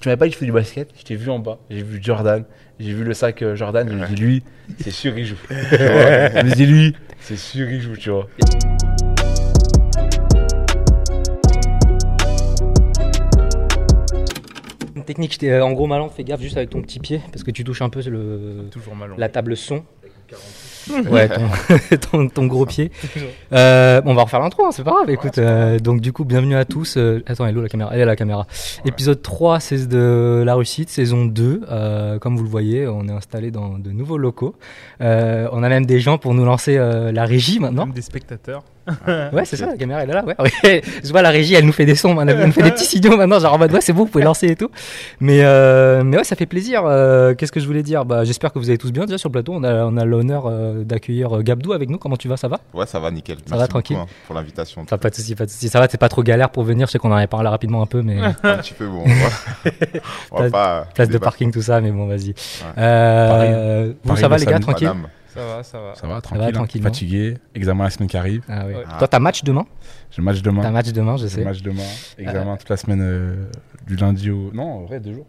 tu m'avais pas dit que tu fais du basket, je t'ai vu en bas, j'ai vu Jordan, j'ai vu le sac euh, Jordan, je me dis lui, c'est sûr il joue. Je me dis lui, c'est sûr il joue, tu vois. Une technique, j'étais euh, en gros malin, fais gaffe juste avec ton petit pied parce que tu touches un peu le, Toujours la table son. Ouais, ton, ton, ton gros pied. Euh, bon, on va refaire l'intro, hein, c'est pas grave. Écoute, euh, donc du coup, bienvenue à tous. Euh, attends, elle est où la caméra Elle est à la caméra. Épisode 3, c'est de la réussite, saison 2. Euh, comme vous le voyez, on est installé dans de nouveaux locaux. On a même des gens pour nous lancer la régie maintenant. Même des spectateurs. Ouais, c'est ça, la caméra elle est là. Ouais. Ouais, Je vois la régie, elle nous fait des sons, elle nous fait des petits signaux maintenant, genre en mode ouais, c'est bon, vous pouvez lancer et tout. Mais, euh, mais ouais, ça fait plaisir. Euh, Qu'est-ce que je voulais dire? Bah, J'espère que vous allez tous bien. Déjà sur le plateau, on a, on a l'honneur euh, d'accueillir Gabdou avec nous. Comment tu vas Ça va? Ouais, ça va nickel. Ça va, tranquille beaucoup, hein, pour l'invitation. Enfin, Pas de soucis, pas de soucis. Ça va, t'es pas trop galère pour venir. Je sais qu'on en avait parlé rapidement un peu, mais Un petit peu bon. On va, on va pas. place de parking, tout ça, mais bon, vas-y. Euh, vous, ça va le les gars, tranquille? Madame. Ça va, ça va. Ça va, va, tranquille, hein. fatigué, examen la semaine qui arrive, ah, oui. Ouais. Toi, t'as match demain? J'ai match demain. T'as match demain, je J'ai sais. match demain, examen toute la semaine euh, du lundi au... Non, en vrai, deux jours.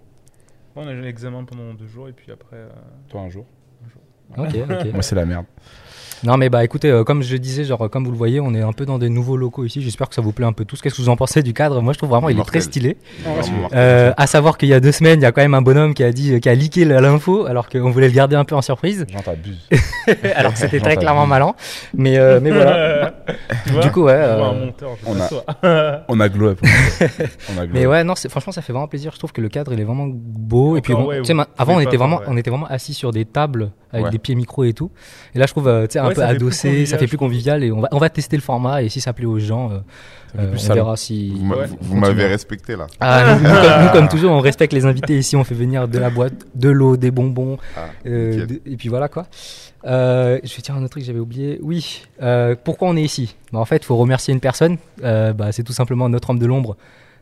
On a eu l'examen pendant deux jours et puis après. euh, Toi, un jour. Ok, ok. Moi, c'est la merde. Non mais bah écoutez, euh, comme je disais, genre comme vous le voyez, on est un peu dans des nouveaux locaux ici. J'espère que ça vous plaît un peu tous. Qu'est-ce que vous en pensez du cadre? Moi je trouve vraiment il est très stylé. Euh, à savoir qu'il y a deux semaines, il y a quand même un bonhomme qui a dit, qui a leaké l'info, alors qu'on voulait le garder un peu en surprise, J'en t'abuse. alors que c'était très clairement malin. Mais euh, mais voilà. vois Du coup ouais. On euh, a-. On a glow up. On a glow mais ouais, non, franchement, ça fait vraiment plaisir. Je trouve que le cadre, il est vraiment beau. et puis, bon, ouais, avant, on était vraiment, on était vraiment assis sur des tables avec Ouais. des pieds micro et tout. Et là, je trouve, un Ouais, peu ça fait plus adossé, ça convivial, fait plus convivial. Et on va, on va tester le format. Et si ça plaît aux gens, euh, euh, on salon. verra si. Vous m'a- Ouais. vous- vous m'avez respecté là. Ah, nous, nous, comme, nous, comme toujours, on respecte les invités ici. On fait venir de la boîte, de l'eau, des bonbons. Ah, euh, de- et puis voilà quoi. Euh, je vais dire un autre truc que j'avais oublié. Oui, euh, pourquoi on est ici? Bah, En fait, il faut remercier une personne. Euh, bah, c'est tout simplement notre homme de l'ombre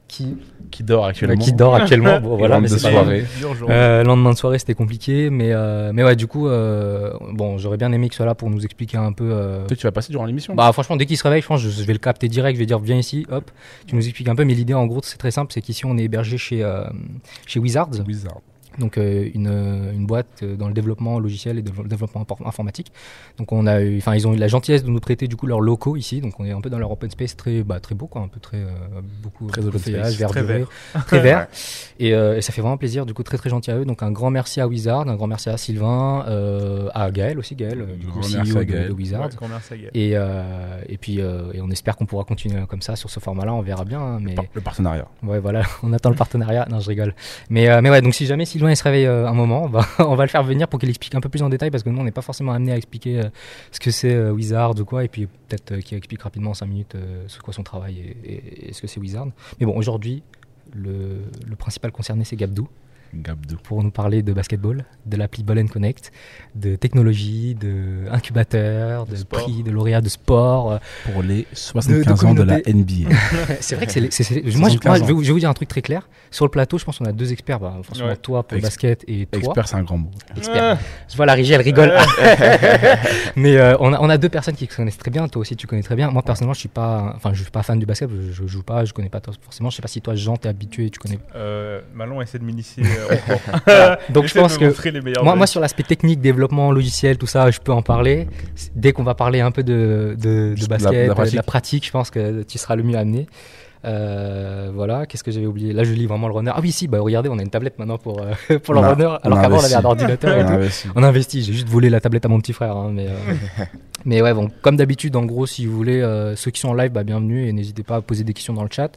qui, Qui dort actuellement. qui dort actuellement. Bon, voilà, mais de soirée. Euh, lendemain de soirée, c'était compliqué, mais euh, mais ouais, du coup, euh, bon, j'aurais bien aimé qu'il soit là pour nous expliquer un peu. euh, tu vas passer durant l'émission. bah franchement, dès qu'il se réveille, je pense, je, je vais le capter direct. Je vais dire, viens ici, hop, tu nous expliques un peu. Mais l'idée, en gros, c'est très simple, c'est qu'ici, on est hébergé chez euh, chez Wizards, Wizard. Donc euh, une, euh, une boîte euh, dans le développement logiciel et de- le développement informatique. Donc on a eu, enfin ils ont eu la gentillesse de nous prêter du coup leurs locaux ici. Donc on est un peu dans leur open space très, bah, très beau quoi, un peu très euh, beaucoup Très open space, verduré, très vert. très vert. Et, euh, et ça fait vraiment plaisir. Du coup très très gentil à eux. Donc un grand merci à Wizard, un grand merci à Sylvain, euh, à Gaël aussi Gaël, du coup Grand CEO de, Gaël. de Wizard. Ouais, grand merci à Gaël. Et, euh, et puis euh, et on espère qu'on pourra continuer comme ça sur ce format-là. On verra bien. hein, mais Par- Le partenariat. Ouais, voilà, on attend le partenariat. Non, je rigole. Mais, euh, mais ouais, donc si jamais Sylvain il se réveille euh, un moment, on va, le faire venir pour qu'il explique un peu plus en détail parce que nous on n'est pas forcément amené à expliquer euh, ce que c'est euh, Wizard ou quoi, et puis peut-être qu'il explique rapidement en 5 minutes ce quoi son travail et ce que c'est Wizard. Mais bon, aujourd'hui, le, le principal concerné c'est Gabdou Gabdou. pour nous parler de basketball, de l'appli Ball and Connect, de technologie, de incubateur, de, prix, de lauréat de sport. euh, Pour les 75 ans de la. NBA. c'est vrai que c'est. moi, je, 75 moi, je vais, vous- je vais vous dire un truc très clair. Sur le plateau, je pense qu'on a deux experts. Bah, forcément, Ouais. toi pour le Ex- basket et toi. Expert, c'est un grand mot. Expert. Je vois la régie, elle rigole. Mais euh, on, a, on a deux personnes qui se connaissent très bien. Toi aussi, tu connais très bien. Moi, personnellement, je suis pas. Enfin, je suis pas fan du basket. Je, je joue pas. Je connais pas toi, forcément. Je sais pas si toi, Jean, t'es habitué. et Tu connais. Euh, Malon essaie de m'initier. Euh. Donc, je pense que. Moi, sur l'aspect technique, développement logiciel, tout ça, je peux en parler. Dès qu'on va parler un peu de, de, de Juste de la- basket, de la de la, pratique. pratique, je pense que tu seras le mieux amené. Euh, voilà, qu'est-ce que j'avais oublié? Là, je lis vraiment le runner. Ah oui, si, bah regardez, on a une tablette maintenant pour, euh, pour le On runner, alors qu'avant on avait un ordinateur et On a tout. investi. On a investi, j'ai juste volé la tablette à mon petit frère. hein, mais, euh, mais ouais, bon, comme d'habitude, en gros, si vous voulez, euh, ceux qui sont en live, bah, bienvenue et n'hésitez pas à poser des questions dans le chat.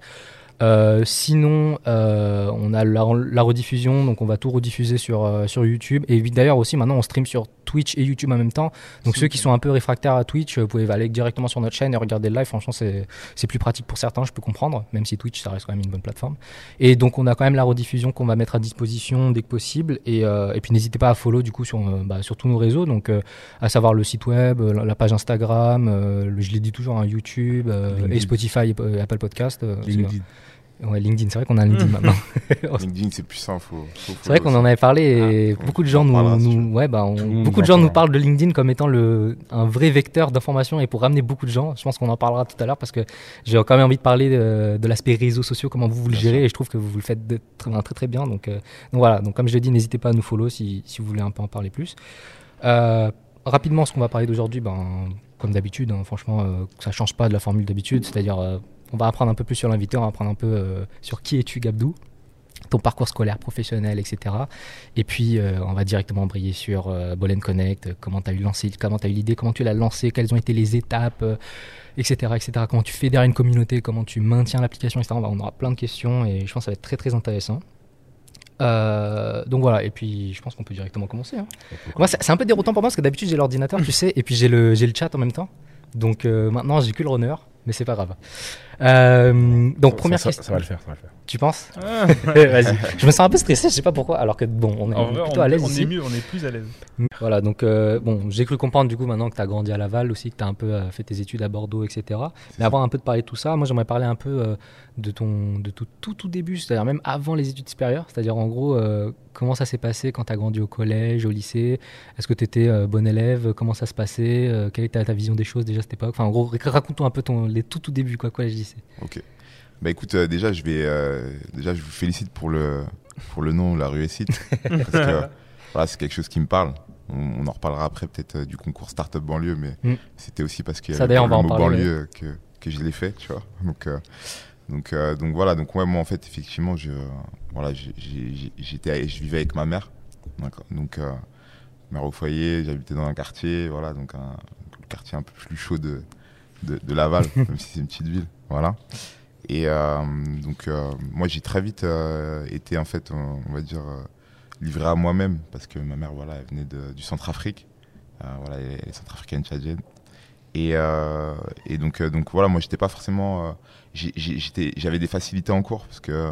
Euh, sinon, euh, on a la, la rediffusion, donc on va tout rediffuser sur, euh, sur YouTube. Et d'ailleurs aussi, maintenant, on stream sur Twitch et YouTube en même temps. Donc ceux qui sont un peu réfractaires à Twitch, vous pouvez aller directement sur notre chaîne et regarder le live. Franchement, c'est c'est plus pratique pour certains, je peux comprendre, même si Twitch, ça reste quand même une bonne plateforme. Et donc, on a quand même la rediffusion qu'on va mettre à disposition dès que possible. Et, euh, et puis, n'hésitez pas à follow du coup sur, euh, bah, sur tous nos réseaux, donc euh, à savoir le site web, euh, la la page Instagram, euh, le- je l'ai dit toujours, hein, YouTube euh, et. Spotify et euh, Apple Podcast. Ouais, LinkedIn, c'est vrai qu'on a un LinkedIn maintenant. LinkedIn, c'est puissant. Faut, faut C'est vrai qu'on en avait parlé et Ah, beaucoup de gens en nous, parlera, ouais, bah, on- beaucoup de en gens nous parle. parlent de LinkedIn comme étant le, un vrai vecteur d'information et pour ramener beaucoup de gens. Je pense qu'on en parlera tout à l'heure parce que j'ai quand même envie de parler de, de l'aspect réseaux sociaux, comment vous, vous le Bien gérez sûr. et je trouve que vous le faites de très, très très bien. Donc, euh, donc voilà. Donc comme je l'ai dit, n'hésitez pas à nous follow si, si vous voulez un peu en parler plus. Euh, rapidement, ce qu'on va parler d'aujourd'hui, ben, comme d'habitude, hein, franchement, euh, ça change pas de la formule d'habitude. C'est-à-dire, euh, on va apprendre un peu plus sur l'invité, on va apprendre un peu euh, sur qui es-tu, Gabdou, ton parcours scolaire, professionnel, etc. Et puis, euh, on va directement briller sur euh, Bolen Connect, comment tu as eu lancé, comment tu as eu l'idée, comment tu l'as lancé, quelles ont été les étapes, etc., etc. Comment tu fédères une communauté, comment tu maintiens l'application, etc. On, aura plein de questions et je pense que ça va être très très intéressant. Euh, donc voilà, et puis je pense qu'on peut directement commencer. hein. Moi, c'est un peu déroutant pour moi parce que d'habitude j'ai l'ordinateur, tu sais, et puis j'ai le, chat en même temps. Donc euh, maintenant j'ai que le runner, mais c'est pas grave. Euh, donc Ça- première ça, question. Ça va le faire, ça va le faire. Tu penses Ah, Vas-y. Je me sens un peu stressé, je sais pas pourquoi, alors que bon, on est, en vrai, plutôt on, à l'aise on ici. est mieux, on est plus à l'aise. Voilà, donc euh, bon, j'ai cru comprendre du coup maintenant que tu as grandi à Laval aussi, que tu as un peu euh, fait tes études à Bordeaux, etc. Mais ça. avant un peu de parler de tout ça, moi j'aimerais parler un peu euh, de ton de tout, tout, tout début, c'est-à-dire même avant les études supérieures, c'est-à-dire en gros euh, comment ça s'est passé quand tu as grandi au collège, au lycée, est-ce que tu étais bon élève, comment ça se passait, euh, quelle était ta vision des choses déjà à cette époque, enfin en gros raconte-nous un peu ton, les tout tout débuts, quoi, collège, lycée. Ok. Bah écoute, euh, déjà je vais, euh, déjà je vous félicite pour le pour le nom, la réussite, parce que voilà, c'est quelque chose qui me parle. On, on en reparlera après peut-être euh, du concours Startup banlieue, mais Mm. c'était aussi parce qu'il y Ça, avait d'ailleurs, le on va en mot parler, banlieue que que je l'ai fait, tu vois. Donc euh, donc euh, donc voilà, donc ouais, moi en fait effectivement je voilà, j'étais je vivais avec ma mère, d'accord. Donc euh, mère au foyer, j'habitais dans un quartier, voilà, donc un le quartier un peu plus chaud de de, Laval, même si c'est une petite ville, voilà. Et euh, donc, euh, moi, j'ai très vite euh, été, en fait, on, va dire, livré à moi-même, parce que ma mère, voilà, elle venait de- du Centrafrique. Voilà, elle est centrafricaine tchadienne. Et, et donc, donc, voilà, moi, j'étais pas forcément. J'avais des facilités en cours, parce que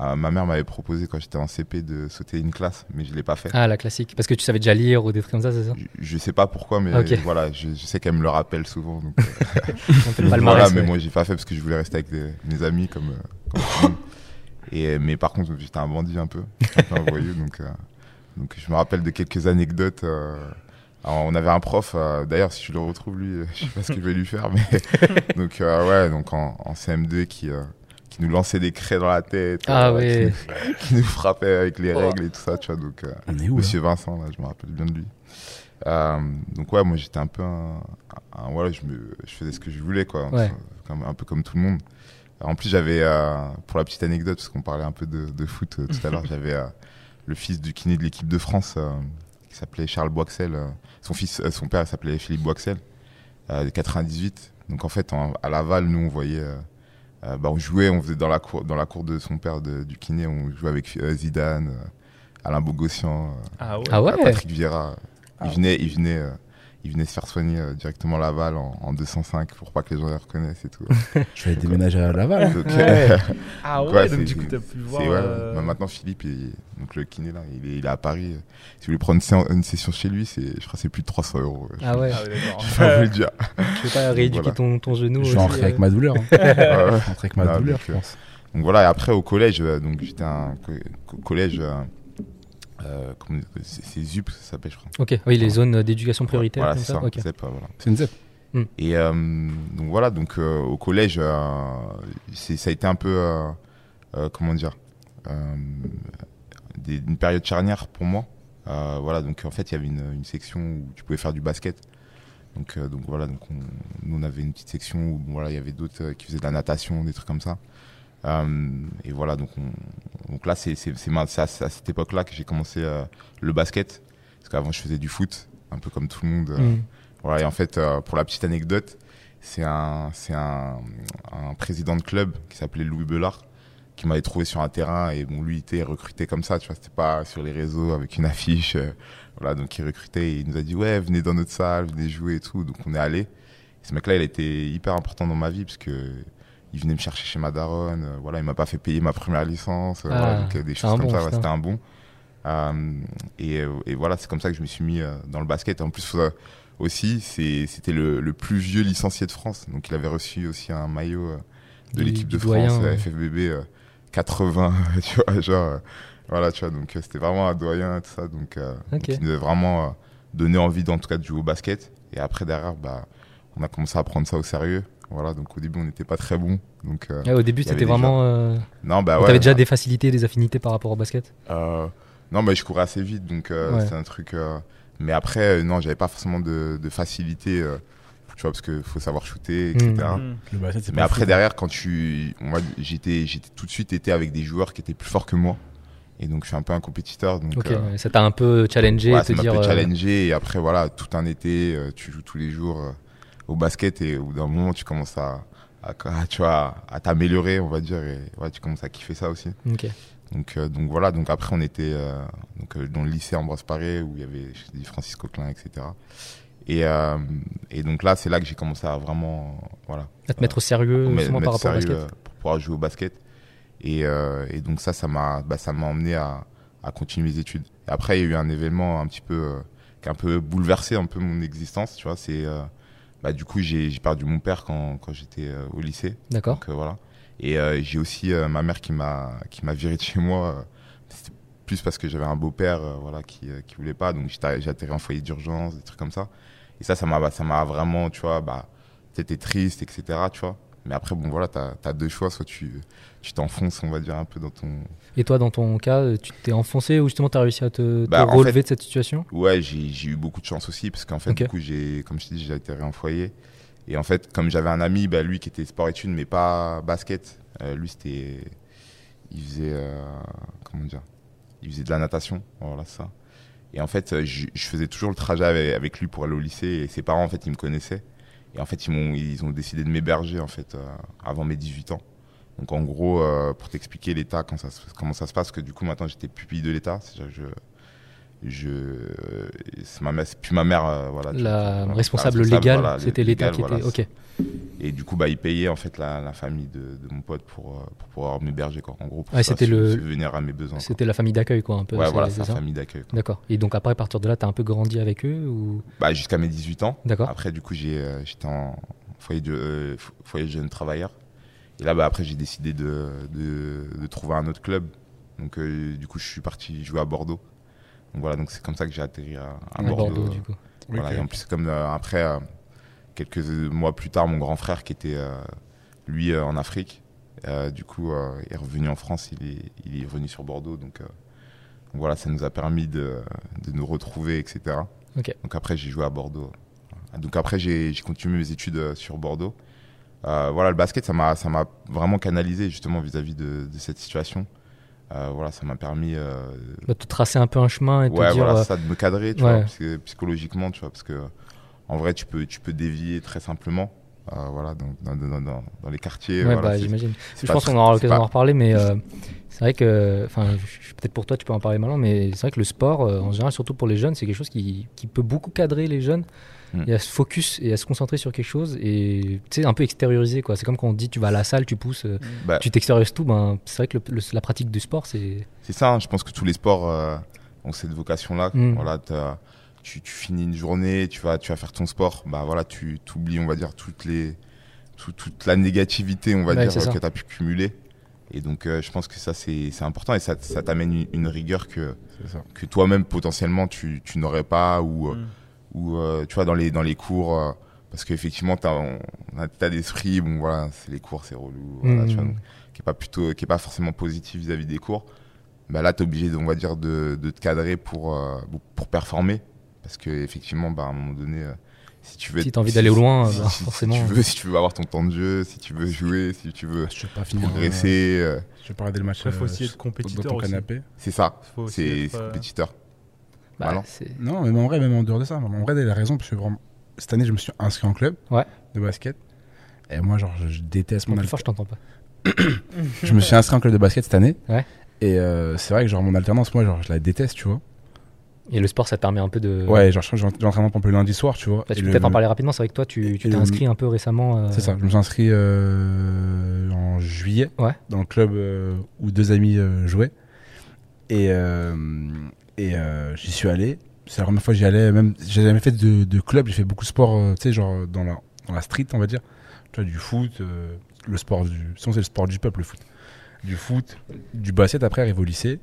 euh, ma mère m'avait proposé, quand j'étais en CP, de sauter une classe, mais je l'ai pas fait. Ah la classique, parce que tu savais déjà lire ou des trucs comme ça, c'est ça? Je, je sais pas pourquoi, mais voilà, je, je sais qu'elle me le rappelle souvent. Donc, euh, On fait le voilà, palmarès, mais ouais. moi j'ai pas fait parce que je voulais rester avec des- mes amis comme, euh, comme. Et mais par contre j'étais un bandit un peu, un peu un voyou, donc euh, donc je me rappelle de quelques anecdotes. alors, on avait un prof, euh, d'ailleurs si je le retrouve lui, euh, je sais pas ce que je vais lui faire, mais donc euh, ouais donc en, en CM2 qui qui nous lançait des craies dans la tête, Ah euh, ouais. qui, nous, qui nous frappait avec les Oh. règles et tout ça, tu vois donc. euh, On est où là Monsieur Vincent, là, je me rappelle bien de lui. Euh, donc ouais, moi j'étais un peu un, un- voilà, je, me, je faisais ce que je voulais quoi, Ouais. comme, un peu comme tout le monde. En plus j'avais, euh, pour la petite anecdote, parce qu'on parlait un peu de, de foot euh, tout à l'heure, j'avais euh, le fils du kiné de l'équipe de France euh, qui s'appelait Charles Boixel. euh, son fils, euh, son père s'appelait Philippe Boixel, euh, de 98. Donc en fait en- à Laval, nous on voyait, euh, bah, on jouait, on faisait dans la cour, dans la cour de son père de- du kiné, on jouait avec euh, Zidane, euh, Alain Bogossian. euh, Ah ouais. Ah ouais Patrick Vieira. Ah. Il venait, il venait, euh, il venait se faire soigner euh, directement à Laval en, en 205 pour pas que les gens les reconnaissent et tout. Je vais déménager à Laval. Donc, Ouais. Ah ouais, Ouais, donc du coup, t'as pu voir. euh, bah, maintenant Philippe, il- donc le kiné là, il est, il est à Paris. Si vous voulez prendre une, session chez lui, c'est, je crois, que c'est plus de 300 euros. Je, Ah ouais, Ah je vais vous le dire. tu veux pas rééduquer Voilà. ton, ton genou Je aussi, vais rentrer avec euh ma douleur. hein. Je rentrer avec ma Ah, douleur, donc, je euh, pense. Donc voilà, et après au collège, euh, donc j'étais un co- co- collège, euh, c'est, ZUP, ça s'appelle, je crois. Ok, oui, les zones d'éducation prioritaire. Voilà, c'est ça. ça. ok. ZEP, euh, voilà. C'est une ZEP. Et euh, donc voilà, donc euh, au collège, euh, c'est, ça a été un peu, euh, euh, comment dire, euh, des- une période charnière pour moi. Euh, voilà, donc en fait, il y avait une, une section où tu pouvais faire du basket. Donc, euh, donc voilà, donc on, nous on avait une petite section où bon, voilà, il y avait d'autres euh, qui faisaient de la natation, des trucs comme ça. Euh, et voilà, donc, on, donc là, c'est, à, cette époque-là que j'ai commencé euh, le basket. Parce qu'avant, je faisais du foot, un peu comme tout le monde. euh, Mm. voilà, et en fait, pour la petite anecdote, c'est un, c'est un, un président de club qui s'appelait Louis Bellard qui m'avait trouvé sur un terrain et bon, lui il était recruté comme ça, tu vois, c'était pas sur les réseaux avec une affiche, euh, voilà, donc il recrutait et il nous a dit ouais, venez dans notre salle, venez jouer et tout, donc on est allé. Ce mec-là, il a été hyper important dans ma vie parce que il venait me chercher chez ma daronne, euh, voilà, il m'a pas fait payer ma première licence, euh, Ah, voilà, donc euh, des choses comme bon, ça, ouais, c'était un bon. Euh, et, et voilà, c'est comme ça que je me suis mis dans le basket. En plus, aussi, c'était le, le plus vieux licencié de France. Donc, il avait reçu aussi un maillot de l'équipe de doyen, France, ouais. FFBB euh, 80, tu vois, genre, voilà, tu vois, donc c'était vraiment un doyen, tout ça, donc, euh, Ok. qui nous a vraiment donné envie, en tout cas, de jouer au basket. Et après, derrière, bah, on a commencé à prendre ça au sérieux. Voilà, donc au début, on n'était pas très bon. Donc, euh, Ouais, au début, c'était déjà- vraiment. euh, non, bah T'avais ouais. déjà bah, des facilités, des affinités par rapport au basket? Euh, non, mais je courais assez vite, donc euh, Ouais. c'est un truc. euh, mais après, euh, non, j'avais pas forcément de, de facilité, euh, tu vois, parce qu'il faut savoir shooter, etc. Mhm. Mm. Le basket, c'est Mais après fou, derrière quand tu moi j'étais j'étais tout de suite été avec des joueurs qui étaient plus forts que moi et donc je suis un peu un compétiteur donc Ok, euh, ouais, ça t'a un peu challengé, ouais, te ça m'a dire. un peu challengé et après voilà tout un été euh, tu joues tous les jours euh, au basket et au bout d'un moment tu commences à, à- à, tu vois à t'améliorer on va dire et ouais, tu commences à kiffer ça aussi donc euh, donc voilà donc après on était euh, donc euh, dans le lycée Ambroise Paré où il y avait je dis, Francis Coquelin etc et et donc là c'est là que j'ai commencé à vraiment voilà À te mettre au sérieux, me- justement, par rapport au basket. pour pouvoir jouer au basket. Et, et donc ça, ça m'a, bah, emmené à, à continuer mes études. Et après, il y a eu un événement un petit peu, qui a un peu bouleversé un peu mon existence, tu vois. C'est, bah, du coup, j'ai, perdu mon père quand, quand j'étais euh, au lycée. D'accord. Donc euh, voilà. Et euh, j'ai aussi ma mère qui m'a, viré de chez moi. C'était plus parce que j'avais un beau-père, voilà, qui, qui voulait pas. Donc j'ai atterri en foyer d'urgence, des trucs comme ça. Et ça, ça m'a, bah, ça m'a vraiment, tu vois, bah, t'étais triste, etc., tu vois. Mais après, bon, voilà, t'as as deux choix. Soit tu tu t'enfonces, on va dire, un peu dans ton. Et toi, dans ton cas, tu t'es enfoncé ou justement t'as réussi à te, Bah, relever fait- de cette situation? Ouais, j'ai eu beaucoup de chance aussi, parce qu'en fait, du coup, j'ai, comme je te dis, j'ai atterri en foyer. Et en fait, comme j'avais un ami, bah, lui qui était sport-études, mais pas basket, euh, lui, c'était. Il faisait. euh, comment dire Il faisait de la natation, voilà, ça. Et en fait, je, je faisais toujours le trajet avec, avec lui pour aller au lycée. Et ses parents, en fait, ils me connaissaient. Et en fait, ils ont décidé de m'héberger, en fait, euh, avant mes 18 ans. Donc, en gros, euh, pour t'expliquer l'État, ça, comment ça se passe, que du coup, maintenant, j'étais pupille de l'État. C'est-à-dire que je. je c'est ma mère, plus ma mère, euh, voilà. vois, La responsable légale, voilà, c'était l'État qui voilà, était. Ok. et du coup, bah, il payait en fait la, la famille de, de mon pote pour, euh, pour pouvoir m'héberger, quoi. En gros, pour Ouais, c'était le- subvenir à mes besoins. C'était la famille d'accueil, quoi, un peu. Ouais, voilà, la famille d'accueil. D'accord. Et donc après, à partir de là, t'as un peu grandi avec eux ou? Bah, jusqu'à mes 18 ans. D'accord. Après, du coup, j'ai, j'étais en foyer de, euh, fo- foyer de jeunes travailleurs. Et là, bah, après, j'ai décidé de, de, de trouver un autre club. Donc, euh, du coup, je suis parti jouer à Bordeaux. Donc voilà, donc c'est comme ça que j'ai atterri à, à Bordeaux. Bordeaux, du coup. Voilà, et en plus, comme euh, après, euh, quelques mois plus tard, mon grand frère qui était, euh, lui, euh, en Afrique, euh, du coup, euh, est revenu en France, il est, il est revenu sur Bordeaux. Donc, euh, donc voilà, ça nous a permis de, de nous retrouver, etc. Donc après, j'ai joué à Bordeaux. Donc après, j'ai continué mes études euh, sur Bordeaux. Euh, voilà, le basket, ça m'a ça m'a vraiment canalisé justement vis-à-vis de, de cette situation. Euh, voilà, ça m'a permis euh, Bah, te tracer un peu un chemin et te ouais, dire. voilà, euh, ça de me cadrer, tu ouais. vois, parce que- psychologiquement, tu vois, parce que en vrai, tu peux, tu peux dévier très simplement, voilà, dans, dans, dans, dans- dans les quartiers. ouais, voilà, bah, j'imagine. Je pense qu'on aura l'occasion d'en reparler, mais c'est vrai que, enfin, peut-être pour toi, tu peux en parler maintenant, mais c'est vrai que le sport, en général, surtout pour les jeunes, c'est quelque chose qui, qui peut beaucoup cadrer les jeunes Mm. et à se focus et à se concentrer sur quelque chose et tu sais un peu extérioriser quoi. C'est comme quand on dit tu vas à la salle, tu pousses, euh, bah, tu t'extériorises tout. Ben c'est vrai que le- le- la pratique du sport, c'est C'est ça, hein, je pense que tous les sports euh, ont cette vocation-là. Mm. Voilà, tu, tu finis une journée, tu vas, tu vas faire ton sport, bah voilà, tu oublies, on va dire, toutes les, tout- toute la négativité, on va Ouais, dire, que tu as pu cumuler. Et donc, euh, je pense que ça, c'est c'est important et ça, ça t'amène une, une rigueur que, que toi-même, potentiellement, tu, tu n'aurais pas ou, Mm. Ou euh, tu vois, dans les, dans les cours, euh, parce qu'effectivement, tu as un état d'esprit, bon voilà, c'est les cours, c'est relou, voilà, Mm. tu vois, donc, qui est pas plutôt, qui est pas forcément positif vis-à-vis des cours. Bah là, tu es obligé, de, on va dire, de, de te cadrer pour, euh, pour performer. Parce que effectivement, bah, à un moment donné, euh, si tu veux. Si t'as envie d'aller au loin, si, bah, si- si forcément. tu veux, si tu veux avoir ton temps de jeu, si tu veux jouer, si tu veux Je vais pas finir. progresser, euh, Je vais pas regarder le match. Après, faut aussi être dans compétiteur ton aussi. canapé. c'est ça. C'est euh, compétiteur. Bah, Bah non. Non, mais en vrai, même en dehors de ça, en vrai, il a raison parce que vraiment, cette année, je me suis inscrit en club Ouais. de basket. Et moi, genre, je, je déteste mon plus fort, je t'entends pas. Je me suis inscrit en club de basket cette année. Ouais. Et euh, c'est vrai que genre mon alternance, moi, genre, je la déteste, tu vois. Et le sport, ça te permet un peu de. Ouais, genre, je- j'ai l'entraînement un peu le lundi soir, tu vois. Bah, tu le- peut-être en parler rapidement. C'est vrai que toi, tu t'es le- inscrit un peu récemment. euh, C'est ça, je me suis inscrit euh, en juillet Ouais. dans le club euh, où deux amis euh, jouaient. Et, euh, et euh, j'y suis allé. C'est la première fois que j'y allais. Même, j'ai jamais fait de, de club, j'ai fait beaucoup de sport, euh, tu sais, genre dans la, dans la street, on va dire. Tu vois, du foot, euh, le sport du. Sinon, c'est le sport du peuple, le foot. Du foot, du basket après, arrive au lycée.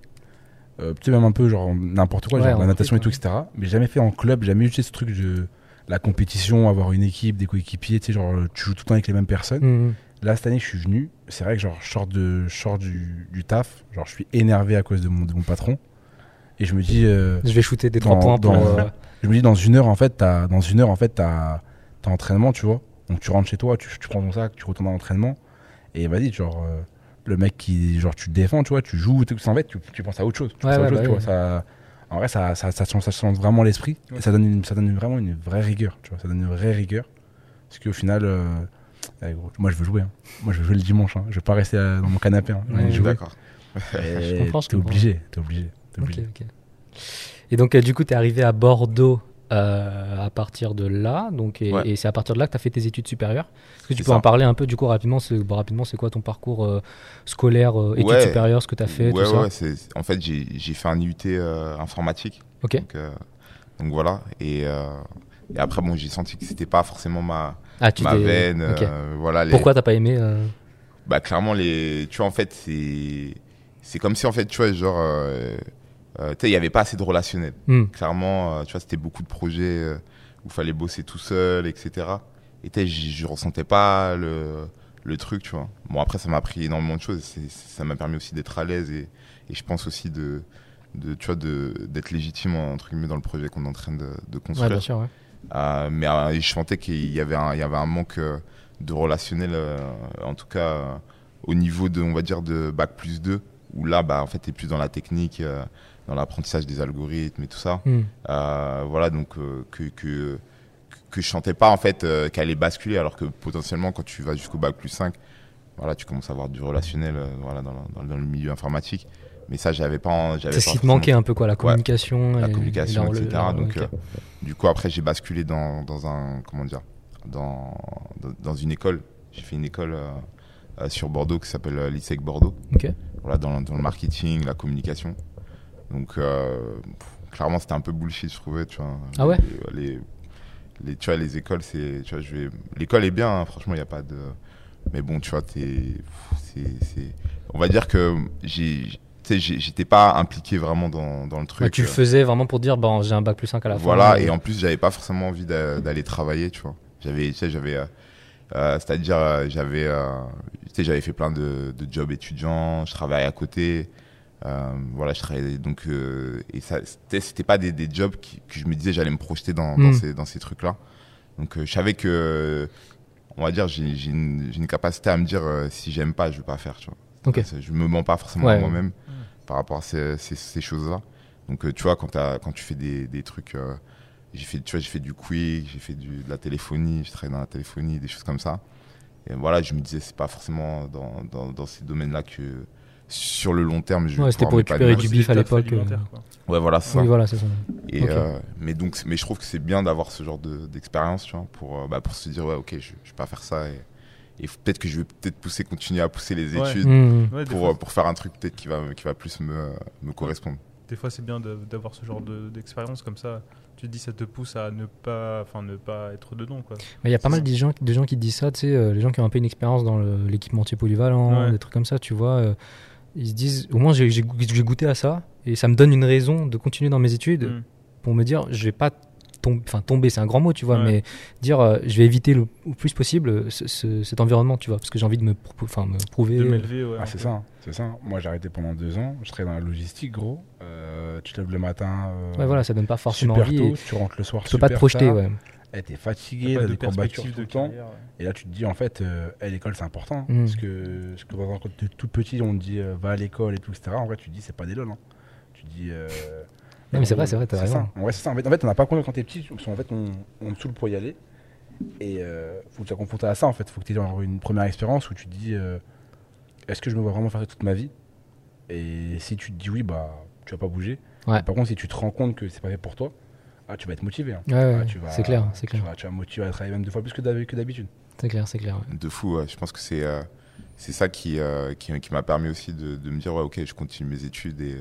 Euh, sais, même un peu, genre, n'importe quoi, Ouais, genre en la natation et tout, etc. Mais jamais fait en club, jamais eu ce truc de la compétition, avoir une équipe, des coéquipiers, tu sais, genre, tu joues tout le temps avec les mêmes personnes. Mhm. Là, cette année, je suis venu. C'est vrai que genre, je sors, de, je sors du, du taf. Genre, je suis énervé à cause de mon, de mon patron. Et je me dis, euh, Je vais shooter des Dans- 3 points pour. euh, je me dis dans une heure, en fait, t'as, dans une heure, en fait, t'as, t'as entraînement, tu vois. Donc, tu rentres chez toi, tu, tu prends ton sac, tu retournes à l'entraînement. Et vas-y, genre, euh, le mec qui, genre, tu te défends, tu vois, tu joues, tout, en fait, tu, tu penses à autre chose. Tu Ouais, penses à ouais, autre bah chose, tu oui. vois. Ça, en vrai, ça, ça, ça, change, ça change vraiment l'esprit. Ouais. Et ça donne, une, ça donne vraiment une vraie rigueur, tu vois. Ça donne une vraie rigueur. Parce qu'au final, eh, gros, moi, je veux jouer. hein. Moi, je veux jouer le dimanche. Hein. Je vais pas rester dans mon canapé. Hein. Jouer. D'accord. T'es obligé, t'es obligé. T'es ok, obligé. ok. Et donc, euh, du coup, tu es arrivé à Bordeaux euh, à partir de là. Donc, et, Ouais. et c'est à partir de là que tu as fait tes études supérieures. Est-ce que tu peux ça. en parler un peu, du coup, rapidement C'est bon, rapidement, c'est quoi ton parcours euh, scolaire, études Ouais. supérieures, ce que tu as fait, ouais, tout ça ouais, c'est- en fait, j'ai fait un IUT informatique. Ok. Donc, donc voilà. Et, et après, bon, j'ai senti que c'était pas forcément ma, Ah, tu ma veine. voilà, les- Pourquoi t'as pas aimé Bah, clairement, les, tu vois, en fait, c'est c'est comme si, en fait, tu vois, genre, euh, il y avait pas assez de relationnel. hmm, Clairement, euh, tu vois, c'était beaucoup de projets euh, où il fallait bosser tout seul, etc. Et je ressentais pas le, le truc, tu vois. Bon, après, ça m'a appris énormément de choses. Ça m'a permis aussi d'être à l'aise et, et je pense aussi de, de tu vois, de- d'être légitime, entre guillemets, dans le projet qu'on est en train de, de Ouais, construire. bien sûr. Ouais. Mais je sentais qu'il y avait un, il y avait un manque de relationnel, en tout cas au niveau de, on va dire, de bac plus 2, où là, bah, en fait, tu es plus dans la technique, dans l'apprentissage des algorithmes et tout ça. Hmm. Euh, voilà, donc euh, que, que, que je sentais pas en fait euh, qu'elle allait basculer, alors que potentiellement, quand tu vas jusqu'au bac plus 5, voilà, tu commences à avoir du relationnel voilà, dans, le- dans, le- dans le milieu informatique. Mais ça, j'avais pas. C'est ce qui te manquait un peu, quoi, la communication. la communication, et la- etc. Donc, du coup, après, j'ai basculé dans, dans un, comment dire, dans, dans, une école. J'ai fait une école sur Bordeaux qui s'appelle l'ISEC Bordeaux. Voilà, dans, dans le marketing, la communication. Donc, euh, clairement, c'était un peu bullshit, je trouvais, tu vois. Ah ouais les, les, les- tu vois, les écoles, c'est, tu vois, je vais, l'école est bien, hein, franchement, il n'y a pas de, mais bon, tu vois, t'es, c'est, c'est, on va dire que j'ai, tu sais, j'ai- j'étais pas impliqué vraiment dans, dans le truc. Ouais, tu le euh, faisais vraiment pour dire, bon, j'ai un bac plus 5 à la fin. voilà, euh, et en plus, j'avais pas forcément envie d'a- d'aller travailler, tu vois. J'avais, tu sais, j'avais, euh, euh, c'est-à-dire, euh, j'avais, euh, tu sais, j'avais fait plein de, de jobs étudiants, je travaillais à côté, euh, voilà, je travaillais, donc, euh, et ça, c'était, c'était pas des, des jobs qui, que je me disais, j'allais me projeter dans, dans Mm. ces, dans ces trucs-là. Donc, euh, je savais que, on va dire, j'ai, j'ai une, j'ai une capacité à me dire, euh, si j'aime pas, je vais pas faire, tu vois. Ok. C'est- Je me mens pas forcément Ouais. à moi-même par rapport à ces, ces, ces choses-là. Donc, euh, tu vois, quand, quand tu fais des, des trucs, euh, j'ai fait, tu vois, j'ai fait du quick, j'ai fait du, de la téléphonie, je travaille dans la téléphonie, des choses comme ça. Et voilà, je me disais, c'est pas forcément dans, dans, dans ces domaines-là que sur le long terme, je Ouais, c'était pour récupérer du bif à l'époque, euh. Ouais, voilà, c'est ça. Oui, voilà, c'est ça. Et, euh, mais donc, mais je trouve que c'est bien d'avoir ce genre de- d'expérience, tu vois, pour, euh, bah, pour se dire, ouais, ok, je, je vais pas faire ça. Et, et peut-être que je vais peut-être pousser, continuer à pousser les Ouais. études. Ouais, des, pour, fois, pour faire un truc peut-être qui va, qui va plus me, me correspondre. des fois, c'est bien d'avoir ce genre de- d'expérience comme ça. Tu te dis, ça te pousse à ne pas, enfin, ne pas être dedans, quoi. Mais il y a pas mal de gens, de gens qui te disent ça, tu sais, euh, les gens qui ont un peu une expérience dans l'équipementier polyvalent, Ouais. des trucs comme ça, tu vois. euh, ils se disent, au moins j'ai goûté à ça, et ça me donne une raison de continuer dans mes études Mm. pour me dire, je vais pas tomber, enfin tomber, c'est un grand mot, tu vois, Ouais. mais dire, euh, je vais éviter le, au plus possible ce- ce- cet environnement, tu vois, parce que j'ai envie de me, enfin, me prouver. De m'élever, ouais. Ah, un c'est ça, hein, c'est ça. Moi, j'ai arrêté pendant deux ans. Je travaillais dans la logistique, gros. Euh, tu te lèves le matin. euh, Ouais, voilà, ça donne pas forcément super envie. tôt, tu rentres le soir. tu peux pas te projeter, tard. ouais. Eh, t'es fatigué, a t'as pas de des courbatures perspective tout de le temps. carrière. ouais. Et là, tu te dis, en fait, euh, l'école, c'est important. Mm. Parce que, parce que quand t'es tout petit, on te dit, euh, va à l'école et tout, etc. En vrai, tu te dis, c'est pas des lol. hein. Tu te dis. euh, Non, mais c'est vrai, c'est vrai, t'as raison. ça. En vrai, c'est ça. En fait, en fait, on n'a pas compris quand t'es petit, parce qu'en fait, on, on te saoule pour y aller. Et euh, faut que tu confronté à ça, en fait. Faut que tu aies genre, une première expérience où tu te dis, euh, est-ce que je me vois vraiment faire ça toute ma vie? Et si tu te dis oui, bah, tu vas pas bouger. Ouais. Par contre, si tu te rends compte que c'est pas fait pour toi, ah, tu vas être motivé. hein. Ouais, Ah, tu vas- c'est clair, c'est Tu clair, vas, tu vas motiver à travailler même deux fois plus que d'hab- que d'habitude. c'est clair, c'est clair. ouais. De fou, ouais. je pense que c'est euh, c'est ça qui, euh, qui, qui m'a permis aussi de, de me dire, ouais, ok, je continue mes études et,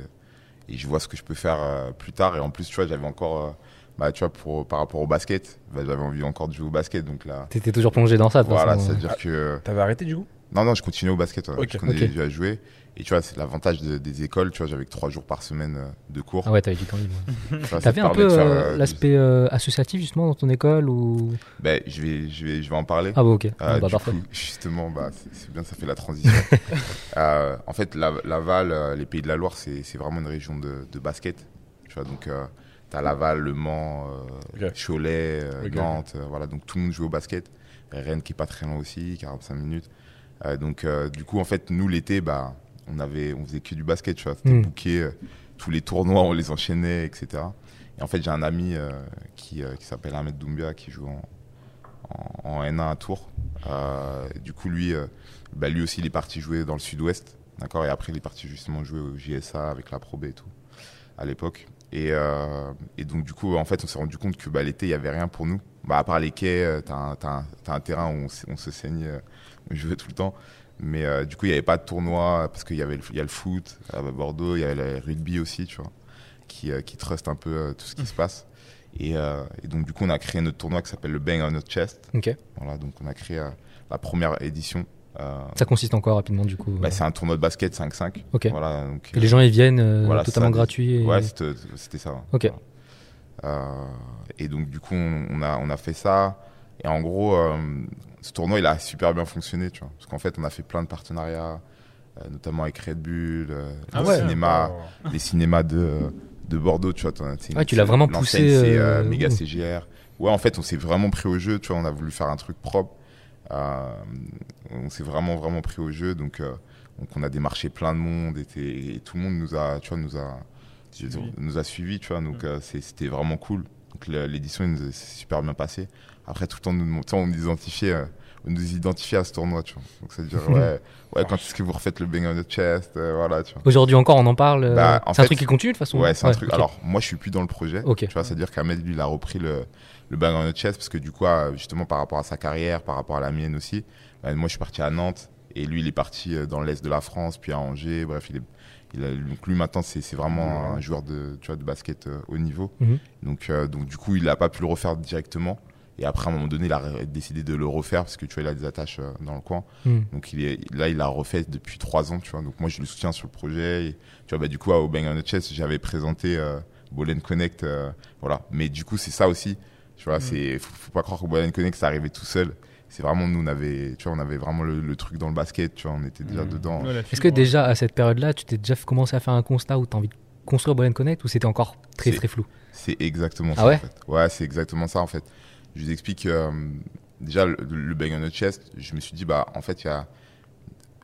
et je vois ce que je peux faire euh, plus tard. Et en plus, tu vois, j'avais encore, euh, bah, tu vois, pour, par rapport au basket, bah, j'avais envie encore de jouer au basket. Donc là, T'étais toujours plongé dans ça, de toute voilà, c'est-à-dire que. T'avais arrêté du coup? Non, non, je continuais au basket. ouais. Ok, je continuais ok. à jouer. Et tu vois, c'est l'avantage de- des écoles. Tu vois, j'avais que trois jours par semaine euh, de cours. Ah ouais, t'avais du temps libre. Te T'avais un peu euh, euh, l'aspect euh, associatif justement dans ton école ou? Ben, je vais, je vais, je vais en parler. Ah bah ok, Euh, Ah, bah parfait. coup, justement, bah, c'est bien, ça fait la transition. Euh, en fait, la- Laval, les Pays de la Loire, c'est c'est vraiment une région de, de basket. Tu vois, donc, euh, t'as Laval, Le Mans, euh. Cholet, euh, Ok. Nantes, euh, voilà, donc tout le monde joue au basket. Rennes qui est pas très loin aussi, 45 minutes. Euh, donc, euh, du coup, en fait, nous, l'été, bah, on avait, on faisait que du basket, tu vois. C'était Mm. booké, euh, tous les tournois, on les enchaînait, etc. Et en fait, j'ai un ami euh, qui, euh, qui s'appelle Ahmed Doumbia qui joue en, en, en N1 à Tours. Euh, du coup, lui, bah, lui aussi, il est parti jouer dans le sud-ouest. D'accord Et après, il est parti justement jouer au JSA avec la Pro B et tout, à l'époque. Et, et donc, du coup, en fait, on s'est rendu compte que bah, l'été, il n'y avait rien pour nous. Bah, à part les quais, t'as un, un- un terrain où on, se saigne, on jouait tout le temps. Mais euh, du coup, il n'y avait pas de tournoi parce qu'il y avait le, y a le foot à Bordeaux, il y avait le rugby aussi, tu vois, qui, euh, qui trust un peu euh, tout ce qui se passe. Et, euh, et donc, du coup, on a créé notre tournoi qui s'appelle le Bang on Notre Chest. Ok. Voilà, donc on a créé euh, la première édition. Euh, Ça consiste en quoi rapidement du coup bah, euh, c'est un tournoi de basket 5-5. Ok. Voilà, donc, Et les gens ils viennent euh, voilà, totalement ça, gratuits. et- Ouais, c'était ça. Ok. Voilà. Euh, et donc, du coup, on, on a, on a fait ça. Et en gros, euh, ce tournoi, il a super bien fonctionné, tu vois. Parce qu'en fait, on a fait plein de partenariats, euh, notamment avec Red Bull, euh, Ah les, ouais. cinémas, les cinémas de, de Bordeaux, tu vois. une- Ouais, tu l'as vraiment poussé, C'est euh, euh, méga oui. CGR. Ouais, en fait, on s'est vraiment pris au jeu, tu vois. On a voulu faire un truc propre. Euh, on s'est vraiment, vraiment pris au jeu. Donc, euh, donc on a démarché plein de monde et, tout le monde nous a, tu vois, nous a, Suivi. nous a suivis, tu vois. Donc, c'est- c'était vraiment cool. Donc, l'édition, il nous a- s'est super bien passé. Après, tout le temps, nous, on nous identifiait, euh, on nous identifiait à ce tournoi, tu vois. Donc, à dire, ouais, ouais, quand est-ce que vous refaites le bang on the chest, euh, voilà, tu vois. Aujourd'hui encore on en parle. euh, Bah, en c'est un truc qui continue de toute façon. Ouais, c'est un truc. Alors, moi, je suis plus dans le projet. Ok. Tu vois, c'est-à-dire qu'Ahmed, lui, il a repris le, le bang on the chest parce que du coup, euh, justement, par rapport à sa carrière, par rapport à la mienne aussi, bah, moi, je suis parti à Nantes et lui, il est parti dans l'est de la France, puis à Angers. Bref, il est, il a, donc lui, maintenant, c'est c'est vraiment un joueur de, tu vois, de basket euh, haut niveau. Mhm. Donc, euh, donc, du coup, il n'a pas pu le refaire directement. Et après, à un moment donné, il a décidé de le refaire parce que tu vois, il a des attaches euh, dans le coin. Hmm. Donc il est, là, il a refait depuis trois ans, tu vois. Donc moi, je le soutiens sur le projet. Et, tu vois, bah, du coup, au Bang on the Chest, j'avais présenté euh, Connect, euh, voilà. Mais du coup, c'est ça aussi. Tu vois, Mm. c'est, faut, faut pas croire que Ball Connect, ça arrivait tout seul. C'est vraiment, nous, on avait, tu vois, on avait vraiment le, le truc dans le basket, tu vois, on était déjà Mm. dedans. Ouais, la Est-ce que déjà à cette période-là tu t'es déjà commencé à faire un constat où tu as envie de construire Ball Connect ou c'était encore très très flou? C'est exactement Ah ça, ouais? en fait. Ouais, c'est exactement ça, en fait. Je vous explique, euh, déjà, le, le Bang on the Chest, je me suis dit, bah, en fait, il y a,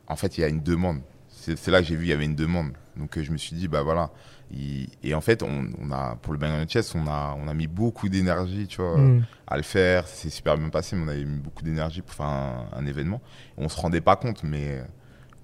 en fait, il y a une demande. C'est là que j'ai vu, il y avait une demande. Donc, euh, je me suis dit, bah, voilà. Il- et en fait, on, on a, pour le Bang on the Chest, on a, on a mis beaucoup d'énergie, tu vois, Hmm. à le faire. C'est super bien passé, mais on avait mis beaucoup d'énergie pour faire un, un événement. On se rendait pas compte, mais euh,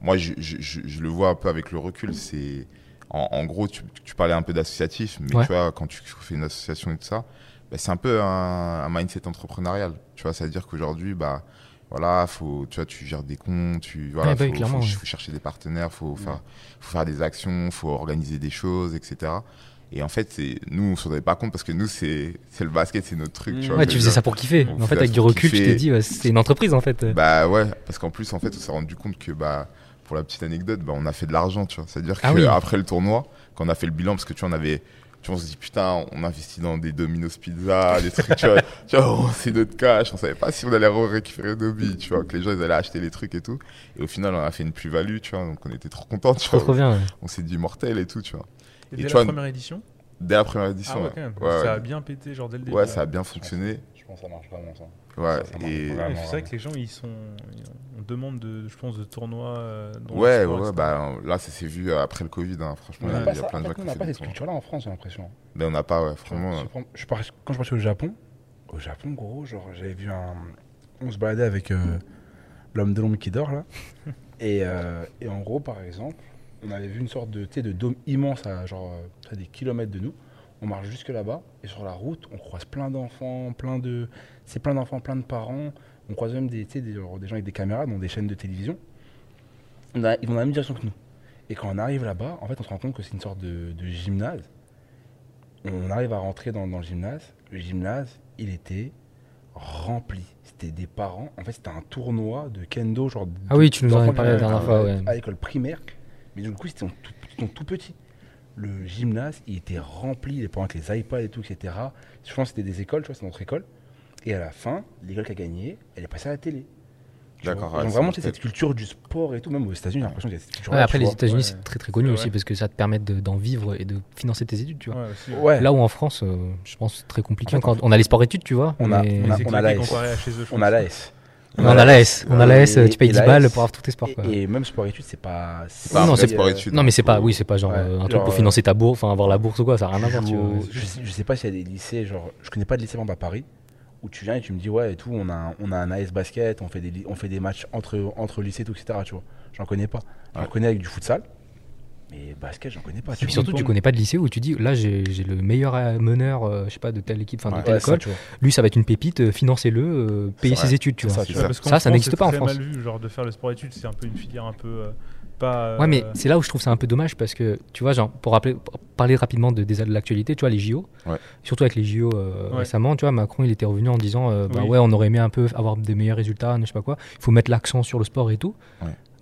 moi, je, je, je, je le vois un peu avec le recul. C'est en, en gros, tu, tu parlais un peu d'associatif, mais Ouais. tu vois, quand tu fais une association et tout ça, bah, c'est un peu un, un mindset entrepreneurial. Tu vois, c'est-à-dire qu'aujourd'hui, bah voilà, faut, tu vois, tu gères des comptes, tu voilà, Ouais, bah oui, faut, clairement, faut- ouais. faut chercher des partenaires, faut faire, faut faire des actions, faut organiser des choses, etc. Et en fait, c'est nous, on se rendait pas compte parce que nous, c'est c'est le basket, c'est notre truc. Mm. Tu vois, Ouais, tu faisais ça pour kiffer. En fait, avec du recul, tu kiffer. t'es dit, ouais, c'est une entreprise en fait. Bah ouais, parce qu'en plus, en fait, on s'est rendu compte que, bah, pour la petite anecdote, bah, on a fait de l'argent, tu vois. C'est-à-dire Ah qu'après oui. le tournoi, quand on a fait le bilan, parce que tu vois, on avait, tu vois, on se dit, putain, on investit dans des Domino's Pizza, des trucs, tu vois, tu vois, on- c'est notre cash, on savait pas si on allait récupérer nos billes, tu vois, que les gens, ils allaient acheter les trucs et tout. Et au final, on a fait une plus-value, tu vois, donc on était trop contents, tu Trop vois. trop bien. ouais. On s'est dit mortel et tout, tu vois. Et Et dès tu la vois, première édition? Dès la première Ah édition, ouais, ouais. quand même. Ouais, Ça a bien pété, genre dès le début. Ouais, ça a bien fonctionné. Je pense que ça marche vraiment ça. Ouais, et, c'est vrai que les gens, ils sont. On demande, de, je pense, de tournois. euh, dans le ouais, sport, ouais, etc. bah, là, ça s'est vu après le Covid, hein. franchement, On il y n'a a, pas, il y a ça- plein de en gens qui on n'a pas des cette culture-là en France, j'ai l'impression. Mais on n'a pas, ouais, je je pars- quand je suis parti au Japon, au Japon, gros, genre, j'avais vu un. On se baladait avec euh, l'homme de l'ombre qui dort, là. et, euh, et en gros, par exemple, on avait vu une sorte de, de dôme immense à genre euh, à des kilomètres de nous. On marche jusque là-bas et sur la route, on croise plein d'enfants, plein de. C'est plein d'enfants, plein de parents. On croise même des, des, des gens avec des caméras dans des chaînes de télévision. On a- ils vont dans la même direction que nous. Et quand on arrive là-bas, en fait, on se rend compte que c'est une sorte de, de gymnase. On arrive à rentrer dans, dans le gymnase. Le gymnase, il était rempli. C'était des parents. En fait, c'était un tournoi de kendo, genre. Ah oui, tu nous en avais parlé la dernière fois, ouais. À l'école primaire. Mais du coup, c'était tout, tout, tout petit. Le gymnase, il était rempli, les parents avec les iPads et tout, etc. Je pense que c'était des écoles, tu vois, c'est notre école. Et à la fin, l'école qui a gagné, elle est passée à la télé. D'accord, ouais, vraiment peut-être- tu sais, cette culture du sport et tout, même aux États-Unis, j'ai l'impression qu'il y a cette culture. Ouais, après, les. États-Unis, ouais. c'est très très connu aussi parce que ça te permet de- d'en vivre et de financer tes études, tu vois. Ouais, aussi. Ouais. Là où en France, euh, je pense que c'est très compliqué En fait, encore. On a les sports-études, tu vois. On a- mais- on a- on a l'AS. on a l'AS. On a l'AS. On a l'AS, Et- tu payes et 10 l'AS, balles pour avoir tous tes sports, quoi. Et, et même sport études, c'est pas. Non, c'est sport euh, études. Non, mais c'est pas, oui, c'est pas genre Ouais, euh, un truc pour euh, financer ta bourse, enfin avoir la bourse ou quoi, ça n'a rien à voir, je, sais, je sais pas s'il y a des lycées, genre, je connais pas de lycée exemple, à Paris, où tu viens et tu me dis, ouais, et tout, on a un, on a un AS basket, on fait des, on fait des matchs entre, entre lycées, tout, etc. Tu vois, j'en connais pas. J'en Ouais. connais avec du futsal, mais basket, j'en connais pas. Et Tu surtout, tu connais pas de lycée où tu dis, là, j'ai le meilleur meneur, euh, je sais pas, de telle équipe, enfin de Ouais, telle Ouais, école. Lui, ça va être une pépite, euh, financez-le, euh, payez C'est ses études, tu C'est vois. ça, tu C'est vois. ça. N'existe c'est pas en France. mal vu, genre de faire le sport études, c'est un peu une filière un peu euh, pas. Ouais, mais euh, c'est là où je trouve ça un peu dommage parce que, tu vois, genre, pour, rappeler, pour parler rapidement de, de l'actualité, tu vois, les JO, Ouais. surtout avec les JO euh, Ouais. récemment, tu vois, Macron, il était revenu en disant, euh, bah Oui. ouais, on aurait aimé un peu avoir des meilleurs résultats, je sais pas quoi, il faut mettre l'accent sur le sport et tout.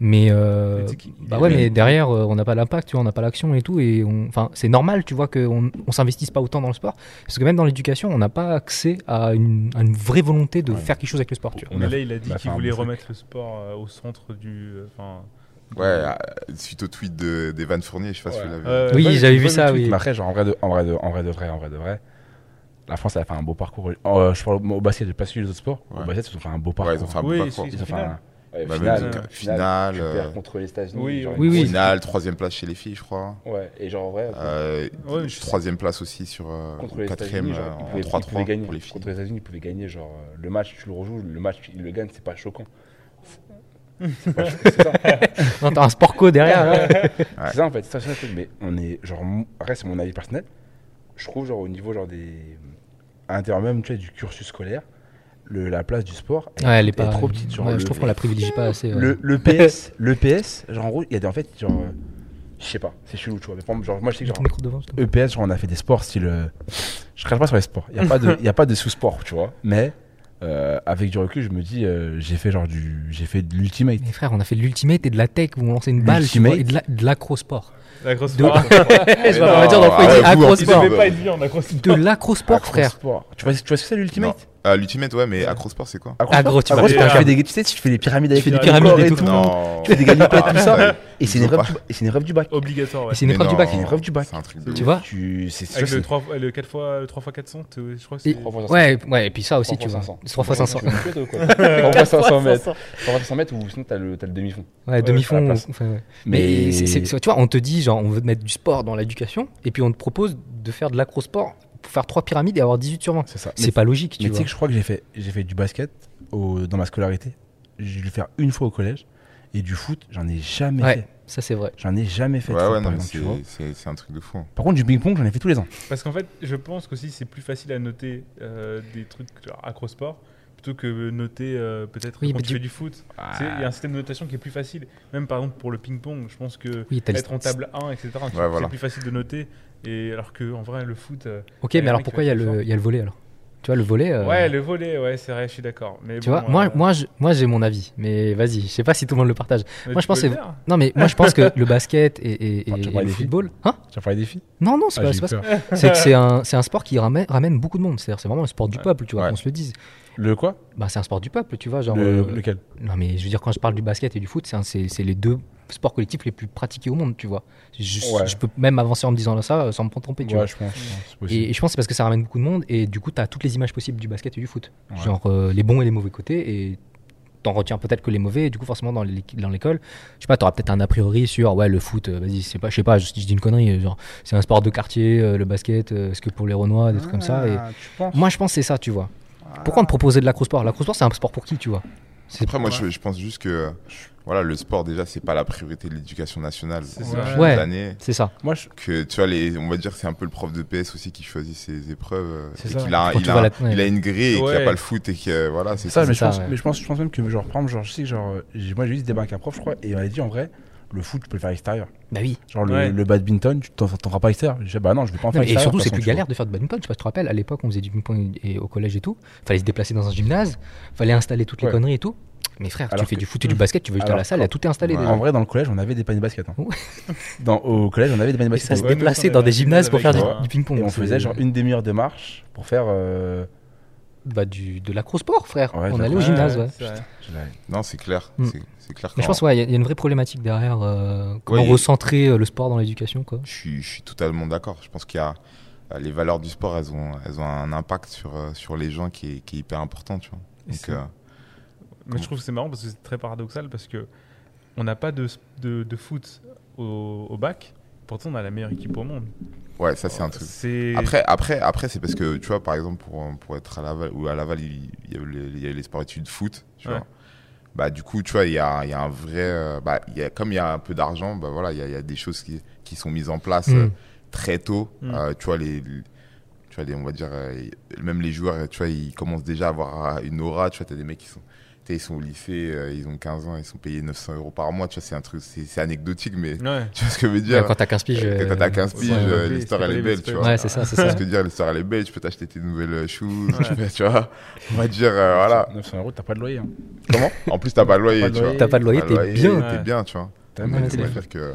Ouais. Mais, euh, bah ouais, mais derrière, euh, on n'a pas l'impact, tu vois, on n'a pas l'action et tout, et enfin, c'est normal, tu vois, qu'on on s'investisse pas autant dans le sport, parce que même dans l'éducation, on n'a pas accès à une, à une vraie volonté de Ouais. faire quelque chose avec le sport, tu vois. On Mais a- là, il a dit qu'il voulait remettre le sport euh, au centre du. euh. Ouais, euh, suite au tweet de- d'Evan Fournier, je sais pas si Ouais. vous l'avez Euh, Oui, ouais, j'avais vu ça, oui. Mais après, genre, en vrai, de, en, vrai de, en vrai de vrai, en vrai de vrai, la France, elle a fait un beau parcours. Euh, je parle au basket, j'ai pas suivi les autres sports. Ouais. Au basket, ils ont fait un beau Ouais, parcours. ils ont fait un beau parcours. ils Ils ont fait Finale. un. Ouais, Bah, finale, même finale, euh, contre les États-Unis. oui, genre, oui, oui. Finale, troisième place chez les filles, je crois. Ouais, et genre, en vrai, Euh, Ouais, troisième place aussi sur euh, contre les quatrième États-Unis, genre, euh, ils en pouvaient- ils 3-3 pouvaient gagner. pour les filles. Contre les États-Unis, ils pouvaient gagner. Genre, le match, tu le rejoues, le match, ils le gagnent, c'est pas choquant. C'est pas choquant, c'est ça. Non, t'as un sport co derrière. C'est ça en fait, c'est ça, truc. Mais on est, genre, c'est mon avis personnel. Je trouve, genre, au niveau, genre, des. À l'intérieur même, tu vois, du cursus scolaire, le, la place du sport, elle, Ouais, elle est pas. trop petite. Genre, ouais, le, je trouve qu'on la privilégie pas assez. le, le PS, le PS, genre, en gros, il y a des, en fait, genre, euh, je sais pas, c'est chelou, tu vois. Mais exemple, genre, moi, je sais que, genre, devant. EPS, genre, on a fait des sports style. euh, je crache pas sur les sports. Il n'y a pas de, il y a pas de sous-sport, tu vois. Mais euh, avec du recul, je me dis, euh, j'ai fait genre du, j'ai fait de l'ultimate. Mais frère, on a fait de l'ultimate et de la tech où on lançait une balle tu vois, et de la- de l'acrosport. La grosse De- sport. Je vais pas dire dans le ah, pas être. De l'acrosport, frère. Tu vois, tu vois ce que c'est l'ultimate Ah, L'ultimate, ouais, mais Acrosport, c'est quoi Agro, tu tu fais des, tu sais, tu fais des pyramides avec fais des pyramides et tout. Tu fais des galipettes, tout ça. Et c'est une épreuve du- et c'est une épreuve du bac. Obligatoire, ouais. C'est une épreuve du bac. C'est une épreuve du bac. C'est un truc de Tu vois Tu, c'est sûr, Avec le 3 le 4 fois, le 3 x 400, t'es- je crois que c'est. trois fois 500. Ouais, ouais, et puis ça aussi, tu vois. 500. 3 fois 500. Tu veux me tuer, toi, ou quoi 3 fois 500 mètres. 3 fois 500 mètres ou sinon t'as le, t'as le demi-fond. Ouais, demi-fond. Mais, tu vois, on te dit, genre, on veut mettre du sport dans l'éducation, et puis on te propose de faire de l'acrosport pour faire 3 pyramides et avoir 18 sur 20. c'est ça. C'est pas logique, tu Mais tu sais que je crois que j'ai fait, j'ai fait du basket au- dans ma scolarité. J'ai dû le faire une fois au collège. Et du foot, j'en ai jamais Ouais, fait. ça c'est vrai. J'en ai jamais fait. Ouais, ouais, c'est- un truc de fou. Par contre, du ping-pong, j'en ai fait tous les ans. Parce qu'en fait, je pense qu'aussi c'est plus facile à noter euh, des trucs genre acrosport plutôt que noter euh, peut-être Oui, quand mais tu tu- fais du foot. Sais, Il y a un système de notation qui est plus facile. Même par exemple pour le ping-pong, je pense que Oui, en table 1, etc., Ouais, c'est voilà. plus facile de noter. Et alors que en vrai, le foot. euh, Ok, mais alors pourquoi il y, a le- y a le volet alors? Tu vois, le volet. euh, Ouais, le volet, ouais, c'est vrai, je suis d'accord. Mais Tu bon, vois, moi, euh, moi, je- moi j'ai mon avis, mais vas-y, je sais pas si tout le monde le partage. mais moi, je pense que. Non, mais moi je pense que le basket et, et- et- Ah, et le des filles football. Hein? Tu vas parler des filles? Non, non, c'est Ah, pas, c'est eu pas ça. peur. C'est que c'est un, c'est un sport qui ramène, ramène beaucoup de monde. C'est-à-dire, c'est vraiment le sport du Ouais. peuple, tu vois, Ouais. qu'on se le dise. Le quoi? Bah, c'est un sport du peuple, tu vois. Genre, Le- euh, Lequel? Non, mais je veux dire, quand je parle du basket et du foot, c'est les deux sports collectifs les plus pratiqués au monde, tu vois. Je, Ouais. je peux même avancer en me disant ça euh, sans me tromper, tu Ouais, vois. je pense. Et, et je pense que c'est parce que ça ramène beaucoup de monde et du coup, tu as toutes les images possibles du basket et du foot. Ouais. Genre euh, les bons et les mauvais côtés et t'en retiens peut-être que les mauvais et du coup forcément dans l'école je sais pas t'auras peut-être un a priori sur ouais le foot vas-y c'est pas je sais pas je, je dis une connerie genre c'est un sport de quartier euh, le basket euh, est-ce que pour les Renois des trucs comme ça et Ah, moi je pense que c'est ça tu vois pourquoi on te proposait de l'acrosport? L'acrosport c'est un sport pour qui tu vois? C'est Après, moi, je, je pense juste que voilà, le sport, déjà, c'est pas la priorité de l'éducation nationale. C'est ça. Ouais. c'est ça Moi, je... Que tu vois, les, on va dire, c'est un peu le prof de PS aussi qui choisit ses épreuves. euh, C'est et ça. qu'il a, il a, vois la- ouais. il a une grille et qu'il n'y a pas le foot et que voilà, c'est ça, ça. mais je, ça, pense, ouais. mais je pense, je pense même que, genre, par exemple, genre, je sais que, genre, moi, j'ai eu ce débat avec un prof, je crois, et il m'a dit, en vrai, le foot, tu peux le faire à l'extérieur. Bah oui. Genre le, Ouais. le badminton, tu t'en t'en feras pas à l'extérieur. Je dis, bah non, je vais pas en faire et surtout, de c'est plus galère de faire du badminton. Je sais pas si tu te rappelles, à l'époque, on faisait du ping-pong et- au collège et tout. Fallait se déplacer dans un gymnase, fallait installer toutes les Ouais. conneries et tout. Mais frère, Alors tu fais que- du foot et du basket, tu veux juste à Alors la salle, quand- là, tout est installé Ouais. déjà. vois. En vrai, dans le collège, on avait des paniers de basket. hein. Dans, au collège, on avait des paniers de Et ça basket. se Ouais, déplaçait dans des gymnases pour faire du, ping-pong. Et on faisait genre une demi-heure de marche pour faire. euh, bah, du, de l'acrosport, frère. Ouais, on de allait au gymnase, ouais. Non, c'est clair. Mm. C'est c'est clair. Mais je pense, ouais, il y a- il y, a une vraie problématique derrière. euh, comment Ouais, recentrer euh, le sport dans l'éducation, quoi. Je suis, je suis totalement d'accord. Je pense qu'il y a euh, les valeurs du sport, elles ont, elles ont un impact sur, sur les gens qui est, qui est hyper important, tu vois. Donc, euh, Mais je trouve que c'est marrant parce que c'est très paradoxal parce que on n'a pas de, de, de foot au, au bac. Pourtant, on a la meilleure équipe au monde. ouais, ça c'est un truc. C'est Après, après, après c'est parce que, tu vois, par exemple, pour, pour être à Laval, ou à Laval, il, il y a eu les, il y a eu les sports études foot, tu Ouais. vois. Bah, du coup, tu vois, il y a, y a un vrai. euh, bah, y a, comme il y a un peu d'argent, bah, voilà, il y a, il y a des choses qui, qui sont mises en place Mm. euh, très tôt. Mm. Euh, tu vois, les, les- tu vois, les, on va dire, euh, même les joueurs, tu vois, ils commencent déjà à avoir une aura. Tu vois, t'as des mecs qui sont. Ils sont au lycée, euh, ils ont 15 ans, ils sont payés 900 euros par mois. Tu vois, c'est un truc, c'est anecdotique, mais Ouais. tu vois ce que je veux Ouais, dire quand t'as 15 piges. Euh, euh, Quand t'as 15 piges, ouais, euh, ouais, l'histoire elle est belle, tu vois. Ouais, c'est ça, c'est Tu vois ça. ce que je veux dire, l'histoire elle est belle, tu peux t'acheter tes nouvelles shoes, Ouais. tu, peux- tu vois. On va dire, euh, voilà. 900 euros, t'as pas de loyer. hein. Comment? En plus, t'as pas de loyer, T'as pas de tu vois. loyer. T'as pas de loyer, t'es bien. T'es bien, tu vois. T'as même dire que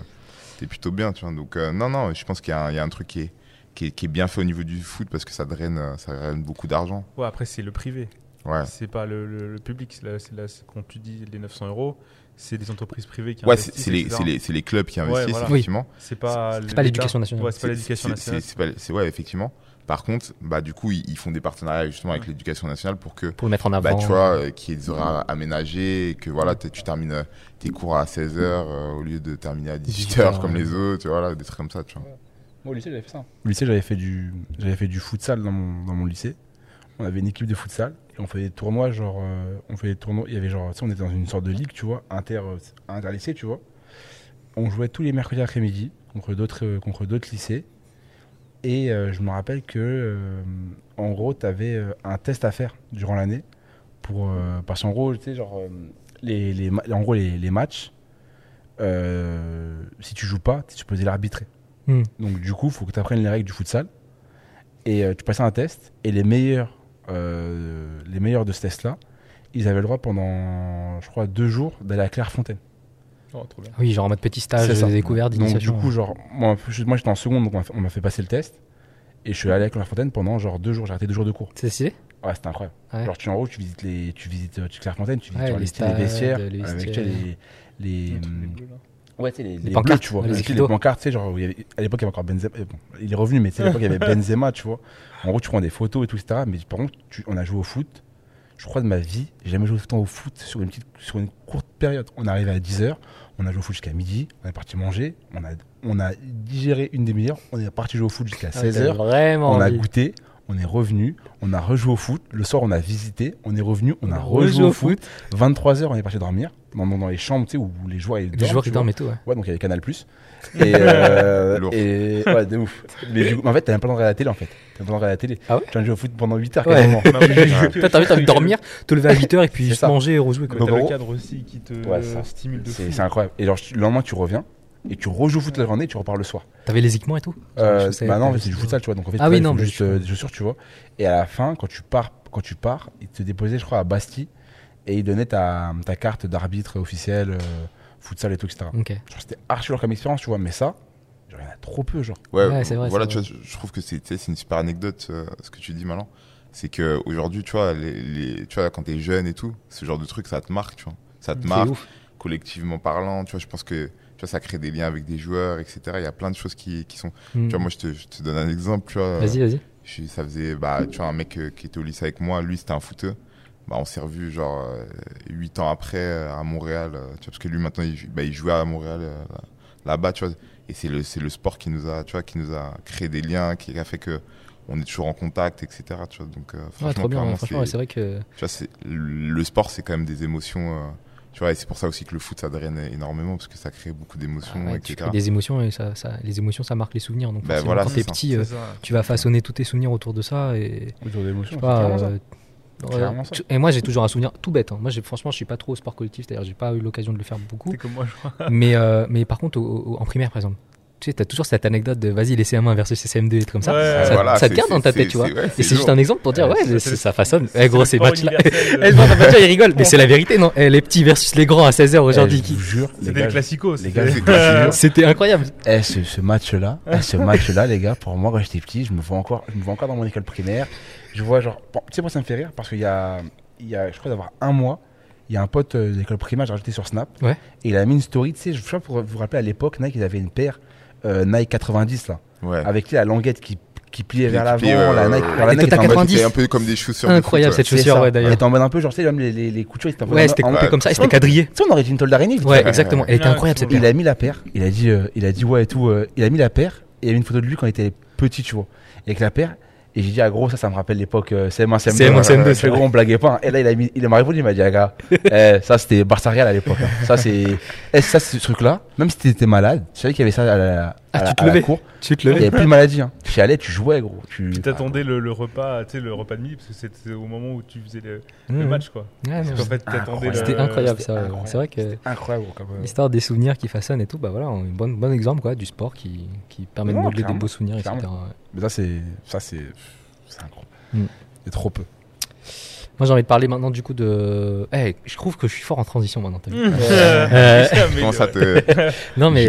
t'es plutôt bien, tu vois. Donc, euh, non, non, je pense qu'il y, a un- truc qui est, qui, est, qui est bien fait au niveau du foot parce que ça draine, euh, ça draine beaucoup d'argent. Ouais, après, c'est le privé. Ouais. C'est pas le, le- le public. C'est là, là- quand tu dis les 900 euros, c'est des entreprises privées qui Ouais, c'est investissent. c'est les, clubs qui Ouais, investissent, voilà. effectivement. C'est pas, C'est l'éducation nationale. Ouais, c'est pas l'éducation nationale. c'est- ouais, effectivement. Par contre, bah, du coup, ils, ils font des partenariats justement avec l'éducation nationale pour que Pour le mettre en avant. bah, tu vois, euh, qu'il y ait des horaires aménagés et que voilà, tu termines euh, tes cours à 16h au lieu de terminer à 18h 18h, comme les autres, tu vois, voilà, des trucs comme ça, tu vois. Moi, au lycée, j'avais fait ça. Au lycée, j'avais fait du, j'avais fait du futsal dans mon, dans mon lycée. On avait une équipe de futsal et on faisait des tournois, genre, euh, on faisait des tournois. Il y avait genre, on était dans une sorte de ligue, tu vois, inter, euh, inter-lycée, tu vois. On jouait tous les mercredis après-midi contre d'autres, euh, contre d'autres lycées. Et euh, je me rappelle que, en gros, tu avais un test à faire durant l'année. Pour, parce qu'en gros, tu sais, genre, les, les, en gros, les, les matchs, si tu joues pas, tu es supposé l'arbitrer. Hmm. Donc du coup, il faut que tu apprennes les règles du futsal. Et tu passais un test. Et les meilleurs, euh, les meilleurs de ce test-là, ils avaient le droit pendant, je crois, deux jours d'aller à Clairefontaine. Oh, trop bien. Oui, genre en mode petit stage de découverte Donc du d'initiation. coup, genre, moi, j'étais en seconde, donc on m'a fait- passer le test. Et je suis allé à Clairefontaine pendant genre deux jours. J'ai arrêté deux jours de cours. C'est stylé Ouais, c'était incroyable. Ouais. Genre, tu en haut, tu visites les, tu visites euh, Clairefontaine, tu visites Ouais, genre, les les, tu les vestiaires, les avec tu les, les, bleus, là. Ouais, tu sais, les, les pancartes, bleus, tu vois. les les pancartes, tu sais, genre, où il y avait- à l'époque, il y avait encore Benzema. euh, bon, il est revenu, mais sais, à l'époque, il y avait Benzema, tu vois. En gros, tu prends des photos et tout, etc. Mais par contre, tu- on a joué au foot. Je crois de ma vie, j'ai jamais joué autant au foot sur une, petite, sur une courte période. On est arrivé à 10h, on a joué au foot jusqu'à midi, on est parti manger, on a, on a digéré une demi-heure, on est parti jouer au foot jusqu'à Ah, 16h. t'as Vraiment. On a goûté, on est revenu, on a rejoué au foot. Le soir, on a visité, on est revenu, on a rejoué au foot. 23h, on est parti dormir dans, dans- dans les chambres, tu sais, où les joueurs ils Les dorment, joueurs tu qui dorment et tout, ouais. Ouais, donc il y avait Canal Plus. Et, euh, Lourd. et ouais, de ouf. Mais du coup, en fait, t'as pas le temps de regarder la télé en fait. T'as pas le temps de regarder la télé. Ah ouais Tu viens de jouer au foot pendant 8 heures Ouais. quasiment. Toi, t'as envie, de dormir, te lever à 8h et puis juste manger et rejouer. Quoi. t'as Donc, le cadre aussi qui te stimule de fou. C'est c'est incroyable. Et genre, le lendemain, tu reviens et tu rejoues au foot la journée tu repars le soir. T'avais les équipements et tout Euh, bah non, c'est du futsal, tu vois. Donc en fait, Ah oui, non, juste je- euh, des chaussures, tu vois. Et à la fin, quand tu pars, quand tu pars, ils te déposaient, je crois, à Bastille et ils donnaient ta, ta carte d'arbitre officiel, euh, futsal et tout, etc. C'était archi lourd comme expérience, tu vois. Mais ça, genre, il y en a trop peu, genre. Ouais, Ouais, c'est vrai, voilà, tu vois, je- trouve que c'est une super anecdote euh, ce que tu dis maintenant. C'est que aujourd'hui, tu vois, les, les- tu vois, quand t'es jeune et tout, ce genre de truc, ça te marque, tu vois. Ça te marque, ouf. collectivement parlant, tu vois. Je pense que tu vois, ça crée des liens avec des joueurs, etc. Il y a plein de choses qui, qui sont. Hmm. Tu vois, moi, je te, je te donne un exemple, tu vois. Vas-y, vas-y. Je ça faisait, bah, tu vois, un mec euh, qui était au lycée avec moi, lui, c'était un footeux. Bah, on s'est revu genre euh, huit ans après euh, à Montréal, euh, tu vois, parce que lui maintenant, il, bah, il jouait à Montréal là-bas, tu vois. Et c'est le, c'est le sport qui nous a, tu vois, qui nous a créé des liens, qui a fait que on est toujours en contact, etc. Tu vois, donc euh, franchement, Ouais, trop bien. clairement, ouais, Franchement, c'est- ouais, c'est vrai que. tu vois, c'est le sport, c'est quand même des émotions. Tu vois, et c'est pour ça aussi que le foot, ça draine énormément parce que ça crée beaucoup d'émotions, ah ouais, tu etc. crées des émotions et ça, ça, les émotions, ça marque les souvenirs. Donc, Bah, voilà, quand c'est t'es petit, euh, tu vas façonner tous tes souvenirs autour de ça et Autour d'émotions, euh, et moi, j'ai toujours un souvenir tout bête. hein. Moi, j'ai- franchement, je suis pas trop au sport collectif, c'est-à-dire, j'ai pas eu l'occasion de le faire beaucoup. Comme moi, je crois. mais, euh, mais par contre, au- au- en primaire, par exemple, tu sais, t'as toujours cette anecdote de vas-y, les CM1 versus les CM2, et trucs comme ça. Ouais, ça, voilà, ça te garde dans ta tête, tu vois. ouais, Et c'est juste un exemple pour dire, Ouais, ouais, ça, façonne. Eh gros, ces matchs-là. Eh, je vois, ta voiture, il rigole, mais c'est la vérité, non? Eh, Les petits versus les grands à 16h aujourd'hui. Eh, je vous jure, C'était le classico. les gars, c'était- incroyable. Eh, ce, match-là, eh, ce match-là, les gars, pour moi, quand j'étais petit, je me vois encore, je me vois encore dans mon école primaire. Je vois genre, bon, tu sais, moi, ça me fait rire parce qu'il y a, il y a, je crois d'avoir un mois, il y a un pote euh, de l'école primaire, j'ai rajouté sur Snap. Ouais. Et il a mis une story, tu sais, je sais pas pour vous rappeler à l'époque, Nike, ils avaient une paire euh, Nike 90 là, Ouais. avec la languette qui, qui pliait vers l'avant, euh, la Nike, la Et Nike était en t'as mode- 90. C'était un peu comme des chaussures. de Incroyable foot, cette chaussure, ouais, Elle d'ailleurs. était en mode un peu, genre, tu sais, même les, les, les coutures, ils étaient un peu Ouais, en- c'était coupé ouais. comme ça, et c'était Tu quadrillé. sais, on aurait dit une tôle d'araignée. Ouais, exactement. Elle était incroyable cette ouais. Il paire. a mis la paire, il a dit, euh, il a dit ouais et tout. euh, il a mis la paire et il y avait une photo de lui quand il était petit, tu vois, avec la paire. Et j'ai dit, ah gros, ça, ça me rappelle l'époque euh, CM1, CM2. CM1, CM2, Je c'est gros, on blaguait pas. Et là, il a mis, il m'a répondu, il m'a dit, ah gars, eh, ça c'était Barça Real à l'époque. hein. Ça c'est, eh, ça c'est ce truc-là. Même si t'étais malade, tu savais qu'il y avait ça à la, Ah, à tu te à la levais. cour. Tu te Il y levais. avait plus de maladie. Hein. Tu y allais, tu jouais, gros. Tu t'attendais le, le repas, tu sais, le repas de midi, parce que c'était au moment où tu faisais le, le Mmh. match, quoi. Ouais, non, En fait, t'attendais incroyable. le. C'était incroyable ça. C'est vrai que incroyable. comme, euh, l'histoire des souvenirs qui façonnent et tout, bah voilà, un bon, bon exemple quoi, du sport qui, qui permet de modeler des beaux souvenirs, etc. ouais. Mais ça c'est, ça c'est, c'est incroyable. Mm. C'est trop peu. Moi j'ai envie de parler maintenant du coup de. Eh, je trouve que je suis fort en transition maintenant. t'as vu. Euh, Comment ça te. non mais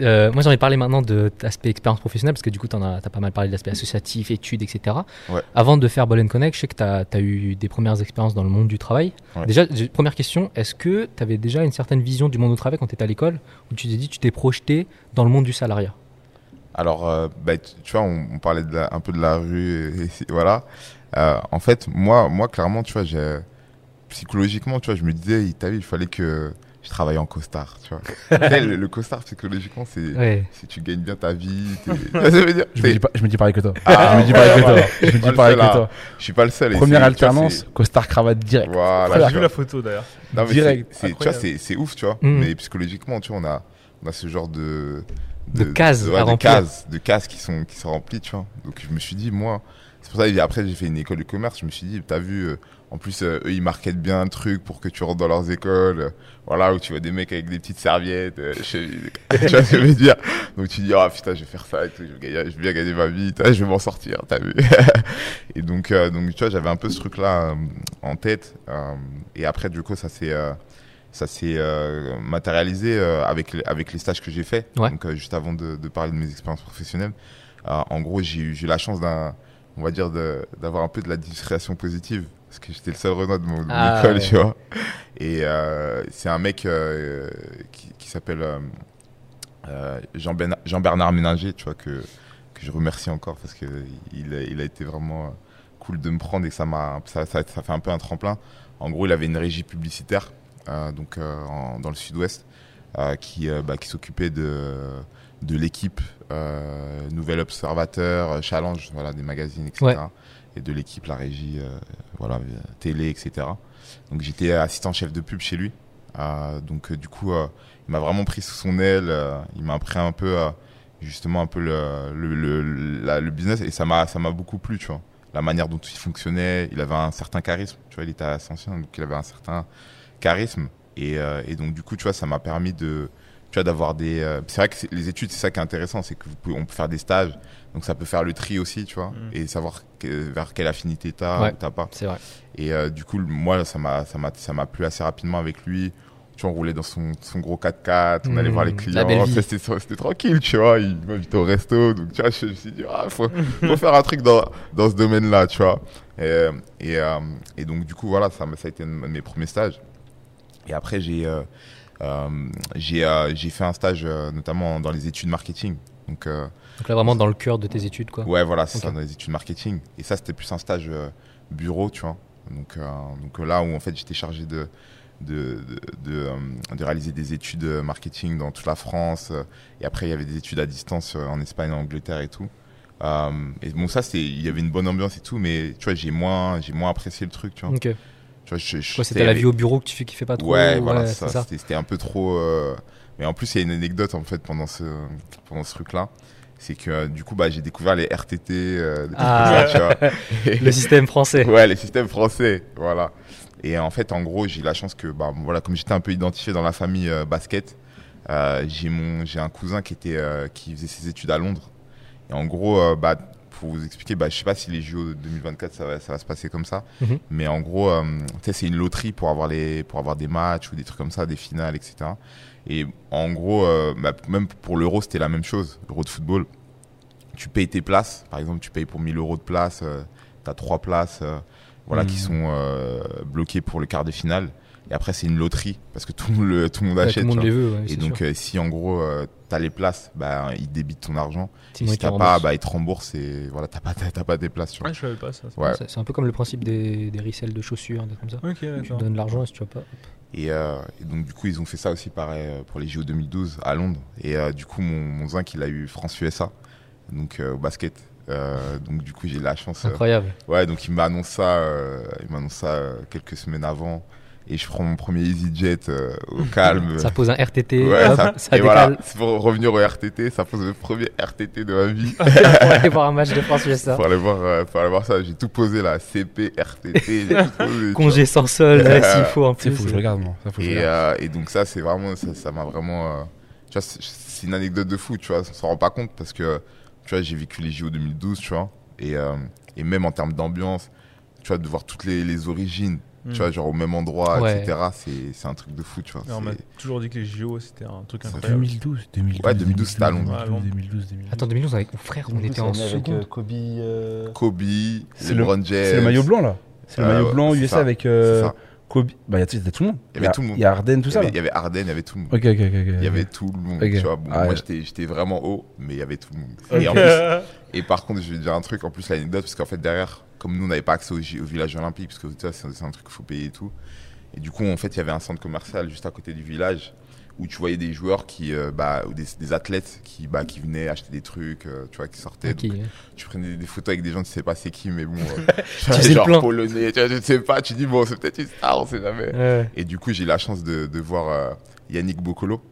euh, moi j'ai envie de parler maintenant de l'aspect expérience professionnelle parce que du coup t'en as, t'as pas mal parlé de l'aspect associatif, études, etc. Ouais. Avant de faire Ball and Connect, je sais que t'as as eu des premières expériences dans le monde du travail. Ouais. Déjà, première question, est-ce que t'avais déjà une certaine vision du monde du travail quand t'étais à l'école où tu t'es dit tu t'es projeté dans le monde du salariat? Alors, euh, bah, tu, tu vois, on, on parlait de la- un peu de la rue, et, et voilà. Euh, en fait, moi, moi, clairement, tu vois, j'ai psychologiquement, tu vois, je me disais, il- t'as vu, il fallait que je travaille en costard, tu vois. Le, le costard, psychologiquement, c'est Ouais. si tu gagnes bien ta vie. je veux dire? Je me dis pas, je me dis pareil que toi. Ah, je me dis ouais, pareil que toi. Je me dis pareil que toi. Je suis pas le seul. Première vois, alternance, costard cravate direct. Voilà. J'ai vu la photo d'ailleurs. Direct. Tu vois, c'est ouf, tu vois. Mhm. Mais psychologiquement, tu vois, on a, on a ce genre de. De cases ouais, à de remplir. cases, de cases qui sont, qui sont remplies, tu vois. Donc je me suis dit, moi. C'est pour ça que après, j'ai fait une école de commerce. Je me suis dit, t'as vu. euh, en plus, euh, eux, ils marketent bien un truc pour que tu rentres dans leurs écoles. euh, voilà, où tu vois des mecs avec des petites serviettes. je- tu vois ce que je veux dire Donc tu dis, ah putain, je vais faire ça et tout. Je vais, gagner- je vais bien gagner ma vie. Je vais m'en sortir, t'as vu Et donc, euh, donc, tu vois, j'avais un peu ce truc-là euh, en tête. euh, et après, du coup, ça s'est euh, ça s'est euh, matérialisé euh, avec, les, avec les stages que j'ai faits. Ouais. Donc, euh, juste avant de, de parler de mes expériences professionnelles, en gros, j'ai eu j'ai eu la chance d'un, on va dire, d'avoir un peu de la discrétion positive. Parce que j'étais le seul Renault de mon, de Ah, école, ouais. tu vois. Et euh, c'est un mec euh, qui, qui s'appelle euh, euh, Jean-Bernard Jean-Bernard Ménager, tu vois, que, que je remercie encore parce que il, a- il a été vraiment euh, cool de me prendre et ça m'a ça, ça, ça fait un peu un tremplin. En gros, il avait une régie publicitaire euh, donc euh, en- dans le sud-ouest euh, qui, bah, qui s'occupait de, de l'équipe euh, Nouvel Observateur, Challenge, voilà, des magazines, etc. Ouais. Et de l'équipe, la régie, euh, voilà, télé, etc. Donc j'étais assistant chef de pub chez lui. Euh, donc du coup, il m'a vraiment pris sous son aile. il m'a appris un peu, justement, un peu le, le, le, la- le business et ça m'a ça m'a beaucoup plu, tu vois. La manière dont il fonctionnait, il avait un certain charisme. Tu vois, il était assez ancien, donc il avait un certain charisme. Et, euh, et donc du coup, tu vois, ça m'a permis de, tu vois, d'avoir des. euh, c'est vrai que les études, c'est ça qui est intéressant, c'est que vous pouvez, on peut faire des stages, donc ça peut faire le tri aussi, tu vois, Mm. et savoir que- vers quelle affinité t'as Ouais. ou t'as pas. C'est vrai. Et euh, du coup, moi, ça m'a, ça m'a, ça m'a plu assez rapidement avec lui. Tu vois, on roulait dans son, son gros 4x4, on allait Mmh, voir les clients. C'était, tranquille, tu vois. Il m'invitait au resto. Donc, tu vois, je me suis dit, ah, faut, faut faire un truc dans, dans ce domaine-là, tu vois. Et, et, euh, et donc, du coup, voilà, ça, ça a été un de mes premiers stages. Et après, j'ai, j'ai, euh, j'ai fait un stage, euh, notamment dans les études marketing. Donc, euh, Donc là vraiment dans le cœur de tes études quoi. Ouais, voilà, c'est ça, dans les études marketing. Et ça, c'était plus un stage euh, bureau, tu vois. Donc, euh, donc euh, là où en fait j'étais chargé de, de, de, de, euh, de réaliser des études euh, marketing dans toute la France. euh, et après, il y avait des études à distance euh, en Espagne, en Angleterre et tout. Euh, et bon, ça, il y avait une bonne ambiance et tout, mais tu vois, j'ai moins, j'ai moins apprécié le truc, tu vois. Ok. C'était la vie au bureau que tu fais qui fait pas trop. Ouais, voilà, c'est ça. C'était, un peu trop. euh, Mais en plus, il y a une anecdote en fait pendant ce, pendant ce truc-là. c'est que euh, du coup, bah, j'ai découvert les RTT, euh, des Ah. tu vois. Le système français. Ouais, les systèmes français, voilà. Et en fait, en gros, j'ai eu la chance que, bah, voilà, comme j'étais un peu identifié dans la famille euh, basket, j'ai mon, j'ai un cousin qui était, qui faisait ses études à Londres. Et en gros, bah, pour vous expliquer, bah, je sais pas si les JO 2024 ça va, ça va se passer comme ça, Mhm. mais en gros, euh, c'est une loterie pour avoir les, pour avoir des matchs ou des trucs comme ça, des finales, etc. Et en gros, euh, bah, même pour l'euro, c'était la même chose, l'euro de football. Tu payes tes places, par exemple, tu payes pour 1000 euros de place, euh, tu as trois places euh, voilà, Mhm. qui sont euh, bloquées pour le quart de finale. Et après, c'est une loterie, parce que tout le tout le monde Ouais, achète. tout le monde les veut. ouais, Et donc, euh, si en gros, tu as les places, bah, ils débitent ton argent. Et si t'as pas, bah, ils te remboursent et voilà, t'as pas, t'as t'as pas tes places. Tu vois. Ouais, je savais pas ça. Ouais. C'est un peu comme le principe des, des de chaussures, des comme ça. Tu donnes l'argent et si tu vois pas. Et, euh, et donc, du coup, ils ont fait ça aussi pareil euh, pour les JO 2012 à Londres. Et euh, du coup, mon, mon zinc, il a eu France-USA, donc euh, au basket. Euh, donc, du coup, j'ai eu la chance. euh, Incroyable. ouais, donc il m'annonce ça, euh, il m'annonce ça euh, quelques semaines avant. Et je prends mon premier EasyJet euh, au calme. Ça pose un RTT, Ouais, hop, ça- ça, et décale voilà, c'est pour revenir au RTT, ça pose le premier RTT de ma vie. pour aller voir un match de France USA. pour aller voir, euh, pour aller voir ça, j'ai tout posé là, CP, RTT, j'ai tout posé, tu vois. Congé sans sol, ouais, s'il faut en plus. faut que je regarde, moi. Ça, faut que je Et, regarde. euh, et donc ça, c'est vraiment, ça ça m'a vraiment, euh, tu vois, c'est- c'est une anecdote de fou, tu vois, on s'en rend pas compte parce que, tu vois, j'ai vécu les JO 2012, tu vois, et, euh, et même en termes d'ambiance, tu vois, de voir toutes les, les origines, Hmm. tu vois, genre au même endroit, Ouais. etc., c'est c'est un truc de fou, tu vois. On m'a toujours dit que les JO c'était un truc incroyable. 2012, 2012. Ouais, 2012, c'était à Londres. 2012, 2012, 2012. Attends, 2012 avec mon frère, on était en seconde. Kobe. euh, Kobe, C'est LeBron James. C'est le maillot blanc, là. C'est le Euh, maillot ouais, blanc USA ça. avec euh. Kobe. Bah, il y a, il y a tout le monde. Il y avait tout le monde. Il y a Arden, tout ça. avait- il y avait Arden, il y avait tout le monde. Ok, ok, ok. ok. Il y avait tout le monde, tu vois. Bon, Ah, moi, j'étais vraiment haut, mais il y avait tout le monde. Et, en plus, et par contre, je vais dire un truc, en plus, l'anecdote, parce qu'en fait, derrière, comme nous, on n'avait pas accès au, au village olympique, parce que c'est un truc qu'il faut payer et tout. Et du coup, en fait, il y avait un centre commercial juste à côté du village où tu voyais des joueurs qui, euh, bah, ou des, des athlètes qui, bah, qui venaient acheter des trucs, euh, tu vois, qui sortaient. Donc, tu prenais des, photos avec des gens, tu sais pas c'est qui, mais bon, euh, le genre polonais, tu vois, je sais pas, tu dis, bon, c'est peut-être une star, on sait jamais. Ouais. Et du coup, j'ai eu la chance de, de voir euh, Yannick Bocolo,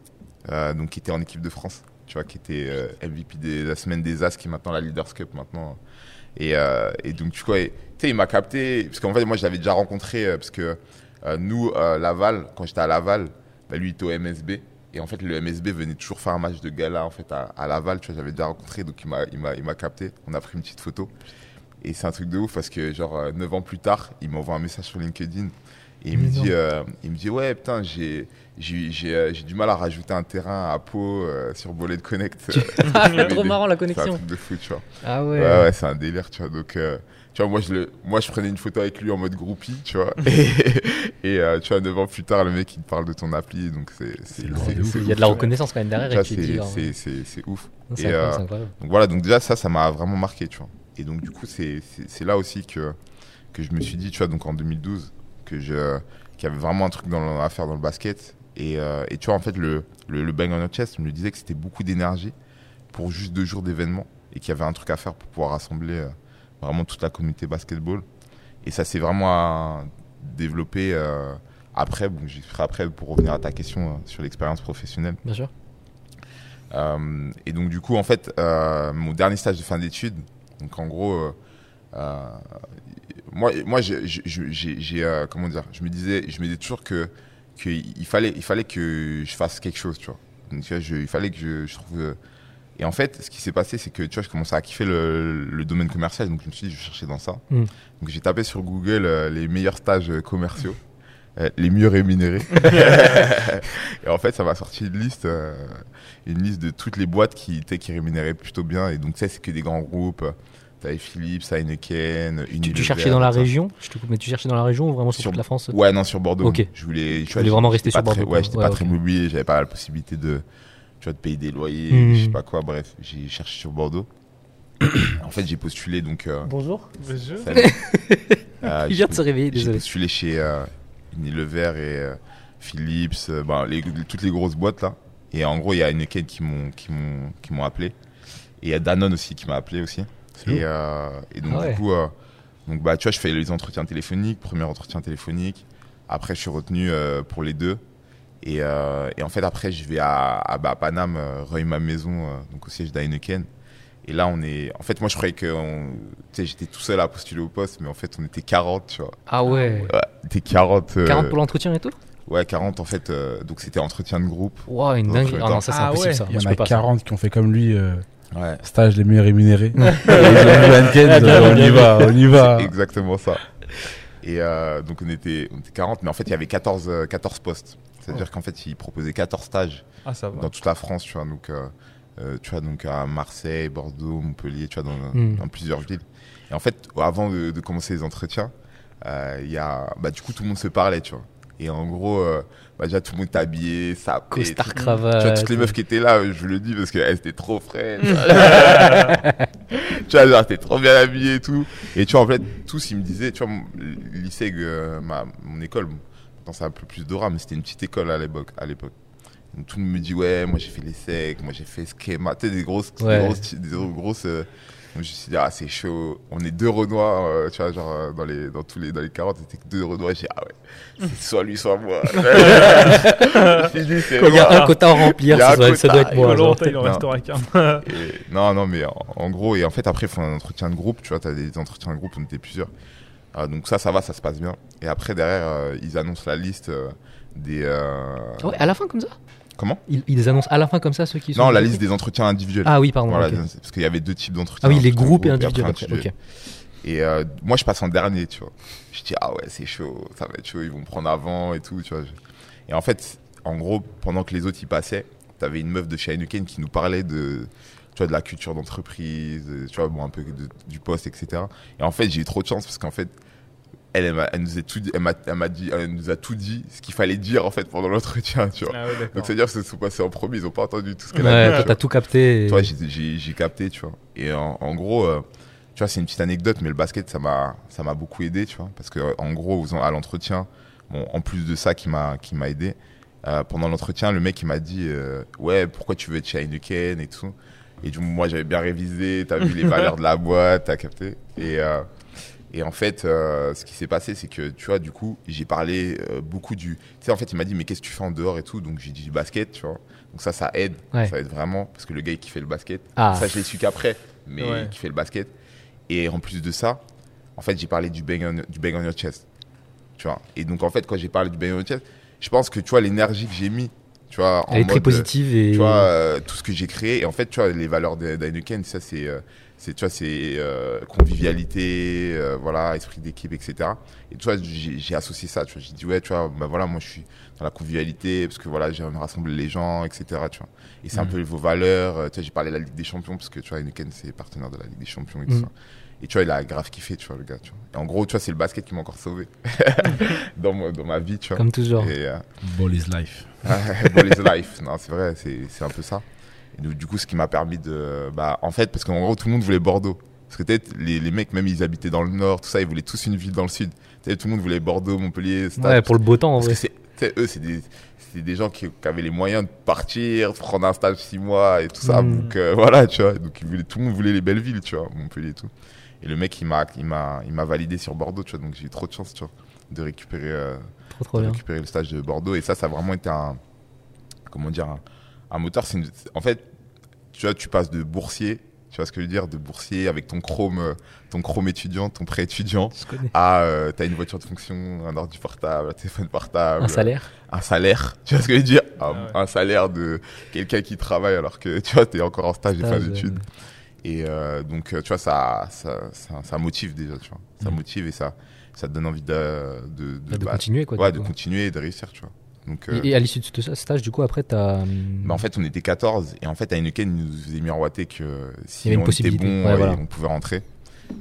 donc qui était en équipe de France, tu vois, qui était MVP de la semaine des As, qui est maintenant la Leaders Cup maintenant. Et, et donc, tu vois, tu sais, il m'a capté, parce qu'en fait, moi, je l'avais déjà rencontré, parce que nous, Laval, quand j'étais à Laval, bah, lui, il était au MSB. Et en fait, le MSB venait toujours faire un match de gala en fait à, à Laval, tu vois, j'avais déjà rencontré, donc il m'a, il m'a, il m'a capté. On a pris une petite photo. Et c'est un truc de ouf parce que genre euh, 9 ans plus tard, il m'envoie un message sur LinkedIn et il me dit, euh, il me dit ouais putain j'ai j'ai j'ai euh, j'ai du mal à rajouter un terrain à Pau euh, sur Bollet Connect. Ah, Mais trop des- marrant la C'est un connexion. truc de fou, tu vois. Ah Ouais, ouais. ouais, c'est un délire, tu vois. Donc, euh, tu vois, moi je, le, moi, je prenais une photo avec lui en mode groupie, tu vois. Et, et euh, tu vois, 9 ans plus tard, le mec, il te parle de ton appli, donc c'est Il y a de la tu vois. reconnaissance quand même derrière dis, c'est- ouf. c'est euh. Donc voilà, donc déjà ça, ça m'a vraiment marqué, tu vois. Et donc du coup, c'est là aussi que, que je me suis dit, tu vois, donc en 2012, que je, qu'il y avait vraiment un truc dans à faire dans le basket. Et, euh, et tu vois, en fait, le, le, le Bang on Your Chest, je me disais que c'était beaucoup d'énergie pour juste deux jours d'événements et qu'il y avait un truc à faire pour pouvoir rassembler euh, vraiment toute la communauté basketball. Et ça s'est vraiment développé euh, après, bon, j'y ferai après pour revenir à ta question euh, sur l'expérience professionnelle. Bien sûr. Euh, et donc, du coup, en fait, mon dernier stage de fin d'études, donc en gros, moi, moi j'ai, comment dire, je me disais, je me disais toujours que, que il fallait, il fallait que je fasse quelque chose, tu vois. Donc, tu vois, je- il fallait que je, je trouve. Et en fait, ce qui s'est passé, c'est que tu vois, je commençais à kiffer le, le domaine commercial, donc je me suis dit, je vais chercher dans ça. Mm. Donc j'ai tapé sur Google euh, les meilleurs stages euh, commerciaux, euh, les mieux rémunérés. et en fait, ça m'a sorti une liste, euh, une liste de toutes les boîtes qui, qui rémunéraient plutôt bien. Et donc, tu sais, c'est que des grands groupes. T'avais Philips, Heineken, Unilever. tu cherchais dans la ça. région? Je te coupe, mais tu cherchais dans la région ou vraiment sur, toute la France? Ouais, non, sur Bordeaux. Ok. Je voulais, tu voulais vraiment rester sur pas très- Bordeaux, Ouais, j'étais Ouais, pas très immobilier, j'avais pas la possibilité de, tu vois, de payer des loyers, Mhm. je sais pas quoi. Bref, j'ai cherché sur Bordeaux. en fait, j'ai postulé donc. euh, Bonjour. Salut. Euh, Il j'ai vient de se réveiller, J'ai désolé. postulé chez euh, Unilever et euh, Philips, euh, ben, les- toutes les grosses boîtes là. Et en gros, il y a Heineken qui m'ont qui m'ont qui m'ont appelé. Et il y a Danone aussi qui m'a appelé aussi. Et, euh, et donc Ah ouais. du coup, euh, donc bah tu vois, je fais les entretiens téléphoniques, premier entretien téléphonique. Après, je suis retenu euh, pour les deux. Et, euh, et en fait, après, je vais à, à, bah, à Paname, euh, Reuil ma maison, euh, donc au siège d'Heineken. Et là, on est. En fait, moi, je croyais que. on- Tu sais, j'étais tout seul à postuler au poste, mais en fait, on était 40, tu vois. Ah ouais. Ouais, on était 40. euh, 40 pour l'entretien et tout? Ouais, 40, en fait. euh, donc, c'était entretien de groupe. Waouh, une dinguerie. Ah non, ça c'est Ah impossible ouais. ça. Il y en a pas ça. 40 qui ont fait comme lui, euh, Ouais. stage les mieux rémunérés. Ah, on y va, on y va. Exactement ça. Et euh, donc, on était, on était 40, mais en fait, il y avait 14, euh, 14 postes. C'est-à-dire qu'en fait, ils proposaient 14 stages Ah, ça va. dans toute la France, tu vois. Donc, euh, euh, tu vois, donc à Marseille, Bordeaux, Montpellier, tu vois, dans, Hmm. dans plusieurs villes. Et en fait, avant de, de commencer les entretiens, euh, il y a, bah, du coup, tout le monde se parlait, tu vois. Et en gros, euh, bah, déjà, tout le monde était habillé, ça Costard Tu vois, cravate. toutes les meufs qui étaient là, je le dis parce qu'elles étaient trop fraîches. tu vois, genre, t'es trop bien habillé et tout. Et tu vois, en fait, tous, ils me disaient, tu vois, mon lycée, euh, ma, mon école, bon, pourtant, c'est un peu plus d'aura, mais c'était une petite école à l'époque. À l'époque. Donc, tout le monde me dit, ouais, moi, j'ai fait les secs, moi, j'ai fait schéma, tu sais, des grosses, Ouais. des grosses, des grosses, euh, donc, je me suis dit, ah, c'est chaud. On est deux Renois, euh, tu vois, genre, euh, dans les, dans tous les, dans les 40, c'était que deux Renois. J'ai dit, ah ouais, c'est soit lui, soit moi. Dit, Il y a un quota à remplir, a ça doit, ça doit être moi. Il en Non. restera qu'un. Non, non, mais en, en gros, et en fait, après, il faut un entretien de groupe, tu vois, t'as des entretiens de groupe, on était plusieurs. Ah, donc ça, ça va, ça se passe bien. Et après, derrière, euh, ils annoncent la liste euh, des... euh, ouais, à la fin comme ça Comment ils, ils annoncent à la fin comme ça ceux qui sont. Non, la liste des entretiens individuels. Ah oui, pardon. Voilà, ok. parce qu'il y avait deux types d'entretiens. Ah oui, les groupes et individuels après. Et euh, moi, je passe en dernier, tu vois. Je dis, ah ouais, c'est chaud, ça va être chaud, ils vont me prendre avant et tout, tu vois. Et en fait, en gros, pendant que les autres y passaient, t'avais une meuf de chez Heineken qui nous parlait de, tu vois, de la culture d'entreprise, euh, tu vois, bon, un peu de- du poste, etc. Et en fait, j'ai eu trop de chance parce qu'en fait, elle, elle, nous a tout dit, elle m'a, elle m'a dit, elle nous a tout dit, ce qu'il fallait dire en fait pendant l'entretien, tu vois. Ah ouais, d'accord. Donc c'est-à-dire que se sont passés en premier, ils ont pas entendu tout ce qu'elle Ouais, a dit. toi, tu vois. t'as tout capté. et- Toi, j'ai- j'ai j'ai capté, tu vois. Et en, en gros, euh, tu vois, c'est une petite anecdote, mais le basket, ça m'a, ça m'a beaucoup aidé, tu vois. Parce que, euh, en gros, à l'entretien, bon, en plus de ça qui m'a, qui m'a aidé, euh, pendant l'entretien, le mec, il m'a dit, euh, ouais, pourquoi tu veux être chez Heineken et tout? Et du coup, moi, j'avais bien révisé, t'as vu les valeurs de la boîte, t'as capté. Et, euh, et en fait, euh, ce qui s'est passé, c'est que, tu vois, du coup, j'ai parlé euh, beaucoup du. Tu sais, en fait, il m'a dit, mais qu'est-ce que tu fais en dehors et tout? Donc, j'ai dit basket, tu vois. Donc, ça, ça aide. Ouais. Ça aide vraiment. Parce que le gars qui fait le basket, Ah. ça, je l'ai su qu'après, mais Ouais. qui fait le basket. Et en plus de ça, en fait, j'ai parlé du bang, on, du bang on your chest. Tu vois. Et donc, en fait, quand j'ai parlé du bang on your chest, je pense que, tu vois, l'énergie que j'ai mis, tu vois, en Elle est très mode, positive et. tu vois, euh, tout ce que j'ai créé. Et en fait, tu vois, les valeurs d'Heineken, ça, c'est, euh, c'est, tu vois, c'est euh, convivialité, euh, voilà, esprit d'équipe, etc. Et tu vois, j'ai, associé ça. Tu vois, j'ai dit, ouais, tu vois, bah voilà, moi, je suis dans la convivialité parce que voilà, j'aime rassembler les gens, etc. Tu vois. Et c'est un Mhm. peu vos valeurs. euh, Tu vois, j'ai parlé de la Ligue des Champions parce que tu vois, Heineken, c'est partenaire de la Ligue des Champions et tout Mhm. ça. Et tu vois, il a grave kiffé, tu vois, le gars. Tu vois. Et en gros, tu vois, c'est le basket qui m'a encore sauvé dans, ma- dans ma vie, tu vois. Comme toujours. Et, euh, Ball is life. Ball is life. Non, c'est vrai, c'est c'est un peu ça. Et donc, du coup, ce qui m'a permis de. Bah, en fait, parce qu'en gros, tout le monde voulait Bordeaux. Parce que peut-être les, les mecs, même ils habitaient dans le nord, tout ça, ils voulaient tous une ville dans le sud. Tu sais, tout le monde voulait Bordeaux, Montpellier, Stade. Ouais, pour le beau temps en Parce que vrai. sais, eux, c'est des, c'est des gens qui, qui avaient les moyens de partir, de prendre un stage six mois et tout ça. Mm. Donc euh, voilà, tu vois. Donc ils voulaient, tout le monde voulait les belles villes, tu vois, Montpellier et tout. Et le mec, il m'a, il m'a, il m'a validé sur Bordeaux, tu vois. Donc j'ai eu trop de chance, tu vois, de récupérer, euh, Trop trop de récupérer le stage de Bordeaux. Et ça, ça a vraiment été un, comment dire, un, un moteur. C'est une- en fait, tu vois, tu passes de boursier, tu vois ce que je veux dire, de boursier avec ton chrome, euh, ton chrome étudiant, ton prêt étudiant, à euh, t'as une voiture de fonction, un ordi portable, un téléphone portable, Un salaire. un salaire, tu vois ce que je veux dire, un, Ah ouais. un salaire de quelqu'un qui travaille alors que tu vois, t'es encore en stage et fin Stage, d'études. Et euh, donc, euh, tu vois, ça, ça, ça, ça motive déjà, tu vois. Ça Mhm. motive et ça, ça te donne envie de, de, de bah, continuer quoi. ouais, de continuer et de réussir, tu vois. Donc, euh, Et, et à l'issue de ce stage, du coup, après, t'as. bah, en fait, on était 14 et en fait, à Heineken, ils nous faisait miroiter que si on était bon, Ouais, ouais, voilà. on pouvait rentrer.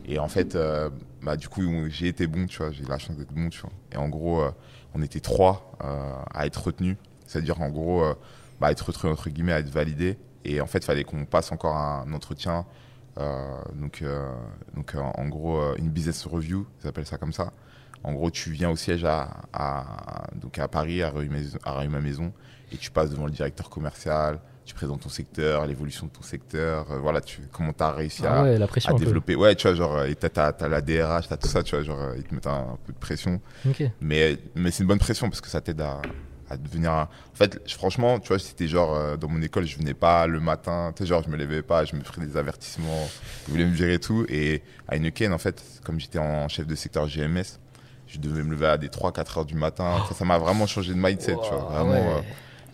Et en fait, euh, bah, du coup, j'ai été bon, tu vois, j'ai eu la chance d'être bon, tu vois. Et en gros, euh, on était trois euh, à être retenus. C'est-à-dire, en gros, euh, bah, être retenu, entre guillemets, à être validé. Et en fait, il fallait qu'on passe encore un entretien. euh, donc, euh, donc euh, en gros, une business review, ils appellent ça comme ça. En gros, tu viens au siège à, à- donc à Paris, à Rue-Ma Maison, et tu passes devant le directeur commercial, tu présentes ton secteur, l'évolution de ton secteur, euh, voilà, tu, comment tu as réussi Ah à, ouais, la à développer. Ouais, tu vois, genre, et t'as, t'as, t'as la DRH, t'as tout ça, tu vois, genre, ils te mettent un, un peu de pression. Mais, mais c'est une bonne pression parce que ça t'aide à, à devenir un... En fait, franchement, tu vois, c'était genre, euh, dans mon école, je venais pas le matin, tu sais, genre, je me levais pas, je me ferais des avertissements, ils voulaient me virer et tout. Et à Heineken, en fait, comme j'étais en chef de secteur GMS, je devais me lever à des 3-4 heures du matin. Ça, ça m'a vraiment changé de mindset, tu vois. Vraiment, ouais. euh,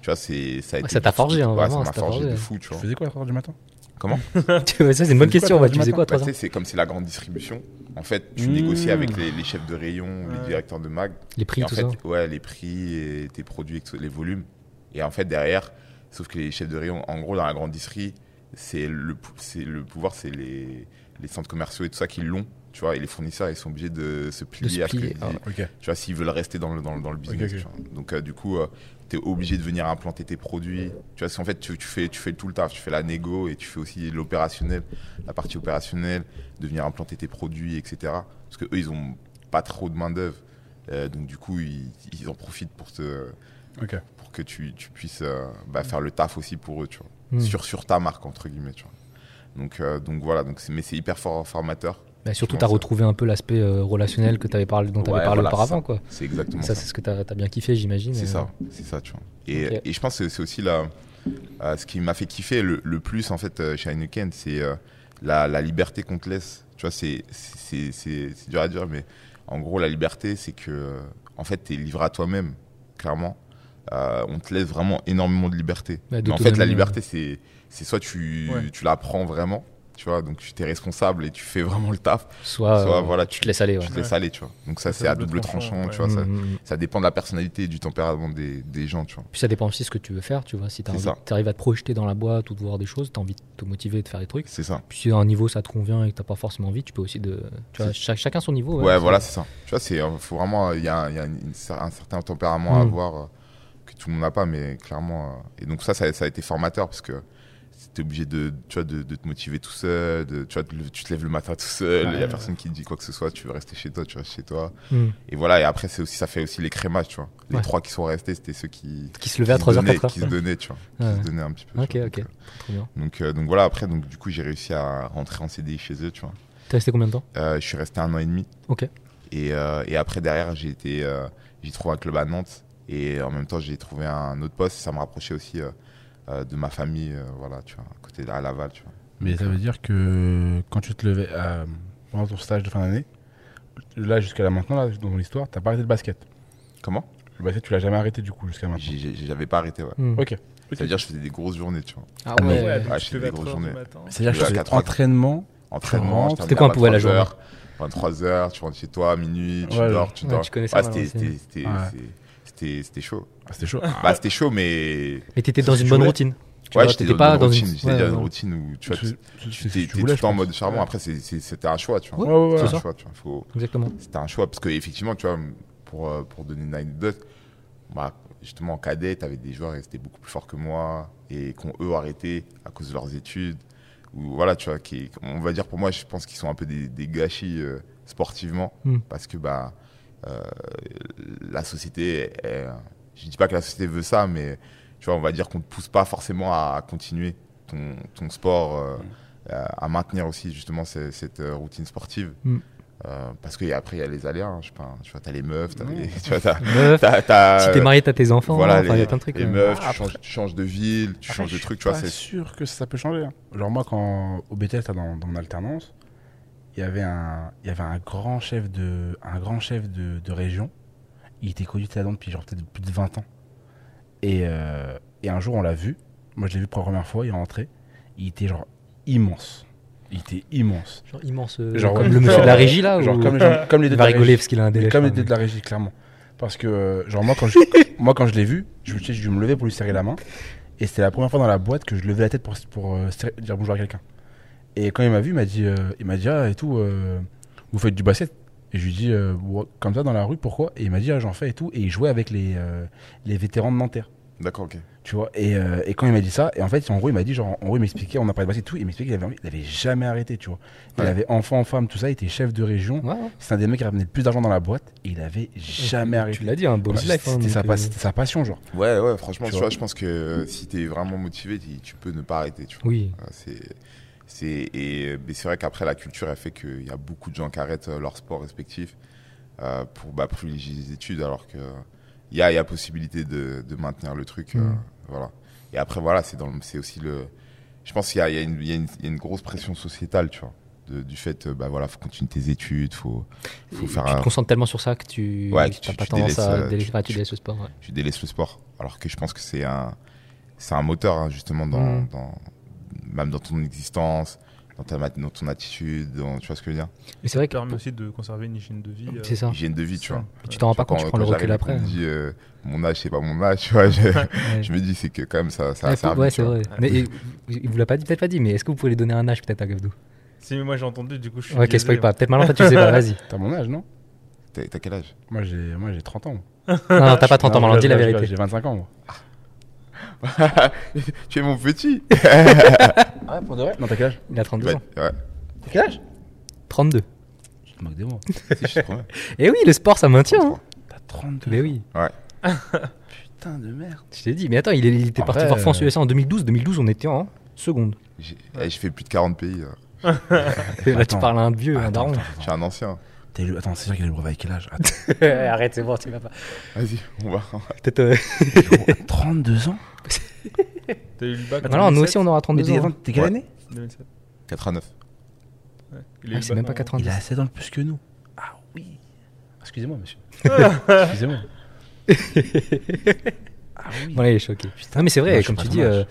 tu vois, c'est, ça a été ça t'a forgé, hein, ouais, vraiment, ça ça m'a forgé forgé. de fou, tu Tu vois. faisais quoi à 3h du matin? Comment? Ça, c'est une bonne question. quoi, Tu faisais quoi à Bah, 3 tu ans sais, c'est comme c'est la grande distribution. En fait, tu Mmh. négocies avec les, les chefs de rayon, les directeurs de mag. Les prix, Et en tout fait, ça. ouais, les prix et tes produits, les volumes. Et en fait, derrière, sauf que les chefs de rayon, en gros, dans la grande distrie, c'est le, pouvoir, c'est les, les centres commerciaux et tout ça qui l'ont. Tu vois, et les fournisseurs, ils sont obligés de se plier se à ce que plier, ah. Tu vois, s'ils veulent rester dans le, dans, le- dans le business. ok. tu vois. Donc, euh, du coup, tu es obligé de venir implanter tes produits. Tu vois, parce qu'en fait, tu, tu fais, tu fais tout le taf. Tu fais la négo et tu fais aussi l'opérationnel, la partie opérationnelle, de venir implanter tes produits, etc. Parce que eux, ils ont pas trop de main-d'œuvre. Euh, donc, du coup, ils, ils en profitent pour, te, pour que tu, tu puisses euh, bah, faire le taf aussi pour eux, tu vois. Hmm. Sur, sur ta marque, entre guillemets, tu vois. Donc, euh, donc voilà, donc mais c'est hyper fort, formateur. Bah, surtout, tu as retrouvé un peu l'aspect euh, relationnel que avais parlé, dont tu avais Ouais, parlé voilà, auparavant. Quoi. C'est exactement Ça, ça. c'est ce que tu as, bien kiffé, j'imagine. C'est et- ça, c'est ça, tu vois. Et, je pense que c'est aussi la, euh, ce qui m'a fait kiffer le, le plus en fait euh, chez Heineken, c'est euh, la, la liberté qu'on te laisse. Tu vois, c'est dur à dire, mais en gros, la liberté, c'est que euh, en fait, tu es livré à toi-même, clairement. Euh, on te laisse vraiment énormément de liberté. Ouais, mais en fait, la liberté, c'est c'est soit tu, Ouais. tu la prends vraiment, tu vois, donc tu es responsable et tu fais vraiment le taf, Soit, soit euh, voilà, tu te laisses aller. Ouais. tu te laisses aller, tu vois. Donc ça, C'est à double tranchant, tranchant, ouais. tu vois. Ça, Mm, mm. ça dépend de la personnalité et du tempérament des, des gens, tu vois. Puis ça dépend aussi de ce que tu veux faire, tu vois. Si tu arrives à te projeter dans la boîte ou de voir des choses, tu as envie de te motiver de faire des trucs. C'est ça. Puis si à un niveau ça te convient et que t'as pas forcément envie, tu peux aussi de. Tu vois, chacun son niveau. Ouais, c'est- voilà, c'est ça. Tu vois, c'est euh, faut vraiment il y a, un- il y a une- un certain tempérament à Mm. avoir euh, que tout le monde n'a pas, mais clairement. euh, et donc ça, ça, ça a été formateur parce que tu es obligé de, tu vois, de, de te motiver tout seul. De, tu, vois, de- tu te lèves le matin tout seul. Il y a Ouais. personne qui te dit quoi que ce soit. Tu veux rester chez toi, tu restes chez toi. Mm. Et voilà. Et après, c'est aussi ça fait aussi l'écrémage, tu vois. Les Ouais. trois qui sont restés, c'était ceux qui Qui se levait à qui se 3h, donnaient- 4h. qui se donnaient, tu vois, Ouais. qui se donnaient un petit peu. Ok, vois. ok. Donc, euh, Donc, euh, donc voilà. Après, donc du coup, j'ai réussi à rentrer en CDI chez eux, tu vois. T'es resté combien de temps? Euh, je suis resté un an et demi. Ok. Et, euh, et après, derrière, j'ai été, euh, j'ai trouvé un club à Nantes. Et en même temps, j'ai trouvé un autre poste. Ça me rapprochait aussi euh, de ma famille, euh, voilà, tu vois, à côté de à Laval, tu vois. Mais ça veut dire que quand tu te levais euh, pendant ton stage de fin d'année, là jusqu'à là maintenant, là, dans l'histoire, t'as pas arrêté le basket. Comment? Le basket, tu l'as jamais arrêté du coup jusqu'à maintenant. J'avais pas arrêté, ouais. Mm. Ok. C'est-à-dire, je faisais des grosses journées, tu vois. Ah Ah, mais- ouais. Ouais, tu je te fais levais à des grosses 3 heures du journées. C'est-à-dire que tu faisais entraînement. Entraînement, C'était je quoi un peu, la 23 23 heures, tu rentres chez toi, minuit, tu Ouais, dors, tu ouais, dors. tu maintenant, c'était-. C'était- Ouais. c'était- c'était c'était chaud. Ah, C'était chaud. Bah, c'était chaud, mais. Mais t'étais dans une bonne routine. Tu ouais, j'étais dans, pas une dans routine. une. J'étais ouais, dans une ouais. routine où tu vois, t'es tout le temps en mode charbon. Ouais. Après, c'était un choix, tu vois. Ouais, Ouais, ouais, ouais. un choix, tu vois. Faut, Exactement. c'était un choix parce que effectivement tu vois pour, euh, pour donner une anecdote bah, justement en cadet tu avais des joueurs qui étaient beaucoup plus forts que moi et qui ont eux arrêté à cause de leurs études ou voilà tu vois qui on va dire pour moi je pense qu'ils sont un peu des, des gâchis euh, sportivement Mm. parce que bah la société est- je dis pas que la société veut ça mais tu vois on va dire qu'on te pousse pas forcément à continuer ton, ton sport euh, à à maintenir aussi justement ce- cette, euh, routine sportive Mm. euh, parce qu'après, il y a les aléas. hein, je sais pas, tu vois, t'as les meufs, t'as Ouais. les- tu vois, t'as, Meuf, t'as- t'as, si t'es euh, marié, t'as tes enfants. voilà, enfin, il y les, a plein de trucs. les meufs, tu, changes, tu changes de ville, tu Après, changes de truc, tu vois. pas C'est, sûr que ça peut changer. hein. Genre moi, quand au BTS, dans, dans mon alternance, il y avait un, il y avait un grand chef de, un grand chef de, de région. Il était connu là-dedans depuis genre peut-être plus de 20 ans. Et, euh, et un jour, on l'a vu. Moi, je l'ai vu pour la première fois. Il est rentré. Il était genre immense. Il était immense. Genre immense. euh, Genre, comme le monsieur de la régie là Genre ou- comme les, gens- comme les deux Il de va la rigoler régie. parce qu'il a un délai. Comme les deux de la régie, clairement. Parce que, euh, genre, moi, quand je, moi, quand je l'ai vu, je, tu sais, je me levais pour lui serrer la main. Et c'était la première fois dans la boîte que je levais la tête pour, pour serrer- dire bonjour à quelqu'un. Et quand il m'a vu, il m'a dit, euh, il m'a dit, ah, et tout, euh, vous faites du basket Et je lui dis, euh, comme ça dans la rue, pourquoi? Et il m'a dit, ah, j'en fais et tout. Et il jouait avec les, euh, les vétérans de Nanterre. D'accord, ok. Tu vois, et, euh, et quand il m'a dit ça, et en fait, en gros, il m'a dit, genre, en gros, il m'expliquait, on a parlé de basket et tout, il m'expliquait qu'il avait, envie- il avait jamais arrêté, tu vois. Il Ouais. avait enfant, femme, tout ça, il était chef de région. Ouais, ouais. C'est un des mecs qui ramenait le plus d'argent dans la boîte, et il avait jamais arrêté. Tu l'as dit, un beau hein, C'était sa, passion, genre. Ouais, ouais, franchement, Tu tu, vois. vois, je pense que euh, si t'es vraiment motivé, tu, tu peux ne pas arrêter, tu vois. Oui. C'est, c'est, et mais c'est vrai qu'après, la culture, elle fait qu'il y a beaucoup de gens qui arrêtent euh, leur sport respectif euh, pour bah, privilégier les études, alors que il y a, il y a possibilité de, de maintenir le truc. euh, Mm. voilà. Et après, voilà, c'est dans c'est aussi le. Je pense qu'il y a, il y, a y, a une- il y a une grosse pression sociétale, tu vois. de- du fait, euh, bah voilà, faut continuer tes études, faut, faut Et faire. tu un- te concentres tellement sur ça que tu Ouais, que tu- pas tu tendance à délaisses, délaisser, tu- enfin, tu tu- délaisses le sport. ouais. tu délaisses le sport. Alors que je pense que c'est un, c'est un moteur, hein, justement, dans, Mm. dans, même dans ton existence, dans, ta, dans ton attitude, dans, tu vois ce que je veux dire? Mais c'est vrai Ça que permet aussi de conserver une hygiène de vie. euh, c'est ça. Hygiène de vie, tu ça. vois. Tu t'en rends pas compte, tu Quand- prends le recul après. qu'on me dit euh, mon âge, c'est pas mon âge, tu vois. Je, Ouais. je me dis, c'est que quand même, ça, ça a Ouais, servi. ouais, c'est vrai. Mais et, il vous l'a pas dit, peut-être pas dit, mais est-ce que vous pouvez lui donner un âge peut-être à Gavdou Si, mais moi j'ai entendu, du coup je suis. Ok, spoil pas. Peut-être maintenant, toi, tu sais pas, vas-y. T'as mon âge, non? T'as quel âge? Moi, j'ai moi, j'ai 30 ans. Non, t'as pas 30 ans, dis la je vérité. J'ai 25 ans, moi. Tu es mon petit Ah, pour de vrai Non, t'as quel âge? Il a 32 Ouais, ans. ouais. T'as quel âge? 32. Je te moque des mots. Et oui, le sport, ça maintient. Hein. T'as 32 Mais oui, Putain de merde. je t'ai dit. Mais attends, il, est- il était En parti vrai, voir France euh, USA en 2012. 2012, on était en seconde. J'ai eh, j'ai fait plus de 40 pays. euh. Et là, tu Attends. parles à un vieux, un Attends, daron. attends, Je suis un ancien. T'as eu Attends, c'est sûr qu'il a le brevet à quel âge? Attends, Arrête, c'est bon, tu vas pas. Vas-y, on va. Peut-être. euh, 32 ans? T'as eu le bac en Non, non, nous 2007? aussi, on aura Mais 32 t'es ans. attends, t'es quelle Ouais. année? 2007. 89. Ouais. Il a eu Ah, le c'est bac même pas en- 90. Il a 7 ans de plus que nous. Ah oui. Excusez-moi, monsieur. Excusez-moi. ah oui. Bon, là, il est choqué. Non, mais c'est vrai, Non, je suis comme pas tu ton dis, âge. euh,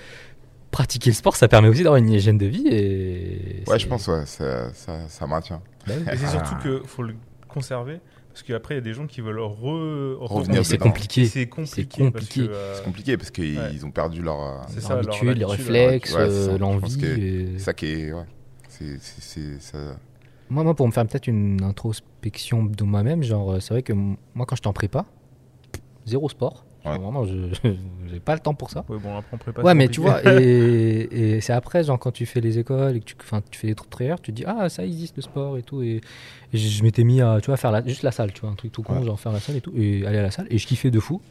pratiquer le sport, ça permet aussi d'avoir une hygiène de vie. Et Ouais, je pense, ouais, ça, ça, ça maintient. Bah. Et c'est Ah. surtout qu'il faut le conserver. Parce qu'après, il y a des gens qui veulent re... Revenir c'est compliqué. C'est compliqué. compliqué. Euh, C'est compliqué parce qu'ils Ouais. ont perdu leur. euh, C'est Leur ça, leur habitude, les réflexes, ouais, euh, Je l'envie. et- C'est ça qui est. Ouais. Ça... Moi, moi, pour me faire peut-être une introspection de moi-même, genre, c'est vrai que moi, quand j'étais en prépa, zéro sport. Ouais. Vraiment, je j'ai pas le temps pour ça. Ouais, bon, après, on prépa. ouais, mais tu vois, et, et c'est après, genre, quand tu fais les écoles et que tu, enfin, tu fais des trucs travailleurs, tu te dis, ah, ça existe le sport et tout. Et, et je, je m'étais mis à, tu vois, faire la, juste la salle, tu vois, un truc tout con, Ouais. genre faire la salle et tout, et aller à la salle, et je kiffais de fou.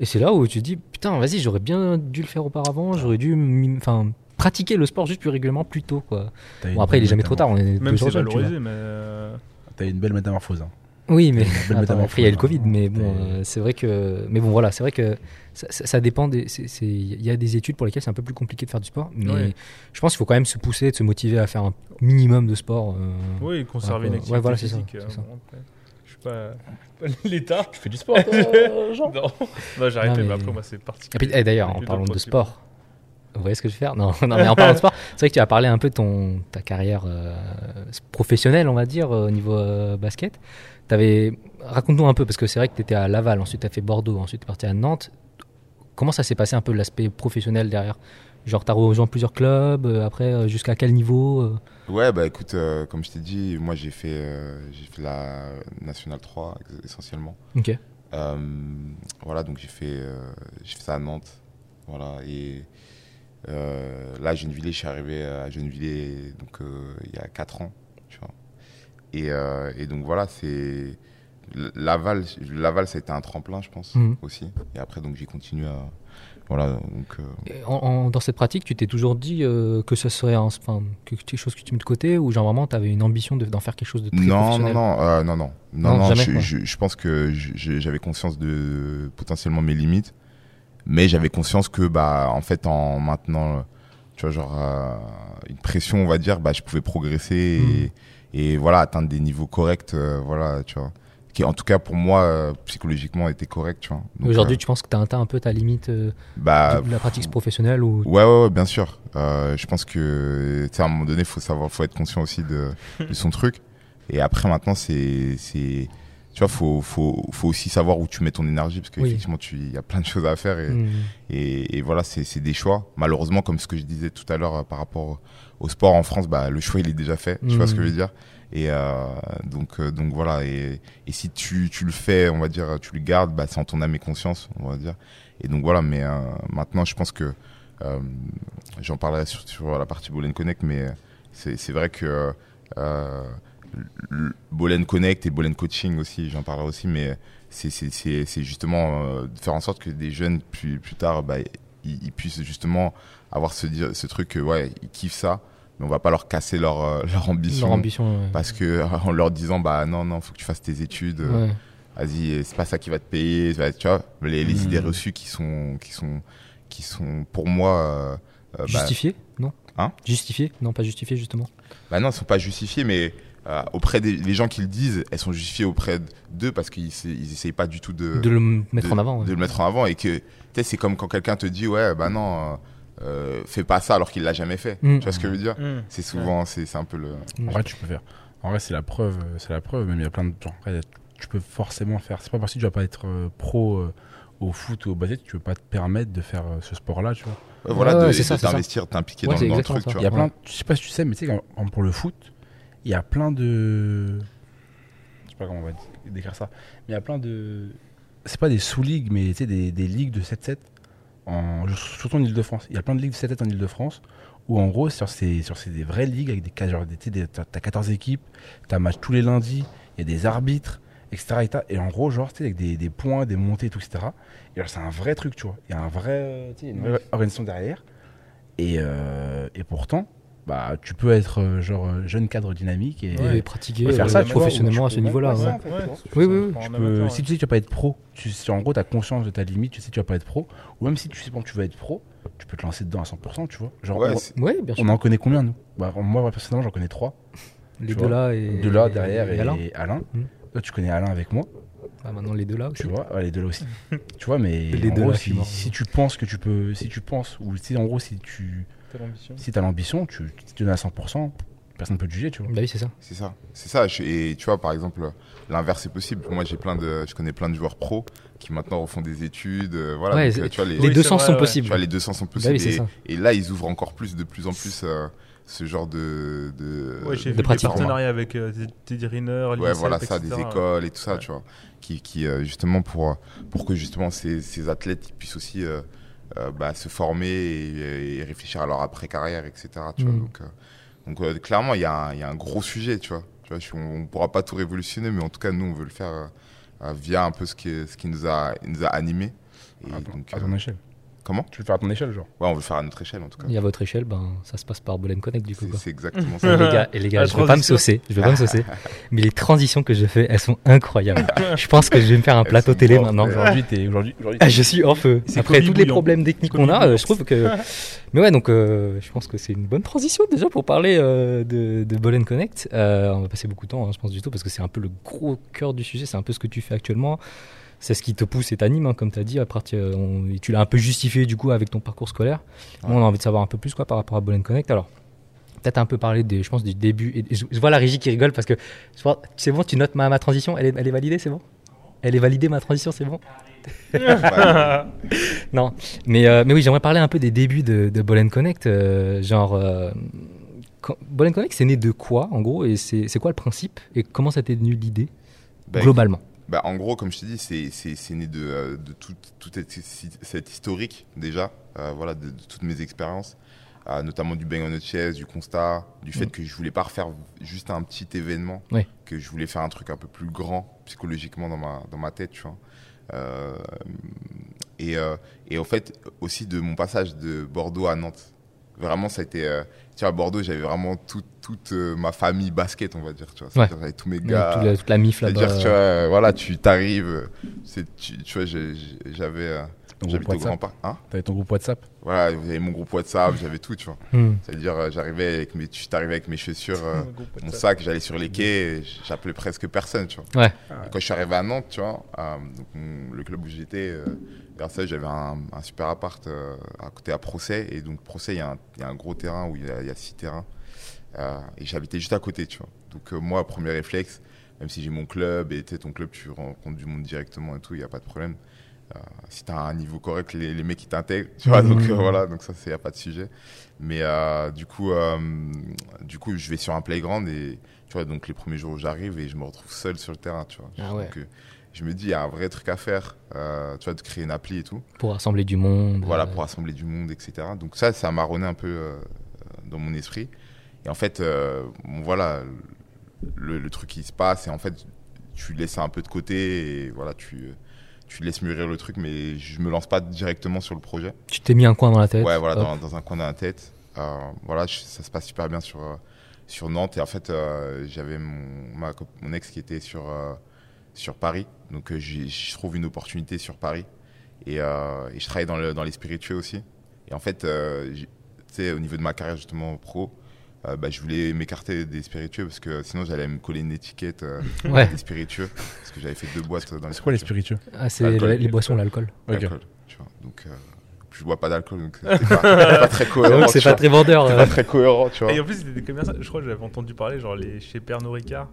Et c'est là où tu te dis, putain, vas-y, j'aurais bien dû le faire auparavant, j'aurais dû, enfin, pratiquer le sport juste plus régulièrement plus tôt, quoi. Bon, après, il est jamais trop tard, on est Même toujours si valorisé, mais. euh, T'as eu une belle métamorphose. hein. Oui, mais attends, après il y a le hein. Covid, mais bon, euh, c'est vrai que, mais bon voilà, c'est vrai que ça, ça- ça dépend des, il y a des études pour lesquelles c'est un peu plus compliqué de faire du sport, mais Ouais. je pense qu'il faut quand même se pousser, de se motiver à faire un minimum de sport. euh, Oui, conserver une activité ouais, voilà, c'est ça, physique. euh, ça. bon, après, Je suis pas, je suis pas l'État. Tu fais du sport, toi, Jean Non, non j'ai arrêté, Non, mais... mais- après, moi, c'est Et puis, eh, d'ailleurs, en parlant de sport, vous voyez ce que je vais faire? Non, non, mais en parlant de sport, c'est vrai que tu as parlé un peu de ton ta carrière euh, professionnelle, on va dire, au niveau euh, basket. T'avais, raconte-nous un peu parce que c'est vrai que tu étais à Laval, ensuite tu as fait Bordeaux, ensuite tu es parti à Nantes. Comment ça s'est passé un peu l'aspect professionnel derrière? Genre, tu as rejoint plusieurs clubs, euh, après, euh, jusqu'à quel niveau euh? Ouais, bah écoute, euh, comme je t'ai dit, moi j'ai fait, j'ai fait la Nationale 3 ex- essentiellement. Ok. Voilà, donc j'ai fait, j'ai fait ça à Nantes. Voilà, et là, à Gennevilliers, je suis arrivé à Gennevilliers donc, il y a 4 ans. Et, euh, et donc voilà, c'est. Laval, Laval, ça a été un tremplin, je pense, Mhm. aussi. Et après, donc j'ai continué à. Voilà, donc. euh, Et en- en- dans cette pratique, tu t'es toujours dit euh, que ce serait un- quelque chose que tu mets de côté ou genre vraiment tu avais une ambition de- d'en faire quelque chose de très Non, non, non, euh, non, non, non, jamais, je, je- je pense que j'avais conscience de potentiellement mes limites, mais j'avais conscience que, bah, en fait, en maintenant, tu vois, genre, une pression, on va dire, bah, je pouvais progresser et, et voilà, atteindre des niveaux corrects, euh, voilà, tu vois, qui, en tout cas, pour moi, euh, psychologiquement, étaient corrects, tu vois. Aujourd'hui, euh, tu penses que tu as atteint un peu ta limite bah, de la pratique professionnelle ou Ouais, ouais, ouais, bien sûr. Je pense que, à un moment donné, faut savoir, faut être conscient aussi de, de son truc. Et après, maintenant, c'est, c'est, tu vois, faut, faut, faut aussi savoir où tu mets ton énergie parce Oui. qu'effectivement, tu, il y a plein de choses à faire et, et, et voilà, c'est, des choix. Malheureusement, comme ce que je disais tout à l'heure par rapport au sport en France, bah, le choix, il est déjà fait. Tu vois ce que je veux dire? Et euh, donc, euh, donc voilà. Et, et si tu, tu le fais, on va dire, tu le gardes, bah, c'est en ton âme et conscience, on va dire. Et donc voilà. Mais euh, maintenant, je pense que j'en parlerai sur, sur la partie Bolen Connect, mais c'est, vrai que le- Bolen Connect et Bolen Coaching aussi, j'en parlerai aussi, mais c'est, justement de faire en sorte que des jeunes plus, plus tard, bah, ils, ils puissent justement avoir ce, truc que ouais, ils kiffent ça, mais on va pas leur casser leur, euh, leur ambition. leur ambition ouais. Parce que en leur disant bah non non faut que tu fasses tes études euh, Ouais. vas-y, c'est pas ça qui va te payer, tu vois, les, les Mhm. idées reçues qui sont, qui sont, qui sont pour moi, euh, euh, bah, Justifié Non? Hein? Justifié Non, pas justifié, justement. bah non, elles sont pas justifiées, mais euh, auprès des les gens qui le disent, elles sont justifiées auprès d'eux parce qu'ils ils essayent pas du tout de, de le mettre de- en avant. ouais. de le mettre en avant et que tu sais, c'est comme quand quelqu'un te dit ouais bah non, euh, fais pas ça alors qu'il l'a jamais fait. Mm. Tu vois ce que je veux dire Mm. C'est souvent, c'est c'est un peu le. En vrai, tu peux faire. En vrai, c'est la preuve. euh, C'est la preuve. Même il y a plein de gens. en vrai, tu peux forcément faire. C'est pas parce que tu vas pas être euh, pro euh, au foot ou au basket, tu peux pas te permettre de faire euh, ce sport-là, tu vois. Voilà, ouais, c'est ça, t'investir, t'impliquer Ouais, dans, le truc. Tu Il y a vois. plein. Je sais pas si tu sais, mais tu sais, pour le foot, il y a plein de. Je sais pas comment on va décrire ça. Mais il y a plein de. C'est pas des sous-ligues, mais tu sais, des, des ligues de 7-7, en... surtout en Ile-de-France. Il y a plein de ligues de 7-7 en Ile-de-France, où en gros, sur ces, sur ces des vraies ligues, avec des cas, genre, des- des- t'as t'as 14 équipes, t'as match tous les lundis, il y a des arbitres, etc. Et, et en gros, genre, avec des, des points, des montées, et tout, etc. Et alors, c'est un vrai truc, tu vois. Il y a un vrai, euh, une vraie organisation derrière. Et, euh, et pourtant, bah, tu peux être euh, genre euh, jeune cadre dynamique et, Et pratiquer faire euh, ça, professionnellement à ce niveau-là. ouais. Ouais, Oui, oui, Tu peux, si tu sais que tu vas pas être pro, tu, si en gros tu as conscience de ta limite, tu sais que tu vas pas être pro, ou même si tu sais pas que tu vas être pro, tu peux te lancer dedans à 100%, tu vois. Genre, Ouais, on, bien sûr. on en connaît combien nous? Bah, Moi personnellement j'en connais trois. Les deux vois. là et. Deux là derrière et, Alain. Alain. Mm. Toi tu connais Alain avec moi, Ah, maintenant les deux là aussi. tu vois. Ouais, les deux là aussi. tu vois, mais Les en deux gros, là, si, si tu penses que tu peux, si tu penses, ou si en gros si tu l'ambition. si as l'ambition, tu, tu te donnes à 100%, personne ne peut te juger, tu vois. Bah oui, c'est ça. C'est ça, c'est ça. Et tu vois, par exemple, l'inverse est possible. Moi, j'ai plein de, je connais plein de joueurs pros qui maintenant refont des études. euh, voilà, Ouais, donc, c'est- euh, tu vois, les, Les deux sens vrai, sont ouais. possibles. tu vois, les deux sens sont Bah possibles. oui, et, ça. et là, ils ouvrent encore plus, de plus en plus, euh, ce genre de, de, Ouais, j'ai de vu des partenariats avec euh, Teddy Riner, ouais, voilà ça, etc. des écoles et tout ça, Ouais. tu vois, qui, qui euh, justement pour pour que justement ces, ces athlètes ils puissent aussi euh, euh, bah, se former et, et réfléchir à leur après carrière, etc. Tu vois, Mhm. donc euh, donc euh, clairement il y, a un- il y a un gros sujet, tu vois. Tu vois, je- on, on pourra pas tout révolutionner, mais en tout cas nous on veut le faire euh, euh, via un peu ce qui ce qui nous a nous a animés. Et À donc, à euh, ton échelle. Comment Tu veux le faire à ton échelle, genre. Ouais, on veut le faire à notre échelle en tout cas. Et à votre échelle, ben, ça se passe par Bolen Connect du coup. C'est Quoi. c'est exactement Et ça. les gars, et les gars je veux pas me transition. saucer, je veux pas me saucer, mais les transitions que je fais, elles sont incroyables. je pense que je vais me faire un plateau télé mortes, maintenant. Aujourd'hui, t'es. Aujourd'hui, aujourd'hui, Ah, t'es- je suis en feu. C'est Après tous les problèmes techniques qu'on a, euh, je trouve que. Mais ouais, donc euh, je pense que c'est une bonne transition déjà pour parler euh, de, and Connect. Euh, on va passer beaucoup de temps, hein, je pense du tout, parce que c'est un peu le gros cœur du sujet. C'est un peu ce que tu fais actuellement. C'est ce qui te pousse et t'anime, hein, comme tu as dit. À partir, on- et tu l'as un peu justifié du coup avec ton parcours scolaire. On a envie de savoir un peu plus quoi par rapport à and Connect. Alors, peut-être un peu parler des, je pense, du début. Et je, je vois la régie qui rigole parce que c'est bon, tu notes ma, ma transition? Elle est, elle est validée, c'est bon? Elle est validée ma transition, c'est bon? Non, mais, euh, mais oui, j'aimerais parler un peu des débuts de, de Connect. euh, genre, euh, quand- Connect, c'est né de quoi, en gros Et c'est c'est quoi le principe Et comment ça t'est venu l'idée, Bah, globalement? Bah, en gros, comme je t'ai dit, c'est, c'est, c'est né de, euh, de tout, tout cette, cette historique, déjà, euh, voilà, de, de toutes mes expériences, euh, notamment du bang on the chest, du constat, du fait que je voulais pas refaire juste un petit événement, que je voulais faire un truc un peu plus grand psychologiquement dans ma, dans ma tête, tu vois. Euh, et, et en fait, aussi de mon passage de Bordeaux à Nantes. Vraiment, ça a été. Tu vois, à Bordeaux, j'avais vraiment tout- toute euh, ma famille basket, on va dire. Tu vois, C'est-à-dire, j'avais tous mes Ouais, gars. toute, la, toute la mif là-bas. C'est-à-dire, tu vois, euh, voilà, tu t'arrives, euh, tu, tu vois, j'avais, euh, ton j'habite groupe au Grand WhatsApp. Parc, hein T'avais ton groupe WhatsApp. Voilà, j'avais mon groupe WhatsApp, j'avais tout, tu vois. Hmm. C'est-à-dire, euh, j'arrivais avec mes, tu t'arrivais avec mes euh, Groupe mon WhatsApp. sac, j'allais sur les quais, j'appelais presque personne, tu vois. Ouais. Et quand je suis arrivé à Nantes, tu vois, euh, donc le club où j'étais, euh, grâce à ça, j'avais un, un super appart euh, à côté à Procès, et donc Procès, il y, a un- il y a un gros terrain où il y a, il y a six terrains, euh, et j'habitais juste à côté, tu vois. Donc euh, moi, premier réflexe, même si j'ai mon club, et tu sais, ton club, tu rencontres du monde directement et tout, il n'y a pas de problème. Euh, si tu as un niveau correct, les, les mecs, ils t'intègrent, tu vois, donc euh, voilà, donc ça, il n'y a pas de sujet. Mais euh, du coup, euh, du coup, je vais sur un playground et tu vois, donc les premiers jours où j'arrive et je me retrouve seul sur le terrain, tu vois. Ah ouais. Donc, je me dis, il y a un vrai truc à faire, tu vois, de créer une appli et tout. Pour rassembler du monde. Voilà, pour rassembler du monde, etc. Donc ça, ça m'a marronné un peu dans mon esprit. Et en fait, bon, voilà, le, le truc qui se passe, et en fait, tu laisses ça un peu de côté et voilà, tu, tu laisses mûrir le truc, mais je me lance pas directement sur le projet. Tu t'es mis un coin dans la tête. Ouais, voilà, dans, dans un coin de la tête. Euh, voilà, je- ça se passe super bien sur, euh, sur Nantes. Et en fait, euh, j'avais mon, ma cop- mon ex qui était sur, euh, sur Paris. Donc je trouve une opportunité sur Paris. Et, et je travaille dans, le, dans les spiritueux aussi. Et en fait, tu sais, au niveau de ma carrière justement pro, euh, bah, je voulais m'écarter des spiritueux parce que sinon j'allais me coller une étiquette euh, Ouais. des spiritueux. Parce que j'avais fait deux boîtes dans les C'est quoi les spiritueux. Ah, c'est les, les boissons, l'alcool. Ok. L'alcool, tu vois. Donc, euh, je bois pas d'alcool, donc c'est pas, très cohérent. c'est pas vois. très vendeur. C'est euh. pas très cohérent, tu vois. Et en plus, c'était des commerçants. Je crois que j'avais entendu parler, genre les chez Pernod Ricard.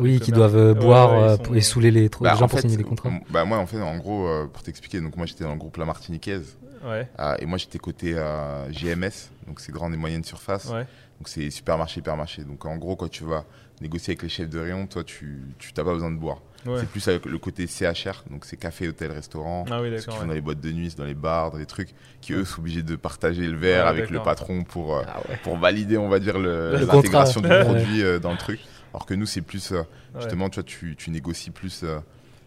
Oui, qui doivent euh, boire ouais, sont- et saouler les, Bah, les gens en pour fait, signer des contrats. Bah, moi, en fait, en gros, euh, pour t'expliquer, donc moi j'étais dans le groupe La Martiniquaise Ouais, euh, et moi j'étais côté euh, GMS, donc c'est grande et moyenne surface. Donc c'est supermarché, hypermarché. Donc en gros, quand tu vas négocier avec les chefs de rayon, toi tu tu t'as pas besoin de boire. ouais. C'est plus avec le côté CHR, donc c'est café, hôtel, restaurant. Ah oui, Ce qu'ils font ouais. dans les boîtes de nuit, dans les bars, dans les trucs, qui eux sont obligés de partager le verre Ouais, avec le patron pour, euh, Ah ouais. pour valider, on va dire, l'intégration du produit euh, dans le truc. Alors que nous, c'est plus, euh, Ouais. justement, tu vois, tu, tu négocies plus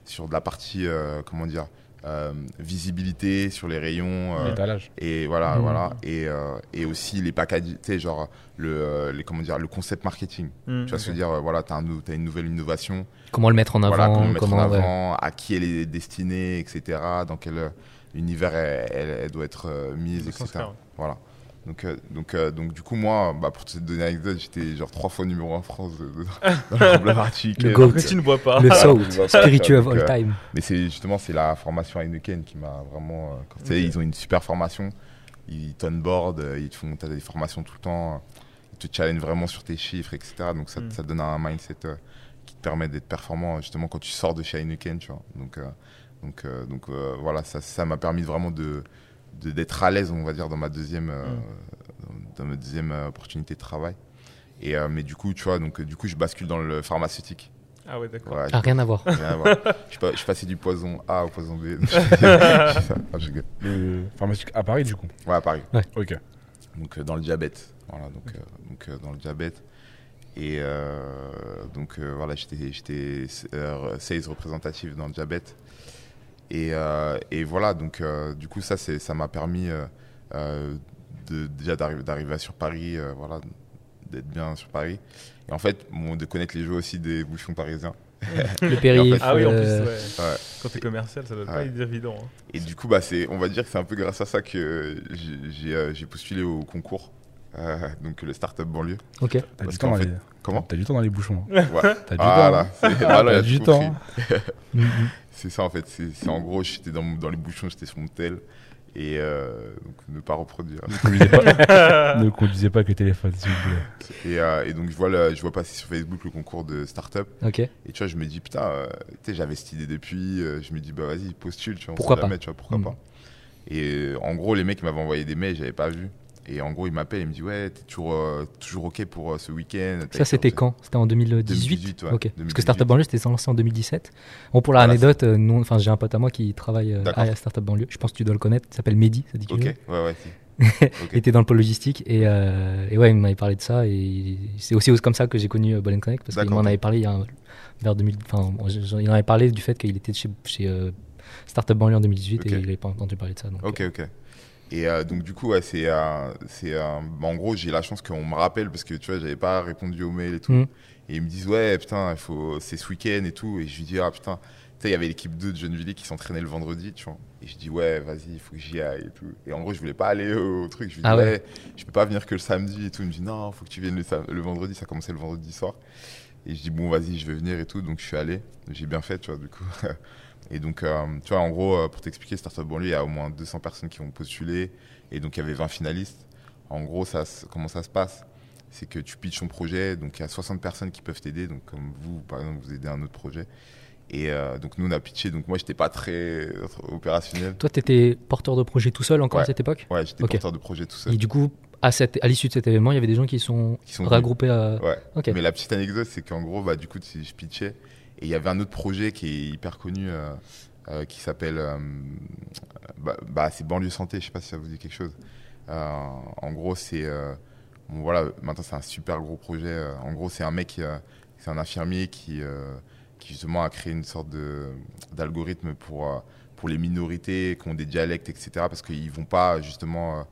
sur de la partie, comment dire, euh, visibilité sur les rayons. euh, et voilà, Mhm. voilà. Et, euh, et aussi les packages, tu sais, genre, le, euh, les, comment dire, le concept marketing. Hmm, Tu vas se dire, euh, voilà, tu as, une nouvelle innovation, Comment le mettre en avant voilà, comment le mettre en ouais. avant, à qui elle est destinée, etc. Dans quel euh, univers elle, elle- elle doit être euh, mise, etc. ouais. Voilà. Donc, euh, donc, euh, donc, du coup, moi, bah, pour te donner une anecdote, j'étais genre trois fois numéro 1 France de, de- dans le Martinique. Le tu ne bois pas Le pas, spiritueux of donc, all euh, time. Mais c'est justement c'est la formation Heineken qui m'a vraiment. euh, quand- tu sais, Ok. ils ont une super formation. Ils t'onboard, euh, ils te font des formations tout le temps. euh, Ils te challengent vraiment sur tes chiffres, etc. Donc ça, Mm. ça te donne un mindset euh, qui te permet d'être performant justement quand tu sors de chez Heineken, tu vois. Donc euh, donc euh, donc euh, voilà, ça ça m'a permis vraiment de- d'être à l'aise, on va dire, dans ma deuxième euh, dans ma deuxième euh, opportunité de travail. Et euh, mais du coup, tu vois, donc du coup, je bascule dans le pharmaceutique. Ah ouais, d'accord. Ouais, Ah, rien à voir. Rien à voir. je, suis je passé du poison A au poison B. Le pharmaceutique à Paris, du coup. ouais, à Paris. Ok. Donc euh, dans le diabète. Voilà, donc, euh, donc euh, dans le diabète. Et euh, donc euh, voilà, j'étais j'étais euh, sales représentatif dans le diabète. Et, euh, et voilà, donc euh, du coup ça c'est ça m'a permis euh, de, déjà d'arriver d'arriver sur Paris, euh, voilà, d'être bien sur Paris. Et en fait, bon, de connaître les jeux aussi des bouchons parisiens. Le périph. Ah oui, en plus, ouais. Ouais. Quand t'es commercial, ça doit pas être évident. hein. Et du coup, bah, c'est, on va dire que c'est un peu grâce à ça que j'ai, postulé au concours, euh, donc le Startup Banlieue. Ok. T'as Parce qu'en fait-. Comment T'as du temps dans les bouchons. hein. Ouais. T'as du Voilà, temps. c'est, hein. voilà, T'as il a du temps. Mhm. C'est ça en fait. C'est, c'est en gros, j'étais dans, dans les bouchons, j'étais sur mon tel. Et euh, donc, ne pas reproduire. Ne conduisez pas, ne conduisez pas le téléphone, s'il vous plaît. Et, euh, et donc, je vois, le- je vois passer sur Facebook le concours de startup. Ok. Et tu vois, je me dis, putain, euh, tu sais, j'avais cette idée depuis. euh, je me dis, bah vas-y, postule, tu vois. on Pourquoi sait pas jamais, tu vois, pourquoi Mm. pas. Et euh, en gros, les mecs m'avaient envoyé des mails, j'avais pas vu. Et en gros, ils m'appellent, ils me disent, ouais, t'es toujours, euh, toujours OK pour euh, ce week-end. Ça, c'était quand? C'était en 2018, 2018, ouais. Ok. Parce 2018. que Startup Banlieue, c'était lancé en 2017. Bon, pour Voilà, l'anecdote, euh, nous, enfin, j'ai un pote à moi qui travaille euh, à Startup Banlieue. Je pense que tu dois le connaître. Il s'appelle Mehdi. Ça dit quelque Ok, chose? ouais, ouais, si. Ok. Il était dans le pôle logistique et, euh, et ouais, il m'avait parlé de ça et c'est aussi comme ça que j'ai connu euh, Ball Connect parce qu'il m'en avait parlé il y a un- vers 2000. Enfin, il en avait parlé du fait qu'il était chez, chez euh, Startup Banlieue en 2018 Ok. et il n'avait pas entendu parler de ça. Donc, Ok, ok. Et euh, donc, du coup, ouais, c'est. euh, c'est euh, bah, en gros, j'ai la chance qu'on me rappelle parce que tu vois, j'avais pas répondu aux mails et tout. Mhm. Et ils me disent, ouais, putain, faut... c'est ce week-end et tout. Et je lui dis, ah putain, tu sais, il y avait l'équipe 2 de Gennevilliers qui s'entraînait le vendredi, tu vois. Et je dis, ouais, vas-y, il faut que j'y aille et tout. Et en gros, je voulais pas aller au, truc. Je lui dis, Ah ouais. ouais. je peux pas venir que le samedi et tout. Il me dit, non, faut que tu viennes le vendredi. Ça commençait le vendredi soir. Et je dis, bon, vas-y, je vais venir et tout. Donc, je suis allé. J'ai bien fait, tu vois, du coup. Et donc, euh, tu vois, en gros, euh, pour t'expliquer, Startup Banlieue, il y a au moins 200 personnes qui ont postulé. Et donc, il y avait 20 finalistes. En gros, ça, comment ça se passe? C'est que tu pitches ton projet. Donc, il y a 60 personnes qui peuvent t'aider. Donc, comme vous, par exemple, vous aidez un autre projet. Et euh, donc, nous, on a pitché. Donc, moi, j'étais pas très opérationnel. Toi, tu étais porteur de projet tout seul encore à cette époque? Ouais, j'étais Ok. porteur de projet tout seul. Et du coup, à, cette, à l'issue de cet événement, il y avait des gens qui sont, Qui sont regroupés à. Ouais. Ok. Mais la petite anecdote, c'est qu'en gros, bah, du coup, tu- je pitchais. Et il y avait un autre projet qui est hyper connu, euh, euh, qui s'appelle. euh, bah, bah, c'est Banlieue Santé, je sais pas si ça vous dit quelque chose. En gros, c'est. bon, voilà, maintenant, c'est un super gros projet. en gros, c'est un mec, c'est un infirmier qui, qui justement a créé une sorte d'algorithme pour, pour les minorités qui ont des dialectes, etc. Parce qu'ils vont pas, justement.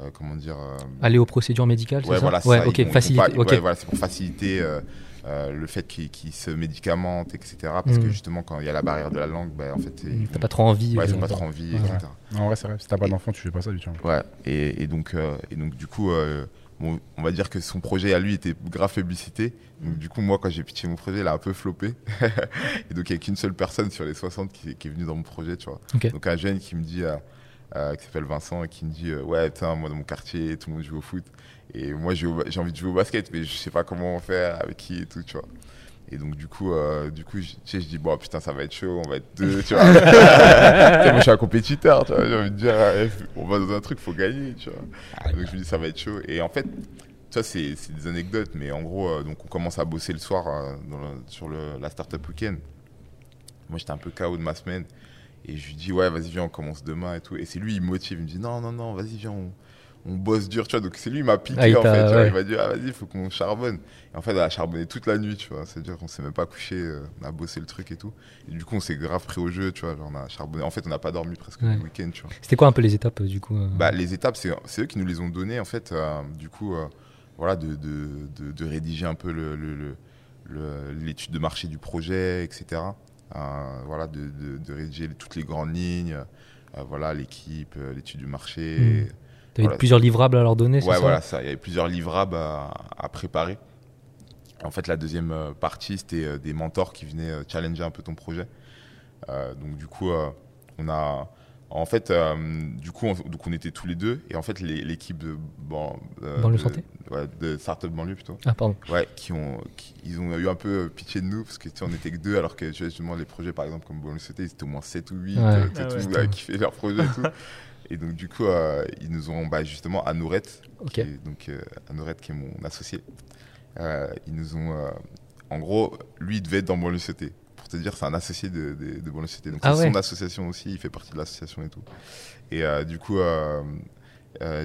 euh, comment dire euh, Aller aux procédures médicales, Ouais, c'est voilà, ça Ouais, ils ils ouais, voilà, c'est pour faciliter euh, euh, le fait qu'ils qu'ils se médicamentent, etc. Parce que Mm. justement, quand il y a la barrière de la langue, bah, en fait, T'as pas trop envie. ouais, ils ont pas trop envie, Ouais. etc. Non, en vrai, c'est vrai. Si t'as pas d'enfant, tu fais pas ça du tout. Ouais, et, et donc, euh, et donc du coup, euh, bon, on va dire que son projet à lui était grave publicité. Donc du coup, moi, quand j'ai pitché mon projet, il a un peu floppé. et donc, il n'y a qu'une seule personne sur les 60 qui, qui est venue dans mon projet, tu vois. Donc un jeune qui me dit, euh, euh, qui s'appelle Vincent, et qui me dit, euh, ouais, putain, moi dans mon quartier, tout le monde joue au foot. Et moi, j'ai envie de jouer au basket, mais je sais pas comment faire, avec qui et tout, tu vois. Et donc du coup, euh, du coup, je, tu sais, je dis bon putain ça va être chaud, on va être deux, tu vois. Tu sais, moi je suis un compétiteur, tu vois. J'ai envie de dire, euh, on va dans un truc, faut gagner, tu vois. Donc je me dis ça va être chaud. Et en fait, ça c'est c'est des anecdotes, mais en gros, euh, donc on commence à bosser le soir euh, dans le- sur le, la startup weekend. Moi j'étais un peu KO de ma semaine. Et je lui dis ouais vas-y viens on commence demain et tout. Et c'est lui il me motive, il me dit non non non vas-y viens on, on bosse dur, tu vois. Donc c'est lui il m'a piqué Ah, en fait. tu vois. ouais. Il m'a dit ah vas-y il faut qu'on charbonne. Et en fait, on a charbonné toute la nuit, tu vois. C'est-à-dire qu'on s'est même pas couché, euh, on a bossé le truc et tout. Et du coup, on s'est grave pris au jeu, tu vois. Genre, on a charbonné. En fait, on n'a pas dormi presque Ouais. le week-end, tu vois. C'était quoi un peu les étapes euh, du coup euh Bah, les étapes, c'est c'est eux qui nous les ont données, en fait. du coup, voilà, de, de, de, de rédiger un peu le- le- le- le- l'étude de marché du projet, etc. Voilà, de, rédiger toutes les grandes lignes. voilà, l'équipe, l'étude du marché. Mm. T'avais voilà. plusieurs livrables à leur donner, c'est Ouais, ça voilà, ça. Il y avait plusieurs livrables à, à préparer. En fait, la deuxième euh, partie, c'était euh, des mentors qui venaient euh, challenger un peu ton projet. Euh, donc, du coup, euh, on a. En fait, euh, du coup, on, donc on était tous les deux. Et en fait, l'équipe de. Bon, euh, Banlieue de- Santé Ouais, de Startup Banlieue plutôt. Ah, pardon. Ouais, qui ont, qui- ils ont eu un peu pitié de nous parce que tu sais, on était que deux, alors que tu vois, justement les projets, par exemple, comme Bonne Société, ils étaient au moins 7 ou 8, Ouais. tu Ah tout ouais. kiffé leur projet et tout. Et donc, du coup, euh, ils nous ont, bah, justement, Anourette, Ok. qui est, donc euh, qui est mon associé, euh, ils nous ont, euh, en gros, lui, il devait être dans Bonne Société. Pour te dire, c'est un associé de, de, de Bonne Société. Donc, Ah c'est ouais. son association aussi, il fait partie de l'association et tout. Et du coup,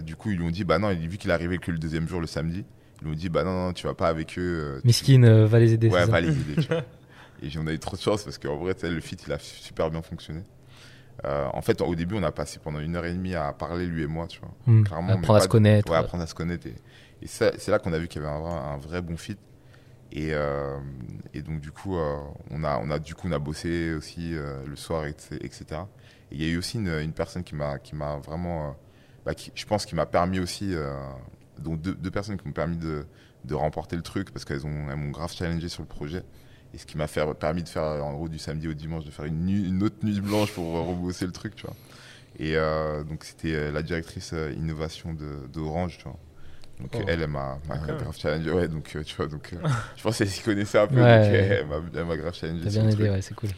du coup, ils lui ont dit, bah non, vu qu'il est arrivé que le deuxième jour, le samedi, ils lui ont dit, bah non, non, tu vas pas avec eux. tu- Miskine euh, va les aider. Ouais, va les aider, tu vois. Et on a eu trop de chance parce qu'en vrai, tu le fit, il a super bien fonctionné. Euh, en fait, au début, on a passé pendant une heure et demie à parler, lui et moi, tu vois. Hmm. Clairement, Apprendre à se connaître. Ouais, apprendre à se connaître. Et, c'est là qu'on a vu qu'il y avait un vrai, un vrai bon fit. Et, euh, et donc, du coup, euh, on, a, on, a, du coup, on a bossé aussi le soir, et- etc. Et il y a eu aussi une, une personne qui m'a vraiment, bah, qui, je pense, qui m'a permis aussi, donc deux, deux personnes qui m'ont permis de, de remporter le truc parce qu'elles ont- elles m'ont grave challengé sur le projet. Et ce qui m'a permis de faire, en gros, du samedi au dimanche, de faire une, nuit- une autre nuit blanche pour rebosser le truc, tu vois. Et euh, donc, c'était euh, la directrice euh, innovation de, de Orange, tu vois. Donc, Oh. elle, elle m'a D'accord. grave challengé. Ouais, donc, tu vois, donc, euh, je pense qu'elle s'y connaissait un peu. Ouais. donc, elle m'a- elle m'a grave challengé T'as bien aidé, truc. ouais, c'est cool.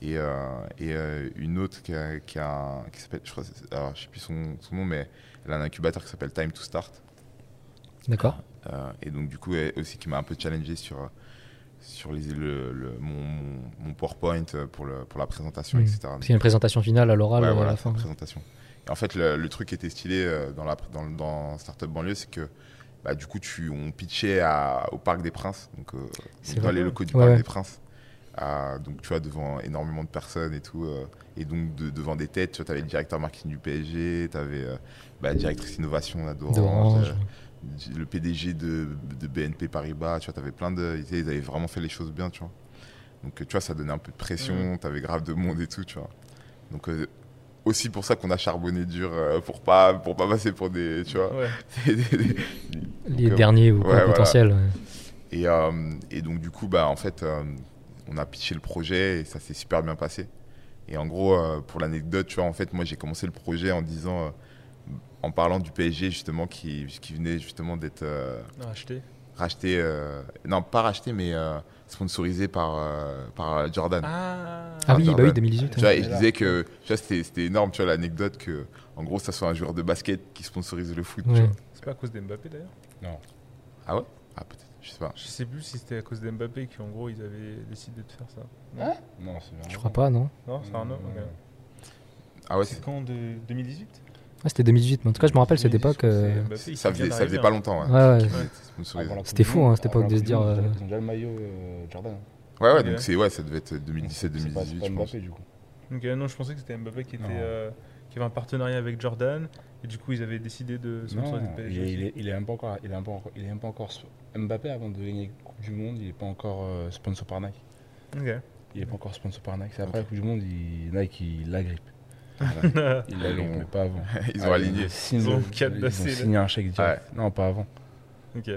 Et, euh, et euh, une autre qui, a, qui, a- qui s'appelle, je crois, alors je sais plus son, son nom, mais elle a un incubateur qui s'appelle Time to Start. D'accord. Et donc, du coup, elle aussi qui m'a un peu challengé sur, sur les, le, le- mon, PowerPoint pour, le, pour la présentation, Mm. etc. A une présentation finale à l'oral Ouais, euh, à la c'est fin. présentation. Et en fait, le, le truc qui était stylé euh, dans, la, dans, dans Startup Banlieue, c'est que bah, du coup, tu, on pitchait à, au Parc des Princes, donc, euh, C'est dans les locaux du Ouais, Parc ouais. des Princes. à- donc, tu vois, devant énormément de personnes et tout. euh, et donc, de- devant des têtes, tu vois, avais le directeur marketing du PSG, tu avais la directrice innovation là, d'Orange, le PDG de, de BNP Paribas, tu vois, avais plein de. Ils avaient vraiment fait les choses bien, tu vois. Donc, tu vois, ça donnait un peu de pression, tu avais grave de monde et tout, tu vois. Donc, euh, aussi pour ça qu'on a charbonné dur, euh, pour pas, pour pas passer pour des. Tu vois. Ouais. des- des- Les Donc, euh, derniers ou ouais, potentiels. et, euh, et donc, du coup, bah, en fait, euh, on a pitché le projet et ça s'est super bien passé. Et en gros, euh, pour l'anecdote, tu vois, en fait, moi, j'ai commencé le projet en disant, euh, en parlant du PSG, justement, qui, qui venait justement d'être euh, Non, racheté, euh, non, pas racheté, mais euh, sponsorisé par, euh, par Jordan. Ah, Ah oui, bah Jordan. oui, 2018. Tu vois, et je disais que c'était, énorme, tu vois, l'anecdote que, en gros, ça soit un joueur de basket qui sponsorise le foot. Ouais. C'est pas à cause d'Mbappé d'ailleurs? Ah ouais? Ah, peut-être, je sais pas. Je sais plus si c'était à cause d'Mbappé qu'en gros ils avaient décidé de faire ça. Non, c'est Je crois pas, non Non, c'est un ok. Ah ouais, C'est c'est- quand de 2018 Ouais, C'était 2018, mais en tout cas, je me rappelle cette époque. euh, qui ça faisait, ça faisait hein. pas longtemps, ouais. Ouais. C'était fou, hein, cette époque, de se dire, euh, Ils ont déjà le maillot euh, Jordan. Ouais, ouais, donc c'est, ouais, ça devait être C'est pas- 2017-2018, c'est je pas pense. Mbappé, du coup. Donc euh, non, je pensais que c'était Mbappé qui était, euh, qui avait un partenariat avec Jordan. Et du coup, ils avaient décidé de sponsoriser il est, il est, il est même pas encore, il est même pas encore, il est même pas encore Mbappé avant de gagner la Coupe du Monde, il est pas encore euh, sponsor par Nike. Ok. Il est pas encore sponsor par Nike. C'est après la Coupe du Monde, il, Nike il l'agrippe. Il Ils l'ont- mais pas avant. Ils ont Ah, aligné. Ils ont ils signé un chèque direct. Non, pas avant. ok.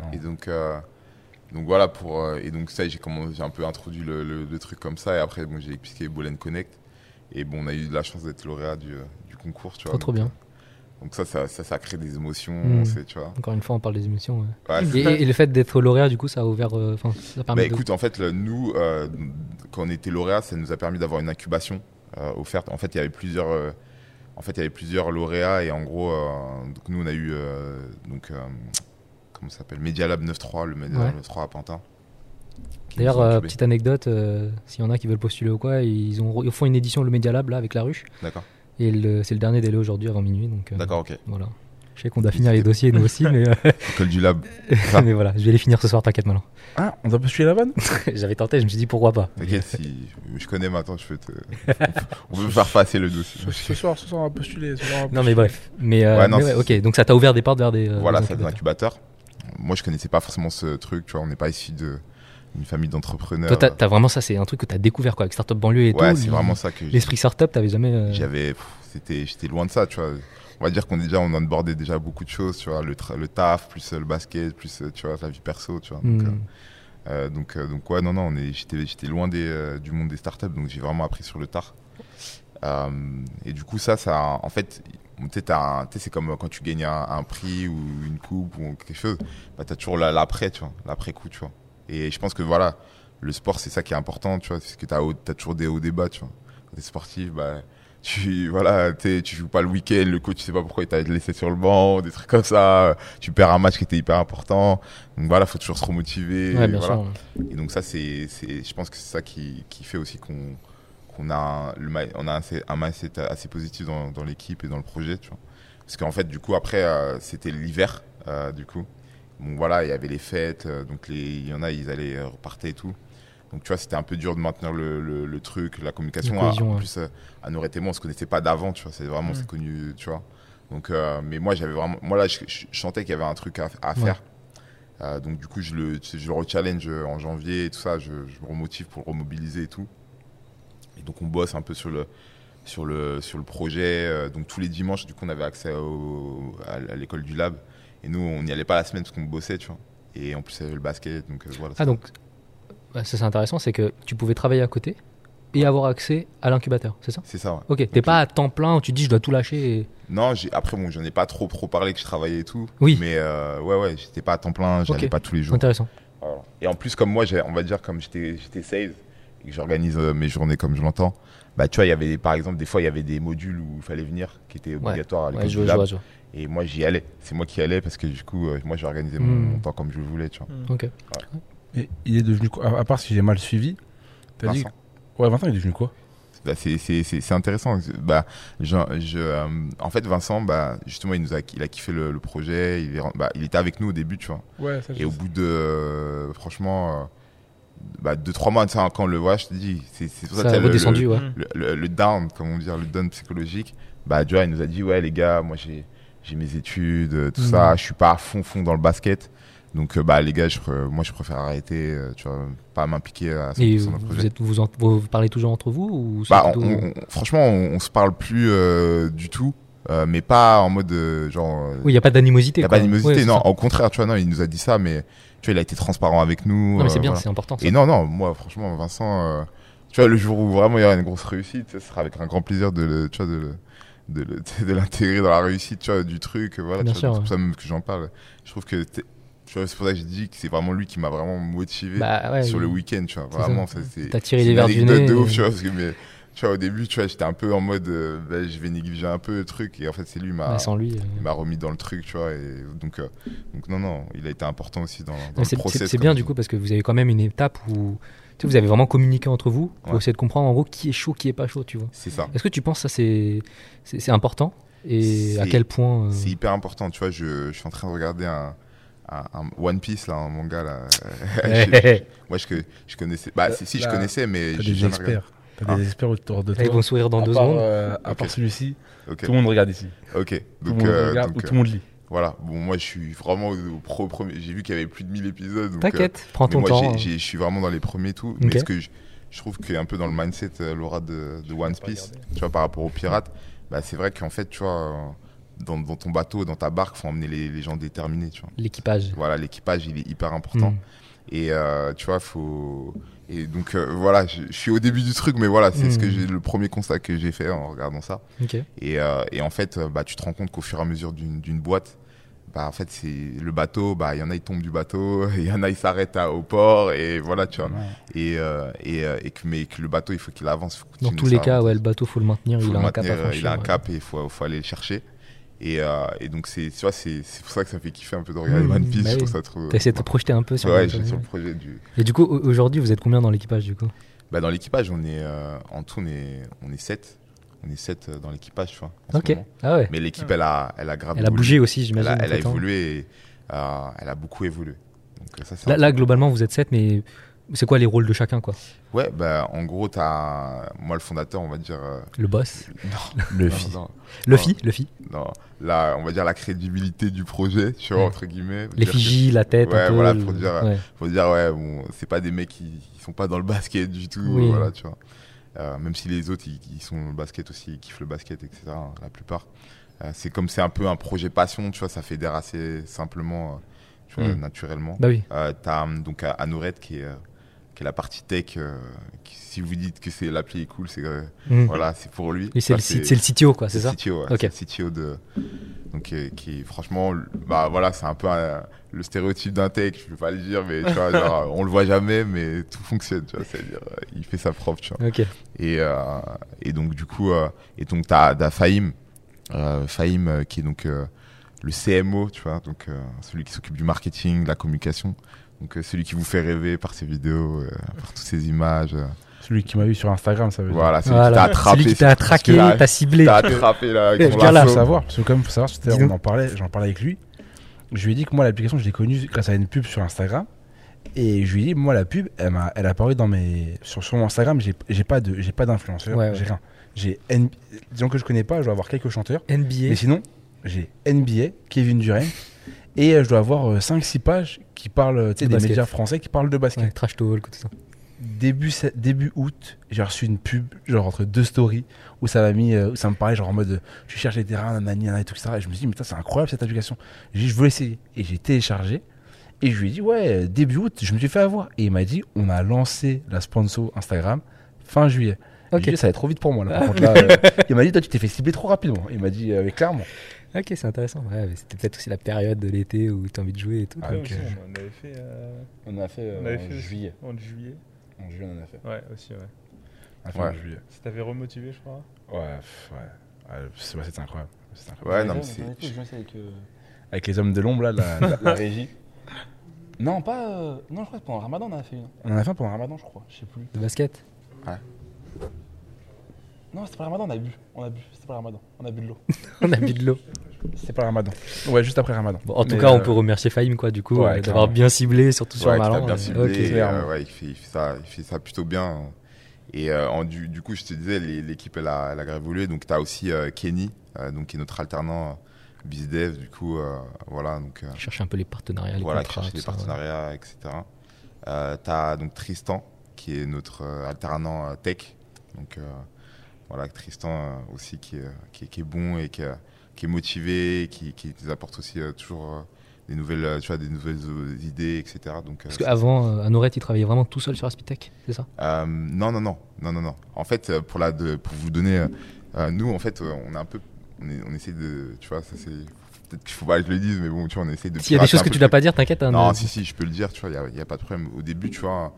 Non. Et donc, euh, donc voilà, pour, euh, et donc ça, j'ai un peu introduit le, le- le truc comme ça. Et après, bon, j'ai expliqué Bolen Connect. Et bon, on a eu de la chance d'être lauréat du, euh, du concours, tu vois. Trop, trop bien. Donc ça, ça, ça, ça crée des émotions, Mm. c'est, tu vois. Encore une fois, on parle des émissions. ouais. Ouais, Et, le fait d'être lauréat, du coup, ça a ouvert. euh, Enfin, ça permet Bah de- écoute, en fait, le- nous, euh, quand on était lauréat, ça nous a permis d'avoir une incubation euh. En fait, il y avait plusieurs, euh, en fait, il y avait plusieurs lauréats et en gros, euh, donc nous, on a eu donc comment ça s'appelle, Media Lab 9.3, le Media Ouais. Lab 9.3 à Pantin. D'ailleurs, euh, petite anecdote, euh, s'il y en a qui veulent postuler ou quoi, ils, ont, ils font une édition le Media Lab là avec la ruche. D'accord, Et c'est le dernier délai aujourd'hui avant minuit. Donc, euh, d'accord, ok. Voilà. Je sais qu'on doit finir les dossiers nous aussi, mais, euh, École du Lab. Ça. mais voilà, je vais les finir ce soir, t'inquiète maintenant. Ah, on doit postuler la vanne? J'avais tenté, je me suis dit pourquoi pas. T'inquiète, si je connais maintenant, je peux te. On peut faire passer le dossier. ce, soir, ce soir, on va postuler. Non mais bref. Mais, euh, Ouais, non, mais ouais, c'est- ok, donc ça t'a ouvert des portes vers des. euh, voilà, des ça des incubateurs. Moi, je connaissais pas forcément ce truc, tu vois. On n'est pas issu de une famille d'entrepreneurs. Toi, t'as vraiment ça, c'est un truc que t'as découvert quoi, avec Startup Banlieue et ouais, tout. c'est l- vraiment ça que j'ai- L'esprit startup, t'avais jamais. euh, j'avais. C'était, j'étais loin de ça, tu vois. On va dire qu'on est déjà, on onboardait déjà beaucoup de choses, tu vois. Le, le taf, plus le basket, plus, euh, tu vois, la vie perso, tu vois. Donc, hmm. euh, euh, donc, euh, donc ouais, non, non, on est, j'étais, j'étais loin des, du monde des startups, donc j'ai vraiment appris sur le tard. Et du coup, ça, ça, en fait, tu tu c'est comme quand tu gagnes un, un prix ou une coupe ou quelque chose, bah, t'as toujours la- l'après, tu vois, l'après coup, tu vois. Et je pense que voilà, le sport, c'est ça qui est important, tu vois, parce que t'as, haut- t'as toujours des hauts débats, tu vois. Quand t'es sportif, bah, tu, voilà, tu joues pas le week-end, le coach, tu sais pas pourquoi il t'a laissé sur le banc, des trucs comme ça, tu perds un match qui était hyper important. Donc voilà, faut toujours se remotiver. Ouais, bien voilà. sûr. Et donc ça, c'est, c'est, je pense que c'est ça qui, qui fait aussi qu'on, qu'on a, un, le, on a un, un mindset assez positif dans, dans l'équipe et dans le projet, tu vois. Parce qu'en fait, du coup, après, euh, c'était l'hiver, euh, du coup. Bon, voilà, il y avait les fêtes, euh, donc les, il y en a, ils allaient euh, repartir et tout. Donc, tu vois, c'était un peu dur de maintenir le, le, le truc, la communication. Cohésion, en ouais. plus, euh, à Nour et moi, on se connaissait pas d'avant, tu vois. C'est vraiment, Mm. c'est connu, tu vois. Donc, euh, mais moi, j'avais vraiment, moi là, je, je- sentais qu'il y avait un truc à, à Ouais. faire. Euh, donc, du coup, je le, je le rechallenge en janvier et tout ça. Je, je me remotive pour le remobiliser et tout. Et donc, on bosse un peu sur le, sur le, sur le projet. Donc, tous les dimanches, du coup, on avait accès au, à, à l'école du lab. Et nous, on n'y allait pas la semaine parce qu'on bossait, tu vois. Et en plus, il y avait le basket. Donc, euh, voilà. Ah donc, bah, ça c'est intéressant, c'est que tu pouvais travailler à côté et avoir accès à l'incubateur, c'est ça? C'est ça, ouais. Ok, t'es pas à temps plein où tu te dis je dois tout lâcher. Et... Non, j'ai, après, bon, j'en ai pas trop, trop parlé que je travaillais et tout. Oui. Mais ouais, ouais, j'étais pas à temps plein. J'allais Ok. pas tous les jours. Intéressant. Voilà. Et en plus, comme moi, on va dire, comme j'étais j'étais sales et que j'organise euh, mes journées comme je l'entends, bah, tu vois, il y avait, par exemple, des fois, il y avait des modules où il fallait venir qui étaient obligatoires à l'école Ouais. Et moi, j'y allais. C'est moi qui allais parce que du coup, euh, moi, j'organisais mon, Hmm. mon temps comme je le voulais, tu vois. Ok. Et il est devenu quoi? À part si j'ai mal suivi, t'as dit. Vincent. Ouais, Vincent, il est devenu quoi? Bah, c'est- c'est c'est- c'est intéressant. Bah, je, je, euh, en fait, Vincent, bah, justement, il, nous a, il a kiffé le, le projet. Il, est, bah, il était avec nous au début, tu vois. Ouais, ça Et au bout de, euh, franchement, euh, bah, deux, trois mois, tu sais, quand on le voit, je te dis, c'est c'est pour ça, Ça que a le- redescendu, le, ouais. Mm. le, le- le down, comme on dit, le down psychologique, bah, tu vois, il nous a dit, ouais, les gars, moi, j'ai j'ai mes études, euh, tout Mhm. ça, je suis pas à fond, fond dans le basket. Donc, euh, bah, les gars, je, moi, je préfère arrêter, euh, tu vois, pas m'impliquer à 100% Et dans le vous, êtes, vous, en- vous parlez toujours entre vous ou Bah, on- plutôt- on- on- franchement, on, on se parle plus euh, du tout, euh, mais pas en mode euh, genre. Oui, il n'y a pas d'animosité. y a quoi. pas d'animosité, Ouais, non. Au contraire, tu vois, non, il nous a dit ça, mais tu vois, il a été transparent avec nous. Non, mais c'est euh, bien, voilà. c'est important. ça. Et non, non, moi, franchement, Vincent, tu vois, le jour où vraiment il y aura une grosse réussite, ce sera avec un grand plaisir de, le- tu vois, de, de, l'intégrer dans la réussite, tu vois, du truc. Voilà, Bien tu sûr, vois, c'est ouais. pour ça même que j'en parle. Je trouve que, c'est pour ça que je dis que c'est vraiment lui qui m'a vraiment motivé Bah, ouais, sur le week-end, tu vois. Vraiment, ça. c'est. T'as tiré les verres du nez. de ouf, et- tu vois, parce que, mais, tu vois, au début, tu vois, j'étais un peu en mode, euh, bah, je vais négliger un peu le truc, et en fait, c'est lui, m'a, lui. euh, il m'a remis dans le truc, tu vois, et donc, euh, donc non, non, il a été important aussi dans, dans le process. c'est- bien du coup parce que vous avez quand même une étape où tu sais, vous avez vraiment communiqué entre vous pour Ouais. essayer de comprendre en gros qui est chaud, qui est pas chaud, tu vois. C'est ça. Est-ce que tu penses ça c'est important et à quel point euh, C'est hyper important, tu vois. Je, je suis en train de regarder un, un, un One Piece, là, un manga, là. Je- moi, je, je connaissais. Bah, si, je connaissais, mais T'as j'ai des experts. T'as Ah. des experts autour de Là, ils toi. vont sourire dans à deux part, secondes. euh, à part celui-ci, tout le monde regarde ici. ok. Tout le Donc, monde euh, regarde donc, ou euh, tout le monde lit. voilà. Bon, moi, je suis vraiment au, pro- premier. J'ai vu qu'il y avait plus de 1000 épisodes. donc, euh, T'inquiète, prends ton moi, temps. hein. j'ai- je suis vraiment dans les premiers tout. Ok. Mais ce que je, je trouve qu'il y a un peu dans le mindset, euh, Laura, de, de One Piece, tu vois, par rapport aux pirates, bah, c'est vrai qu'en fait, tu vois, euh, dans, dans ton bateau, dans ta barque, faut emmener les, les gens déterminés, tu vois. L'équipage. Voilà, l'équipage, il est hyper important. Mm. Et euh, tu vois, faut. Et donc, euh, voilà, je, je suis au début du truc, mais voilà, c'est ce que Mm. j'ai, le premier constat que j'ai fait en regardant ça. Et, euh, et en fait, bah, tu te rends compte qu'au fur et à mesure d'une d'une boîte, bah, en fait, c'est le bateau, bah, il y en a, ils tombent du bateau, il y en a, ils s'arrêtent à- au port, et voilà, tu vois. Et, euh, et, et que, mais que le bateau, il faut qu'il avance. faut Dans tous les cas, ouais, le bateau, faut le maintenir. faut Il le a un cap à maintenir, franchir. il a un cap et il faut, faut aller le chercher. Et, euh, et donc, c'est, tu vois, c'est, pour ça que ça fait kiffer un peu de regarder Mm, One Piece. bah je oui. trouve ça trop. T'as essayé de te projeter un peu sur Ouais, le- sur le projet du. Et du coup, au- aujourd'hui, vous êtes combien dans l'équipage du coup? Bah, dans l'équipage, on est, euh, en tout, on est, on est 7. On est 7 dans l'équipage, tu vois. Ok. Ah ouais. Mais l'équipe, elle a, elle a grave Elle a évolué. bougé aussi, Elle j'imagine. a, elle a évolué et euh, elle a beaucoup évolué. Donc, euh, ça, c'est Là, globalement, vous êtes 7, mais c'est quoi les rôles de chacun, quoi? Ouais, bah, en gros, t'as. Moi, le fondateur, on va dire. euh, Le boss Le non, fi. non, Luffy Luffy non, là, on va dire la crédibilité du projet, tu vois, Ouais. entre guillemets. Figies, la tête, Ouais, un peu. voilà, le- pour dire, ouais. Faut dire, ouais, bon, c'est pas des mecs qui, qui sont pas dans le basket du tout, Oui. voilà, tu vois. Euh, même si les autres, ils, ils sont dans le basket aussi, ils kiffent le basket, etc., hein, la plupart. Euh, c'est comme c'est un peu un projet passion, tu vois, ça fédère assez simplement, euh, tu vois, Mm. naturellement. Bah oui. Euh, T'as donc Anoret qui est, qui est la partie tech. euh, qui- si vous dites que c'est l'appli est cool, c'est euh, Mm. voilà, c'est pour lui. Et c'est le, c'est le CTO, quoi, c'est ça CTO, ouais, le CTO de donc euh, qui franchement bah voilà c'est un peu le stéréotype d'un tech je vais pas le dire mais tu vois genre, on le voit jamais mais tout fonctionne tu vois c'est à dire il fait sa propre tu vois Ok. et et donc du coup et donc t'as as Fahim Fahim qui est donc le CMO tu vois donc celui qui s'occupe du marketing de la communication donc euh, celui qui vous fait rêver par ses vidéos euh, par toutes ces images euh. Celui qui m'a eu sur Instagram, ça veut dire. voilà celui qui t'a attrapé Celui qui t'a parce que traqué, là, t'a ciblé. t'as attrapé là avec gars là, Faut savoir, parce que comme faut savoir, on en parlait, j'en parlais avec lui. Je lui ai dit que moi l'application je l'ai connue grâce à une pub sur Instagram. Et je lui ai dit, moi la pub, elle, elle a apparu dans mes. Sur, sur mon Instagram, j'ai, pas de, j'ai pas d'influenceur, Ouais, ouais. j'ai rien. J'ai N- disons que je connais pas, je dois avoir quelques chanteurs. NBA. Mais sinon, j'ai NBA, Kevin Durant. Et je dois avoir 5-6 pages qui parlent, tu sais, De des basket. médias français qui parlent de basket. Ouais, trash talk, tout ça. Début, début août, j'ai reçu une pub, genre entre deux stories, où ça m'a mis, euh, où ça me parlait, genre en mode, je cherche les terrains, nanani, nanana, et tout ça. Et je me suis dit, mais c'est incroyable cette application. J'ai dit, je veux l'essayer. Et j'ai téléchargé. Et je lui ai dit, ouais, début août, je me suis fait avoir. Et il m'a dit, on a lancé la sponsor Instagram fin juillet. Ok. Dit, ça va être trop vite pour moi, là. Par contre, là, euh, il m'a dit, toi, tu t'es fait cibler trop rapidement. Il m'a dit, euh, clairement. Ok, c'est intéressant. Ouais, mais c'était peut-être aussi la période de l'été où t'as envie de jouer et tout. Ah, donc, aussi, euh, on avait fait euh, On a fait, On avait en juillet. en juillet. En juillet, on en a fait. Ouais, aussi, ouais. On a fait Ouais. en juillet. Ça t'avait remotivé, je crois? Ouais, pff, ouais. ouais c'est- ouais, c'était incroyable. Ouais, non, mais c'est- avec, euh, avec les hommes de l'ombre, là, la, la- la régie. Non, pas. euh, Non, je crois que pendant le ramadan, on en a fait une. On en a fait un pendant le ramadan, je crois. Je sais plus. de basket? Non, c'était pas le ramadan, on a bu. On a bu. C'était pas le ramadan. On a bu de l'eau. On a bu de l'eau. C'était pas le ramadan. Ouais, juste après le ramadan. Bon, en tout Mais, cas, on euh, peut remercier Fahim, quoi, du coup, ouais, euh, d'avoir bien ciblé, surtout sur Ouais, Malan. bien ciblé, euh, ouais, il, fait, il, fait ça, il fait ça plutôt bien. Et euh, en, du, du coup, je te disais, l'équipe, elle a, elle a évolué. Donc, tu as aussi euh, Kenny, euh, donc, qui est notre alternant euh, BizDev. Du coup, euh, voilà. Donc, euh, Chercher un peu les partenariats, les voilà, contrats. cherche les ça, partenariats, etc. Euh, tu as donc Tristan, qui est notre euh, alternant euh, tech. Donc, euh, voilà, Tristan euh, aussi, qui est, qui, est, qui est bon et qui, euh, qui est motivé, qui, qui nous apporte aussi euh, toujours euh, des nouvelles, euh, tu vois, des nouvelles euh, idées, etc. Donc, euh, Parce qu'avant, euh, à Noret, il travaillait vraiment tout seul sur Aspitech, c'est ça? Euh, non, non, non, non, non, non. En fait, euh, pour la, de, pour vous donner, euh, euh, nous, en fait, euh, on est un peu, on, est, on essaie de, tu vois, ça c'est, peut-être qu'il faut pas que je le dise, mais bon, tu vois, on essaie de. S'il y a des choses que tu le dois pas dire, t'inquiète. hein, non, si, si, je peux le dire, tu vois, il n'y a, pas de problème. Au début, tu vois,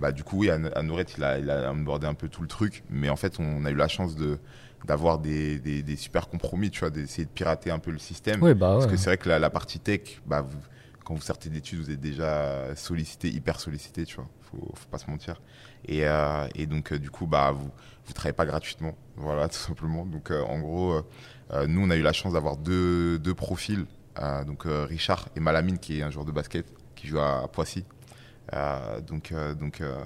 bah, du coup, oui, An- Anoret, il a, il a abordé un peu tout le truc, mais en fait, on a eu la chance de d'avoir des, des, des super compromis, tu vois, d'essayer de pirater un peu le système. Ouais, bah Parce ouais. que c'est vrai que la, la partie tech, bah, vous- quand vous sortez d'études, vous êtes déjà sollicité, hyper sollicité, tu vois, faut, faut pas se mentir. Et, euh, et donc, euh, du coup, bah, vous vous travaillez pas gratuitement, voilà, tout simplement. Donc, euh, en gros, nous, on a eu la chance d'avoir deux, deux profils, donc Richard et Malamine, qui est un joueur de basket, qui joue à Poissy. Euh, donc, euh, donc euh,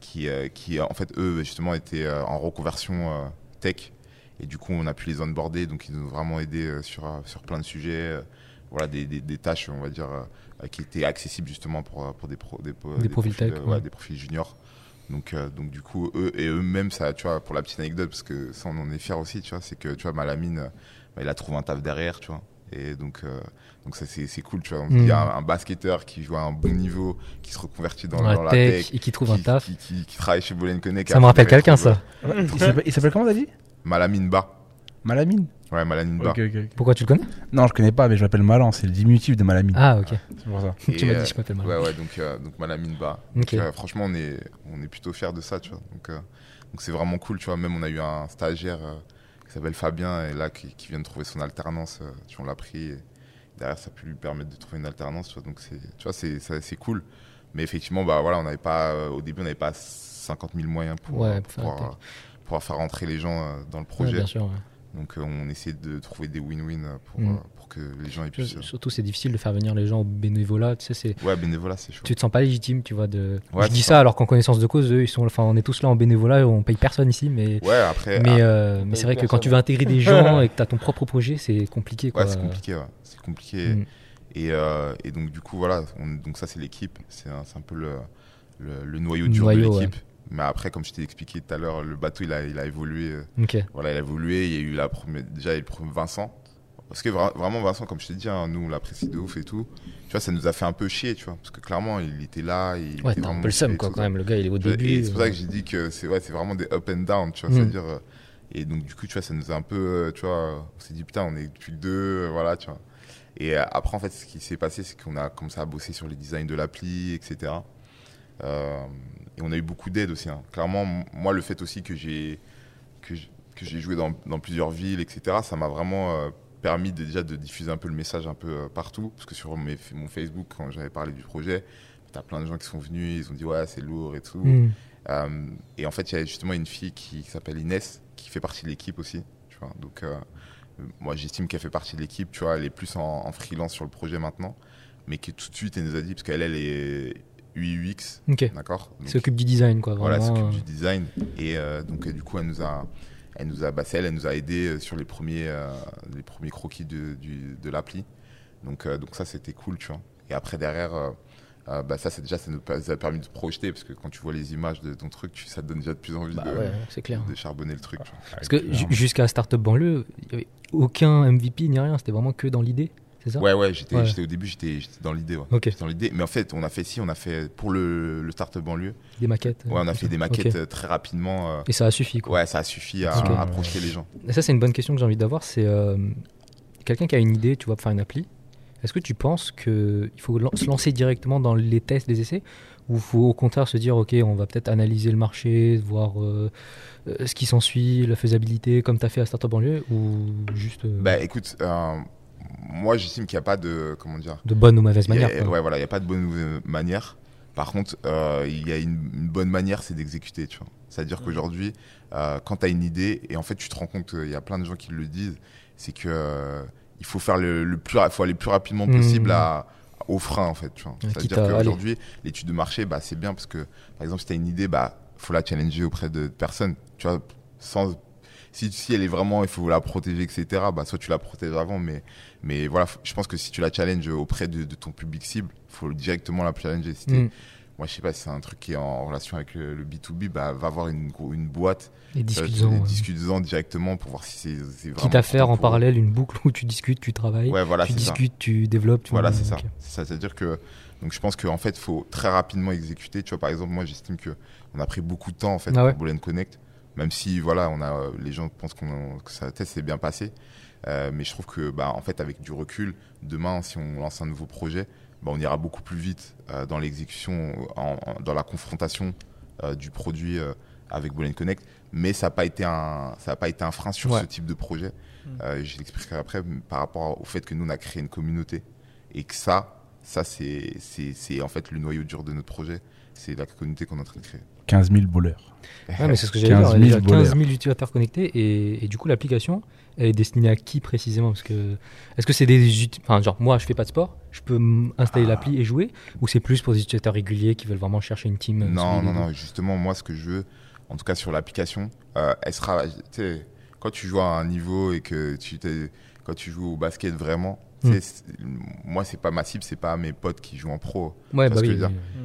qui, qui en fait, eux, justement, étaient en reconversion tech. Et du coup, on a pu les onboarder, donc ils nous ont vraiment aidé euh, sur, sur plein de sujets. voilà, des, des, des tâches, on va dire, qui étaient accessibles justement pour, pour des, pro, des, po- Des profils tech, ouais. ouais, des profils juniors. Donc, euh, donc du coup, eux et eux-mêmes, ça, tu vois, pour la petite anecdote, parce que ça, on en est fiers aussi, tu vois, c'est que, tu vois, Malamine, euh, bah, il a trouvé un taf derrière, tu vois. Et donc, euh, donc ça, c'est cool, tu vois. Il y a un, un basketteur qui joue à un bon niveau, qui se reconvertit dans, Dans la dans la tech, tech, et qui trouve un taf. qui, qui- qui travaille chez Bolen Connect. Ça me rappelle quelqu'un, ça. Il s'appelle- comment, t'as dit? Malamine Ba. Malamine? Ouais, Malamine Ba. Pourquoi tu le connais? Non, je connais pas, mais je m'appelle Malan, c'est le diminutif de Malamine. Ah, ok. C'est pour ça. tu m'as euh, dit, je m'appelle mal. Ouais, ouais, donc, euh, donc Malamine Ba. Donc, euh, franchement, on est, on est plutôt fiers de ça, tu vois. Donc, euh, donc c'est vraiment cool, tu vois. Même on a eu un stagiaire euh, qui s'appelle Fabien et là qui, qui vient de trouver son alternance. euh, tu vois, on l'a pris. Et derrière, ça a pu lui permettre de trouver une alternance, tu vois. Donc c'est, tu vois, c'est, cool. Mais effectivement, bah voilà, on n'avait pas, euh, au début, on n'avait pas 50 000 moyens pour, Ouais, euh, pour pouvoir, euh, pouvoir faire rentrer les gens dans le Ouais, projet. bien sûr. ouais. donc on essaie de trouver des win-win pour, Mm. Que les gens aient Surtout, c'est difficile de faire venir les gens au bénévolat. Tu sais, c'est Ouais, bénévolat, c'est chaud. tu te sens pas légitime, tu vois. De... Ouais, je dis ça alors qu'en connaissance de cause, eux, ils sont, enfin, on est tous là en bénévolat, on paye personne ici, mais Ouais, après. mais, euh, mais c'est vrai que quand tu veux intégrer des gens et que tu as ton propre projet, c'est compliqué. Quoi. Ouais, c'est compliqué, ouais. C'est compliqué. Mm. Et, euh, et donc, du coup, voilà, on- donc ça, c'est l'équipe. C'est un, peu le, le, le noyau dur noyau, de l'équipe. Mais après, comme je t'ai expliqué tout à l'heure, le bateau, il a, il a évolué. euh, Ok. Voilà, il a évolué. Il y a eu la première, déjà, il y a eu le premier Vincent. Parce que vra- vraiment, Vincent, comme je t'ai dit, hein, nous, on l'apprécie de ouf et tout. Tu vois, ça nous a fait un peu chier, tu vois. Parce que clairement, il était là. Il Ouais, était t'as un peu le seum, quoi, quand ça. même. Le gars, il est au début. Et c'est pour ça euh, que j'ai dit que c'est ouais, vraiment des up and down, tu vois. Mm. C'est-à-dire. euh, et donc, du coup, tu vois, ça nous a un peu. euh, Tu vois, on s'est dit, putain, on est depuis le 2, euh, voilà, tu vois. Et euh, après, en fait, ce qui s'est passé, c'est qu'on a commencé à bosser sur les designs de l'appli, etc. Euh, et on a eu beaucoup d'aide aussi. hein. Clairement, moi, le fait aussi que j'ai que j'ai joué dans, dans plusieurs villes, etc., ça m'a vraiment euh, permis de, déjà de diffuser un peu le message un peu euh, partout. Parce que sur mes, mon Facebook, quand j'avais parlé du projet, t'as plein de gens qui sont venus, ils ont dit ouais, c'est lourd et tout. hmm. Euh, et en fait, il y a justement une fille qui, qui s'appelle Inès, qui fait partie de l'équipe aussi. Tu vois. Donc, euh, moi, j'estime qu'elle fait partie de l'équipe. Tu vois, elle est plus en, en freelance sur le projet maintenant, mais que tout de suite, elle nous a dit, parce qu'elle, elle est UX, Ok. d'accord S'occupe du design, quoi. Voilà, Vraiment. s'occupe du design. Et donc, du coup, elle nous a, elle nous a, bah, elle, elle nous a aidé euh, sur les premiers, euh, les premiers croquis de, du- de l'appli. Donc, euh, donc ça, c'était cool, tu vois. Et après, derrière, euh, euh, bah, ça, c'est déjà, ça nous a permis de se projeter, parce que quand tu vois les images de ton truc, tu- ça te donne déjà de plus envie Bah de, ouais, c'est clair. de charbonner le truc. tu vois. Parce que ju- jusqu'à Startup Banlieue, il n'y avait aucun MVP ni rien, c'était vraiment que dans l'idée, c'est ça Ouais, ouais, j'étais, Ouais. au début, j'étais, dans l'idée. Ouais. Dans l'idée. Mais en fait, on a fait si, on a fait pour le, le start-up banlieue. des maquettes. Ouais, on a euh, fait des maquettes euh, très rapidement. euh, Et ça a suffi, quoi. Ouais, ça a suffi à, Ok. à projeter les gens. Et ça, c'est une bonne question que j'ai envie d'avoir. C'est euh, quelqu'un qui a une idée, tu vois, pour faire une appli. Est-ce que tu penses qu'il faut se lancer directement dans les tests, les essais Ou il faut au contraire se dire, OK, on va peut-être analyser le marché, voir euh, ce qui s'ensuit, la faisabilité, comme tu as fait à Startup Banlieue Ou juste Bah écoute, moi j'estime qu'il n'y a pas de. Comment dire de bonne ou mauvaise a- manière. Ouais, voilà, il n'y a pas de bonne ou mauvaise manière. Par contre, euh, il y a une, une bonne manière, c'est d'exécuter, tu vois. C'est-à-dire qu'aujourd'hui, euh, quand tu as une idée, et en fait, tu te rends compte, il y a plein de gens qui le disent, c'est que euh, il faut faire le, le plus, faut aller le plus rapidement possible Mhm. à, au frein, en fait, tu vois. C'est-à-dire qu'aujourd'hui, l'étude de marché, bah, c'est bien parce que, par exemple, si tu as une idée, bah, faut la challenger auprès de personnes, tu vois, sans si, si elle est vraiment, il faut la protéger, etc., bah, soit tu la protèges avant, mais, mais voilà, je pense que si tu la challenges auprès de, de ton public cible, il faut directement la challenger. Si Mm. Moi, je sais pas si c'est un truc qui est en relation avec le, le B2B, bah, va voir une, une boîte, Et euh, discutons. et ouais. discute-en directement pour voir si c'est vraiment. Quitte à faire en parallèle une boucle où tu discutes, tu travailles, Ouais, voilà, tu ça. discutes, tu développes. Tu Voilà, c'est ça. ok. C'est ça. C'est-à-dire que, donc je pense qu'en fait, il faut très rapidement exécuter. Tu vois, par exemple, moi, j'estime que on a pris beaucoup de temps, en fait, Ah ouais. pour Bullet Connect. Même si, voilà, on a, euh, les gens pensent qu'on, que ça test s'est bien passé. Euh, mais je trouve que, bah, en fait, avec du recul, demain, si on lance un nouveau projet, bah, on ira beaucoup plus vite euh, dans l'exécution, en- en- dans la confrontation euh, du produit avec Bullet Connect. Mais ça n'a pas été un, ça a pas été un frein sur Ouais. ce type de projet. Euh, je l'expliquerai après par rapport au fait que nous, on a créé une communauté et que ça, ça c'est, c'est, c'est en fait le noyau dur de notre projet. C'est la communauté qu'on est en train de créer. 15 000 bowlers. Ouais, mais c'est ce que j'allais 15 dire. Il y a 000 déjà 15 000 voleurs. utilisateurs connectés et, et du coup l'application elle est destinée à qui précisément? Parce que est-ce que c'est des enfin genre moi je fais pas de sport, je peux installer Ah. l'appli et jouer? Ou c'est plus pour des utilisateurs réguliers qui veulent vraiment chercher une team euh, Non, non, non. Justement, moi, ce que je veux, en tout cas sur l'application, euh, elle sera. Tu sais, quand tu joues à un niveau et que tu. Quand tu joues au basket vraiment, Mm. c'est- moi, c'est pas ma cible, c'est pas mes potes qui jouent en pro. Ouais, bah oui.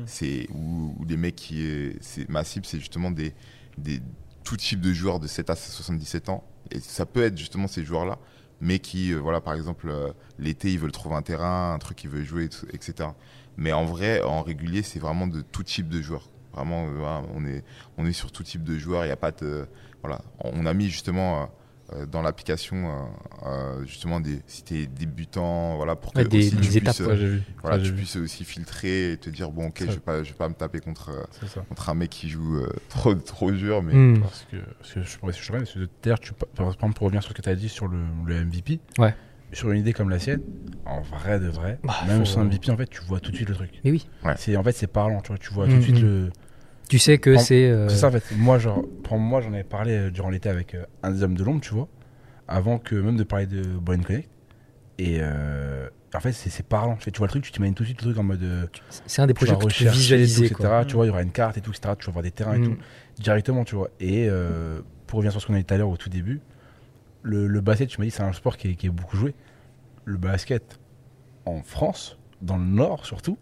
C'est ou, ou des mecs qui. est- c'est ma cible, c'est justement des, des tout type de joueurs de 7 à 77 ans. Et ça peut être justement ces joueurs-là, mais qui, euh, voilà, par exemple, euh, l'été, ils veulent trouver un terrain, un truc qu'ils veulent jouer, etc. Mais en vrai, en régulier, c'est vraiment de tout type de joueurs. Vraiment, euh, on est, on est sur tout type de joueurs. Il n'y a pas de, voilà, on a mis justement euh, euh, dans l'application euh, euh, justement des, si t'es débutant, voilà, pour que Ouais, des- aussi des tu étapes, puisses, euh, voilà, tu puisses aussi filtrer et te dire bon, ok, je vais pas, je vais pas me taper contre. euh, contre un mec qui joue euh, trop, trop dur, mais Hmm. Parce que, parce que je pourrais je pourrais- parce que d'ailleurs, tu, par exemple, pour revenir sur ce que tu as dit sur le, le MVP, Ouais. sur une idée comme la sienne, en vrai de vrai, Bah, même faut- sans MVP, en fait, tu vois tout de suite le truc. Mais oui, C'est En fait, c'est parlant, tu vois, tu vois Mm, tout de suite mm. le. Tu sais que c'est. euh, C'est ça, en fait. Moi, genre, pour moi, j'en avais parlé euh, durant l'été avec euh, un des hommes de l'ombre, tu vois, avant que même de parler de Boy Connect. Et euh, en fait, c'est parlant. Tu, vois le truc, tu t'imagines tout de suite le truc en mode. C'est un des projets que tu visualiser. etc. Quoi. Tu vois, il y aura une carte et tout, etc. Tu vas voir des terrains et Mm. tout directement, tu vois. Et euh, pour revenir sur ce qu'on a dit tout à l'heure au tout début, le, le basket, tu m'as dit, c'est un sport qui est, qui est beaucoup joué. Le basket en France, dans le Nord surtout,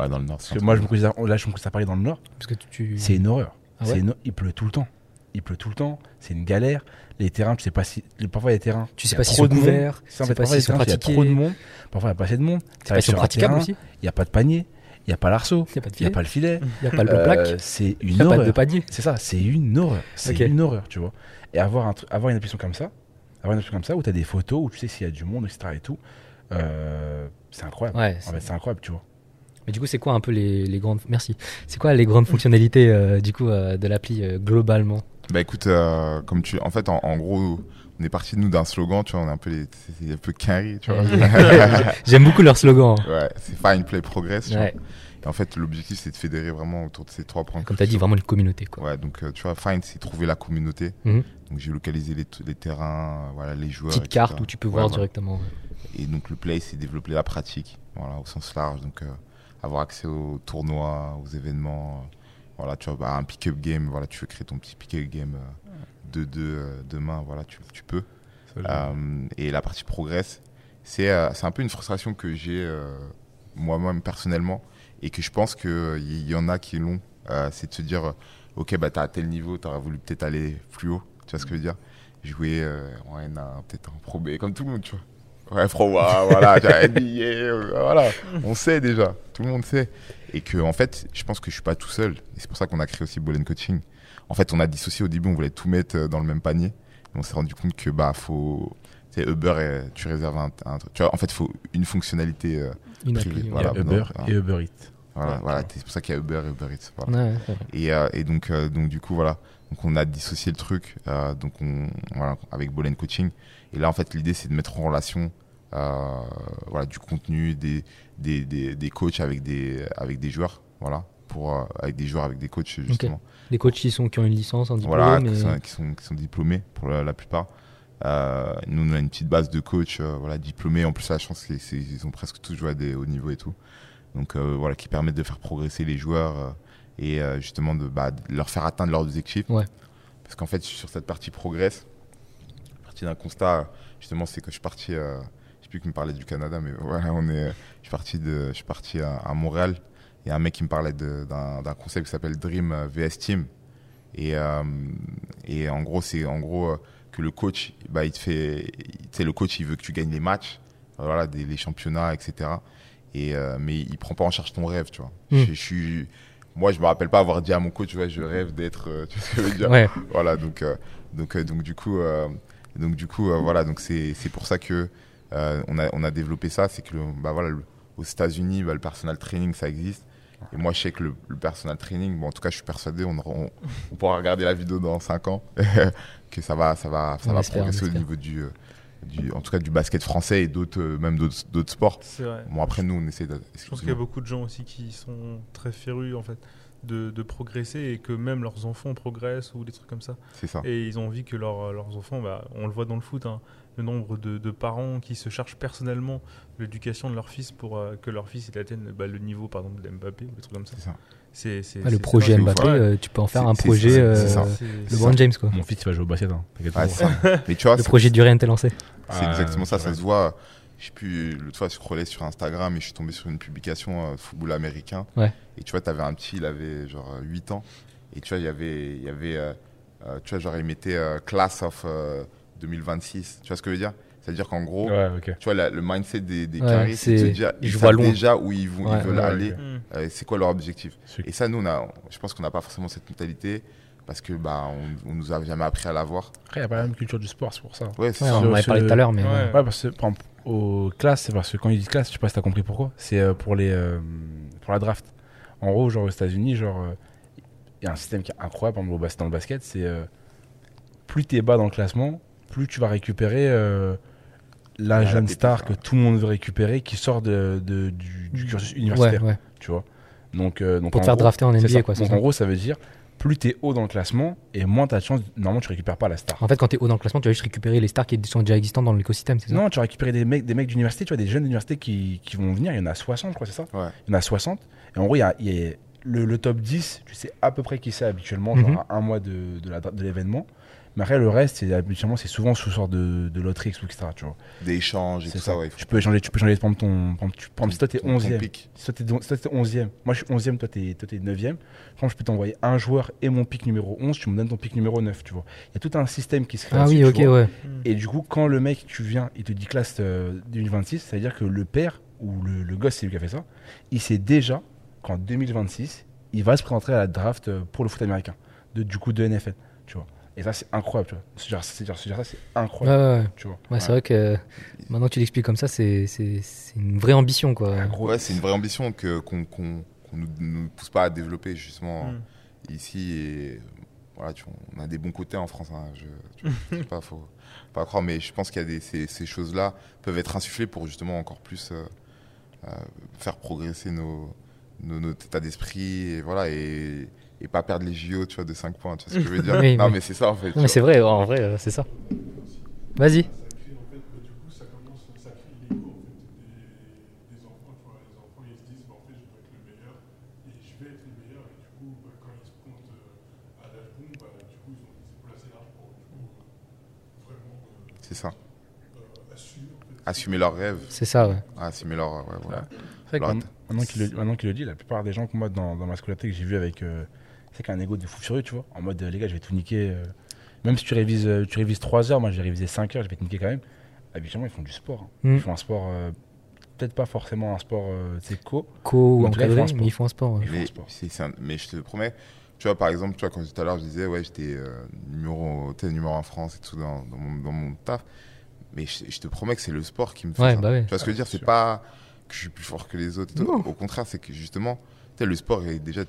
ouais, dans le Nord. parce que moi, je me considère, là, je me considère Paris dans le Nord, Parce que tu. c'est une horreur. Ah ouais une- Il pleut tout le temps. Il pleut tout le temps. C'est une galère. Les terrains, tu sais pas si. Parfois, les terrains. Tu sais il y a pas trop sont couverts, tu sais pas s'ils sont il y a trop de monde. Parfois, il n'y a pas assez de monde. C'est pas si terrain, aussi. Il n'y a pas de panier. Il n'y a pas l'arceau. Il n'y a a pas le filet. il n'y a pas le Euh, plaque, c'est il une n'y a pas horreur. de panier. C'est ça, c'est une horreur. C'est une horreur, tu vois. Et avoir, avoir une application comme ça, avoir une application comme ça où tu as des photos, où tu sais s'il y a du monde, etc. et tout, euh, c'est incroyable. Ouais, En c'est- fait, c'est incroyable, tu vois. Mais du coup, c'est quoi un peu les, les grandes. Merci. C'est quoi les grandes fonctionnalités euh, du coup euh, de l'appli euh, globalement? Bah écoute, comme tu, en fait, en, en gros, on est parti nous d'un slogan, tu vois, on est un peu les, c'est un peu carry, tu vois. J'aime beaucoup leur slogan. hein. ouais, c'est find, play, progress. Ouais. Et en fait, l'objectif c'est de fédérer vraiment autour de ces trois points. Comme tu as dit, vraiment une communauté. Quoi. Ouais, donc tu vois, find, c'est trouver la communauté. Mhm. Donc j'ai localisé les, les terrains, voilà, les joueurs. Petite etc. carte où tu peux Ouais, voir directement. Et donc le play, c'est développer la pratique, voilà, au sens large. Donc avoir accès aux tournois, aux événements. euh, voilà, tu vois, bah, un pick-up game, voilà, tu veux créer ton petit pick-up game euh, 2-2 euh, demain, voilà, tu, tu peux. Euh, et la partie progress, c'est euh, un peu une frustration que j'ai euh, moi-même personnellement et que je pense qu'il y, en a qui l'ont. euh, c'est de se dire, euh, ok, bah, t'as à tel niveau, t'aurais voulu peut-être aller plus haut, tu vois ce que je veux dire? Jouer euh, en N1, peut-être en Pro B, comme tout le monde, tu vois. Ouais, voilà, NBA, euh, voilà, on sait déjà, tout le monde sait. Et que, en fait, je pense que je suis pas tout seul. Et c'est pour ça qu'on a créé aussi Ball Coaching. En fait, on a dissocié au début, on voulait tout mettre euh, dans le même panier. Et on s'est rendu compte que, bah, faut. Tu sais, Uber, tu réserves un, un truc. Tu vois, en fait, il faut une fonctionnalité. euh, Une Privé, appli. Il y voilà. Uber non, et Uber Eats. voilà, Ouais, voilà, c'est pour ça qu'il y a Uber et Uber Eats. Voilà. Ouais, ouais. Et, euh, et donc, euh, donc du coup, voilà. Donc, on a dissocié le truc. euh, donc, on, voilà, avec Ball Coaching. Et là, en fait, l'idée, c'est de mettre en relation euh, voilà, du contenu, des, des, des, des coachs avec des, avec des joueurs. Voilà. Pour, euh, avec des joueurs, avec des coachs, justement. Les coachs qui, sont, qui ont une licence, un diplôme. Voilà, mais- qui, sont, qui, sont, qui sont diplômés pour la, la plupart. Euh, nous, on a une petite base de coachs voilà, diplômés. En plus, la chance, c'est qu'ils ont presque tous joué à des hauts niveaux et tout. Donc, voilà, qui permettent de faire progresser les joueurs et justement de, bah, de leur faire atteindre leurs objectifs. Ouais. Parce qu'en fait, sur cette partie progresse, partie d'un constat, justement, c'est que je suis parti. Euh, je sais plus qui me parlait du Canada, mais voilà, on est. Je suis parti de, je suis parti à, à Montréal. Il y a un mec qui me parlait d'un concept qui s'appelle Dream VS Team. Et, euh, et en gros, c'est en gros euh, que le coach, bah, il te fait, tu sais, le coach, il veut que tu gagnes les matchs, voilà, des, les championnats, etc. Et euh, mais il prend pas en charge ton rêve, tu vois. Mm. Je, je suis, moi, je me rappelle pas avoir dit à mon coach, ouais, je rêve d'être, euh, tu vois ce que je veux dire. Ouais. Voilà, donc, donc, donc du coup, donc du coup, euh, voilà, donc c'est, c'est pour ça que euh, on a, on a développé ça, c'est que, le- bah voilà, le- aux États-Unis, bah, le personal training, ça existe. Et moi, je sais que le, le personal training, bon, en tout cas, je suis persuadé, on, on, on pourra regarder la vidéo dans 5 ans, que ça va, ça va, ça On va progresser au niveau du, euh, du, en tout cas, du basket français et d'autres, même d'autres, d'autres sports. C'est vrai. Bon, après, nous, on essaie de. Je pense qu'il y a beaucoup de gens aussi qui sont très férus en fait de, de progresser et que même leurs enfants progressent ou des trucs comme ça. C'est ça. Et ils ont envie que leurs- leurs enfants, bah, on le voit dans le foot, hein, le nombre de, de parents qui se chargent personnellement de l'éducation de leur fils pour euh, que leur fils il atteigne bah, le niveau par exemple de Mbappé ou des trucs comme ça. C'est ça. C'est, c'est- Ah, le projet Mbappé, euh, tu peux en faire un projet c'est- euh, c'est. C'est- LeBron James quoi. Mon fils, il va jouer au basket. Hein. Mais tu vois, Le projet Durant est lancé. C'est exactement ça, ça se voit. Je sais plus, l'autre fois, je scrollais sur Instagram et je suis tombé sur une publication euh, football américain. Ouais. Et tu vois, tu avais un petit, il avait genre euh, 8 ans. Et tu vois, il y avait, il y avait euh, euh, tu vois, genre, il mettait euh, Class of euh, 2026. Tu vois ce que je veux dire? C'est-à-dire qu'en gros, Ouais, tu vois, la- le mindset des, des Ouais, carrés, c'est de se c'est- dire, ils ils voient savent loin. déjà où ils, vont, Ouais, ils veulent ouais, aller, euh, c'est quoi leur objectif? Et ça, nous, on a, je pense qu'on n'a pas forcément cette mentalité parce que bah, on, on nous a jamais appris à l'avoir. Après, il n'y a pas la même culture du sport, c'est pour ça. Ouais, c'est Ouais, ça. on en avait parlé tout à l'heure, mais Ouais. ouais. Ouais, parce que par exemple, aux classes, c'est parce que quand ils disent classe, je sais pas si t'as compris pourquoi. C'est euh, pour les euh, pour la draft. En gros, genre aux États-Unis, genre euh, il y a un système qui est incroyable par exemple, dans le basket, c'est euh, plus t'es bas dans le classement, plus tu vas récupérer euh, la jeune star ouais. que tout le monde veut récupérer, qui sort de, de- du, du cursus Ouais, universitaire, ouais. tu vois. Donc, euh, donc Pour te faire gros, drafter en NBA ça. quoi. Donc ça. en gros, ça veut dire plus t'es haut dans le classement et moins t'as de chance. Normalement, tu récupères pas la star. En fait, quand tu es haut dans le classement, tu vas juste récupérer les stars qui sont déjà existantes dans l'écosystème, c'est ça? Non, tu vas récupérer des mecs, des mecs d'université, tu vois, des jeunes d'université qui, qui vont venir. Il y en a 60, je crois, c'est ça? Ouais. Il y en a 60. Et en gros, il y a, il y a le, le top 10, tu sais à peu près qui c'est habituellement, genre Mhm. à un mois de, de l'événement. Mais après, le reste, c'est habituellement, c'est souvent sous sorte de, de loterie, etc. Tu vois. Des échanges et tout ça, ça. ouais. Tu peux échanger, tu peux exemple, ton. Tu- si toi, t'es ton- ton 11e. pic. Si toi, t'es don- si toi, t'es 11e. Moi, je suis 11e, toi, t'es toi, t'es 9e. Par exemple, je peux t'envoyer un joueur et mon pic numéro 11, tu me donnes ton pic numéro 9, tu vois. Il y a tout un système qui se crée. Ah oui, ok, vois. ouais. Et du coup, quand le mec, tu viens, il te dit classe euh, 2026, ça veut dire que le père ou le, le gosse, c'est lui qui a fait ça, il sait déjà qu'en 2026, il va se présenter à la draft euh, pour le foot américain, de, du coup de NFL. Et ça, c'est incroyable, tu vois. Se dire, se dire- se dire ça, c'est incroyable, ouais, ouais. tu vois. Ouais, c'est vrai que maintenant que tu l'expliques comme ça, c'est c'est- c'est une vraie ambition quoi. Ouais, c'est une vraie ambition que qu'on qu'on qu'on nous, nous pousse pas à développer justement Mm. ici et voilà, tu vois, on a des bons côtés en France. hein, je, tu- je sais pas, faut pas croire, mais je pense qu'il y a des ces, ces choses-là peuvent être insufflées pour justement encore plus euh, euh, faire progresser nos, nos notre état d'esprit et voilà et, et pas perdre les JO, tu vois, de 5 points. Tu vois ce que je veux dire Oui, Non, oui. mais c'est ça en fait. mais c'est vrai, en vrai, euh, c'est ça. Vas-y. C'est ça. assumer leurs rêves, C'est ça, ouais. assumer leurs ouais, voilà. Qu'il le, maintenant qu'il le dit, la plupart des gens que moi, dans, dans ma scolarité, que j'ai vu avec. euh, c'est qu'un ego de fou furieux, tu vois. En mode, euh, les gars, je vais tout niquer. euh, même si tu révises, euh, tu révises 3 heures, moi j'ai révisé 5 heures, je vais te niquer quand même. Habituellement, ils font du sport. hein. Mm. Ils font un sport, euh, peut-être pas forcément un sport, euh, tu sais, co. Co ou En tout cas, ils font encadré, un sport. mais ils font un sport. ouais. Ils font un Mais, sport. c'est- c'est un- mais je te promets, tu vois, par exemple, tu vois, quand tout à l'heure je disais, ouais, j'étais euh, numéro, numéro 1 en France et tout dans, dans, mon, dans mon taf. Mais je, je te promets que c'est le sport qui me fait Ouais, ça. bah ouais. Tu vois ce que je veux dire? c'est C'est pas que je suis plus fort que les autres. et tout. Au contraire, c'est que justement, tu sais, le sport, est déjà,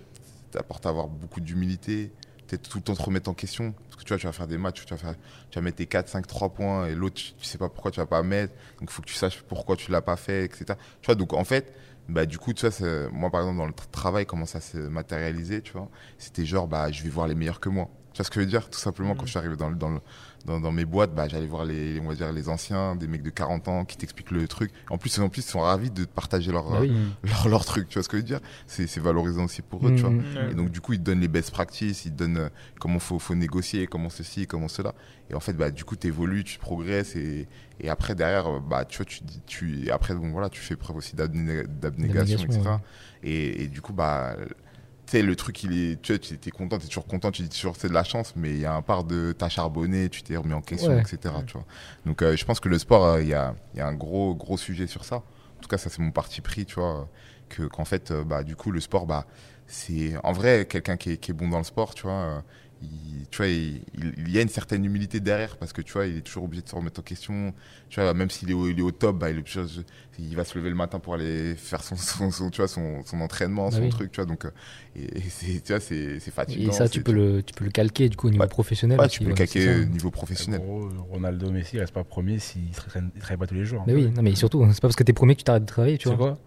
t'apporte à avoir beaucoup d'humilité. Tu tout le temps te remettre en question. Parce que tu vois, tu vas faire des matchs, tu vas, faire, tu vas mettre tes 4, 5, 3 points et l'autre, tu, tu sais pas pourquoi tu vas pas mettre. Donc il faut que tu saches pourquoi tu l'as pas fait, etc. Tu vois, donc en fait, bah, du coup, tu vois, c'est- moi par exemple, dans le tra- travail, comment ça s'est matérialisé, tu vois, c'était genre, bah, je vais voir les meilleurs que moi. Tu vois ce que je veux dire? Tout simplement, quand je suis arrivé dans, le- dans, le- dans, dans mes boîtes, bah, j'allais voir les, on va dire, les anciens, des mecs de 40 ans qui t'expliquent le truc. En plus, en plus, ils sont ravis de partager leur, Bah oui. leur, leur truc. Tu vois ce que je veux dire? C'est c'est valorisant aussi pour eux, tu vois. Mm. Ouais. Et donc, du coup, ils te donnent les best practices, ils te donnent euh, comment faut, faut négocier, comment ceci, comment cela. Et en fait, bah, du coup, tu évolues, tu progresses. Et, et après, derrière, euh, bah, tu vois, tu, tu, après, bon, voilà, tu fais preuve aussi d'abné- d'abnégation, etc. ouais. Et, et du coup, bah, sais, le truc, il est, tu tu es content, tu es toujours content, tu dis toujours c'est de la chance, mais il y a un part de t'as charbonné, tu t'es remis en question, Ouais. etc. Tu vois. Donc, euh, je pense que le sport, euh, il y, a, y a un gros, gros sujet sur ça. En tout cas, ça, c'est mon parti pris, tu vois, que, qu'en fait, euh, bah, du coup, le sport, bah, c'est en vrai quelqu'un qui est, qui est bon dans le sport, tu vois. Il, tu vois, il, y a une certaine humilité derrière parce que tu vois, il est toujours obligé de se remettre en question. Tu vois, même s'il est, est au top, bah, il, est va se lever le matin pour aller faire son, son, son- tu vois, son, son entraînement, Bah son oui. truc, tu vois. Donc, euh, et, tu vois, c'est, c'est fatigant. Et ça, tu peux, le, tu peux le calquer du coup au niveau professionnel. tu peux le ouais, ça. au niveau professionnel. Gros, Ronaldo, Messi, il reste pas premier s'il ne travaille pas tous les jours. hein. Mais oui, non, mais surtout, c'est pas parce que t'es premier que tu t'arrêtes de travailler, tu vois. quoi?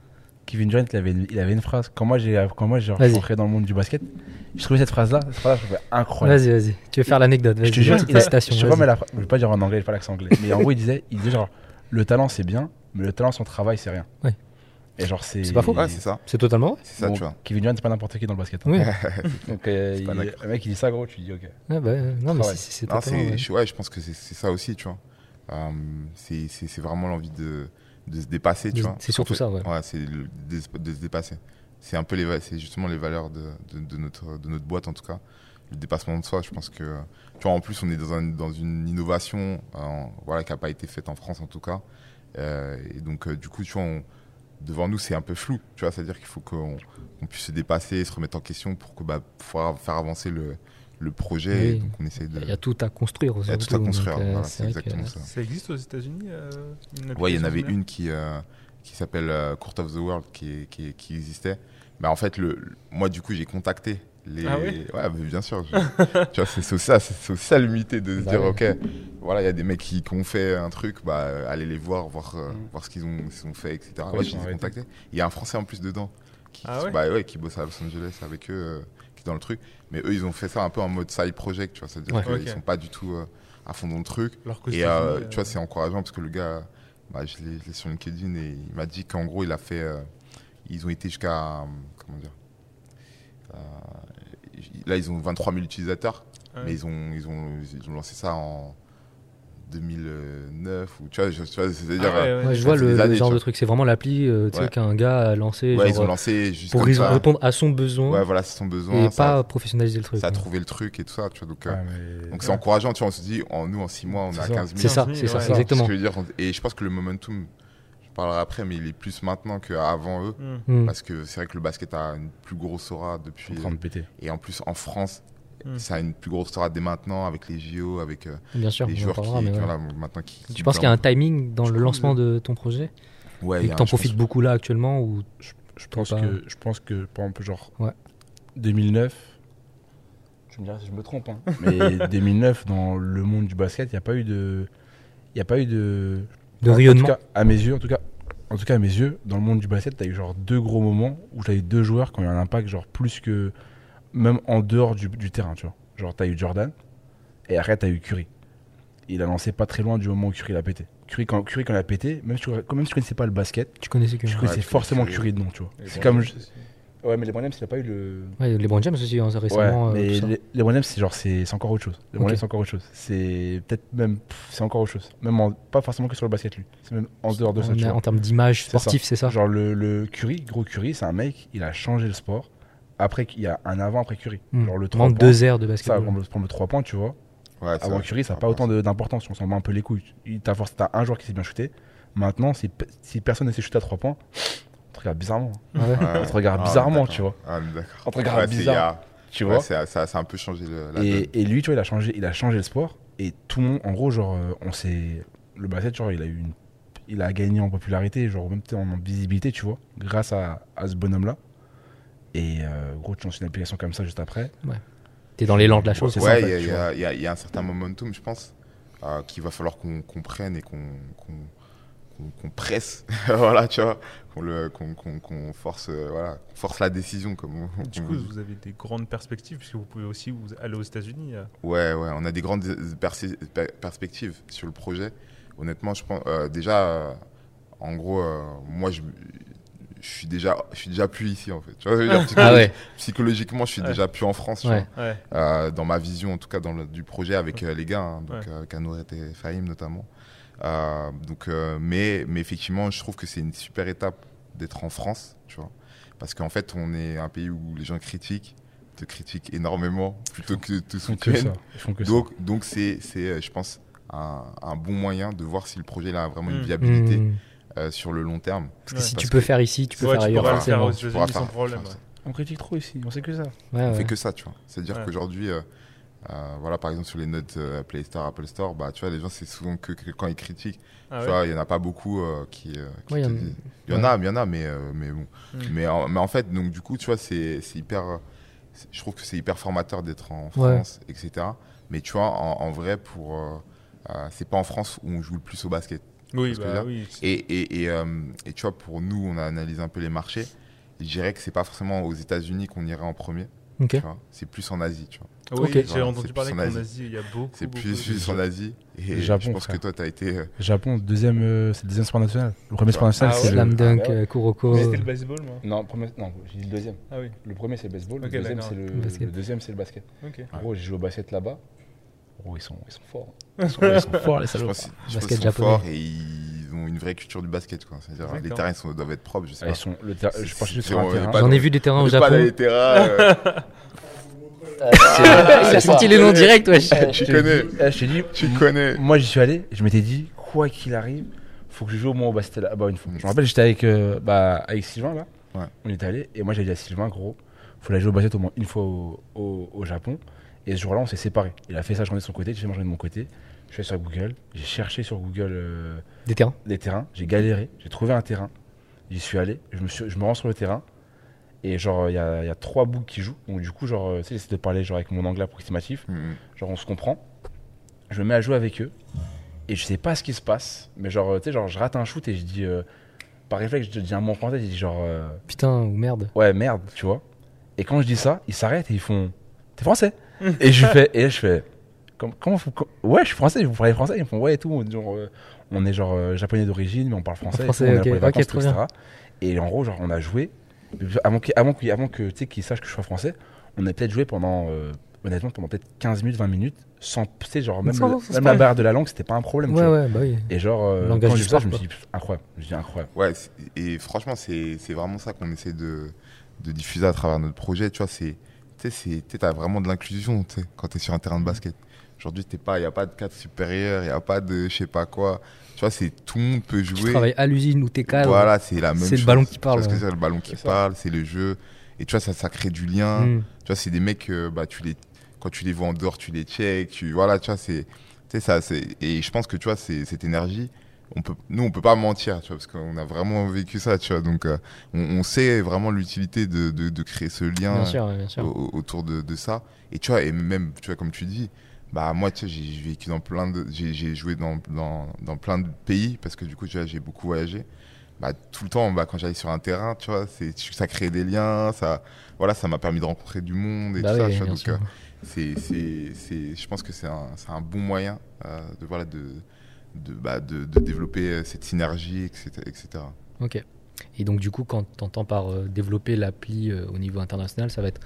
Kevin Durant, il avait, une- il avait une phrase. Quand moi, j'ai, quand moi, j'ai rentré dans le monde du basket, je trouvais cette phrase-là, cette phrase-là, je trouvais incroyable. Vas-y, vas-y. Tu veux faire l'anecdote Je te jure, la il a- citation. je sais pas, vas-y. mais la, je vais pas dire en anglais, pas l'accent anglais. Mais en gros, il disait, il disait genre, le talent c'est bien, mais le talent sans travail c'est rien. Ouais. Et genre, c'est. C'est pas faux. Ouais, c'est ça. C'est totalement vrai. C'est ça, Bon, tu vois. Kevin Durant, c'est pas n'importe qui dans le basket. hein. Oui. Donc, euh, il- le mec, il dit ça, gros, tu dis, ok. Ouais, bah, euh, non, mais c'est c'est ouais, je pense que c'est ça aussi, tu vois. Euh, c'est c'est- c'est vraiment l'envie de, de se dépasser, tu vois. c'est surtout En fait, ça, ouais. c'est de, se- de se dépasser. C'est un peu les, c'est justement les valeurs de, de, notre, de notre boîte, en tout cas. Le dépassement de soi, je pense que, tu vois, en plus, on est dans, un, dans une innovation, euh, voilà, qui n'a pas été faite en France, en tout cas. Euh, et donc, euh, du coup, tu vois, on- devant nous, c'est un peu flou, tu vois. C'est-à-dire qu'il faut qu'on qu'on puisse se dépasser, se remettre en question pour que, bah, pouvoir faire avancer le, le projet. Oui. Et donc, on essaye de. Il y a tout à construire. Il y a tout à construire, donc, euh, voilà, c'est c'est vrai que- exactement ça. Ça existe aux États-Unis euh, il y en avait une qui, euh, qui s'appelle euh, Court of the World qui, qui, existait. Mais en fait, le, moi, du coup, j'ai contacté les. Ah ouais mais bien sûr. je- tu vois, c'est ça, c'est ça l'humilité de se Bah dire, ouais. ok, voilà, il y a des mecs qui, qui ont fait un truc, bah, allez les voir, voir, euh, Mm. voir ce qu'ils ont, qu'ils ont fait, etc. Ouais, je les ai contactés. Il y a un Français en plus dedans qui, Ah qui- ouais bah, ouais, qui bosse à Los Angeles avec eux, euh, qui est dans le truc. Mais eux, ils ont fait ça un peu en mode side project, tu vois, c'est-à-dire Ouais. qu'ils sont pas du tout euh, à fond dans le truc. Et euh, euh, tu vois, c'est encourageant parce que le gars, bah, je l'ai je l'ai sur LinkedIn et il m'a dit qu'en gros, il a fait. euh, ils ont été jusqu'à. euh, Comment dire Euh, Là, ils ont 23 000 utilisateurs, ouais. mais ils ont, ils, ont, ils ont lancé ça en 2009. Ou, tu vois, je- tu vois, c'est-à-dire. Ah ouais, euh, ouais. Ouais, je ça vois fait le, genre de truc. C'est vraiment l'appli euh, tu sais, Ouais. qu'un gars a lancé ouais, genre, ils ont lancé juste pour comme ré- ça. répondre à son besoin Ouais, voilà, c'est son besoin. et ça, pas professionnaliser le truc. ça a trouvé le truc et tout ça, tu vois. Donc, euh, mais- donc c'est encourageant, tu vois. On se dit, en, nous, en 6 mois, on est C'est à ça. 15 000. C'est ça, 15 000, c'est ça, ouais. exactement. Ce que je veux dire, on- et je pense que le momentum, je parlerai après, mais il est plus maintenant qu'avant eux. Hmm. Mm. Parce que c'est vrai que le basket a une plus grosse aura depuis. en train de péter. Et en plus, en France, Mm. ça a une plus grosse aura dès maintenant avec les JO, avec euh, Bien sûr, les joueurs qui, parlera, qui, ouais. maintenant qui. qui Tu penses qu'il y a un timing dans Je le lancement de ton projet Ouais, et que t'en profites beaucoup là actuellement ou Je pense pas. que, je pense que, par exemple, genre, Ouais. 2009, je me dirais si je me trompe, hein, mais 2009, dans le monde du basket, il n'y a pas eu de. Il n'y a pas eu de. de en- rayonnement En tout cas, à mes yeux, en tout cas, en tout cas, à mes yeux, dans le monde du basket, tu as eu genre deux gros moments où tu as eu deux joueurs qui ont eu un impact, genre plus que. Même en dehors du, du terrain, tu vois. Genre, tu as eu Jordan et après, tu as eu Curry. Il a lancé pas très loin du moment où Curry l'a pété. Curry, quand, Curry, quand il a pété, même si, tu- quand même si tu connaissais pas le basket, Tu connaissais que tu connaissais Curry, forcément Curry. Curry de nom, tu vois. C'est comme. Ouais, mais les James, il a pas eu le. Ouais, les James aussi hein, récemment. ouais, euh, mais les, James, c'est genre, c'est c'est encore autre chose. Les Ok. James, c'est encore autre chose. C'est peut-être même. pff, C'est encore autre chose. Même en- pas forcément que sur le basket, lui. C'est même en dehors de ça, En- tu vois. en termes d'image sportive, c'est ça. Genre le, le Curry, gros Curry, c'est un mec, il a changé le sport. Après, il y a un avant après Curry. Mm. Genre le 3 Vraiment points. deux airs de Ça, basket. prendre le, prendre le 3 points, tu vois. Ouais, Avant. Curry, ça n'a Ah, pas autant d'importance. On s'en bat un peu les couilles. Il- T'as t'as un joueur qui s'est bien shooté. Maintenant, si, si personne ne sait shooter à 3 points, on te regarde bizarrement. Ouais. Ouais. On te regarde Ah, bizarrement, tu vois. Ah. On te regarde Ouais, c'est- il y bizarre, a- tu vois. ça, ça a un peu changé le, la. Et, et lui, tu vois, il a changé, il a changé le sport. Et tout le monde, en gros, genre, euh, on s'est. Le basket, genre, il a eu une. Il a gagné en popularité, genre, même en visibilité, tu vois, grâce à, à ce bonhomme-là. Et euh, gros, tu lances une application comme ça juste après. T'es dans l'élan de la chose. Ouais, il tu y a- il y a- y a un certain momentum, je pense, euh, qu'il va falloir qu'on comprenne et qu'on presse, voilà, tu vois, qu'on force, euh, voilà, force la décision, comme on, Du coup, vous avez des grandes perspectives puisque vous pouvez aussi vous aller aux États-Unis. euh. Ouais, ouais, on a des grandes perspectives sur le projet. Honnêtement, je pense euh, déjà, euh, en gros, euh, moi, je, je suis déjà, je suis déjà plus ici en fait. Tu vois, Ah ouais. Psychologiquement, je suis Ouais. déjà plus en France. tu Ouais. vois. Ouais. Euh, dans ma vision en tout cas dans le, du projet avec euh, les gars, hein, donc euh, et Fahim notamment. Donc, mais, mais effectivement, je trouve que c'est une super étape d'être en France, tu vois, parce qu'en fait, on est un pays où les gens critiquent, te critiquent énormément plutôt que te soutiennent. Donc, donc c'est, c'est, je pense, un, un bon moyen de voir si le projet a vraiment une Mm. viabilité Mm. Euh, sur le long terme. Parce que Ouais. si Parce tu peux que- faire ici, tu peux Ouais, faire tu ailleurs pourras faire aux États-Unis sans problème. faire. On critique trop ici, on sait que ça. Ouais, On ouais. fait que ça, tu vois. C'est-à-dire Ouais. qu'aujourd'hui, euh, euh, voilà, par exemple, sur les notes euh, Play Store, Apple Store, bah, tu vois, les gens, c'est souvent que, que quand ils critiquent. Ah tu ouais vois, il n'y en a pas beaucoup euh, qui, euh, qui Ouais, il y en- y a, il y en a, mais, euh, mais bon. Mm. Mais, en, mais en fait, donc, du coup, tu vois, c'est c'est hyper. Je trouve que c'est hyper formateur d'être en Ouais. France, etc. Mais tu vois, en, en vrai, pour. euh, euh, c'est pas en France où on joue le plus au basket. Oui, bah oui. Et, et, et, euh, et tu vois, pour nous, on a analysé un peu les marchés. Et je dirais que c'est pas forcément aux États-Unis qu'on irait en premier. Ok. tu vois. C'est plus en Asie, tu vois. Ah Oui, Ok. j'ai entendu c'est parler plus qu'en en Asie. Asie, il y a beaucoup. C'est plus, plus en Asie. Et Le Japon, je pense frère. que toi, t'as été. euh, Japon, deuxième, euh, c'est le deuxième sport national. Le premier sport national, Ah c'est ouais. le. Slam dunk, Ah, ouais. euh, Kuroko. Mais C'était le baseball, moi. Non, premier- non, j'ai dit le deuxième. Ah oui, Le premier, c'est le baseball. Ok, le, deuxième, c'est le, Basket. le deuxième, c'est le basket. En gros, j'ai joué au basket là-bas. Ils sont, ils sont forts. Ils sont, ils sont forts, les Je salauds. pense, je pense Basket qu'ils sont japonais. forts et ils ont une vraie culture du basket. quoi. C'est-à-dire, les terrains sont- doivent être propres, je sais Ah, pas. ils sont, le terrain- je pense sur un terrain. J'en ai vu des terrains au est pas dans Japon. les terrains. euh, Il a sorti les noms directs, wesh. tu connais, Eh, je t'ai dit, tu connais. moi j'y suis allé, je m'étais dit, quoi qu'il arrive, faut que je joue au moins au basket là-bas une fois. Je me rappelle, j'étais avec, euh, bah, avec Sylvain là, Ouais. on était allé, et moi j'avais dit à Sylvain, gros, faut aller jouer au basket au moins une fois au, au- au Japon. Et ce jour-là, on s'est séparés. Il a fait sa journée de son côté, j'ai fait ma journée de mon côté. Je suis allé sur Google, j'ai cherché sur Google euh, Des terrains. des terrains, j'ai galéré, j'ai trouvé un terrain, j'y suis allé, je me, suis, je me rends sur le terrain, et genre, il y a, il y a trois boucs qui jouent, donc du coup, genre, euh, tu sais, j'essaie de parler genre, avec mon anglais approximatif, Mhm. genre, on se comprend, je me mets à jouer avec eux, et je sais pas ce qui se passe, mais genre, euh, tu sais, genre, je rate un shoot et je dis, euh, par réflexe, je dis un mot en français, je dis genre, euh, Putain, ou merde. ouais, merde, tu vois, et quand je dis ça, ils s'arrêtent et ils font, t'es français? Et je fais, et là, je fais, comment, comment vous- com- ouais, je suis français, vous parlez français Ils me font, ouais, et tout, genre, euh, on est genre euh, japonais d'origine, mais on parle français, et Français, tout, on est là ok, pour les ok, vacances, tout, etc. Et en gros, genre, on a joué, avant que, avant avant que tu sais, qu'ils sachent que je sois français, on a peut-être joué pendant, euh, honnêtement, pendant peut-être 15 minutes, 20 minutes, sans, tu sais, genre, même, le- même la barrière de la langue, c'était pas un problème, tu Ouais, vois. ouais, bah oui. Et genre, euh, quand j'ai vu ça, je me suis dit, incroyable, je dis incroyable. Ouais, et franchement, c'est c'est vraiment ça qu'on essaie de, de diffuser à travers notre projet. Tu vois, c'est, tu sais, c'est- tu as vraiment de l'inclusion tu sais, quand tu es sur un terrain de basket. Aujourd'hui, il n'y a pas de cadre supérieur, il n'y a pas de je sais pas quoi. Tu vois, c'est tout le monde peut Tu jouer. travailles à l'usine ou t'es cadre. Voilà, c'est la même c'est le chose. ballon qui Tu parle, ouais. c'est, le ballon qui parle, c'est le jeu. Et tu vois, ça, ça crée du lien. Hmm. Tu vois, c'est des mecs, euh, bah, tu les, quand tu les vois en dehors, tu les checks. Tu, voilà, tu vois, c'est, tu ça, c'est, et je pense que tu vois, c'est, cette énergie, on peut, nous, on peut pas mentir, tu vois, parce qu'on a vraiment vécu ça, tu vois. Donc, euh, on, on sait vraiment l'utilité de, de, de créer ce lien Bien sûr, ouais, bien sûr. au- autour de, de ça. Et tu vois, et même, tu vois, comme tu dis, bah moi, tu sais, j'ai vécu dans plein de, j'ai joué dans, dans, dans plein de pays parce que du coup, tu vois, j'ai beaucoup voyagé. Bah, tout le temps, bah, quand j'allais sur un terrain, tu vois, c'est, ça crée des liens, ça, voilà, ça m'a permis de rencontrer du monde et Bah tout ça, tu vois. Donc, euh, c'est, c'est, c'est, je pense que c'est un, un bon moyen euh, de, voilà, de, de, bah, de, de développer euh, cette synergie, etc. etc. Ok. Et donc, du coup, quand tu entends par euh, développer l'appli euh, au niveau international, ça va être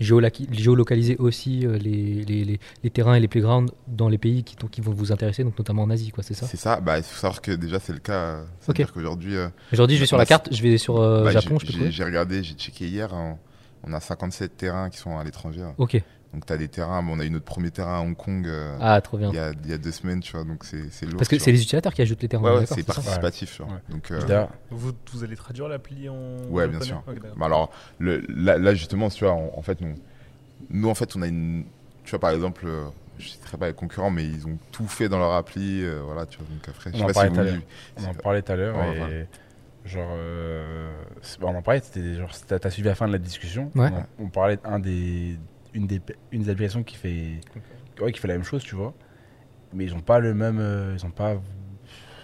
géolocaliser aussi euh, les, les, les, les terrains et les playgrounds dans les pays qui, vont vous intéresser, donc notamment en Asie, quoi, c'est ça? C'est ça, bah, il faut savoir que déjà, c'est le cas. C'est-à-dire qu'aujourd'hui, Aujourd'hui, je vais sur la carte, je vais sur Bah, Japon, j'ai- je peux j'ai- regardé, j'ai checké hier. hein, on a 57 terrains qui sont à l'étranger. hein. Ok. Donc, tu as des terrains. bon, on a eu notre premier terrain à Hong Kong euh, Ah, trop bien. il, y a, il y a deux semaines, tu vois. Donc, c'est c'est lourd. Parce que c'est les utilisateurs qui ajoutent les terrains. Ouais, ouais, d'accord, c'est participatif. Ouais. Donc, euh, Vous, vous allez traduire l'appli en. Ouais, bien sûr. Ok, d'accord. bah, alors, le, là, là, justement, tu vois, on- en fait, nous, nous, en fait, on a une. Tu vois, par exemple, euh, je sais très pas les concurrents, mais ils ont tout fait dans leur appli. euh, voilà, tu vois. Donc, après, je On sais en pas parlait si tout à vous. l'heure. on en parlait tout à l'heure Ouais, et voilà. genre euh, c'est- bah, on en parlait c'était genre t'as t'as suivi la fin de la discussion Ouais. on, on parlait d'un des une des une des applications qui fait ouais, qui fait la même chose tu vois. Mais ils ont pas le même euh, ils ont pas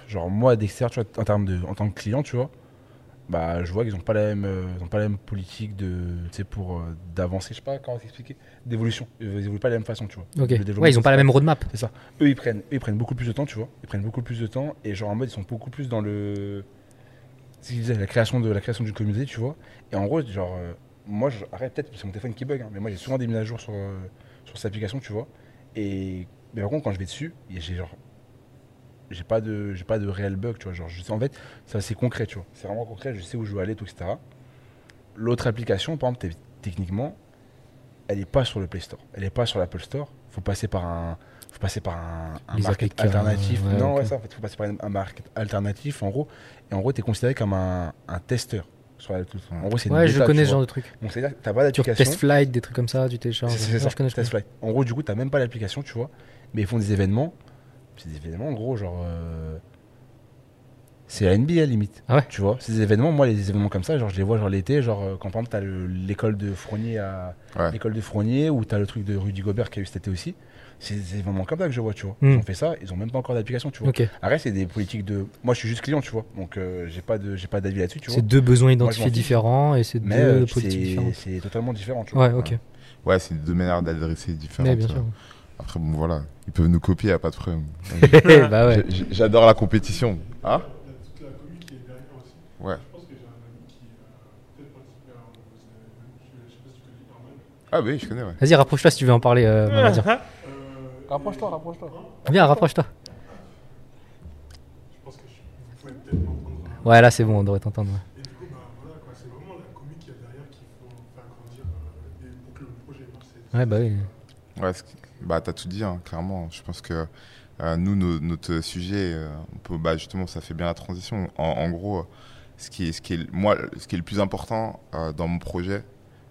genre moi d'extérieur tu vois en termes de en tant que client tu vois bah je vois qu'ils ont pas la même euh, ils ont pas la même politique de tu sais pour euh, d'avancer. Je sais pas comment t'expliquer. D'évolution. Ils évoluent pas de la même façon tu vois. Ok. Le développement, Ouais, ils ont pas la c'est même roadmap. eux ils prennent eux, ils prennent beaucoup plus de temps tu vois. Ils prennent beaucoup plus de temps et genre en mode ils sont beaucoup plus dans le c'est ce qu'ils disaient, la création de la création d'une communauté tu vois. Et en gros genre euh, moi je arrête peut-être c'est mon téléphone qui bug hein, mais moi j'ai souvent des mises à jour sur euh, sur cette application tu vois. Et mais par contre quand je vais dessus j'ai genre j'ai pas de j'ai pas de réel bug tu vois. Genre je sais en fait c'est concret tu vois. C'est vraiment concret je sais où je veux aller tout etc l'autre application par exemple techniquement elle est pas sur le Play Store. Elle est pas sur l'Apple Store. Faut passer par un faut passer par un, un market alternatif. ouais, non ok. ouais ça en fait faut passer par un, market alternatif en gros. Et en gros t'es considéré comme un, un testeur sur la tout en gros c'est une Ouais, je bêta, connais ce genre de truc. donc c'est à dire que t'as pas d'application Test Flight, des trucs comme ça, tu télécharges. c'est c'est Ouais, ça, je connais, je Test connais. Flight. En gros, du coup, t'as même pas l'application, tu vois, mais ils font des événements. C'est des événements, en gros, genre. euh, c'est la NBA limite. Ah ouais Tu vois, ces événements, moi, les événements comme ça, genre, je les vois genre l'été, genre, euh, quand par exemple, t'as le- l'école de Fournier à Ouais. l'école de Fournier, ou t'as le truc de Rudy Gobert qui a eu cet été aussi. C'est des événements comme ça que je vois, tu vois. Hmm. Ils ont fait ça, ils ont même pas encore d'application, tu vois. Ok. Après, c'est des politiques de. Moi, je suis juste client, tu vois. Donc, euh, j'ai pas de, j'ai pas d'avis là-dessus, tu vois. C'est deux besoins identifiés différents et c'est deux euh, politiques différentes. c'est totalement différent, tu vois. Ouais, ok. Ouais, c'est deux manières d'adresser différentes. Ouais, bien sûr. Après, bon, voilà, ils peuvent nous copier, y a pas de problème. bah ouais. J'adore la compétition. Hein Il y a toute la commune qui est derrière aussi. Ouais. Je pense que j'ai un ami qui a peut-être participé à un de vos événements. Je, je sais pas si tu connais Herman. Ah, oui, je connais, ouais. Vas-y, rapproche-toi si tu veux en parler. Euh. Euh, Rapproche-toi, rapproche-toi. Viens, rapproche-toi. Je pense que je, vous pouvez peut-être m'entendre. Ouais, là c'est bon, on devrait t'entendre. ouais. Et du coup, bah, voilà, quoi, c'est vraiment la commune qui est derrière qu'il faut faire grandir euh, et pour que le projet marche. Ouais, bah oui. Ouais, ce qui- bah, t'as tout dit, hein, clairement. Je pense que euh, nous, nos- notre sujet, euh, on peut, bah, justement, ça fait bien la transition. En, en gros, ce qui est, ce qui est, moi, ce qui est le plus important euh, dans mon projet,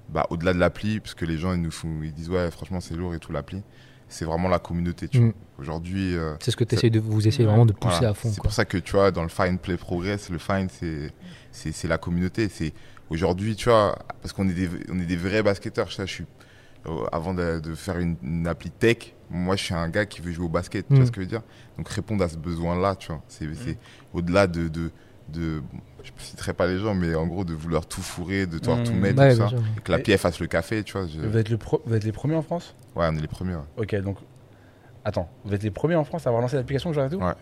bah, au-delà de l'appli, parce que les gens ils nous font, ils disent ouais, franchement, c'est lourd et tout l'appli, c'est vraiment la communauté. Tu Mm. vois. Aujourd'hui, euh, C'est ce que tu de vous essayez vraiment de pousser voilà. à fond. C'est pour ça que tu vois, dans le Fine Play Progress, le Fine, c'est c'est c'est la communauté. C'est aujourd'hui, tu vois, parce qu'on est des on est des vrais basketteurs. Ça, je suis euh, avant de, de faire une, une appli tech, moi, je suis un gars qui veut jouer au basket. Tu Mm. vois ce que je veux dire? Donc répondre à ce besoin-là, tu vois, c'est c'est au-delà de de de je ne citerai pas les gens, mais en gros de vouloir tout fourrer, de vouloir tout mettre, Ouais, tout ça, sûr. et que l'appli elle fasse le café, tu vois. je- Vous êtes, le pro- vous êtes les premiers en France? Ouais, on est les premiers. ouais. Ok, donc. Attends, vous êtes les premiers en France à avoir lancé l'application, genre et tout? Ouais.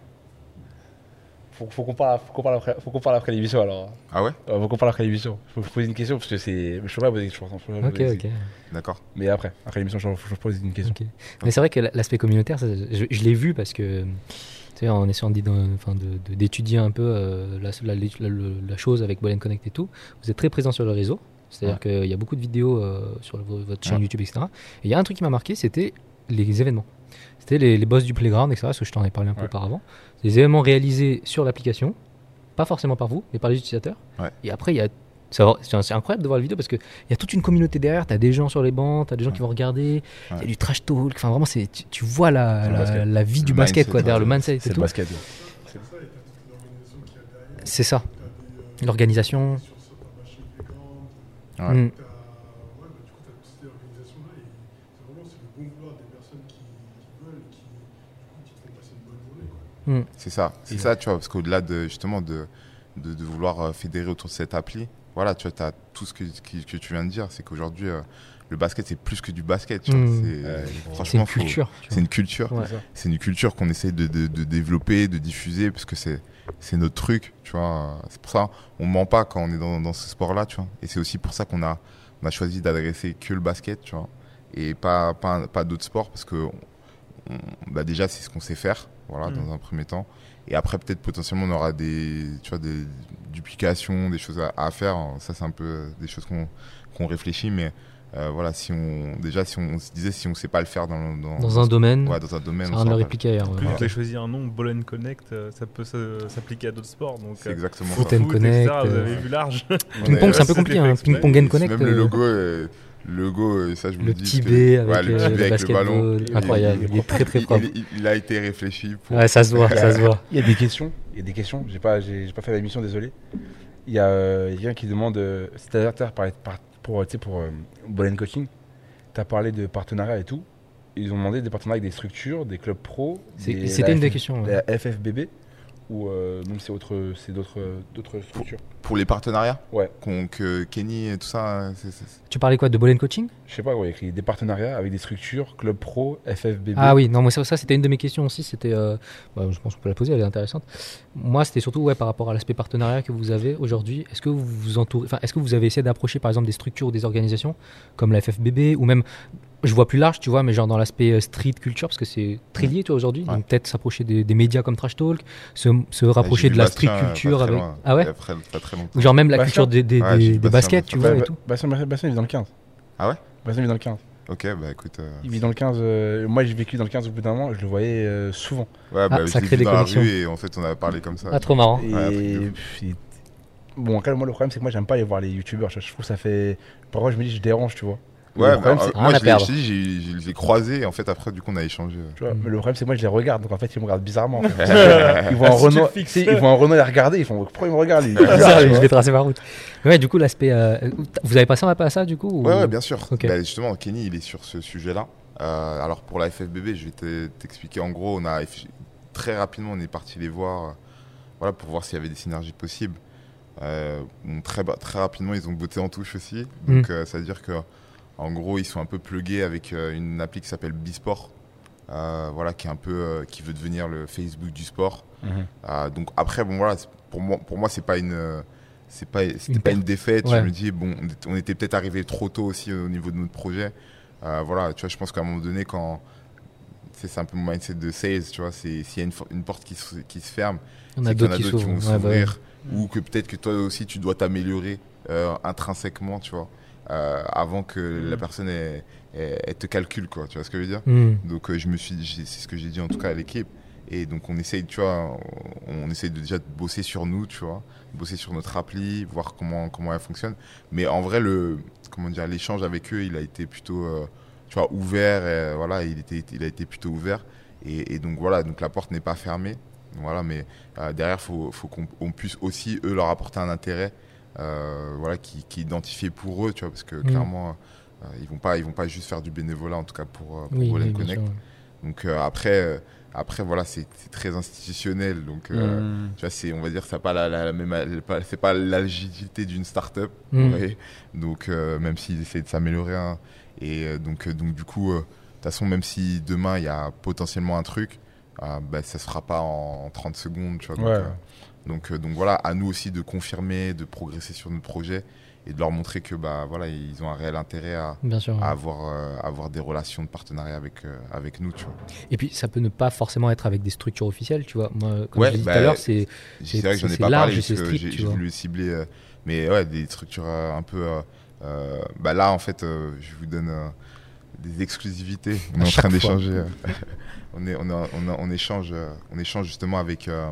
Faut, faut qu'on parle, faut qu'on parle après, faut qu'on parle après l'émission alors. Ah ouais? Euh, faut qu'on parle après l'émission. Je peux vous poser une question parce que c'est. Je peux pas poser je peux pas Ok, poser- ok. D'accord. Mais après, après l'émission, je, je pose une question. ok. Mais c'est vrai que l'aspect communautaire, ça, je, je l'ai vu parce que, tu sais, en essayant d'étudier un peu euh, la, la- la- le- la chose avec Ball Connect et tout, vous êtes très présent sur le réseau. C'est-à-dire qu'il y a beaucoup de vidéos euh, sur le- votre chaîne Ouais. YouTube, etc. Et il y a un truc qui m'a marqué, c'était les événements. C'était les, les boss du playground, etc. Parce que je t'en ai parlé un peu Ouais. auparavant. Des événements réalisés sur l'application, pas forcément par vous, mais par les utilisateurs. Et après, il y a c'est incroyable de voir la vidéo parce qu'il y a toute une communauté derrière. Tu as des gens sur les bancs, tu as des gens qui vont regarder, il y a du trash talk. Enfin, vraiment, tu, tu vois la, la, vie du basket, quoi, derrière le mindset et C'est le basket. C'est ça, l'organisation derrière. C'est ça. Ouais. Mm. C'est. Mm. Ça, tu vois, parce qu'au-delà de justement de, de, de vouloir euh, fédérer autour de cette appli, voilà, tu vois, as tout ce que, tu viens de dire, c'est qu'aujourd'hui, euh, le basket, c'est plus que du basket, tu vois. Mm. C'est- franchement, une faut- culture. tu C'est une culture. Ouais. C'est une culture qu'on essaie de, de- de développer, de diffuser, parce que c'est c'est notre truc, tu vois. C'est pour ça, on ment pas quand on est dans, dans ce sport-là, tu vois. Et c'est aussi pour ça qu'on a, on a choisi d'adresser que le basket, tu vois, et pas, pas, pas d'autres sports, parce que on- bah déjà, c'est ce qu'on sait faire, voilà, Mm. dans un premier temps. Et après, peut-être potentiellement, on aura des, tu vois, des duplications, des choses à, à faire. Ça, c'est un peu euh, des choses qu'on qu'on réfléchit, mais euh, voilà, si on, déjà, si on, se disait, si on sait pas le faire dans, dans, Dans un domaine, ouais, dans un domaine, ça on le répliquer ailleurs. ouais. Plus vous avez choisi un nom, and Connect, euh, ça peut s'appliquer à d'autres sports. Donc, C'est euh, exactement Foot ça. Connect, etc., Vous avez vu large. Ping-pong, c'est un peu compliqué. Hein. Ping-pong and Connect. Même le logo, euh, le logo, euh, ça je vous Le dis. B que- avec, ouais, le euh, le avec le ballon. Il- incroyable, il- il est très, très propre. Il, il a été réfléchi pour. Ouais, ça se voit, ça se voit. Il y a des questions. Il y a des questions. J'ai pas, j'ai pas fait la mission, désolé. Il y a euh, quelqu'un qui demande. euh, C'est-à-dire, de par- pour, tu sais, pour euh, Ball and Coaching, tu as parlé de partenariat et tout. Ils ont demandé des partenariats avec des structures, des clubs pro. C'était une des questions. ouais. La FFBB ou euh, même c'est autre, c'est d'autres, d'autres structures. Pour les partenariats Ouais. qu'on- que Kenny et tout ça. c'est- Tu parlais quoi de and Coaching? Je sais pas, ouais, il y a écrit des partenariats avec des structures, club pro, FFBB. Ah oui, non, moi ça, ça, c'était une de mes questions aussi. C'était, euh, bah, je pense qu'on peut la poser, elle est intéressante. Moi, c'était surtout ouais, par rapport à l'aspect partenariat que vous avez aujourd'hui. Est-ce que vous vous entourez, enfin, est-ce que vous avez essayé d'approcher par exemple des structures ou des organisations comme la FFBB ou même, je vois plus large, tu vois, mais genre dans l'aspect euh, street culture parce que c'est très lié, tu vois, aujourd'hui. Ouais. Donc peut-être s'approcher des, des médias comme Trash Talk, se, se rapprocher de la Bastien, street culture avec. loin. Ah ouais. Très- Pas très genre même la Bastien culture des, des, des- baskets, tu Bastien. vois, et tout. Bastien, Bastien, Bastien, il vit dans le 15. Ah ouais? Bastien vit dans le 15. Ok, bah écoute. euh, Il vit dans le 15. euh, moi, j'ai vécu dans le 15 au bout d'un moment. Je le voyais euh, souvent. Ouais, bah, Ah, ça crée des dans la connexions. rue et en fait, on a parlé comme ça. Ah, trop marrant. Et Ouais, bon, après, moi, le problème, c'est que moi, j'aime pas aller voir les youtubeurs. Je je trouve que ça fait. Parfois, je me dis, je dérange, tu vois. Ouais, Le problème, bah, c'est- euh, moi, à je dit, j'ai- les ai croisés, et en fait, après, du coup, on a échangé. Tu vois, mais le problème, c'est que moi, je les regarde. Donc, en fait, ils me regardent bizarrement. en fait. ils vont en Si tu Renault, ils vont en Renault les regarder. Ils font Pourquoi ils me regardent lui Ça, je vais tracer ma route. Ouais, du coup, l'aspect. euh, vous avez passé un peu à ça, du coup ou- Ouais, ouais, bien sûr. Bah, justement, Kenny, il est sur ce sujet-là. Euh, alors, pour la FFBB, je vais te- t'expliquer. En gros, on a très rapidement, on est parti les voir, euh, voilà, pour voir s'il y avait des synergies possibles. Euh, très, très rapidement, ils ont botté en touche aussi. Donc, euh, ça veut dire que, en gros, ils sont un peu plugués avec euh, une appli qui s'appelle Bisport. Euh, voilà, qui est un peu, euh, qui veut devenir le Facebook du sport. Mhm. Euh, donc après, bon voilà, pour moi, pour moi, c'est pas une, c'est pas, c'était pas une défaite. Ouais. Je me dis bon, on était- on peut-être arrivé trop tôt aussi au niveau de notre projet. Voilà, tu vois, je pense qu'à un moment donné, quand c'est un peu mon mindset de sales, tu vois, c'est s'il y a une, porte qui se, qui se ferme, Il y en c'est a d'autres qui vont Ouais, bah ouais. s'ouvrir, ou que peut-être que toi aussi tu dois t'améliorer intrinsèquement, tu vois, euh, avant que la personne elle te calcule, quoi. Tu vois ce que je veux dire Hmm. donc euh, je me suis, c'est ce que j'ai dit en tout cas à l'équipe. Et donc on essaye, tu vois, on, on essaye de déjà de bosser sur nous, tu vois, bosser sur notre appli, voir comment comment elle fonctionne. Mais en vrai le, comment dire, l'échange avec eux, il a été plutôt, euh, tu vois, ouvert. Et, voilà, il était, il a été plutôt ouvert. Et, et donc voilà, donc la porte n'est pas fermée. Voilà, mais derrière, faut, faut qu'on on puisse aussi eux leur apporter un intérêt, voilà, qui, qui est identifié pour eux, tu vois, parce que Mm. clairement. euh, ils vont pas, ils vont pas juste faire du bénévolat en tout cas pour, euh, pour Oui, oui, Connect. sûr. Donc euh, après, euh, après voilà, c'est c'est très institutionnel. Donc euh, Mhm. tu vois, c'est, on va dire, ça pas la, la, la même, pas- c'est pas l'agilité d'une start-up. Mm. Donc euh, même s'ils essaient de s'améliorer, hein. et euh, donc euh, donc du coup, euh, de toute façon, même si demain il y a potentiellement un truc, euh, bah, ça se fera pas en, en 30 secondes. Tu vois, donc, Ouais. euh, donc, euh, donc voilà, à nous aussi de confirmer, de progresser sur notre projet et de leur montrer que bah voilà, ils ont un réel intérêt à, Bien sûr. à avoir, euh, avoir des relations de partenariat avec, euh, avec nous, tu vois. Et puis, ça peut ne pas forcément être avec des structures officielles, tu vois. Moi, comme Ouais, je l'ai dit bah, tout à l'heure, c'est. C'est vrai que j'en ai pas large parlé j'ai voulu cibler, euh, mais ouais, des structures euh, un peu. euh, euh, bah là, en fait, euh, je vous donne euh, des exclusivités. On est en train d'échanger. on, est, on, est- on, est- on échange, euh, on échange justement avec euh,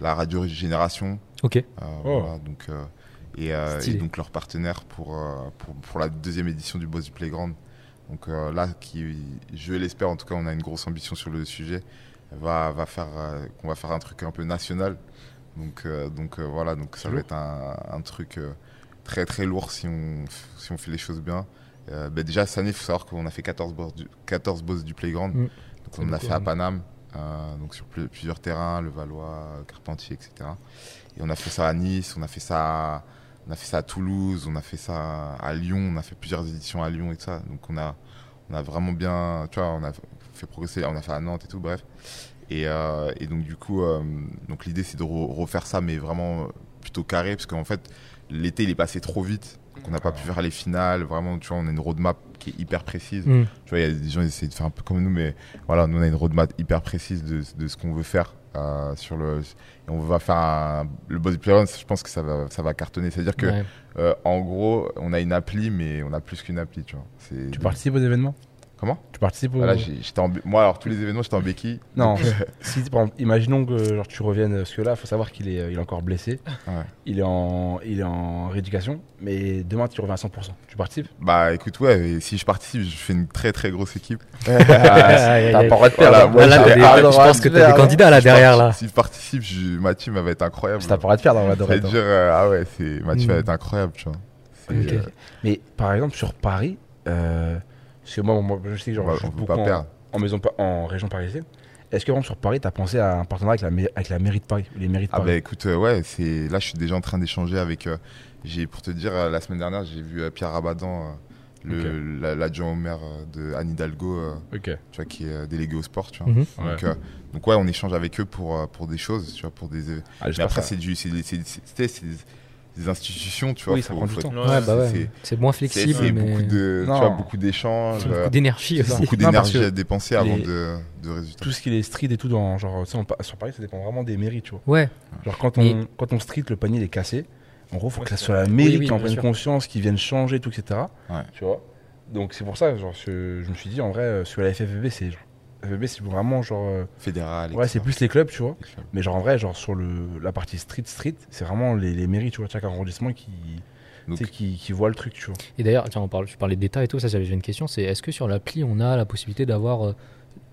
la radio Génération. Ok. euh, Oh. voilà, donc, euh, et, euh, donc leur partenaire pour, euh, pour, pour la deuxième édition du Boss du Playground. Donc euh, là, qui, je l'espère, en tout cas, on a une grosse ambition sur le sujet. Va, va faire, euh, qu'on va faire un truc un peu national. Donc, euh, donc euh, voilà, donc ça va être un, un truc euh, très très lourd si on, si on fait les choses bien. Euh, bah, déjà, cette année, il faut savoir qu'on a fait 14 boss du, 14 boss du Playground. Mm. Donc on en a beaucoup, fait à ouais. Paname, euh, donc sur pl- plusieurs terrains, le Valois, Carpentier, etc. Et on a fait ça à Nice, on a fait ça, à, on a fait ça à Toulouse, on a fait ça à Lyon, on a fait plusieurs éditions à Lyon et tout ça. Donc on a, on a vraiment bien, tu vois, on a fait progresser, on a fait à Nantes et tout, bref. Et, euh, et donc du coup, donc l'idée c'est de re- refaire ça, mais vraiment plutôt carré, parce qu'en fait l'été il est passé trop vite, donc on n'a pas pu faire les finales. Vraiment, tu vois, on a une roadmap qui est hyper précise. Hmm. Tu vois, il y a des gens qui essaient de faire un peu comme nous, mais voilà, nous on a une roadmap hyper précise de, de ce qu'on veut faire euh, sur le. Et on va faire un, le body playground. Je pense que ça va, ça va cartonner. C'est-à-dire que, Ouais. euh, en gros, on a une appli, mais on a plus qu'une appli, tu vois. Tu participes aux événements? Comment Tu participes aux. Voilà, j'ai- j'étais en bé- Moi, alors tous les événements, j'étais en béquille. Non, si, par exemple, imaginons que genre, tu reviennes, parce que là, il faut savoir qu'il est, euh, il est encore blessé. Ouais. Il, est en, il est en rééducation, mais demain, tu reviens à 100%. Tu participes? Bah écoute, ouais, et si je participe, je fais une très très grosse équipe. T'as pas le droit de Voilà, perdre. Ah, je pense que t'as perdre. des candidats là derrière là. Si je participe, je- ma team elle va être incroyable. T'as pas le droit de perdre, Ça veut vrai, dire, euh, ah ouais, c'est, ma team Mm. va être incroyable, tu vois. Euh, Mais par exemple, sur Paris, euh, parce que moi, moi, je sais que genre, on va- je joue beaucoup pas en, perdre. en maison, en région parisienne. Est-ce que exemple, sur Paris, tu as pensé à un partenariat avec la, avec la mairie de Paris les mairies de Ah Paris? bah écoute, euh, ouais, c'est là je suis déjà en train d'échanger avec. euh, j'ai pour te dire, euh, la semaine dernière, j'ai vu euh, Pierre Rabadan, euh, le la- l'adjoint au maire euh, de Anne Hidalgo, euh, Ok. tu vois, qui est euh, délégué au sport, tu vois. Mhm. Donc, euh, donc ouais, on échange avec eux pour pour des choses, tu vois, pour des. Ah, Mais après, c'est du, c'est des, institutions, tu vois. Oui, ça prend du faut temps. être- Ouais, Ouais, bah ouais. c'est- moins flexible, c'est mais beaucoup de, tu vois, beaucoup d'échanges, beaucoup euh, d'énergie aussi. beaucoup d'énergie à dépenser avant les- de, de résultats. Tout ce qui est street et tout, dans, genre, on sur Paris, ça dépend vraiment des mairies, tu vois. Ouais, Genre, quand Mais- on, quand on street, le panier il est cassé. En gros, faut Ouais, que ça soit la mairie Oui, oui, qui en prenne conscience, qui vienne changer, tout, etc. Ouais. Tu vois. Donc, c'est pour ça, genre, je, je me suis dit, en vrai, euh, sur la FFB, c'est genre. FFB, c'est vraiment genre. euh, Fédéral. ouais, c'est plus les clubs, tu vois. Les clubs. Mais genre, en vrai, genre, sur le, la partie street, street, c'est vraiment les, les mairies, tu vois, de chaque arrondissement qui. Donc- tu sais, qui, qui voient le truc, tu vois. Et d'ailleurs, tiens, on parle, tu parlais d'état et tout, ça j'avais une question, c'est est-ce que sur l'appli on a la possibilité d'avoir euh,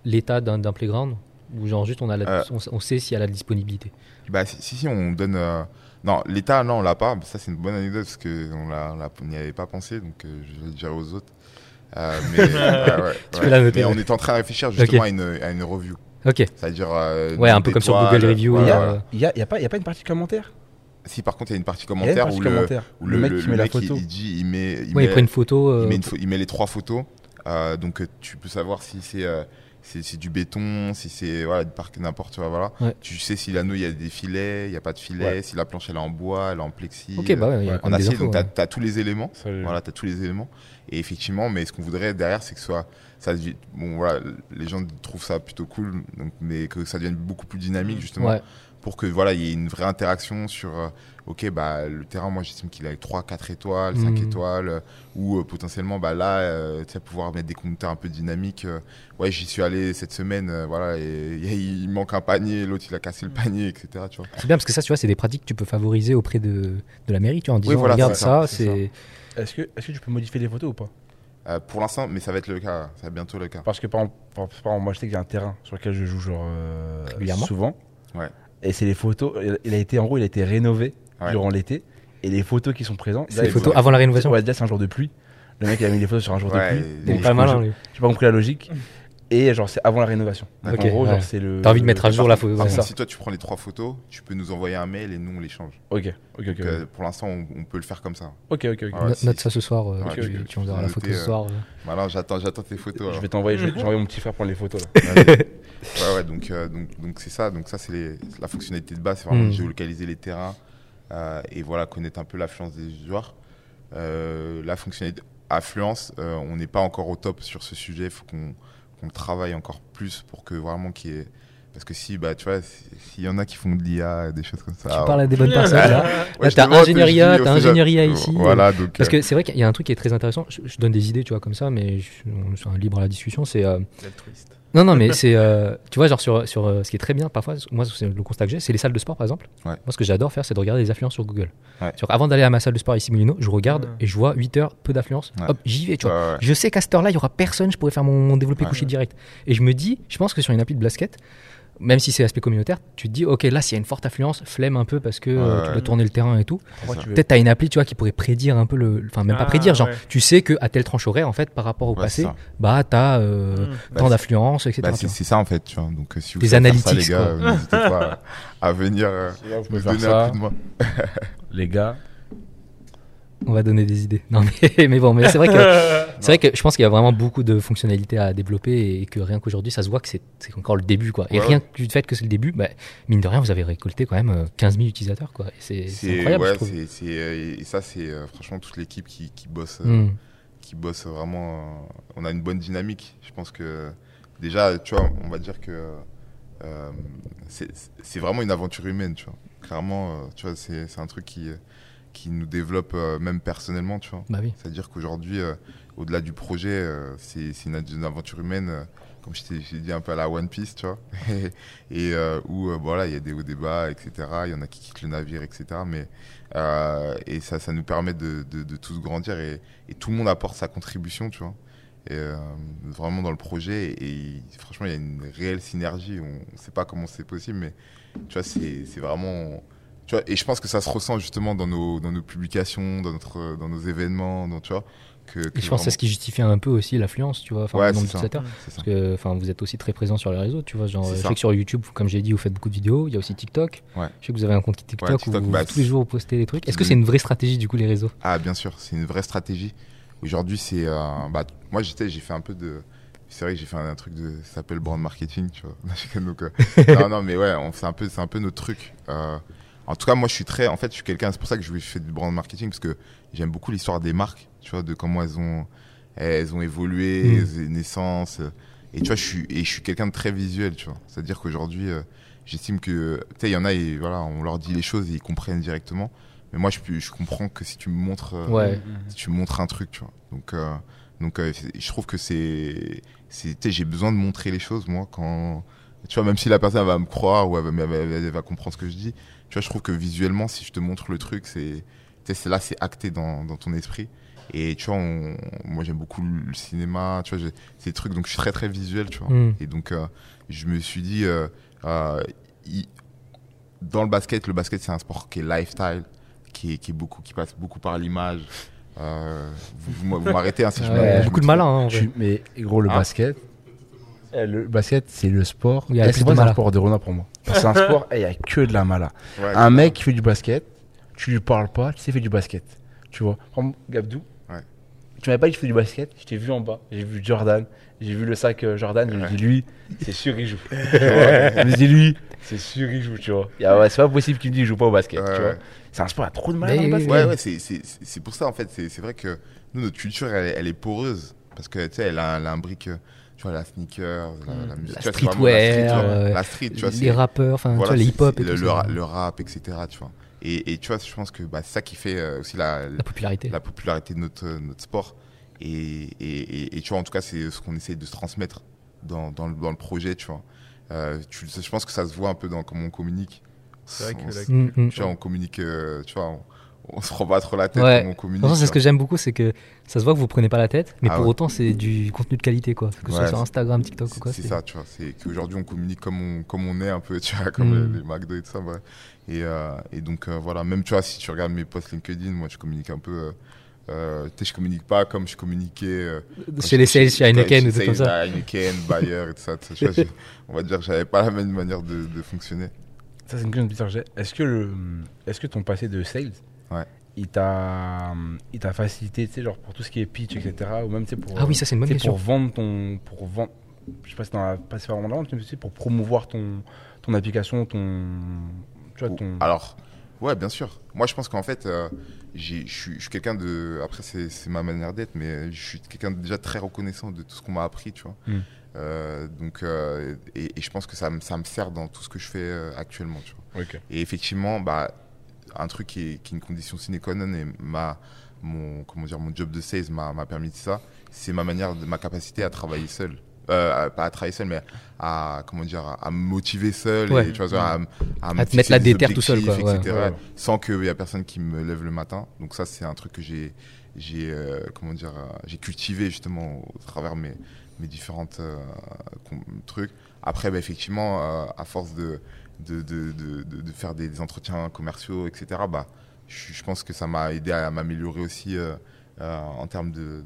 l'état d'un d'un playground? Ou genre juste on, a la- Euh. on, on sait s'il y a la disponibilité? Bah, si, si, si, on donne. euh, Non, l'État, non, on l'a pas. Ça, c'est une bonne anecdote parce qu'on n'y avait pas pensé, donc euh, je vais le dire aux autres. Euh, mais, ouais, ouais, Tu ouais. peux la noter, Mais ouais. on est en train de réfléchir justement à, une, à une review. Ok, C'est-à-dire. euh, ouais, un peu comme sur Google Review. Il y, euh, a, il y, a, il y a pas, il y a pas une partie commentaire? Si par contre il y a une partie une commentaire partie où le, commentaire. où Le mec qui met la mec, photo. il, dit, il met, il ouais, met, il prend une photo. euh, il met une pho- il met les trois photos. Euh, donc euh, tu peux savoir si c'est euh, c'est c'est du béton, si c'est voilà du parc n'importe quoi, voilà. Ouais. Tu sais si l'anneau il y a des filets, il y a pas de filets, Ouais. si la planche elle est en bois, elle est en plexi. Ok, bah ouais, il y a euh, quand en des acier, infos, donc ouais. t'as as tous les éléments. Voilà, t'as tous les éléments. Et effectivement, mais ce qu'on voudrait derrière, c'est que ce soit ça. Bon voilà, les gens trouvent ça plutôt cool, donc, mais que ça devienne beaucoup plus dynamique justement Ouais, pour que voilà il y ait une vraie interaction sur euh, ok bah le terrain moi j'estime qu'il a 3 4 étoiles 5 Mhm. étoiles euh, ou euh, potentiellement bah là euh, tu sais pouvoir mettre des compteurs un peu dynamiques euh, ouais j'y suis allé cette semaine euh, voilà et il manque un panier l'autre il a cassé le panier etc tu vois c'est bien parce que ça, tu vois, c'est des pratiques que tu peux favoriser auprès de, de la mairie, tu vois, en disant voilà, regarde ça, ça, c'est. Est-ce que, est-ce que tu peux modifier les photos ou pas? Euh, pour l'instant mais ça va être le cas ça va être bientôt le cas Parce que par exemple, par par exemple, moi je sais qu'il y a un terrain sur lequel je joue genre euh, Régulièrement souvent. Ouais. Et c'est les photos. il- a été en gros, il a été rénové Ouais. durant l'été. Et les photos qui sont présentes. C'est là, les photos avant la rénovation. Ouais, déjà c'est un jour de pluie. Le mec il a mis les photos sur un jour de pluie. Donc, pas malin, je-. J'ai pas compris la logique. Et genre c'est avant la rénovation. Donc, en gros, ouais. genre c'est le. T'as envie de mettre à jour la photo. si toi tu prends les trois photos tu peux nous envoyer un mail et nous on les change Ok, ok, ok. Donc, euh, pour l'instant on, on peut le faire comme ça Ok, ok, ok. Ouais, Note, si- note ça ce soir, euh, Ouais, tu, tu- tu enverras la photo ce soir. euh. voilà j'attends j'attends tes photos alors. Je vais t'envoyer, je vais j'envoie mon petit frère prendre les photos là. ouais, ouais, donc euh, donc donc c'est ça. Donc ça c'est les- la fonctionnalité de base, c'est vraiment Mm. de géolocaliser les terrains euh, et voilà connaître un peu l'affluence des joueurs. Euh, la fonctionnalité affluence, euh, on n'est pas encore au top sur ce sujet. Faut qu'on qu'on travaille encore plus pour que vraiment qu'il y ait parce que si bah tu vois si- s'il y en a qui font de l'IA des choses comme ça. Tu parles à des bonnes personnes là. Ouais, Là, t'as te note, ingénierie je A, dis, t'as on sait ingénierie A jamais. ici. Voilà donc Parce euh, que c'est vrai qu'il y a un truc qui est très intéressant. Je, je donne des idées, tu vois, comme ça, mais je, je suis un libre à la discussion. C'est euh, L'altruiste. Non, non, mais c'est euh, tu vois, genre sur sur euh, ce qui est très bien parfois. Moi, c'est le constat que j'ai, c'est les salles de sport, par exemple. Ouais. Moi, ce que j'adore faire, c'est de regarder les affluences sur Google. Ouais. Sur- avant d'aller à ma salle de sport ici Moulineau, je regarde Ouais. et je vois 8 heures, peu d'affluence. Ouais. Hop, j'y vais, tu vois. ouais, ouais. Je sais qu'à cette heure-là, il y aura personne, je pourrais faire mon, mon développé Ouais. couché direct. Et je me dis, je pense que sur une appli de basket, même si c'est aspect communautaire, tu te dis, ok, là, s'il y a une forte affluence, flemme un peu parce que euh, tu dois tourner le terrain et tout. Ça. tu Peut-être t'as une appli, tu vois, qui pourrait prédire un peu le, enfin même pas Ah, prédire, genre ouais. tu sais que à telle tranche horaire, en fait, par rapport au Ouais, passé, bah t'as euh, Mm. Bah, tant c'est- d'affluence, etc. Bah, tu c'est vois. c'est ça en fait, tu vois. Donc euh, si vous Des ça, les analytics, gars, n'hésitez pas à, venir euh, vous nous donner un coup de main. Les gars, On va donner des idées. Non mais, mais bon, mais c'est vrai que c'est vrai que je pense qu'il y a vraiment beaucoup de fonctionnalités à développer et que rien qu'aujourd'hui, ça se voit que c'est encore le début, quoi. Et Ouais, rien que du fait que c'est le début, bah, mine de rien, vous avez récolté quand même euh, 15 000 utilisateurs, quoi. C'est incroyable, je trouve. euh, et ça c'est euh, franchement toute l'équipe qui, qui bosse euh, Mm. qui bosse vraiment. euh, on a une bonne dynamique. Je pense que déjà, tu vois, on va dire que euh, c'est vraiment une aventure humaine, tu vois. Clairement, euh, tu vois, c'est c'est un truc qui qui nous développe euh, même personnellement, tu vois. Bah oui. C'est-à-dire qu'aujourd'hui, euh, au-delà du projet, euh, c'est une, une aventure humaine, comme je t'ai dit un peu à la One Piece, tu vois, et où voilà, il y a des hauts des bas, etc. Il y en a qui quittent le navire, etc. Mais et ça, ça nous permet de, de, de tous grandir et, et tout le monde apporte sa contribution, tu vois. Et vraiment dans le projet et, franchement, il y a une réelle synergie. On ne sait pas comment c'est possible, mais tu vois, c'est vraiment tu vois, et je pense que ça se ressent justement dans nos, dans nos publications, dans, notre, dans nos événements, dans, tu vois. Que, je pense que c'est ce qui justifie un peu aussi l'affluence, tu vois, enfin, Ouais, d'utilisateurs. Parce que enfin, vous êtes aussi très présent sur les réseaux, tu vois. Genre, je ça. sais que sur YouTube, comme j'ai dit, vous faites beaucoup de vidéos. Il y a aussi TikTok. Ouais. Je sais que vous avez un compte TikTok, Ouais, TikTok, où vous- bah, tous les jours vous postez des trucs. Est-ce que c'est une vraie stratégie du coup les réseaux? Ah, bien sûr, c'est une vraie stratégie. Aujourd'hui, c'est. euh, bah, moi, j'étais, j'ai fait un peu de. C'est vrai que j'ai fait un, un truc de. Ça s'appelle brand marketing, tu vois. Donc, euh, non, non, mais ouais, on- c'est un peu, c'est un peu notre truc. Euh, en tout cas, moi, je suis très. En fait, je suis quelqu'un. C'est pour ça que je fais du brand marketing parce que j'aime beaucoup l'histoire des marques, tu vois, de comment elles ont, elles ont évolué, Mm. les naissances. euh, Et tu vois, je suis, et je suis quelqu'un de très visuel, tu vois. C'est-à-dire qu'aujourd'hui, euh, j'estime que, tu sais, il y en a, et voilà, on leur dit les choses et ils comprennent directement. Mais moi, je, peux- je comprends que si tu me montres, euh, Ouais. si tu me montres un truc, tu vois. Donc, euh, donc, je trouve que c'est, c'est, tu sais, j'ai besoin de montrer les choses, moi, quand, tu vois, même si la personne va me croire ou elle va, elle va- elle va comprendre ce que je dis, tu vois, je trouve que visuellement, si je te montre le truc, c'est, là, c'est acté dans, dans ton esprit. Et tu vois, on- moi j'aime beaucoup le cinéma, tu vois, ces trucs, donc je suis très très visuel, tu vois. Mm. Et donc euh, je me suis dit, euh, euh, il- dans le basket, le basket c'est un sport qui est lifestyle, qui est, qui est beaucoup, qui passe beaucoup par l'image. Euh, vous vous, m'arrêtez hein, si je Ouais, je beaucoup de malins, hein, en suis- mais gros, le Hein basket. eh, Le basket, c'est le sport. Il y a plus c'est un malin. sport de renard pour moi? Que C'est un sport, eh, il y a que de la mala. Ouais, Un mec qui fait du basket, tu lui parles pas, tu sais, il fait du basket. Tu vois. Gabdou, Ouais. tu m'avais pas dit qu'il fait du basket, je t'ai vu en bas. J'ai vu Jordan, j'ai vu le sac euh, Jordan, je me dis lui, c'est sûr il joue. Tu je me dis lui, c'est sûr il joue, tu vois. Ouais, c'est pas possible qu'il me dise il joue pas au basket. Ouais, tu vois. ouais. C'est un sport, a trop de mal dans le basket. Ouais, ouais, c'est- pour ça en fait. C'est c'est vrai que nous, notre culture, elle, elle est poreuse. Parce que tu sais, elle a, elle a un brique, euh, tu vois, la sneaker, la, la musique. La streetwear, euh, La street, tu vois. les rappeurs, enfin, tu voilà, vois, les c'est- hip-hop et le, tout le ra- le rap, etc. Tu vois. Et, et tu vois, je pense que bah, c'est ça qui fait euh, aussi la, La popularité. la popularité de notre, notre sport. Et, et, et, et tu vois, en tout cas, c'est ce qu'on essaie de se transmettre dans, dans, le, dans le projet, tu vois. Euh, tu, je pense que ça se voit un peu dans comment on communique. C'est vrai que On- la Mm, mm. tu vois, on communique, euh, tu vois, on, se prend pas trop la tête Ouais. on communique. C'est ce que j'aime beaucoup, c'est que ça se voit que vous prenez pas la tête, mais Ah pour ouais. autant, c'est du contenu de qualité, quoi. Que ce soit sur Instagram, TikTok ou C'est quoi. c'est ça, tu vois. C'est qu'aujourd'hui, on communique comme on, comme on est un peu, tu vois, comme Mm. les, les McDo et tout ça. ouais. Et, euh, et donc, euh, voilà, même, tu vois, si tu regardes mes posts LinkedIn, moi, je communique un peu. Euh, euh, tu sais, je communique pas comme je communiquais. euh, Chez les sales, chez Heineken ou chez tout comme ça. Heineken, Bayer et tout ça. vois, on va dire que j'avais pas la même manière de, de fonctionner. Ça, c'est une question de Peter J. Est-ce que, le, est-ce que ton passé de sales, Ouais. il t'a, il t'a facilité, tu sais, genre pour tout ce qui est pitch, etc. Ou même, tu sais, pour, Ah oui, ça, c'est une bonne question. pour vendre ton, pour vendre, je sais pas si dans la, pas si c'est vraiment la vente, mais tu sais, pour promouvoir ton, ton application, ton, tu vois, ton. Alors, ouais, bien sûr. Moi, je pense qu'en fait, euh, j'ai- je suis, je suis quelqu'un de. Après, c'est c'est ma manière d'être, mais je suis quelqu'un de déjà très reconnaissant de tout ce qu'on m'a appris, tu vois. Mm. Euh, donc, euh, et, et je pense que ça, me- ça me sert dans tout ce que je fais euh, actuellement, tu vois. Et effectivement, bah, un truc qui est, qui est une condition sine qua non et ma, mon, comment dire, mon job de sales m'a permis de ça, c'est ma manière, de, ma capacité à travailler seul. Euh, pas à travailler seul, mais à, comment dire, à, à me motiver seul Ouais. et tu vois, à, te mettre la déterre tout seul, quoi, objectifs, ouais. etc., Ouais, ouais. sans qu'il y ait personne qui me lève le matin. Donc ça, c'est un truc que j'ai, j'ai, euh, comment dire, euh, j'ai cultivé justement au travers mes, mes différentes euh, trucs. Après, bah, effectivement, euh, à force de, de, de, de, de- faire des, des entretiens commerciaux, etc., bah, je, je pense que ça m'a aidé à m'améliorer aussi euh, euh, en termes de,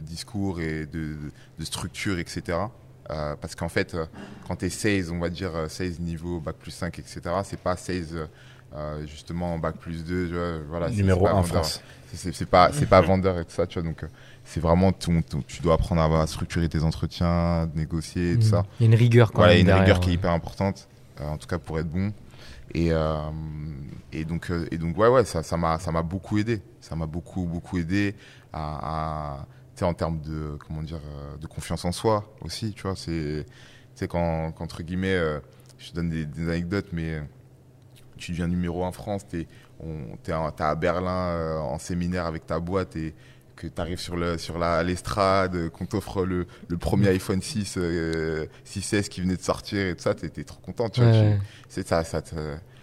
discours et de, structure, etc. Euh, parce qu'en fait, quand tu es 16, on va dire euh, 16 niveau, bac plus 5, etc., c'est pas 16 euh, euh, justement bac plus 2, tu vois, voilà, Numéro c'est pas 1 vendeur. France. C'est- pas, c'est pas vendeur et tout ça, tu vois. Donc, c'est vraiment, ton, ton- tu dois apprendre à, à structurer tes entretiens, négocier, tout Mm. ça. Il y a une rigueur, quand Voilà, il y a même. une rigueur qui est hyper importante, en tout cas pour être bon. Et, euh, et, donc, euh, et donc, ouais, ouais, ça m'a ça beaucoup aidé. Ça m'a beaucoup, beaucoup aidé à, à en termes de, comment dire, euh, de confiance en soi aussi, tu vois. C'est, quand, entre guillemets, euh, je te donne des, anecdotes, mais tu deviens numéro 1 France, t'es on- t'es à Berlin euh, en séminaire avec ta boîte et que tu arrives sur le sur la l'estrade, euh, qu'on t'offre le, le premier iPhone 6 euh, 6S qui venait de sortir et tout ça, t'es t'es trop content, tu vois. Ouais, tu- c'est ça, ça te,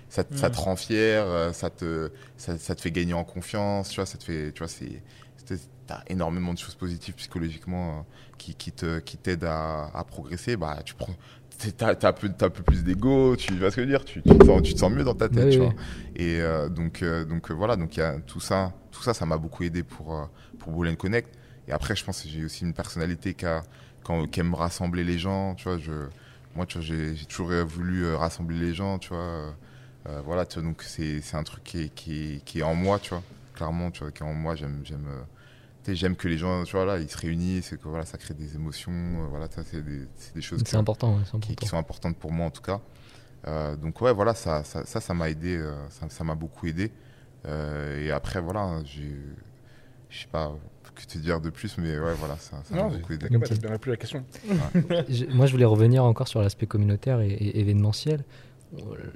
ça, te- ça te rend fier, euh, ça te, ça, ça te fait gagner en confiance, tu vois, ça te fait, tu vois, c'est, c'est- t'as énormément de choses positives psychologiquement euh, qui, qui te, qui t'aident à, à progresser, bah, tu prends, t'as, t'as un peu, t'as un peu plus d'ego, tu vois ce que je veux dire, tu, tu, te sens, tu te sens mieux dans ta tête, Oui, tu oui. vois. Et euh, donc, euh, donc euh, voilà, donc il y a tout ça, tout ça, ça m'a beaucoup aidé pour, euh, pour Boulogne Connect. Et après, je pense que j'ai aussi une personnalité qui, a, qui aime rassembler les gens, tu vois, je, moi, tu vois, j'ai, j'ai toujours voulu euh, rassembler les gens, tu vois. euh, euh, voilà, tu vois, donc c'est, c'est un truc qui est, qui, est, qui est en moi, tu vois. Clairement, tu vois, qui est en moi, j'aime, j'aime, j'aime que les gens, tu vois, là, ils se réunissent, et que voilà, ça crée des émotions, euh, voilà, ça, c'est des, c'est des choses C'est que- important, ouais, qui, qui sont importantes pour moi en tout cas. Euh, donc ouais, voilà, ça, ça, ça, ça m'a aidé, ça, ça m'a beaucoup aidé. Et après, voilà, j'ai, je sais pas que te dire de plus, mais ouais, voilà, ça, ça Non, beaucoup aidé. pas, t'as bien répondu à la question. Je- Moi, je voulais revenir encore sur l'aspect communautaire et, et événementiel.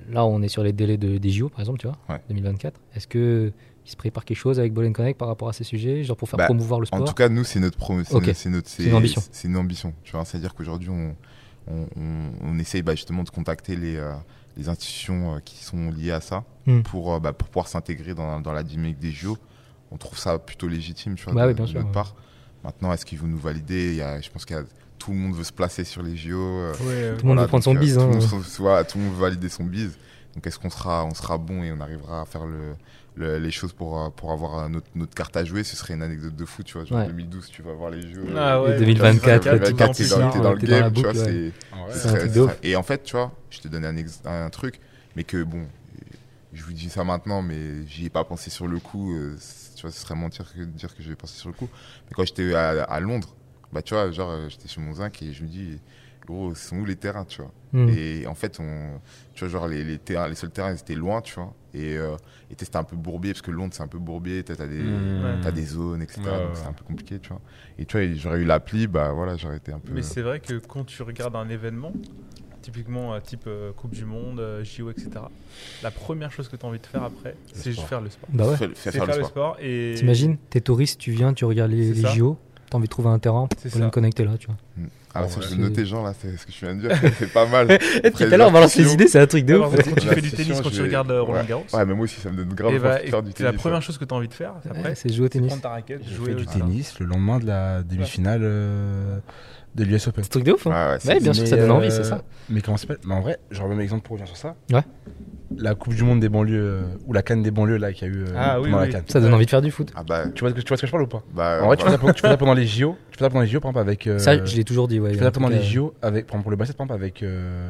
Là, on est sur les délais de, des JO, par exemple, tu vois, Ouais. 2024. Est-ce que il se prépare quelque chose avec Ball Connect par rapport à ces sujets, genre pour faire Bah, promouvoir le sport En tout cas, nous, c'est notre, c'est Ok. notre, c'est notre, C'est une ambition. C'est une ambition. Tu vois, c'est-à-dire qu'aujourd'hui, on, on, on, on essaye bah, justement de contacter les, euh, les institutions euh, qui sont liées à ça Mm. pour, euh, bah, pour pouvoir s'intégrer dans, dans la dynamique des JO. On trouve ça plutôt légitime, tu vois, Bah de, oui, bien de sûr, notre ouais. part. Maintenant, est-ce qu'ils vont nous valider? Il y a, Je pense qu'il y a tout le monde veut se placer sur les JO. euh, Tout le monde veut prendre son euh, bise. Tout, hein. le monde, se- voilà, tout le monde veut valider son bise. Donc est-ce qu'on sera, on sera bon et on arrivera à faire le, le- les choses pour, euh, pour avoir notre, notre carte à jouer? Ce serait une anecdote de foot, tu vois. Genre Ouais. 2012, tu vas voir les jeux. Ah ouais, 2024, Tu vois, 2024, t'es dans, le game, tu vois. ouais. c'est- serait- Et en fait, tu vois, je te donne un, ex- un truc, mais que bon, je vous dis ça maintenant, mais j'y ai pas pensé sur le coup. euh, tu vois, ce serait mentir que de dire que j'y ai pensé sur le coup. Mais quand j'étais à, à Londres, bah tu vois, genre, euh, j'étais sur mon zinc et je me dis, gros, ce sont où les terrains, tu vois Mm. Et en fait, on, tu vois, genre, les, les, terrains, les seuls terrains, ils étaient loin, tu vois. Et, euh, et c'était un peu bourbier, parce que Londres, c'est un peu bourbier, t'as des, Mmh. t'as des zones, etc. Ouais, donc ouais. c'est un peu compliqué, tu vois. Et tu vois, j'aurais eu l'appli, bah voilà, j'aurais été un peu. Mais c'est vrai que quand tu regardes un événement, typiquement euh, type euh, Coupe du Monde, euh, JO, etc., la première chose que tu as envie de faire après, c'est faire le sport. Bah ouais. C'est faire faire le le sport. sport et. T'imagines, t'es touriste, tu viens, tu regardes les. JO, t'as envie de trouver un terrain C'est pour aller me connecter là, tu vois. Ah, Ouais, ça, je vais noter, Jean, là, c'est ce que je viens de dire, c'est- pas mal. Et puis tout à l'heure, on balance les idées, c'est un truc de ouf. en fait, quand tu fais du tennis, quand tu regardes Roland. Garros, Ouais, mais moi aussi, ça me donne grave envie bah, de faire du et la tennis. première chose que tu as envie de faire après, c'est jouer au tennis. prendre ta raquette, jouer du tennis le lendemain de la demi-finale de l'US Open. C'est un truc de ouf. Hein. Ouais, Ouais, bien sûr, ça donne envie, euh, c'est ça. Mais comment ça s'appelle? Mais en vrai, je remets un exemple pour revenir sur ça. Ouais. La Coupe du Monde des banlieues, euh, ou la canne des banlieues là, qu'il y a eu euh, Ah, oui, pendant oui. Ça donne envie de faire du foot. Ah bah, Tu vois, ce que- tu vois ce que je parle ou pas? Bah En vrai, tu fais, ça, pendant- tu fais ça pendant les JO. Tu fais ça pendant les JO, par exemple, avec. euh, Ça, je l'ai toujours dit, ouais. tu fais ça pendant les JO, avec, par exemple, pour le basket, par exemple, avec. euh,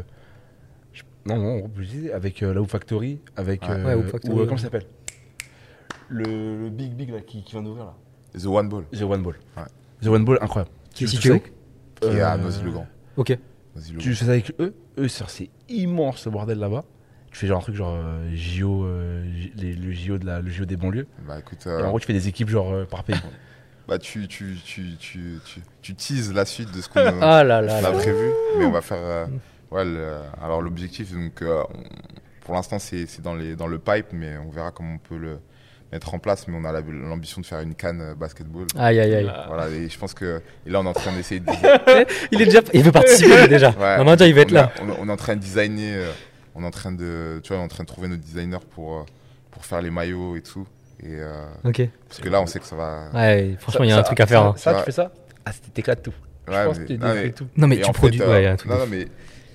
non, non, on peut le dire, avec euh, la Hoop Factory, avec. Ouais. euh, Ouais, Hoop Factory, ou, euh, comment ça s'appelle? Le, le Big Big là, qui, qui vient d'ouvrir là. The One Ball, The One Ball. Ouais. The One Ball, incroyable. Qui est Tu situé avec- qui est à euh, Noisy-le-Grand. Ok. Tu fais ça avec eux, eux, c'est immense ce bordel là-bas. Tu fais genre un truc genre euh, JO, euh, les, le, JO de la, le JO des banlieues. Bah écoute, Et euh, en gros, tu fais des équipes genre euh, par pays. bah, tu, tu, tu, tu, tu, tu teases la suite de ce qu'on a, Ah a prévu, mais on va faire. euh, ouais, le- alors l'objectif, donc, euh, on- pour l'instant, c'est c'est dans, les- dans le pipe, mais on verra comment on peut le mettre en place. Mais on a la- l'ambition de faire une canne euh, basketball. Aïe aïe aïe. Voilà, et je pense que et là, on est en train d'essayer de. Il est déjà, il veut participer déjà. Ouais, Non, déjà, il va être on a- là. On, on est en train de designer, euh, on est en train de, tu vois, on est en train de trouver notre designer pour, euh, pour faire les maillots et tout. Et euh, Ok. parce que là, on sait que ça va. Ouais, franchement, il y a un truc à faire. Ça, hein. ça, tu fais ça Ah, c'était- t'éclates tout. Ouais, je pense mais- que non, mais- tout. Non, mais Et tu en produis. fait, euh, Ouais, il y a un truc. non, non, mais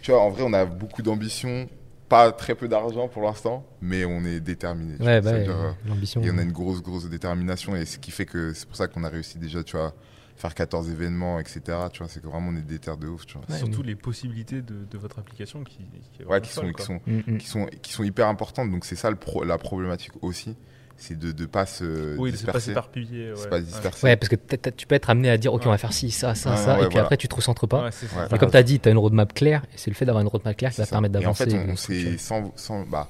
tu vois, en vrai, on a beaucoup d'ambition, pas très peu d'argent pour l'instant, mais on est déterminé. Ouais, bah, euh, l'ambition. et on a une grosse, grosse détermination, et ce qui fait que c'est pour ça qu'on a réussi déjà, tu vois, faire 14 événements, etc. Tu vois, c'est que vraiment on est déter de ouf, tu vois. Ouais, surtout les possibilités de, de votre application qui, Ouais, sont, sont, Mm, mm. qui sont, qui sont hyper importantes. Donc c'est ça le pro- la problématique aussi, c'est de ne pas se Oui, pas disperser. s'éparpiller. Ouais. C'est pas disperser. Ouais, parce que tu peux être amené à dire, ok, Ouais. on va faire ci, ça, ça, Ouais, ça, ouais, et puis voilà. après, tu te recentres pas. Ouais, c'est ça. Ouais. Et comme tu as dit, tu as une roadmap claire, et c'est le fait d'avoir une roadmap claire qui va te permettre Et en d'avancer. fait, on, on s'est sans, sans, bah,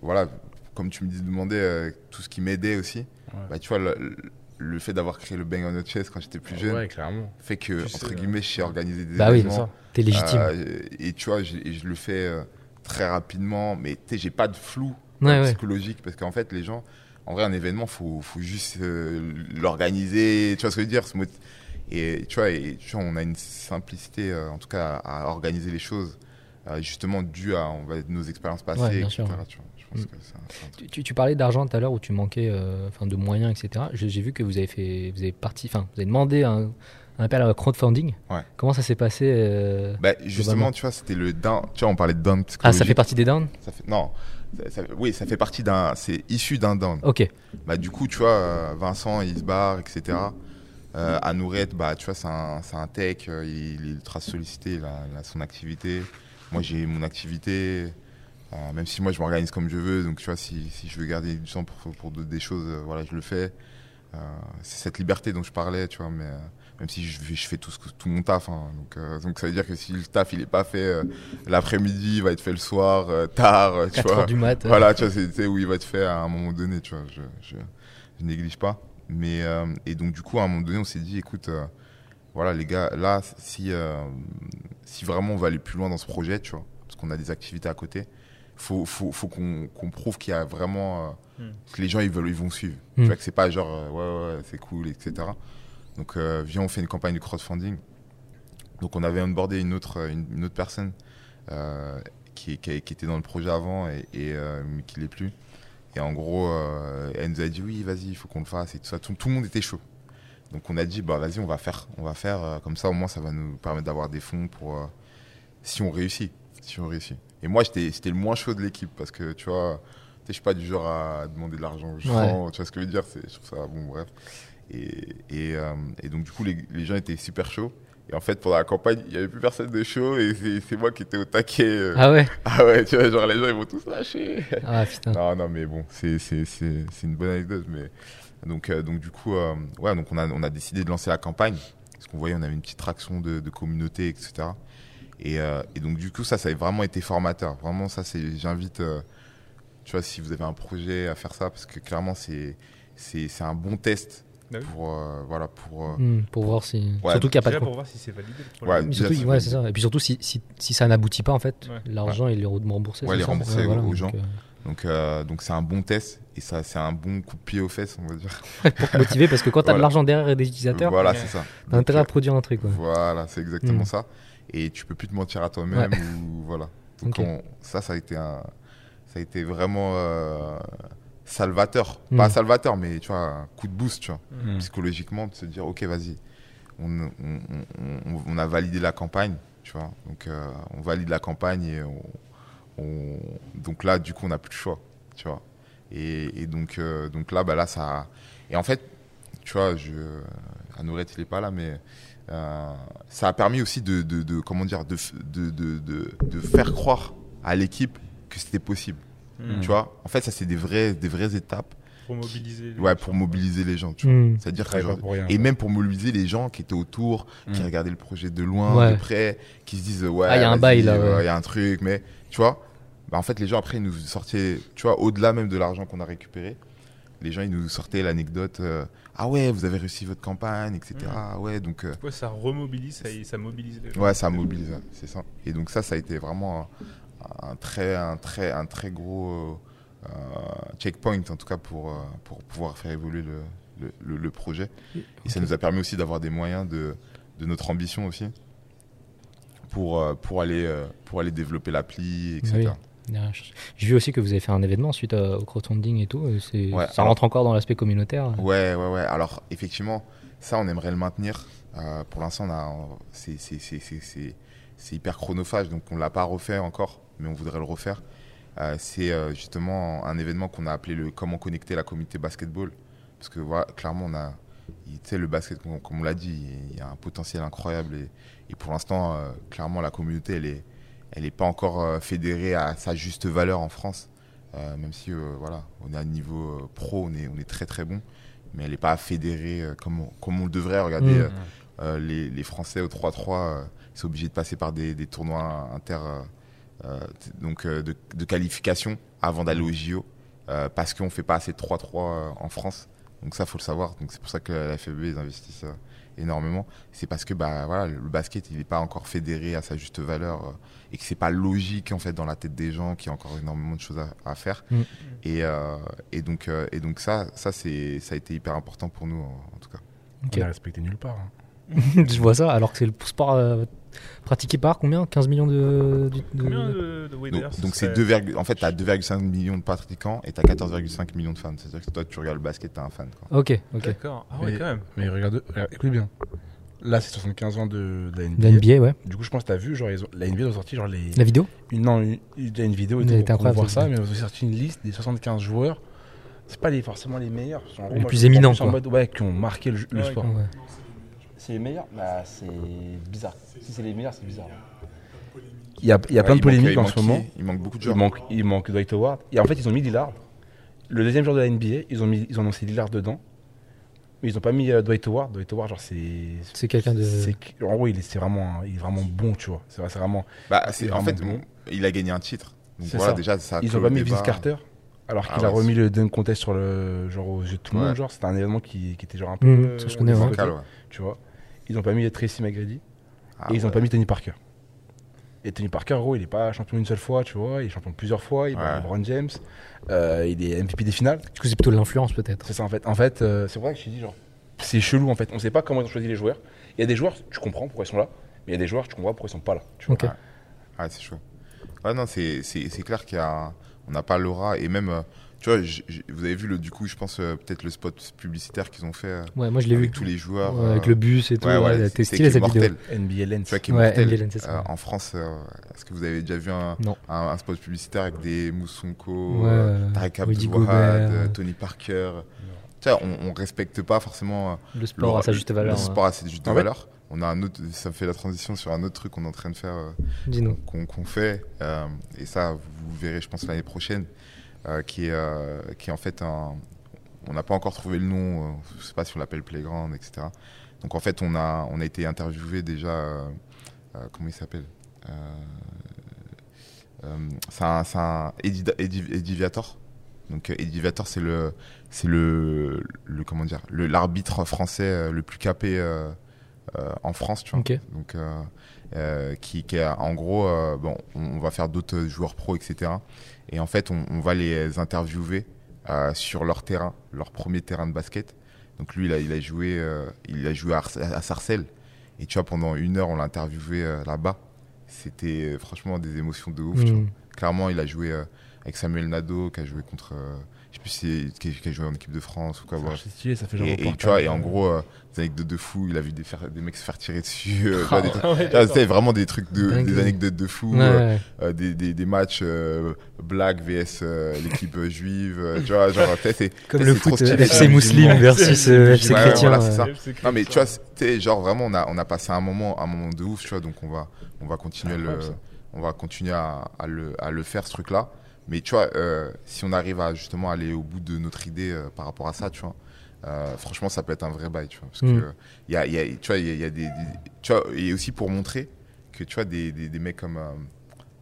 voilà, comme tu me dis demandais euh, tout ce qui m'aidait aussi. Bah, tu vois, le, le fait d'avoir créé le Bang on Your Chest quand j'étais plus jeune Ouais, clairement. fait que, Tu entre sais, guillemets, je sais organiser des Bah oui, événements. T'es légitime. Euh, et tu vois, je le fais euh, très rapidement, mais tu sais, j'ai pas de flou Ouais, ouais. psychologique parce qu'en fait, les gens, en vrai, un événement, faut, faut juste euh, l'organiser, tu vois ce que je veux dire Et tu vois, et, tu vois, on a une simplicité, euh, en tout cas, à, à organiser les choses, euh, justement dû à on va nos expériences passées, Ouais, bien etc. sûr. tu vois. Je pense Mm. que un- un. Tu, tu- tu parlais d'argent tout à l'heure où tu manquais enfin, de moyens, etc. J'ai vu que vous avez fait, vous avez parti, enfin, vous avez demandé un, un appel à crowdfunding. Ouais. Comment ça s'est passé euh, Bah, justement, tu vois, c'était le down. Tu vois, on parlait de down Ah, ça fait partie des downs? Ça fait- Non, ça- ça- oui, ça fait partie d'un. C'est issu d'un down. Ok. Bah, du coup, tu vois, euh, Vincent, il se barre, etc. Euh, Anourette, bah, tu vois, c'est un, un tech, euh, il, il est ultra sollicité, il a, il a son activité. Moi, j'ai mon activité, euh, même si moi, je m'organise comme je veux. Donc, tu vois, si, si je veux garder du temps pour, pour des choses, euh, voilà, je le fais. C'est cette liberté dont je parlais, tu vois, mais même si je, fais- je fais tout, ce que- tout mon taf. hein. donc, euh, donc, ça veut dire que si le taf, il est pas fait euh, l'après-midi, il va être fait le soir, euh, tard, euh, tu 4 vois. du mat. euh, Voilà, tu vois, c'est où il va te faire à un moment donné, tu vois. Je, je, je néglige pas. Mais, euh, et donc, du coup, à un moment donné, on s'est dit, écoute, euh, voilà, les gars, là, si, euh, si vraiment on va aller plus loin dans ce projet, tu vois, parce qu'on a des activités à côté, faut, faut, faut qu'on prouve qu'il y a vraiment. euh, Hmm. que les gens, ils, veulent, ils vont suivre. Hmm. Tu vois, que c'est pas genre, euh, ouais, ouais, c'est cool, etc. Donc, euh, viens, on fait une campagne de crowdfunding. Donc on avait onboardé une autre, une, une autre personne euh, qui, qui, qui était dans le projet avant et, et euh, mais qui l'est plus. Et en gros, euh, elle nous a dit oui, vas-y, il faut qu'on le fasse et tout ça. Tout, tout le monde était chaud. Donc on a dit bah vas-y, on va faire, on va faire euh, comme ça. Au moins, ça va nous permettre d'avoir des fonds pour euh, si on réussit, si on réussit. Et moi, j'étais, c'était le moins chaud de l'équipe parce que tu vois, je suis pas du genre à demander de l'argent aux gens. Tu vois ce que je veux dire je trouve ça bon, bref. Et, et, euh, et donc du coup, les, les gens étaient super chauds. Et en fait, pendant la campagne, il y avait plus personne de chaud et c'est, moi qui étais au taquet. euh. Ah ouais? Ah ouais, tu vois, genre les gens ils vont tous lâcher. Ah putain. Non, non, mais bon, c'est une bonne anecdote. Mais... Donc, euh, donc du coup, ouais, donc on, a, on a décidé de lancer la campagne. Parce qu'on voyait, on avait une petite traction de, de communauté, etc. Et, et donc, du coup, ça, ça a vraiment été formateur. Vraiment, ça, c'est. J'invite, tu vois, si vous avez un projet à faire ça, parce que clairement, c'est un bon test Oui. pour. euh, voilà, pour. euh, Hmm, pour voir si. Ouais, surtout qu'il n'y a pas de pour voir si c'est validé le Ouais, projet. Mais déjà, surtout, c'est ouais, validé. c'est ça. Et puis surtout, si, si, si ça n'aboutit pas, en fait, Ouais. l'argent, il est remboursé. Ouais, c'est il est ça remboursé aux- voilà, aux donc, gens. euh, donc, euh, donc c'est un bon test. Et ça, c'est un bon coup de pied aux fesses, on va dire. pour te motiver, parce que quand t'as de Voilà. l'argent derrière et des utilisateurs, Voilà, c'est ça. t'as intérêt à produire un truc. quoi. Voilà, c'est exactement Mm. ça. Et tu peux plus te mentir à toi-même ou voilà. Donc on- ça, ça a été un, ça a été vraiment euh, salvateur. Mm. Pas salvateur, mais tu vois, un coup de boost, tu vois, Mm. psychologiquement, de se dire, ok, vas-y, on, on, on- on a validé la campagne, tu vois. Donc euh, on valide la campagne et on, on- donc là, du coup, on n'a plus de choix, tu vois. Et, et donc, euh, donc là, bah là, ça. Et en fait, tu vois, je, Anourette, il est pas là, mais euh, ça a permis aussi de, de, de- comment dire, de, f- de, de, de, de faire croire à l'équipe que c'était possible. Mm. Tu vois, en fait, ça c'est des vraies, des vraies étapes, Pour mobiliser. les ouais, gens. pour mobiliser les gens. Tu vois. Hmm. C'est-à-dire que genre- rien. et même pour mobiliser les gens qui étaient autour, qui Mm. regardaient le projet de loin, Ouais. de près, qui se disent ouais, Ah, y a un bail, là, ouais. il y a un truc, mais tu vois, bah, en fait les gens après ils nous sortaient, tu vois, au-delà même de l'argent qu'on a récupéré, les gens ils nous sortaient l'anecdote, euh, ah ouais, vous avez réussi votre campagne, etc. Ah ouais, donc euh, Ouais, ça remobilise, ça, ça mobilise les gens. ouais, ça mobilise, c'est ça. Et donc ça, ça a été vraiment un, très, un très, un très gros euh, checkpoint en tout cas pour euh, pour pouvoir faire évoluer le, le, le- le projet. Et ça nous a permis aussi d'avoir des moyens de, de notre ambition aussi pour, euh, pour, aller, euh, pour aller développer l'appli, etc. Oui. Je- J'ai vu aussi que vous avez fait un événement suite euh, au crowdfunding et tout. et c'est- Ouais, ça alors- rentre encore dans l'aspect communautaire. Ouais, ouais, ouais. Alors, effectivement, ça, on aimerait le maintenir. Euh, pour l'instant, c'est, hyper chronophage, donc on l'a pas refait encore, mais on voudrait le refaire. Euh, c'est euh, justement un événement qu'on a appelé le Comment connecter la communauté basketball. Parce que voilà, clairement, on a, le basket, comme, comme on l'a dit, il y a un potentiel incroyable. Et, et pour l'instant, euh, clairement, la communauté, elle est, elle est pas encore fédérée à sa juste valeur en France. Même si, voilà, on est à un niveau pro, on est, on est très très bon mais elle n'est pas fédérée comme, on, comme on le devrait. Regardez, Mm. euh, euh, les, les Français au 3-3 euh, sont obligés de passer par des, des tournois inter, donc, euh, de, de qualification avant d'aller au JO, euh, parce qu'on ne fait pas assez de 3-3 euh, en France. Donc ça, faut le savoir. Donc c'est pour ça que la FFB, ils investissent euh, énormément. C'est parce que bah, voilà, le basket, il n'est pas encore fédéré à sa juste valeur euh, et que c'est pas logique en fait dans la tête des gens, qu'il y a encore énormément de choses à, à faire. Mm. Et, euh, et donc, euh, et donc ça, ça, c'est, ça a été hyper important pour nous en, en tout cas. Ok. On est respecté nulle part. hein. je vois ça, alors que c'est le sport euh, pratiqué par combien? 15 millions de. de- de- Combien de, Donc, ce donc c'est serait- 2, virgule- en fait, tu as 2,5 millions de pratiquants et tu as 14,5 millions de fans. C'est-à-dire que toi, tu regardes le basket, tu es un fan. Quoi. Ok, ok. D'accord. Ah ouais, Mais- quand même. Mais regarde, écoutez bien. Là, c'est 75 ans de, de la NBA. La NBA, ouais. Du coup, je pense que t'as vu, genre, ils ont- la NBA a sorti genre les. La vidéo? Une, non, une, il y a une vidéo tout, était cette ça, mais ils ont sorti une liste des 75 joueurs. C'est pas les, forcément les meilleurs. Les moi, plus éminents, En mode, ouais, qui ont marqué le, le Ouais, sport. Ouais. C'est les meilleurs Bah, c'est bizarre. Si c'est les meilleurs, c'est bizarre. Il y a, il y a Ouais, plein de il manque- polémiques il en ce moment. Il manque beaucoup de Il joueurs. manque, il manque Dwight Howard. Et en fait, ils ont mis Lillard. Le deuxième jour de la NBA, ils ont, mis, ils ont annoncé Lillard dedans. Mais ils ont pas mis euh, Dwight Howard. Dwight Howard, genre, c'est. C'est quelqu'un de. En gros, il est, vraiment, il est vraiment bon, tu vois. C'est vrai- c'est vraiment. Bah, c'est, en fait, bon. il a gagné un titre. Donc voilà, ça. déjà, ça a Ils clos ont pas mis Vince. Carter. Alors Ah qu'il a ouais, remis le dunk contest sur le genre aux yeux de tout le Ouais. monde. Genre, c'était un événement qui, qui était genre un peu. Mmh, euh, ça, je on connais, les ouais. voit Bancal, côté, ouais. Tu vois. Ils ont pas mis Tracy McGrady. Ah et ils ont ouais. pas mis Tony Parker. Et Tony Parker, gros, il est pas champion une seule fois, tu vois. Il est champion plusieurs fois. Il bat. LeBron James. Euh, il est MVP des finales. Du coup, c'est plutôt de l'influence, peut-être. C'est ça en fait. En fait, euh, c'est vrai que je te dis genre, c'est chelou en fait. On sait pas comment ils ont choisi les joueurs. Il y a des joueurs, tu comprends pourquoi ils sont là, Mais il y a des joueurs, tu comprends pourquoi ils sont pas là. Tu vois. Ah, c'est chaud. Ouais, non, c'est c'est- c'est clair qu'il y a. On n'a pas l'aura. Et même, euh, tu vois, j- j- vous avez vu, le, du coup, je pense, euh, peut-être le spot publicitaire qu'ils ont fait euh, Ouais, moi je l'ai vu. avec tous les joueurs. Ouais, avec euh, le bus et tout. ouais, ouais, ouais, c'est- T'es stylé cette vidéo. Lens. Tu vois, qui est Ouais, mortel. NBA Lens, c'est ça. Euh, en France, euh, est-ce que vous avez déjà vu un, Non. un, un spot publicitaire avec des Moussonko, Ouais, Tarek euh, Tony Parker Tu vois, on, on respecte pas forcément Le sport le- à sa juste valeur. Le hein. sport à sa juste fait- valeur. On a un autre, ça me fait la transition sur un autre truc qu'on est en train de faire, Dis-nous. qu'on fait, euh, et ça vous verrez, je pense l'année prochaine, euh, qui est, euh, qui est en fait un, on n'a pas encore trouvé le nom, euh, je sais pas si on l'appelle Playground, etc. Donc en fait, on a, on a été interviewé déjà, euh, euh, comment il s'appelle Euh, euh, C'est un, un Viator. Donc euh, Eddie Viator, c'est le, c'est le, le, comment dire, l'arbitre français euh, le plus capé euh, euh, en France, tu vois. Ok. Donc euh, euh, qui, qui est en gros, euh, bon, on, va faire d'autres joueurs pros, etc. Et en fait, on, on va les interviewer euh, sur leur terrain, leur premier terrain de basket. Donc lui, il a, il a joué, euh, il a joué à, à Sarcelles. Et tu vois, pendant une heure, on l'a interviewé euh, là-bas. C'était franchement des émotions de ouf. tu vois. Hmm. Clairement, il a joué avec Samuel Nadeau, qui a joué contre, plus si qui, qui a joué en équipe de France ou quoi. C'est stylé, ça fait genre Et, et tu vois, et en gros, euh, des anecdotes de fou, il a vu des, faire- des mecs se faire tirer dessus, euh, Ah ouais, vois, c'était vraiment des trucs de, des anecdotes de fou, Ouais, euh, ouais. euh, des, des, des matchs euh, black vs euh, l'équipe euh, juive, euh, tu vois, genre, c'est Comme le foot stylé. euh, FC Ah, Muslim musulman. versus euh, FC Chrétien. voilà. Non mais tu vois, genre vraiment on a on a passé un moment un moment de ouf, tu vois, donc on va on va continuer le Incroyable, ça. on va continuer à, à le à le faire ce truc là. Mais tu vois, euh, si on arrive à justement aller au bout de notre idée euh, par rapport à ça, tu vois, euh, franchement ça peut être un vrai bail, tu vois, parce Mm. que il y a, y a tu vois il y a, il y a des, des- tu vois et aussi pour montrer que tu vois des, des, des mecs comme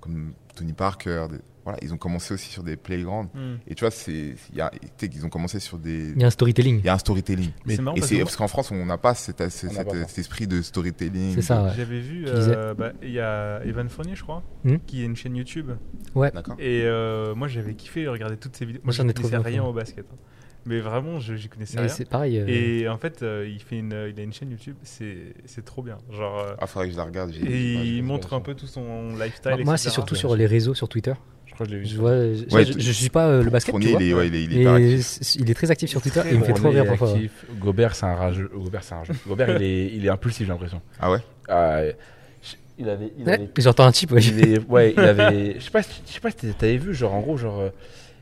comme Tony Parker, voilà, ils ont commencé aussi sur des playgrounds Hmm. et tu vois c'est il y a tu sais qu'ils ont commencé sur des Il y a un storytelling. il y a un storytelling. Mais c'est marrant Et parce c'est que parce qu'en France, on n'a pas cet, esprit de storytelling. C'est ça, ouais. J'avais vu, euh, bah, il y a Evan Fournier, je crois, Hmm. qui a une chaîne YouTube. D'accord. Et euh, moi, j'avais kiffé regarder toutes ces vidéos. Moi, J'en je ai trop rien au basket. hein. Mais vraiment, je j'y connaissais Mais rien. c'est pareil. euh, Et en fait, euh, il, fait une, il a une chaîne YouTube, c'est c'est trop bien. Genre, euh, Ah, faudrait que je la regarde. j'ai- et ouais, il j'ai- montre un peu tout son lifestyle. moi, moi, etc. c'est surtout sur les réseaux, sur Twitter. Je crois que je l'ai vu. Je vois, je, Ouais, je, je suis pas euh, le basket, Fournier, tu vois. il est, ouais, il est, il est hyper actif. il est très actif sur Twitter et il me fait trop rire parfois. Gobert, c'est un rageux. Gobert, c'est un rageux. Gobert, il est, il est impulsif, j'ai l'impression. Ah ouais? Je- il avait, il Ouais, avait, J'entends un type, ouais. il est- ouais, il avait. Je sais pas, si- je sais pas si t'avais vu, genre en gros, genre, euh,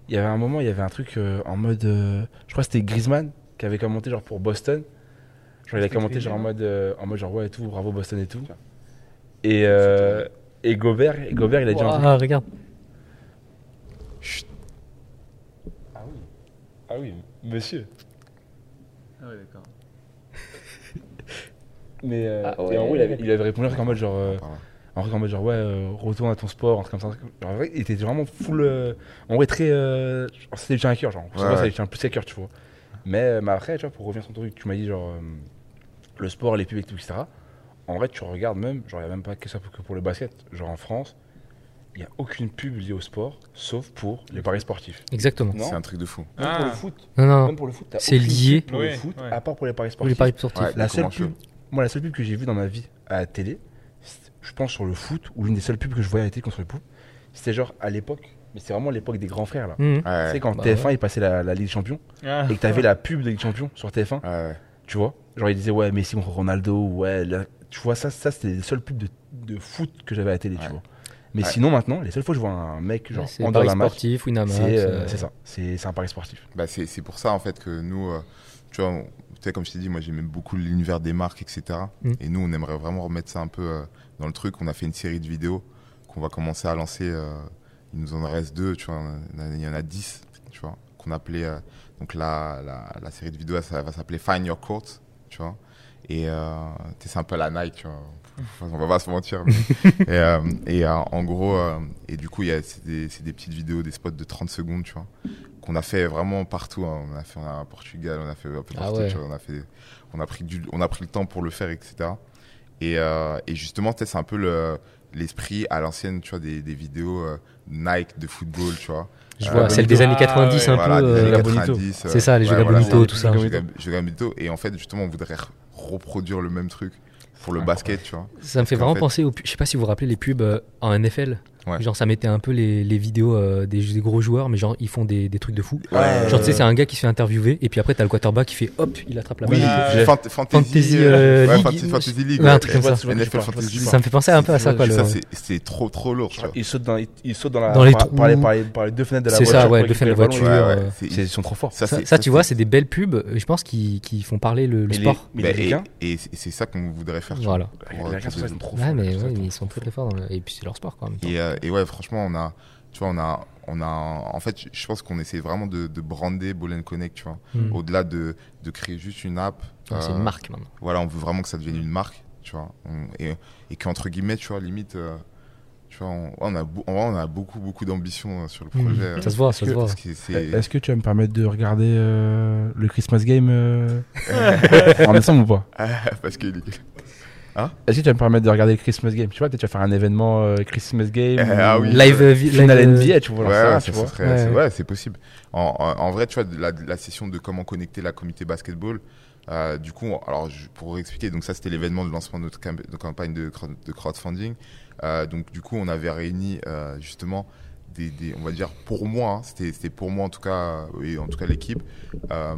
il y avait un moment, il y avait un truc euh, en mode, euh, je crois que c'était Griezmann qui avait commenté genre pour Boston. Genre il a commenté genre en mode, euh, en mode genre ouais et tout, bravo Boston et tout. Et euh, et Gobert, et Gobert, il a dit un truc. Ah, regarde. Chut. Ah oui, ah oui, monsieur. Ah ouais, d'accord. Mais euh, Ah et en gros, il avait, il avait répondu un truc en mode genre. euh. Un truc en mode genre ouais euh, retourne à ton sport un truc comme ça genre, en vrai il était vraiment full euh, en vrai très euh, genre, ça lui tient à cœur genre Ouais, ça, ça ouais. lui tient plus à cœur tu vois mais, euh, mais après tu vois pour revenir sur ton truc tu m'as dit genre euh, le sport les pubs et tout etc en vrai tu regardes même genre il n'y a même pas que ça que pour le basket genre en France il n'y a aucune pub liée au sport sauf pour les paris sportifs Exactement. C'est un truc de fou. même pour Ah. le foot Non, non, même pour le foot t'as C'est lié. pub pour Ouais, le foot ouais. à part pour les paris les sportifs paris sportifs. Ouais. la seule pub, moi, la seule pub que j'ai vue dans ma vie à la télé, je pense sur le foot, ou l'une des seules pubs que je voyais à la télé contre le foot, c'était genre à l'époque, mais c'est vraiment l'époque des grands frères là. Mhm. Tu sais, Ouais. quand Bah TF1 ouais. il passait la, la Ligue des Champions, Ah. et que t'avais la pub de Ligue des Champions sur TF1, Ouais. tu vois, genre il disait ouais, Messi contre Ronaldo, ouais, là, tu vois, ça, ça c'était les seules pubs de, de foot que j'avais à la télé, tu Ouais. vois. Mais Ouais. sinon maintenant, les seules fois que je vois un mec genre en dehors paris d'un match, sportif, c'est euh, euh, c'est ça, c'est c'est un pari sportif. Bah, c'est c'est pour ça en fait que nous, euh, tu vois, on- tu sais, comme je t'ai dit, moi j'aime beaucoup l'univers des marques, etc. Mm. Et nous, on aimerait vraiment remettre ça un peu euh, dans le truc. On a fait une série de vidéos qu'on va commencer à lancer. euh, il nous en reste deux, tu vois. Il y en a dix, tu vois, qu'on appelait. euh, donc la, la, la série de vidéos, ça va s'appeler Find Your Court, tu vois. Et euh, c'est un peu la Nike, tu vois. Enfin, on va pas se mentir. mais- et euh, et, euh, en gros, et du coup, c'est des, petites vidéos, des spots de 30 secondes, tu vois qu'on a fait vraiment partout. hein. On a fait à Portugal, on a fait un peu Ah partout. ouais. tu vois. On a fait, on a pris du, on a pris le temps pour le faire, etc. Et, et justement, c'est un peu le l'esprit à l'ancienne, tu vois, des, des vidéos euh, Nike de football, tu vois. Je Euh, vois, celle des Ah, années 90 ouais. un voilà, peu. des euh, années Jeux Bonito. 90. C'est ça, les ouais, Jeux voilà, Bonito, tout ça. Jeux. Et en fait, justement, on voudrait reproduire le même truc pour le basket, tu vois. Ça me fait vraiment fait- penser aux pubs. Je sais pas si vous vous rappelez les pubs euh, en NFL. Ouais. Genre, ça mettait un peu les, les vidéos euh, des, des gros joueurs, mais genre, ils font des, des trucs de fou. Ouais. Genre, tu sais, c'est un gars qui se fait interviewer, et puis après, t'as le quarterback qui fait hop, il attrape la Oui, balle. euh, j'ai- Fant- Fantasy, Fantasy, euh, euh, ouais, League, Fantasy, Fantasy League. Ouais, un truc comme ça. Ouais. Ça me fait penser un peu à ça, quoi. Ça, c'est- c'est trop, trop lourd, tu vois. Ils sautent dans, ils, ils sautent dans la Dans les par, trous. par les, par les- par les deux fenêtres de la C'est voiture. ça, ouais, deux fenêtres de le voiture. euh, c'est- C'est- Ils sont trop forts. ça, c'est- tu vois, c'est- c'est des belles pubs, je pense, qui, qui font parler le, sport. Mais bah, et- c'est c'est ça qu'on voudrait faire. tu vois. Voilà. Ouais, c'est- ils sont Ouais, ouais, très très forts. dans le- Et puis, c'est leur sport, quand même. Et, euh, et ouais, franchement, on a, tu vois, on a, on a, en fait, je pense qu'on essaie vraiment de, de brander Ball Connect, tu vois. Mm. Au-delà de, de créer juste une app. Ouais, C'est euh, une marque maintenant. Voilà, on veut vraiment que ça devienne une marque, tu vois. On- et, et qu'entre guillemets, tu vois, limite, euh, tu vois, on, a, on a beaucoup, beaucoup d'ambition euh, sur le Mm. projet. euh, Ça se voit, ça se que- voit. parce que c'est- Est-ce que tu vas me permettre de regarder euh, le Christmas Game euh, en décembre ou pas? Parce que Est-ce que tu vas me permettre de regarder le Christmas Game Tu vois, peut-être tu vas faire un événement euh, Christmas Game. Eh, ah oui. Live, euh, Finale euh, NBA, tu vois. Ouais, genre ça, ouais, tu ça, vois. ça serait- Ouais. c'est ouais, c'est possible. En, en- en vrai, tu vois, la, session de comment connecter la communauté basketball, euh, du coup, alors je- pour expliquer, donc ça c'était l'événement de lancement de notre cam- de campagne de, crowd- de crowdfunding. Euh, donc du coup, on avait réuni euh, justement des, des- on va dire pour moi, hein, c'était pour moi en tout cas, euh, et en tout cas l'équipe, euh,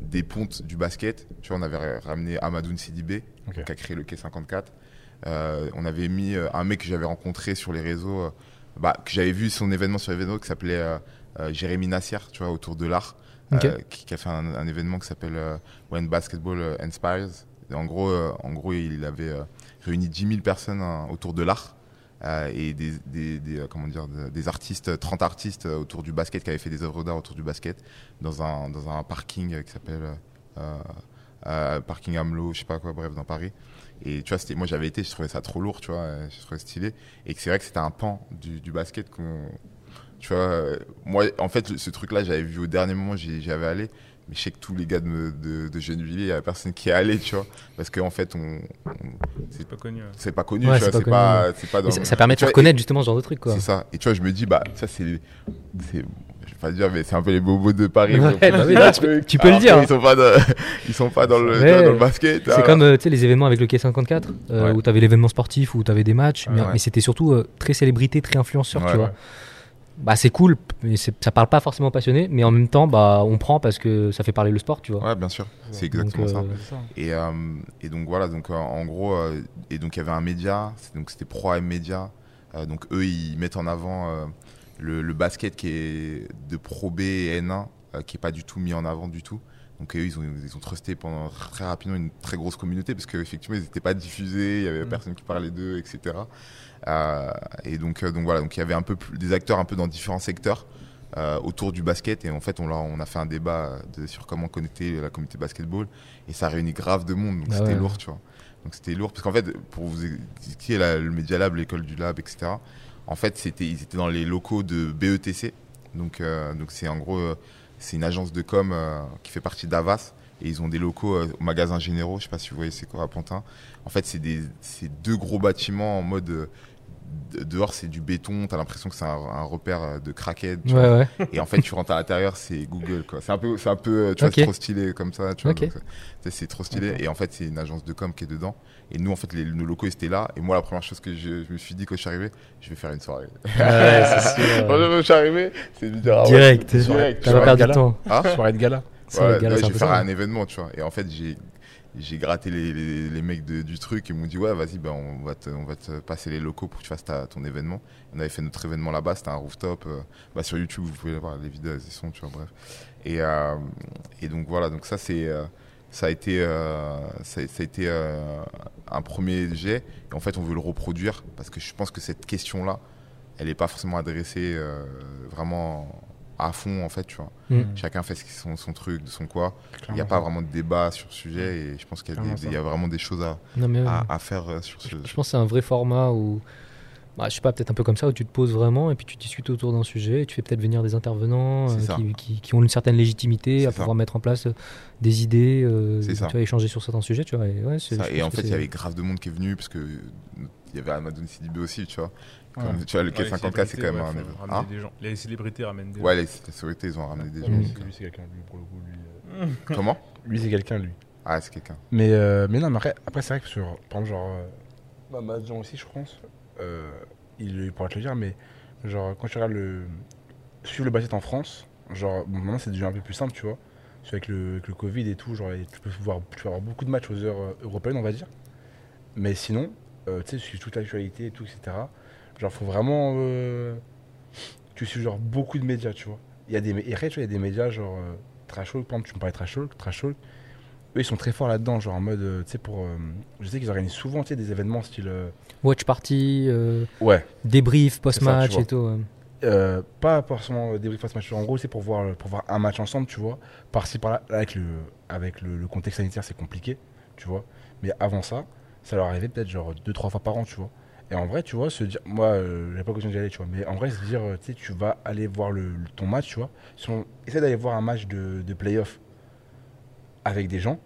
des pontes du basket. Tu vois, on avait ramené Amadoun Sidibé, qui a créé le K54. Euh, on avait mis un mec que j'avais rencontré sur les réseaux, bah, que j'avais vu son événement sur l'événement qui s'appelait Jérémy Nassier, tu vois, autour de l'art, qui, qui a fait un, un événement qui s'appelle When Basketball Inspires. Et en gros, en gros, il avait réuni 10 000 personnes hein, autour de l'art. Euh, et des, euh, comment dire, de- des artistes, 30 artistes euh, autour du basket qui avaient fait des œuvres d'art autour du basket dans un, dans un parking qui s'appelle Parking Amelot, je sais pas quoi, bref, dans Paris. Et tu vois, moi j'avais été, je trouvais ça trop lourd, tu vois, je trouvais stylé. Et c'est vrai que c'était un pan du, du basket qu'on. Tu vois, moi, en fait, ce truc-là, j'avais vu au dernier moment, j'y avais allé. Mais je sais que tous les gars de, de, de Gennevilliers, il y a personne qui est allé, tu vois. Parce qu'en fait, on, on- C'est pas connu. hein. c'est pas connu, Ouais, tu vois, c'est pas pas, pas dans ça, permet de faire connaître justement ce genre de truc, quoi. c'est ça. Et tu vois, je me dis, bah, ça, c'est. Je vais pas dire, mais c'est un peu les bobos de Paris. Ouais, bah oui, là, tu peux- tu peux le dire, qu'ils sont pas dans, ils sont pas dans le, tu Ouais. vois, dans le basket. C'est ah. comme euh, tu sais, les événements avec le K54, euh, Ouais. où tu avais l'événement sportif, où tu avais des matchs, mais, Ouais. mais c'était surtout euh, très célébrité, très influenceur, Ouais, tu vois. Bah, c'est cool, mais ça parle pas forcément passionné, mais en même temps, bah, on prend parce que ça fait parler le sport, tu vois. Ouais, bien sûr. C'est Donc, exactement ça. euh, Et, euh, et donc voilà, donc euh, en gros, euh, et donc il y avait un média, donc c'était Pro AM Media. Euh, donc eux, ils mettent en avant euh, le, le basket qui est de Pro B et N1, euh, qui est pas du tout mis en avant du tout. Donc eux, ils ont, ils ont trusté pendant très rapidement une très grosse communauté parce qu'effectivement, ils n'étaient pas diffusés, il y avait Mm. personne qui parlait d'eux, etc. Euh, et donc, euh, donc voilà, donc il y avait un peu plus, des acteurs un peu dans différents secteurs. euh, autour du basket. Et en fait on, a fait un débat de, sur comment connecter la communauté basketball. Et ça réunit grave de monde donc Ah c'était ouais. lourd tu vois. Donc c'était lourd. Parce qu'en fait pour vous expliquer la- le Media Lab l'école du lab etc en fait c'était ils étaient dans les locaux de BETC donc euh, donc c'est en gros c'est une agence de com euh, qui fait partie d'Avas. Et ils ont des locaux euh, au magasin généraux. Je sais pas si vous voyez c'est quoi à Pantin. En fait c'est des c'est deux gros bâtiments en mode de- dehors c'est du béton t'as l'impression que c'est un, un repère euh, de crackhead tu vois. Ouais, ouais. Et en fait, tu rentres à l'intérieur, c'est Google, quoi. C'est un peu, c'est un peu, euh, vois, trop stylé comme ça, tu vois. C'est trop stylé. Et en fait, c'est une agence de com qui est dedans. Et nous, en fait, les, nos locaux, étaient là. Et moi, la première chose que je, je me suis dit quand je suis arrivé, je vais faire une soirée. Ouais, c'est sûr. Quand je suis arrivé, c'est dire, ah ouais, Direct. direct, T'as tu pas perdu de Gala. temps. Hein Soirée de gala. Ouais, ouais, je vais faire un événement, tu vois. Et en fait, j'ai j'ai gratté les, les, mecs du truc. Ils m'ont dit, ouais, vas-y, ben, on, va te, on va te passer les locaux pour que tu fasses ta- ton événement. On avait fait notre événement là-bas, c'était un rooftop. euh, bah, sur YouTube, vous pouvez voir les vidéos, elles sont, tu vois, bref. Et, euh, et donc voilà, donc ça, c'est. euh, ça a été, ça, a été un premier jet. Et en fait, on veut le reproduire parce que je pense que cette question-là, elle n'est pas forcément adressée vraiment à fond, en fait, tu vois. Mm. Chacun fait son, son truc, de son quoi. Il n'y a pas vraiment de débat sur le sujet et je pense qu'il y, a y vraiment des choses à, Non, mais, à, faire euh, sur ce. Je pense que c'est un vrai format où, bah, je sais pas, peut-être un peu comme ça, où tu te poses vraiment et puis tu discutes autour d'un sujet et tu fais peut-être venir des intervenants euh, qui, qui- qui ont une certaine légitimité à ça. pouvoir mettre en place euh, des idées, euh, tu vois, échanger sur certains sujets, tu vois. Et, ouais, c'est- Ça, je et pense en fait, il y avait grave de monde qui est venu parce que il y avait Amadou Sidibé aussi, tu vois. Comme, tu vois, le Ouais, les K54, c'est quand même célébrités, un Hein des gens. Les célébrités ramènent des ouais, les, les célébrités, ils ont ramené des gens. Lui, c'est- quelqu'un, lui, pour le coup, lui. euh, Comment? Lui, c'est quelqu'un, lui. Ah, c'est quelqu'un. Mais, euh, mais non, mais après, après c'est vrai que sur. Par exemple, genre. Euh, bah, Mazan aussi, je pense. euh, il, il pourra te le dire, mais genre, quand tu regardes le. Suivre le basket en France, genre, bon, maintenant c'est devenu un peu plus simple, tu vois. Qu'avec le, avec le Covid et tout, genre, et tu peux, voir, tu peux avoir beaucoup de matchs aux heures européennes, on va dire. Mais sinon, euh, tu sais, suivre toute l'actualité et tout, etc. Genre, faut vraiment. euh, tu suis genre beaucoup de médias, tu vois. Il y a des, et après, tu vois, il y a des médias genre euh, Trash Talk, par exemple, tu me parlais Trash Talk, Trash Talk. Eux, ils sont très forts là-dedans, genre en mode, euh, tu sais, pour. euh, je sais qu'ils organisent souvent, tu sais, des événements style. euh, Watch party, euh, ouais. débrief, post-match et tout. ouais. Euh, pas forcément des briefs match en gros c'est pour voir pour voir un match ensemble tu vois par-ci par-là Là, avec le avec le, le contexte sanitaire c'est compliqué tu vois mais avant ça ça leur arrivait peut-être genre deux trois fois par an tu vois et en vrai tu vois se dire moi euh, j'ai pas l'occasion d'y aller tu vois mais en vrai se dire euh, tu sais tu vas aller voir le, le- ton match tu vois si on essaie d'aller voir un match de, de playoff avec des gens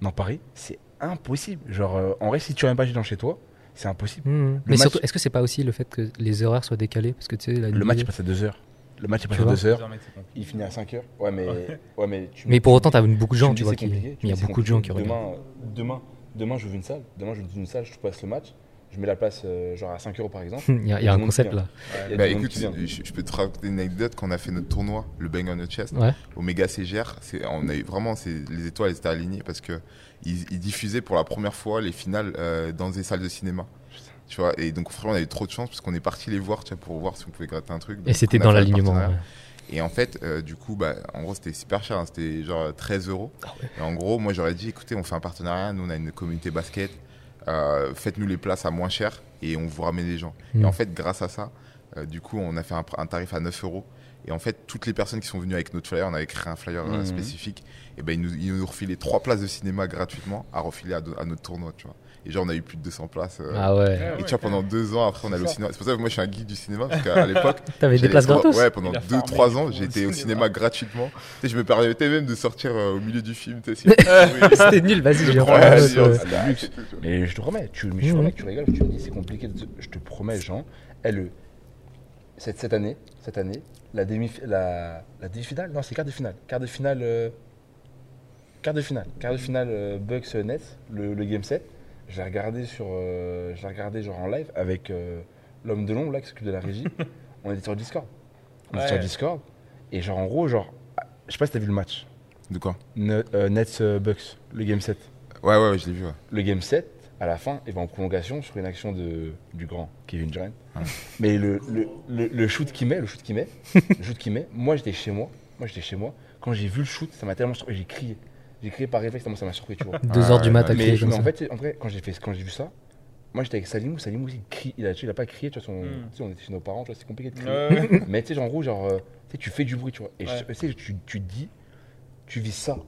dans Paris c'est impossible genre euh, en vrai si tu as un match dans chez toi c'est impossible Mhm. Mais match- surtout, est-ce que c'est pas aussi le fait que les horaires soient décalés Parce que tu sais, la le NBA match est passé à 2 heures le match est passé à vois 2 heures Désormais, c'est compliqué. Il finit à 5 heures. Ouais, mais. Ouais, mais, tu- Mais pour autant, t'as beaucoup de gens, tu vois, qui. Il y a beaucoup de gens qui regardent. Demain, demain, demain, je veux une salle. Demain, je veux une salle, je passe le match. Je mets la place euh, genre à 5 euros par exemple. Il y a, y un concept là. Bah écoute, je, je peux te raconter une anecdote quand on a fait notre tournoi, le Bang on the Chest, Ouais. au CGR. On a eu vraiment, les étoiles étaient alignées parce que ils, ils diffusaient pour la première fois les finales euh, dans des salles de cinéma. Tu vois, et donc franchement, on a eu trop de chance parce qu'on est parti les voir, tu vois, pour voir si on pouvait gratter un truc. Et c'était dans l'alignement. ouais. Et en fait, euh, du coup, bah, en gros, c'était super cher. hein, c'était genre 13 euros. Ah ouais. Et en gros, moi, j'aurais dit, écoutez, on fait un partenariat. Nous, on a une communauté basket. Euh, Faites-nous les places à moins cher et on vous ramène les gens. Mm. Et en fait, grâce à ça, euh, du coup, on a fait un, tarif à 9 euros. Et en fait, toutes les personnes qui sont venues avec notre flyer, on avait créé un flyer euh, Mhm. spécifique. Et ben, ils nous, ils nous refilaient trois places de cinéma gratuitement à refiler à, à notre tournoi, tu vois. Et genre, on a eu plus de 200 places. euh, Ah ouais. Ah et ouais, tu vois, pendant deux ans, après, on C'est allait au cinéma. C'est pour ça que moi, je suis un geek du cinéma, parce qu'à l'époque, T'avais des places gratos Ouais, pendant Il a 2-3 farmé ans, j'étais au cinéma. gratuitement. Tu sais, je me permettais même de sortir euh, au milieu du film. tu sais, si- C'était nul, vas-y, j'ai prends. Ah, le luxe. Mais je te promets, tu, je te Mhm. promets que tu rigoles, tu me dis c'est compliqué. de- Je te promets, Jean, elle, le- cette, cette année, cette année, la demi, la, la demi-finale, non, c'est quart de finale, quart de finale, euh, quart de finale, quart de finale euh, Bucks euh, Nets, le, le game 7. Je l'ai regardé sur, euh, je l'ai regardé genre en live avec euh, l'homme de l'ombre là qui s'occupe de la régie. On était sur Discord, on était Ouais. sur Discord et genre en gros genre, ah, je sais pas si t'as vu le match, De quoi? Ne- euh, Nets euh, Bucks, le game 7 Ouais, ouais, ouais, je l'ai vu. ouais. le game 7, à la fin, il va en prolongation sur une action de, du grand Kevin Durant. Ouais. Mais le, le, le, le shoot qu'il met, le shoot qu'il met, le shoot qu'il met, moi j'étais chez moi, moi j'étais chez moi, quand j'ai vu le shoot, ça m'a tellement surpris, j'ai crié. J'ai crié par réflexe, tellement ça m'a surpris, tu vois. Deux heures du mat à mais, crier comme mais en fait, en vrai, quand j'ai fait, quand j'ai vu ça, moi j'étais avec Salimou, Salimou aussi, il crie, il a, il a pas crié, tu vois, son, Mm. tu sais, on était chez nos parents, tu vois, c'est compliqué de crier. Mais tu sais, genre, en gros, genre, euh, tu sais, tu fais du bruit, tu vois. Et Ouais. je- tu sais, tu, dis, tu vis ça.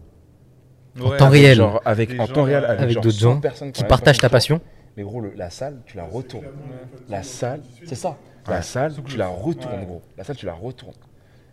En temps réel. Genre, avec, en gens, temps réel, avec, d'autres 100 gens personnes Qui partagent ta passion. Mais gros, le- la salle, tu la retournes. la salle, c'est ça. La salle, tu la retournes, gros. La salle, tu la retournes.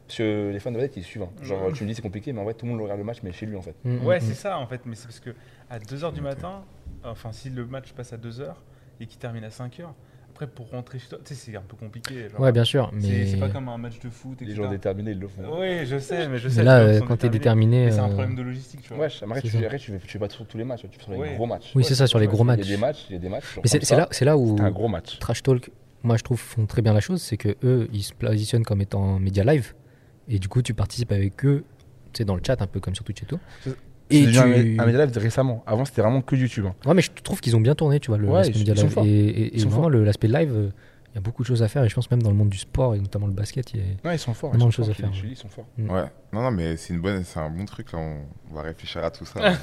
Parce que les fans de basket, ils suivent. hein. Genre, tu me dis c'est compliqué, mais en vrai, tout le monde regarde le match, mais chez lui, en fait. Mm, Ouais, mm, c'est ça en fait, mais c'est parce que à 2h du matin, enfin si le match passe à 2h et qu'il termine à 5h, après pour rentrer chez toi, tu sais, c'est un peu compliqué. genre. Ouais, bien sûr. C'est Mais, c'est pas comme un match de foot, Les etc. gens déterminés, ils le font. Oui, je sais, mais je sais. mais là, les gens euh, sont quand t'es déterminés. déterminé. Mais c'est un euh, problème de logistique, tu vois. Ouais, après, C'est tu, ça. après, tu, fais, tu fais pas sur tous les matchs, tu fais sur les Ouais. gros matchs. Oui, c'est ça, sur les gros Il y a matchs. des matchs, il y a des matchs. genre Mais c'est comme c'est ça, là, c'est là où C'est un gros match. Trash Talk, moi je trouve, font très bien la chose, c'est que eux, ils se positionnent comme étant média live, et du coup, tu participes avec eux, tu sais, dans le chat, un peu comme sur Twitch et tout. Et tu... un, un média live récemment. Avant, c'était vraiment que YouTube. hein. Ouais, mais je trouve qu'ils ont bien tourné, tu vois, le Ouais, ils- sont live. forts. Et, et- et vraiment, l'aspect live, euh, il y a beaucoup de choses à faire, et je pense même dans le monde du sport, et notamment le basket, il y a- Ouais, ils sont forts. Vraiment de choses à faire, Ils sont forts. Ouais. Non, non, mais c'est une bonne, c'est un bon truc là. On, on va réfléchir à tout ça.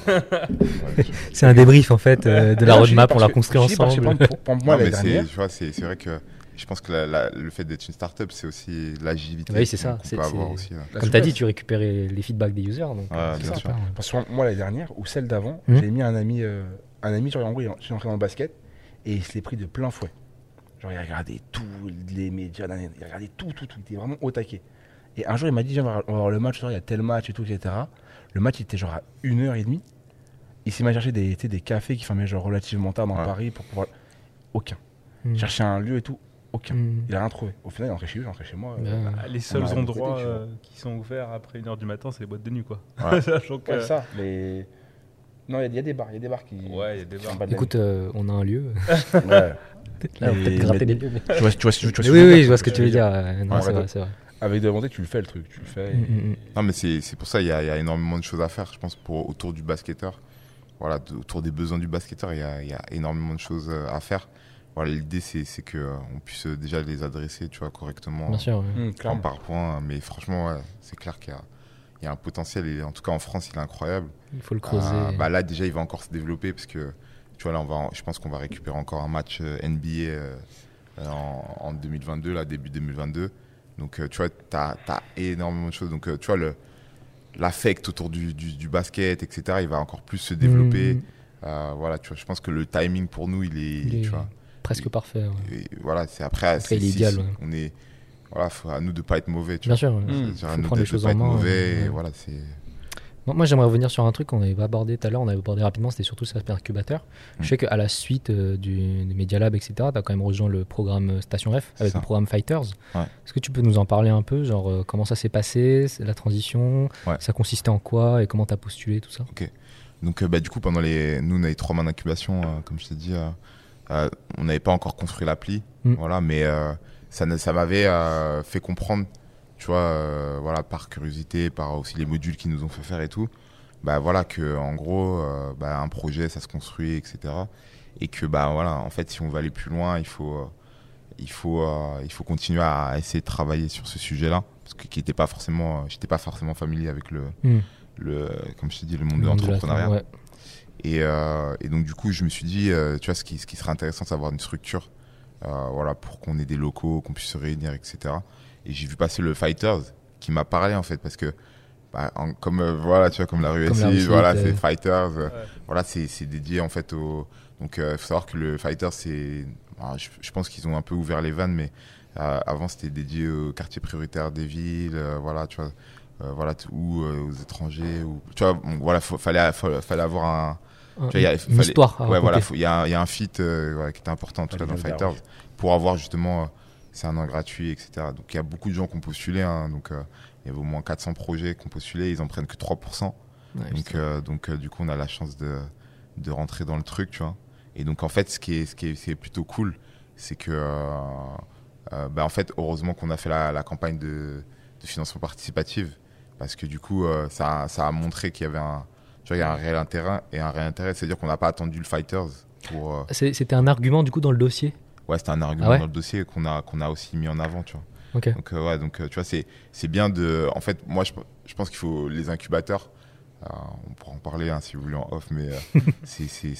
C'est un débrief, en fait, euh, de la roadmap, on l'a construit ensemble. Pour, moi, c'est vrai que je pense que la- la- le fait d'être une startup, c'est aussi l'agilité Oui, c'est ça, c'est- aussi. Comme tu as dit, tu récupères les feedbacks des users, donc Ouais, euh, bien c'est sûr. super. Parce que moi, la dernière, ou celle d'avant, Mhm. j'ai mis un ami, euh, un ami, genre, en gros, il est entré dans le basket et il se l'est pris de plein fouet. Genre, il regardait tous les médias, il regardait tout, tout, tout. Il était vraiment au taquet. Et un jour, il m'a dit, Viens, on va voir le match, il y a tel match et tout, etc. Le match, il était genre à 1h30. Il s'est mis à chercher des, tu sais, des cafés qui fermaient genre relativement tard dans Ouais. Paris pour pouvoir. Aucun. Mm. Chercher un lieu et tout, aucun. Mm. Il a rien trouvé. Au final, il est rentré chez lui, il est rentré chez moi. euh, Ben, Ah, Les seuls endroits euh, qui sont ouverts après 1h du matin, c'est les boîtes de nuit, quoi. Ouais. Ouais, ça. Mais. Non, il y a- il y, a des bars, il y a des bars qui. Ouais, il y a des bars. Écoute, euh, on a un lieu. Ouais. Là, on peut peut-être gratter les lieux. mais- tu vois, tu vois, tu vois, tu vois Mais ce que oui, oui, je vois ce que tu veux dire. euh, Non, Ouais, c'est ouais. vrai, c'est vrai. Avec de la volonté, tu le fais le truc, tu le fais. et- Mm, mm, mm. Non, mais c'est c'est pour ça il y, a il y a énormément de choses à faire, je pense, pour, autour du basketteur. Voilà, de- autour des besoins du basketteur, il y a, il y a énormément de choses euh, à faire. Voilà, l'idée, c'est c'est que euh, on puisse euh, déjà les adresser, tu vois, correctement. Bien sûr. Mm, point clairement. par point. Mais franchement, ouais, c'est clair qu'il y a, il y a un potentiel. Et en tout cas, en France, il est incroyable. Il faut le creuser. Euh, bah là, déjà, il va encore se développer parce que, tu vois, là, on va, je pense qu'on va récupérer encore un match euh, NBA euh, en, en 2022, là, début 2022. Donc, euh, tu vois, tu as, énormément de choses. Donc, euh, tu vois, le- l'affect autour du, du, du basket, etc., il va encore plus se développer. Mm, Euh, voilà, tu vois, je pense que le timing pour nous, il est, Il est tu vois, Presque parfait. ouais. et voilà, c'est après, Après, est ouais. on est, voilà, faut à nous de pas être mauvais, tu Bien vois. sûr. ouais. Mm. C'est-à-dire à Faut nous prendre de, les de choses pas en être main, mauvais, ouais. et voilà, c'est. Moi, moi, j'aimerais revenir sur un truc qu'on n'avait pas abordé tout à l'heure, on avait abordé rapidement, c'était surtout cet aspect incubateur. Mm. Je sais qu'à la suite euh, du, du Media Lab, etc., tu as quand même rejoint le programme euh, Station F avec ça. le programme Fighters. Ouais. Est-ce que tu peux nous en parler un peu Genre, euh, comment ça s'est passé, la transition, Ouais. ça consistait en quoi et comment tu as postulé, tout ça? Donc, euh, bah, du coup, pendant les. Nous, on a eu trois mois d'incubation, euh, comme je t'ai dit. Euh, on n'avait pas encore construit l'appli, Mm. voilà, mais euh, ça, ça m'avait euh, fait comprendre, tu vois, euh, voilà, par curiosité, par aussi les modules qu'ils nous ont fait faire et tout, bah voilà, que en gros, bah, un projet, ça se construit, etc. Et que, bah voilà, en fait, si on veut aller plus loin, il faut. il faut, il faut continuer à essayer de travailler sur ce sujet-là, parce que qui était pas forcément, j'étais pas forcément familier avec le, Mm. le, comme je t'ai dit, le monde Le de l'entrepreneuriat. Et, euh, et donc, du coup, je me suis dit, euh, tu vois, ce qui, ce qui serait intéressant, c'est d'avoir une structure, euh, voilà, pour qu'on ait des locaux, qu'on puisse se réunir, etc. Et j'ai vu passer le Fighters, qui m'a parlé, en fait, parce que, bah, en- comme, euh, voilà, tu vois, comme la rue Comme la SI, voilà, c'est. Fighters, euh, Ouais. voilà, c'est c'est dédié, en fait, au. Donc, il faut savoir que le Fighters, c'est. ah, je, je pense qu'ils ont un peu ouvert les vannes, mais euh, avant, c'était dédié aux quartiers prioritaires des villes, euh, voilà, tu vois. euh, voilà, ou euh, aux étrangers, ou tu vois, bon, voilà, faut- fallait, fallait, avoir un, il y a- une fallait- histoire Ouais, voilà, il y, a un- il y a un fit euh, qui était important en tout cas dans Fighters pour avoir justement, euh, c'est un an gratuit, etc. Donc il y a beaucoup de gens qui ont postulé, hein, donc euh, il y avait au moins 400 projets qui ont postulé, ils en prennent que 3%. Ouais, donc euh, donc euh, du coup on a la chance de, de rentrer dans le truc, tu vois. Et donc en fait ce qui est, ce qui est, ce qui est plutôt cool, c'est que, euh, euh, bah, en fait heureusement qu'on a fait la, la campagne de, de financement participatif parce que du coup euh, ça, ça a montré qu'il y avait un, tu vois, il y a un réel intérêt et un réel intérêt, c'est-à-dire qu'on n'a pas attendu le Fighters pour euh, C'était un argument du coup dans le dossier Ouais, c'était un argument Ah ouais dans le dossier qu'on a, qu'on a aussi mis en avant, tu vois. Donc, euh, ouais, donc euh, tu vois, c'est, bien de. En fait, moi, je, je pense qu'il faut les incubateurs. on pourra en parler hein, si vous voulez en off, mais c'est-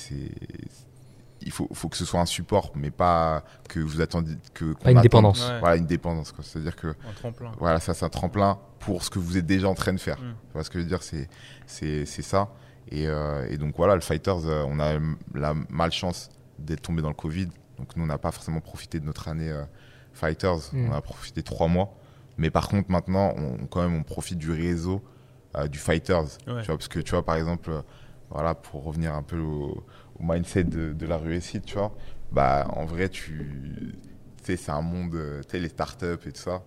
il faut, faut que ce soit un support, mais pas que vous attendiez. Que, Pas une attende- dépendance. Ouais. Voilà, une dépendance. C'est-à-dire que Un tremplin. voilà, ça, c'est un tremplin pour ce que vous êtes déjà en train de faire. Mm. Tu vois ce que je veux dire? C'est, c'est, c'est ça. Et, euh, et donc voilà, le Fighters, euh, on a la malchance d'être tombé dans le Covid. Donc nous, on n'a pas forcément profité de notre année euh, Fighters. Mm. On a profité trois mois. Mais par contre, maintenant, on, quand même, on profite du réseau euh, du Fighters. Ouais. Tu vois, parce que tu vois, par exemple, euh, voilà, pour revenir un peu au, au mindset de, de la rue SI, tu vois, bah, en vrai, tu sais, c'est un monde, euh, tu sais, les startups et tout ça.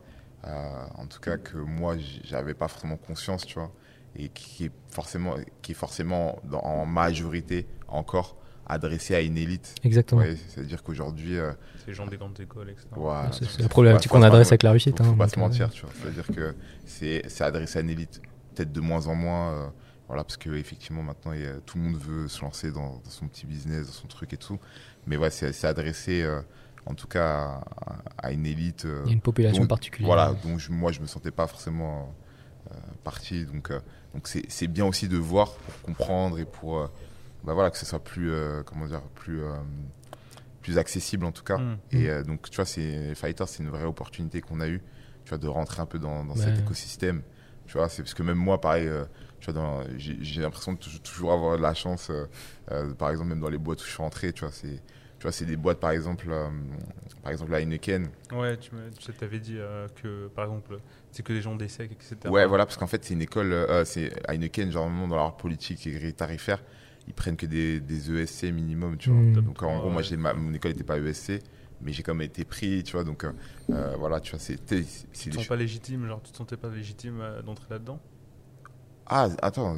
euh, en tout cas, que moi, j'avais pas forcément conscience, tu vois, et qui est forcément, qui est forcément dans- en majorité encore adressé à une élite. Exactement. Ouais, C'est-à-dire qu'aujourd'hui, euh, C'est les gens des grandes écoles, etc. voilà, C'est- faut- C'est la faut problématique pas- qu'on faut adresse pas- avec la réussite. faut, faut hein, pas donc, se euh, mentir, tu vois. C'est-à-dire que c'est c'est adressé à une élite, peut-être de moins en moins, euh, voilà, parce que effectivement maintenant il y a- tout le monde veut se lancer dans, dans son petit business, dans son truc et tout. Mais ouais, c'est c'est adressé, euh, en tout cas, à, à une élite. euh, Il y a une population dont- particulière. Voilà, dont je- moi je me sentais pas forcément euh, parti. Donc euh, donc c'est c'est bien aussi de voir pour comprendre et pour euh, bah voilà que ce soit plus euh, comment dire plus euh, plus accessible en tout cas. Mm. Et euh, donc, tu vois, c'est Fighter, c'est une vraie opportunité qu'on a eue, tu vois, de rentrer un peu dans, dans cet écosystème. Tu vois, c'est parce que même moi, pareil, euh, tu vois, dans- j'ai j'ai l'impression de tou- toujours avoir de la chance, euh, euh, par exemple, même dans les boîtes où je suis rentré, tu vois, c'est. Tu vois, c'est des boîtes, par exemple, euh, par exemple, la Heineken. Ouais, tu t'avais dit euh, que, par exemple, c'est que des gens des secs, etc. Ouais, voilà, parce qu'en fait, c'est une école, euh, c'est Heineken, généralement, dans leur politique et grille tarifaire, ils prennent que des, des ESC minimum, tu vois. Mm. Donc, en gros, moi, j'ai ma- mon école n'était pas ESC, mais j'ai quand même été pris, tu vois. Donc, voilà, tu vois, c'est c'est Tu te sens pas légitime, genre tu te sentais pas légitime euh, d'entrer là-dedans? Ah, attends,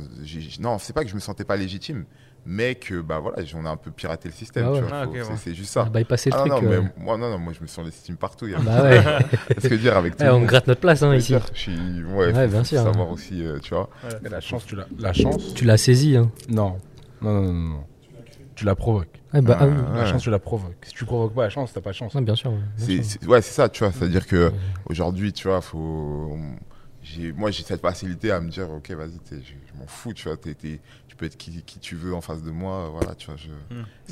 non, c'est pas que je me sentais pas légitime, mais que, bah voilà, on a un peu piraté le système, Ah ouais. tu vois. Ah, ouais. c'est juste On a ça. bypassé le Ah truc. non, euh. mais moi, non, non, moi, je me sens légitime partout. il y a- Bah ouais. Qu'est-ce que dire avec tout le on monde gratte notre place hein, ici. Je suis, ouais, Ouais, faut- bien faut sûr, savoir aussi, euh, tu vois. Mais la chance, tu l'as. La chance Tu l'as saisi. Hein. Non. Non, non, non. Tu la provoques. Ouais, bah, ah. La chance, tu la provoques. Si tu provoques pas la chance, t'as pas de chance. Bien sûr. ouais, C'est, ça, tu vois. C'est-à-dire que aujourd'hui, tu vois, faut. J'ai, moi, j'ai cette facilité à me dire, ok, vas-y, t'es- je, je m'en fous, tu vois. t'es- t'es- tu peux être qui, qui tu veux en face de moi, voilà, tu vois. Je,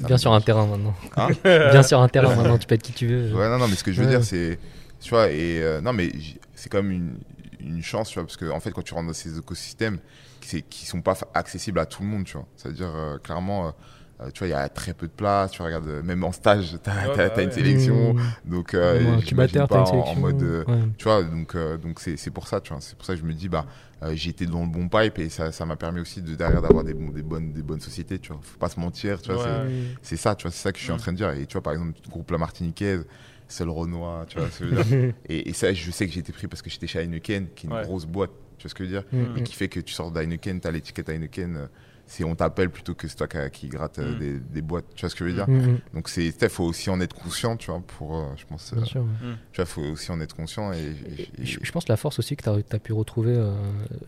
ça Bien sur un terrain maintenant. Hein Bien sur un terrain maintenant, tu peux être qui tu veux. Ouais, non, non, mais ce que je veux Ouais. dire, c'est. Tu vois, et. euh, non, mais j- c'est comme une, une chance, tu vois, parce que, en fait, quand tu rentres dans ces écosystèmes, c'est, qui sont pas accessibles à tout le monde, tu vois. C'est-à-dire, euh, clairement. euh, euh, tu vois, il y a très peu de place. Tu regardes, euh, même en stage, t'as, Ouais, t'as- bah une ouais. sélection. Mmh. Donc, euh, Ouais, j'imagine pas en, mode. euh, Ouais. tu vois, donc euh, donc c'est c'est pour ça, tu vois. C'est pour ça que je me dis, bah, euh, j'ai été dans le bon pipe et ça ça m'a permis aussi de derrière d'avoir des, bons- des bonnes des bonnes sociétés, tu vois. Faut pas se mentir, tu vois. Ouais. c'est- C'est ça, tu vois. C'est ça que je suis en train de dire. Et tu vois, par exemple, le groupe La Martiniquaise, c'est le Renoir, tu vois. ce que je veux dire. et, et ça, je sais que j'ai été pris parce que j'étais chez Heineken, qui est une Ouais. grosse boîte. Tu vois ce que je veux dire Mm, Et qui fait que tu sors d'Heineken, t'as l'étiquette Heineken. C'est on t'appelle plutôt que c'est toi qui, qui gratte euh, Mm. des, des boîtes. Tu vois ce que je veux dire Mm, mm. Donc c'est, il faut aussi en être conscient, tu vois, pour, euh, je pense, euh, Bien sûr. ouais. tu vois, faut aussi en être conscient et, et- et- Je, je pense que la force aussi que tu as, pu retrouver euh,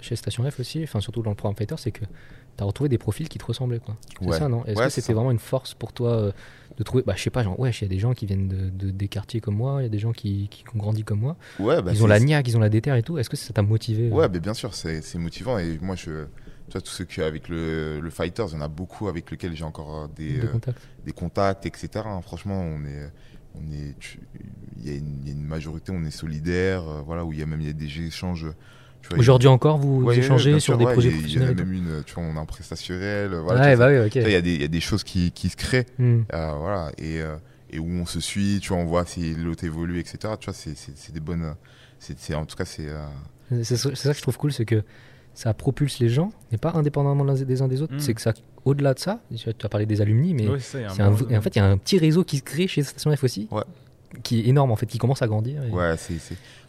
chez Station F aussi, enfin surtout dans le programme Fighter, c'est que tu as retrouvé des profils qui te ressemblaient. quoi. C'est Ouais. ça, non? Est-ce Ouais, que c'était ça. vraiment une force pour toi euh, de trouver, bah, je sais pas, genre, ouais, il y a des gens qui viennent de, de- des quartiers comme moi, il y a des gens qui, qui ont grandi comme moi, ouais, bah, ils ont la niaque, ils ont la déterre et tout. Est-ce que ça t'a motivé euh, Ouais, mais bien sûr, c'est c'est motivant. Et moi, je, tu vois, tous ceux qui avec le, le Fighters, il y en a beaucoup avec lesquels j'ai encore euh, des, de euh, contact des contacts, etc. hein. Franchement, on est, on est, il y, a une- il y a une majorité, on est solidaires, euh, voilà, où il y a même il y a des échanges. Aujourd'hui encore, vous, Ouais, échangez sur des ouais, projets il professionnels Il y a même une, tu vois, on a un prestationnel. euh, Voilà, vois, bah oui, ok. ça, Il y, a des- il y a des choses qui, qui se créent. Hmm. Euh, voilà, et, euh, et où on se suit, tu vois, on voit si l'autre évolue, etc. Tu vois, c'est- des bonnes. c'est en tout cas, c'est. euh, c'est ça que je trouve cool, c'est que ça propulse les gens, mais pas indépendamment des uns des autres. Mm. C'est que ça, au-delà de ça, tu as parlé des alumni, mais ça, un- en fait, il y a un petit réseau qui se crée chez Station F aussi, Ouais. qui est énorme en fait, qui commence à grandir. et- ouais, c'est.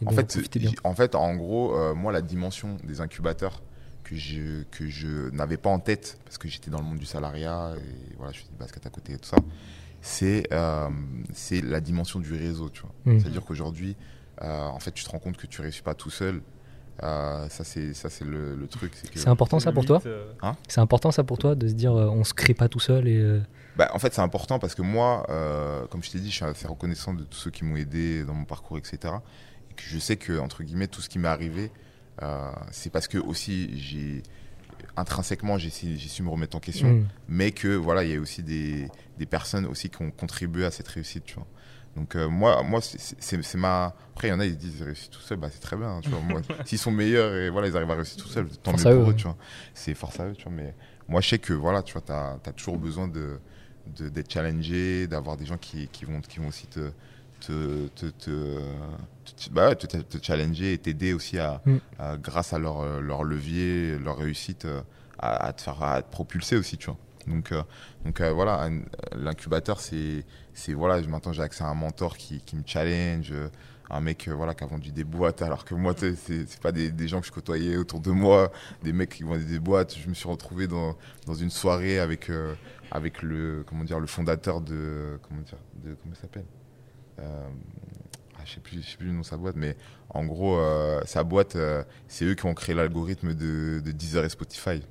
En fait, en fait, en gros, euh, moi, la dimension des incubateurs que je, que je n'avais pas en tête, parce que j'étais dans le monde du salariat, et voilà, je fais du basket à côté et tout ça, c'est euh, c'est la dimension du réseau, tu vois. Mm. C'est-à-dire qu'aujourd'hui, euh, en fait, tu te rends compte que tu réussis pas tout seul. Euh, ça, c'est ça, c'est le, le truc. c'est que- C'est important ça pour toi euh, C'est important ça pour toi de se dire euh, on se crée pas tout seul et euh, Bah, en fait, c'est important parce que moi, euh, comme je t'ai dit, je suis assez reconnaissant de tous ceux qui m'ont aidé dans mon parcours, etc. Et que je sais que, entre guillemets, tout ce qui m'est arrivé, euh, c'est parce que aussi, j'ai intrinsèquement, j'ai su, j'ai su me remettre en question, mm. mais que voilà, il y a aussi des, des personnes aussi qui ont contribué à cette réussite, tu vois. Donc euh, moi, moi c'est- ma. Après, il y en a, ils se disent, ils réussissent tout seuls, bah, c'est très bien, hein, tu vois. Moi, s'ils sont meilleurs et voilà, ils arrivent à réussir tout seuls, tant Force mieux pour eux, tu vois. C'est force à eux, tu vois. Mais moi, je sais que voilà, tu vois, t'as as toujours besoin de de- d'être challengé, d'avoir des gens qui, qui vont qui vont aussi te te te, te, te- bah ouais, te- challenger et t'aider aussi à, Mm. à- grâce à leur leur levier, leur réussite euh, à, à te faire à te propulser aussi, tu vois. Donc euh, donc euh, voilà, l'incubateur c'est c'est voilà, maintenant j'ai accès à un mentor qui, qui me challenge, euh, un mec euh, voilà qui a vendu des boîtes alors que moi c'est pas des, des gens que je côtoyais autour de moi, des mecs qui vendaient des boîtes. Je me suis retrouvé dans dans une soirée avec euh, avec le comment dire le fondateur de comment dire de comment s'appelle ah, je sais plus sais plus le nom de sa boîte mais en gros sa boîte c'est eux qui ont créé l'algorithme de, de Deezer et Spotify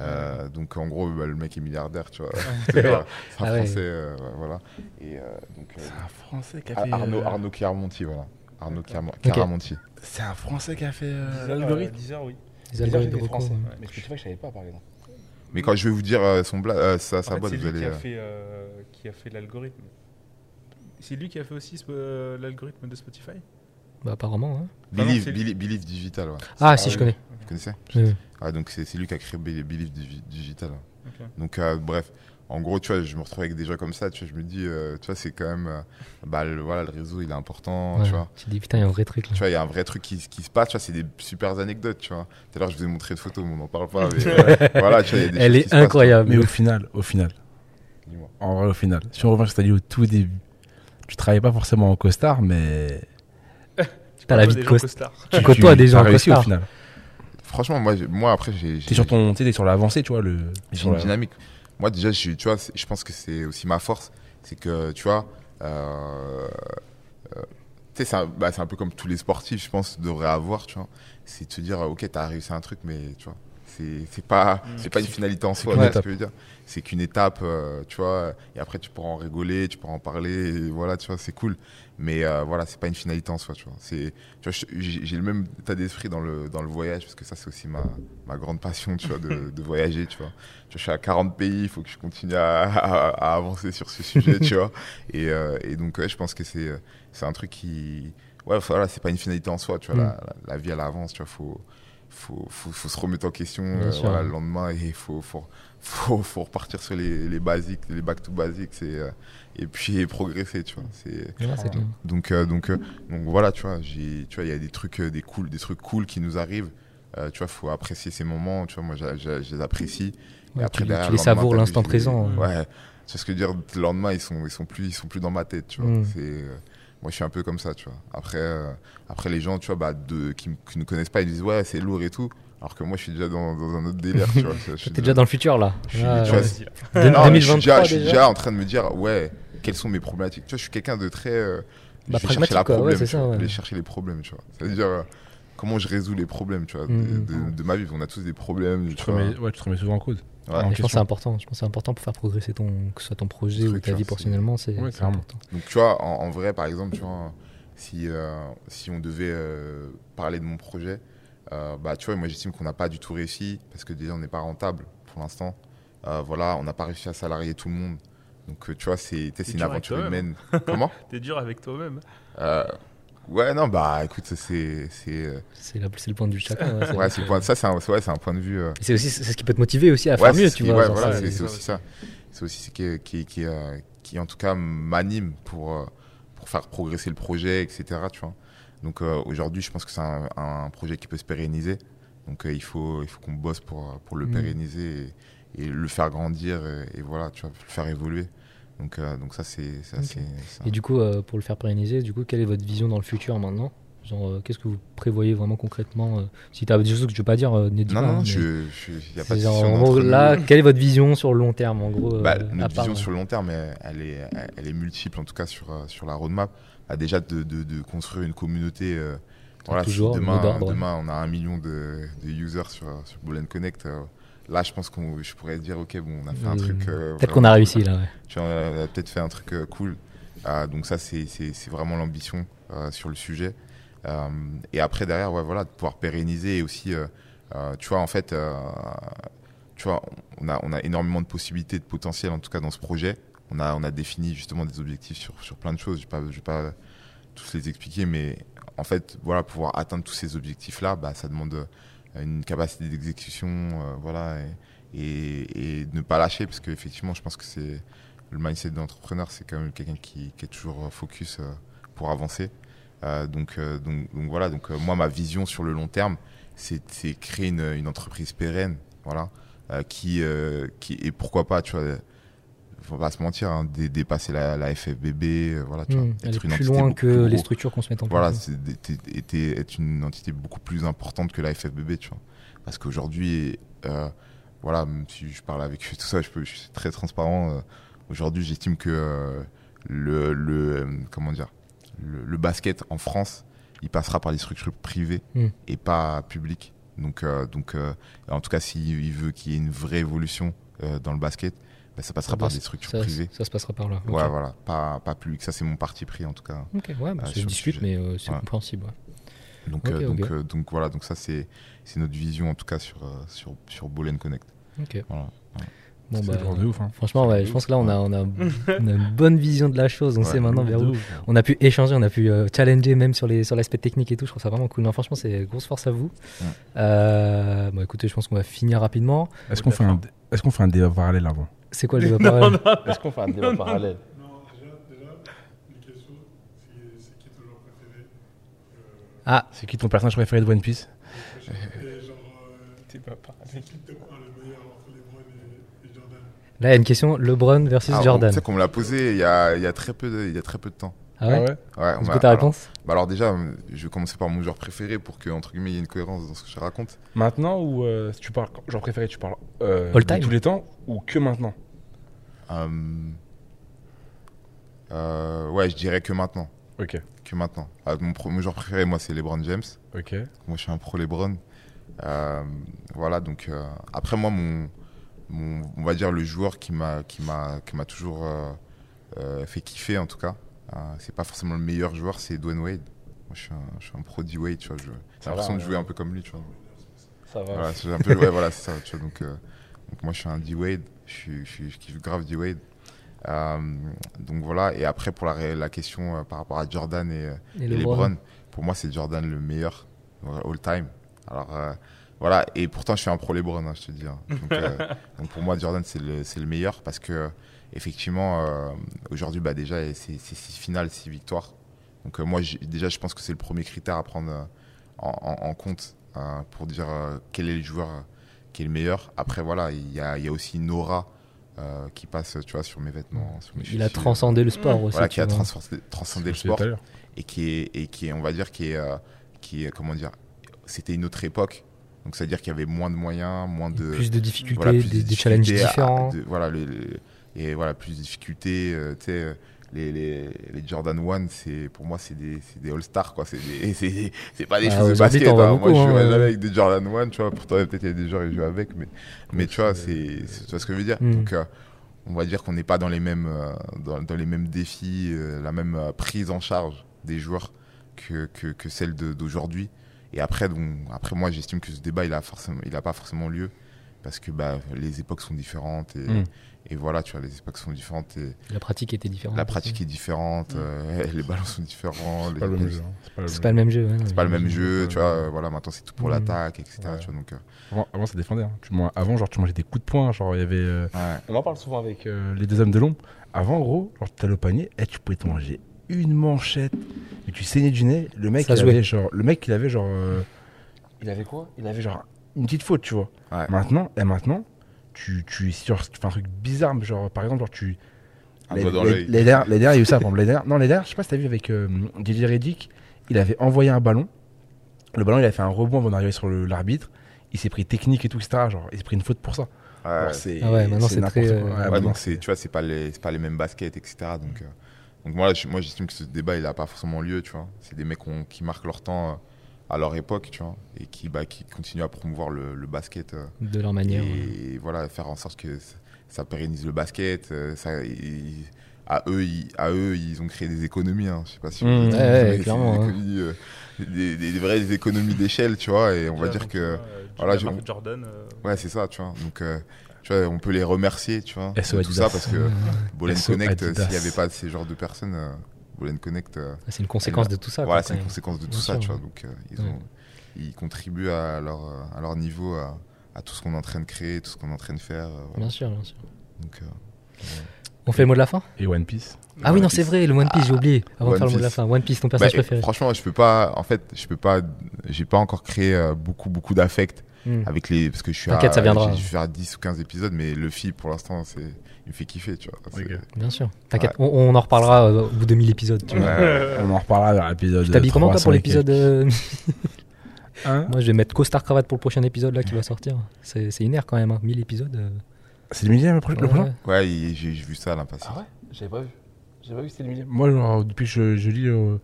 Euh, donc en gros bah, le mec est milliardaire tu vois c'est un Ah ouais. français euh, voilà et euh, donc euh, C'est un Français qui a fait. Arnaud euh, Arnaud Chiaramonti voilà Arnaud Chiaramo- Chiaramonti C'est un Français qui a fait euh, l'algorithme. euh, Deezer, oui. Les algorithmes français. ouais. Mais Spotify, je savais pas par exemple. mais quand je vais vous dire euh, son bla euh, sa, sa boîte c'est vous lui allez qui a fait, euh, l'algorithme. C'est lui qui a fait aussi euh, l'algorithme de Spotify? Bah, apparemment. hein. non, Believe, Believe, Believe Digital ouais. Ah, si, Ah je connais. vous connaissez? Ah, donc c'est lui qui a créé Be- Believe Digi- Digital. Ok. Donc euh, bref, en gros, tu vois, je me retrouve avec des gens comme ça, tu vois, je me dis, euh, tu vois, c'est quand même, euh, bah le, voilà, le réseau, il est important, Ouais. tu vois. Tu te dis putain, il y a un vrai truc là. Tu vois, il y a un vrai truc qui, qui se passe, tu vois, c'est des super anecdotes, tu vois. Tout à l'heure, je vous ai montré une photo, mais on n'en parle pas, mais euh, voilà, tu vois, il y a des Elle est qui se passent, incroyable. Mais au final, au final, en vrai, au final, si on revient sur ce que dit au tout début, tu travaillais pas forcément en costard, mais T'as la vie des de gens cost- costards. Tu côtoies des gens en réussi au costard. final. Franchement, moi, moi après, j'ai. T'es sur ton, t'es sur l'avancée, tu vois, le. J'ai sur une la- dynamique. Moi, déjà, je, tu vois, je pense que c'est aussi ma force. C'est que, tu vois, euh, euh, tu sais, c'est un, bah, c'est un peu comme tous les sportifs, je pense, devraient avoir, tu vois. C'est de se dire, ok, t'as réussi un truc, mais tu vois, c'est c'est pas, c'est pas une finalité en soi, qu'une tu vois ce que je veux dire. C'est qu'une étape, euh, tu vois, et après, tu pourras en rigoler, tu pourras en parler, et voilà, tu vois, c'est cool. Mais euh, voilà, c'est pas une finalité en soi, tu vois. C'est, j'ai le même état d'esprit dans le, dans le voyage, parce que ça, c'est aussi ma, ma grande passion, tu vois, de, de voyager, tu vois. Tu vois, je suis à 40 pays, il faut que je continue à, à- à avancer sur ce sujet, tu vois. Et, euh, et donc, ouais, je pense que c'est, c'est un truc qui, ouais, voilà, c'est pas une finalité en soi, tu vois. Mm. La, la, la vie, elle avance, tu vois, faut, faut, faut, faut se remettre en question, euh, voilà, le lendemain, et il faut, faut, faut, repartir sur les, les basiques, les back to basics, et, euh, et puis progresser, tu vois. C'est, Ouais, donc, euh, donc, euh, donc voilà, tu vois, j'ai, tu vois, il y a des trucs, euh, des cool, des trucs cool qui nous arrivent. Euh, tu vois, faut apprécier ces moments. Tu vois, moi, je les apprécie. Ouais, après, tu, derrière, tu le les savoures l'instant présent. Mm. Ouais, tu vois ce que je veux dire. Le lendemain, ils sont, ils sont plus, ils sont plus dans ma tête. Tu vois, Mm. c'est, euh, moi, je suis un peu comme ça. Tu vois. Après, euh, après, les gens, tu vois, bah, de, qui, qui ne connaissent pas, ils disent ouais, c'est lourd et tout. Alors que moi, je suis déjà dans, dans un autre délire. tu vois. T'es déjà dans le futur là. Je suis- Ah, tu vois, ouais. c'est- Deux- Non, mais je suis 2023 déjà, je suis déjà en train de me dire, ouais, quelles sont mes problématiques. Tu vois, je suis quelqu'un de très. euh, Bah, je vais chercher la quoi, problème, ça, vois. ouais. Aller chercher les problèmes, tu vois. C'est-à-dire, euh, comment je résous les problèmes, tu vois, de, Mhm. de- de ma vie. On a tous des problèmes, Tu tu te vois. remets, ouais, tu te remets souvent en cause. En je pense que c'est important. Je pense c'est important pour faire progresser ton, que ce soit ton projet ou ta tu vie vois, personnellement. C'est important. Donc, tu vois, en, en vrai, par exemple, tu vois, si, euh, si on devait euh, parler de mon projet, euh, bah, tu vois, moi, j'estime qu'on n'a pas du tout réussi parce que déjà, on n'est pas rentable pour l'instant. Euh, voilà, on n'a pas réussi à salarier tout le monde. Donc, euh, tu vois, c'est une aventure humaine. Comment T'es dur avec toi-même. Euh, Ouais, non, bah, écoute, c'est. c'est, euh, C'est le point de vue de chacun. ouais, c'est- Ouais, c'est le point- ça, c'est un, ouais, c'est un point de vue. euh, C'est aussi c'est ce qui peut te motiver aussi à ouais, faire mieux, tu qui- vois. voilà, c'est aussi ça. C'est aussi ce qui, qui, qui, euh, qui, en tout cas, m'anime pour, euh, pour faire progresser le projet, etc. Tu vois. Donc euh, aujourd'hui, je pense que c'est un, un projet qui peut se pérenniser. Donc euh, il faut, il faut qu'on bosse pour, pour le Mm. pérenniser et, et le faire grandir et, et voilà, tu vois, le faire évoluer. Donc, euh, donc ça, c'est ça, Ok. c'est- c'est un- Et du coup, euh, pour le faire pérenniser, du coup, quelle est votre vision dans le futur maintenant? Genre, euh, qu'est-ce que vous prévoyez vraiment concrètement Si tu as des choses que tu veux pas dire, n'hésite Non, pas. non, non, mais je, je, y a pas de genre, en gros, nous. là, quelle est votre vision sur le long terme, en gros Bah, notre part, vision sur le long terme, elle, est, elle, elle est multiple, en tout cas sur, sur la roadmap. Bah, déjà, de, de, de construire une communauté. voilà, toujours, demain, on a un million de, de users sur, sur Bull Connect. Là, je pense qu'on je pourrais dire, OK, bon, on a fait un truc. euh, Peut-être qu'on a réussi là. Ouais. tu vois, on a peut-être fait un truc euh, cool. Euh, donc ça, c'est c'est- c'est vraiment l'ambition euh, sur le sujet. Et après, derrière, ouais, voilà, de pouvoir pérenniser et aussi, tu vois, en fait, tu vois, on a, on a énormément de possibilités, de potentiel, en tout cas dans ce projet. On a, on a défini justement des objectifs sur, sur plein de choses. Je ne vais, vais pas tous les expliquer, mais en fait, voilà, pouvoir atteindre tous ces objectifs-là, bah, ça demande une capacité d'exécution, euh, voilà, et, et, ne pas lâcher, parce qu'effectivement, je pense que c'est le mindset d'entrepreneur, c'est quand même quelqu'un qui, est toujours focus euh, pour avancer. Euh, donc, donc, donc voilà, donc moi, ma vision sur le long terme, c'est créer une, une entreprise pérenne, voilà, qui, qui, et pourquoi pas, tu vois, faut pas se mentir, hein, dé- dépasser la, la FFBB, euh, voilà, tu vois, aller être une plus loin que plus les structures qu'on se met en Voilà, place. c'est d'être- être, une entité beaucoup plus importante que la FFBB, tu vois. Parce qu'aujourd'hui, euh, voilà, même si je parle avec tout ça, je, peux, je suis très transparent. euh, Aujourd'hui, j'estime que euh, le, le, comment dire, le, le basket en France, il passera par les structures privées Mm. et pas publiques. Donc, donc en tout cas, s'il il veut qu'il y ait une vraie évolution dans le basket, bah, ça passera Ça par des structures ça, privées. ça se passera par là. Ok. Ouais, voilà, pas, pas publiques. Ça, c'est mon parti pris en tout cas. Ok, ouais, bah, Ah, se le discute, mais euh, c'est Ouais. compréhensible. ouais. Donc, Ok, euh, donc, ok. euh, donc voilà, donc ça c'est c'est notre vision en tout cas sur euh, sur sur and Connect. Ok. Voilà. Bon, bah, de ouf. Hein. franchement, ouais, je pense que là, on a, on a, on a une bonne vision de la chose. On Ouais, sait maintenant vers où. On a pu échanger, on a pu euh, challenger même sur les sur l'aspect technique et tout. Je trouve ça vraiment cool. Non, franchement, c'est grosse force à vous. Ouais. Euh, bon, écoutez, je pense qu'on va finir rapidement. Est-ce qu'on fait, un... Est qu'on fait un débat parallèle avant? C'est quoi le débat parallèle Est-ce qu'on fait un débat parallèle? Non, déjà, déjà, une question, c'est c'est qui ton joueur préféré? Euh, Ah, C'est qui ton personnage préféré de One Piece? genre, euh, c'est qui te croit le meilleur entre LeBron et, et Jordan? Là, il y a une question LeBron versus Ah, Jordan. Tu sais qu'on me l'a posé il y a il y a très peu de, il y a très peu de temps. Ah ouais, Ouais, C'est bah, quoi ta alors- réponse bah alors déjà, je vais commencer par mon joueur préféré pour que entre guillemets il y ait une cohérence dans ce que je raconte. Maintenant ou euh, si tu parles, genre préféré, tu parles euh, All de time tous les temps ou que maintenant? Euh, euh, ouais, je dirais que maintenant. Ok. Que maintenant. Ah, mon, pro- mon joueur préféré, moi, c'est LeBron James. Ok. Moi, je suis un pro LeBron. Euh, voilà, donc euh, après moi, mon, mon, on va dire le joueur qui m'a qui m'a qui m'a toujours euh, euh, fait kiffer en tout cas. Euh, c'est pas forcément le meilleur joueur, c'est Dwayne Wade. Moi, je suis un, je suis un pro D Wade, tu vois. J'ai l'impression de jouer un peu comme lui, tu vois. Ça va. Voilà, c'est un peu, ouais, voilà, c'est ça, tu vois. Donc, euh, donc moi, je suis un D Wade. Je, suis- je, kiffe grave D Wade. Euh, donc voilà. Et après, pour la, la question euh, par rapport à Jordan et, Et et LeBron. Pour moi, c'est Jordan le meilleur all time. Alors voilà. Et pourtant, je suis un pro LeBron, hein, je te dis. hein. Donc, donc pour moi, Jordan, c'est le, c'est le meilleur parce que effectivement, euh, aujourd'hui, bah, déjà, c'est c'est six finales, six victoires. Donc euh, moi, déjà, je pense que c'est le premier critère à prendre euh, en, en- en compte euh, pour dire euh, quel est le joueur qui est le meilleur. Après, voilà, il y a, il y a aussi une aura euh, qui passe, tu vois, sur mes vêtements. Sur mes Il a transcendé le sport aussi. Voilà, qui a transcendé, transcendé le sport et qui est, et qui est, on va dire, qui est, euh, qui est, comment dire, c'était une autre époque. Donc, c'est-à-dire qu'il y avait moins de moyens, moins de. Plus de difficultés, voilà, plus de des, des challenges difficultés à- différents. de- voilà, le- le- et voilà, plus de difficultés. euh, tu sais, euh, les, les, les Jordan 1, c'est, pour moi, c'est des, des All-Stars, quoi. C'est, pas des Ah, choses de basket. hein. beaucoup, moi, je hein, jouerais ouais. jamais avec des Jordan 1, tu vois. Pourtant, peut-être il y a des joueurs qui jouent avec, mais, mais tu vois, c'est, vois ce que je veux dire? Mm. Donc, euh, on va dire qu'on n'est pas dans les mêmes, euh, dans, dans les mêmes défis, euh, la même euh, prise en charge des joueurs que, que, que celle d'aujourd'hui. Et après, donc, après moi, j'estime que ce débat, il a forcément, il a pas forcément lieu parce que bah, les époques sont différentes et, Mm. Et voilà, tu vois, les époques sont différentes et La pratique était différente. la aussi. pratique est différente, euh, les ballons sont différents. les- C'est pas le même jeu. hein. C'est pas le pas le même jeu. ouais, non, c'est pas le même jeu, Ouais, tu vois. ouais. euh, Voilà, maintenant c'est tout pour Mm. l'attaque, etc. Ouais. Tu vois, donc, euh, Avant, avant, ça défendait. hein. Tu- moi, avant, genre, tu mangeais des coups de poing. Genre, il y avait. euh, ouais. On en parle souvent avec euh, les deux hommes de l'ombre. Avant, gros, genre, t'allais au panier, et tu pouvais te manger une manchette, et tu saignais du nez. Le mec, Ça il jouait. avait genre. Le mec, il avait genre. euh, il avait quoi? Il avait genre une petite faute, tu vois. Ouais. Maintenant, et maintenant, tu, tu, fais un truc bizarre, genre, par exemple, genre, tu. Un les, doigt dans les- l'œil. les dernières, les dernières, il y a eu ça, par exemple. Les dernières- non, les dernières, je sais pas si t'as vu avec euh, Didier Reddick, il avait envoyé un ballon. Le ballon, il a fait un rebond avant d'arriver sur l'arbitre. Il s'est pris technique et tout, etc. Genre, il s'est pris une faute pour ça. Ouais. C'est- Ah ouais, maintenant, c'est n'importe très, quoi. euh, Ouais, Ouais, maintenant, donc c'est tu vois c'est pas les c'est pas les mêmes baskets etc donc euh, donc moi je- moi j'estime que ce débat il a pas forcément lieu tu vois c'est des mecs qui marquent leur temps euh, à leur époque tu vois et qui bah qui continuent à promouvoir le, le basket euh, De leur manière. ouais. et voilà faire en sorte que ça, pérennise le basket euh, ça à eux ils, à eux ils ont créé des économies hein. je sais pas si Mmh. vous- Ouais, clairement, des, hein. euh, des, des- des vraies économies d'échelle tu vois et on va dire que voilà, Jordan. euh, ouais c'est ça tu vois donc euh, tu vois, on peut les remercier, tu vois, tout ça parce que Bolen Connect, s'il n'y avait pas ces genres de personnes, Bolen Connect, euh, C'est une conséquence de tout ça. voilà, c'est une conséquence de tout Bien ça, sûr, tu vois. Donc, euh, ils, Ouais. ont, ils contribuent à leur, euh, à leur niveau, à, à tout ce qu'on est en train de créer, tout ce qu'on est en train de faire. euh, voilà. Bien sûr, bien sûr. Donc, euh, On fait le mot de la fin? Et One Piece? Ah oui, One non, c'est vrai, le One Piece, j'ai oublié. Avant de One faire le mot de la fin. One Piece, ton personnage bah, préféré. franchement, je peux pas, en fait, je peux pas, j'ai pas encore créé euh, beaucoup, beaucoup d'affect Hmm. avec les, parce que je suis à, T'inquiète, ça viendra. Je vais faire 10 ou 15 épisodes, mais le Luffy, pour l'instant, c'est, il me fait kiffer, tu vois. Bien sûr. T'inquiète, on, on en reparlera euh, au bout de 1000 épisodes. Tu vois. Ouais. On en reparlera vers l'épisode. Tu t'habilles comment toi 300 pour l'épisode euh, Hein Moi, je vais mettre costard cravate pour le prochain épisode là qui va sortir. C'est c'est une heure quand même, hein. 1000 épisodes. euh. C'est le millième le Ouais, prochain ouais. J'ai j'ai vu ça, l'impassif. Ah ouais? J'avais pas vu. J'avais pas vu que c'était le millième. Moi, genre, depuis que je, je lis euh,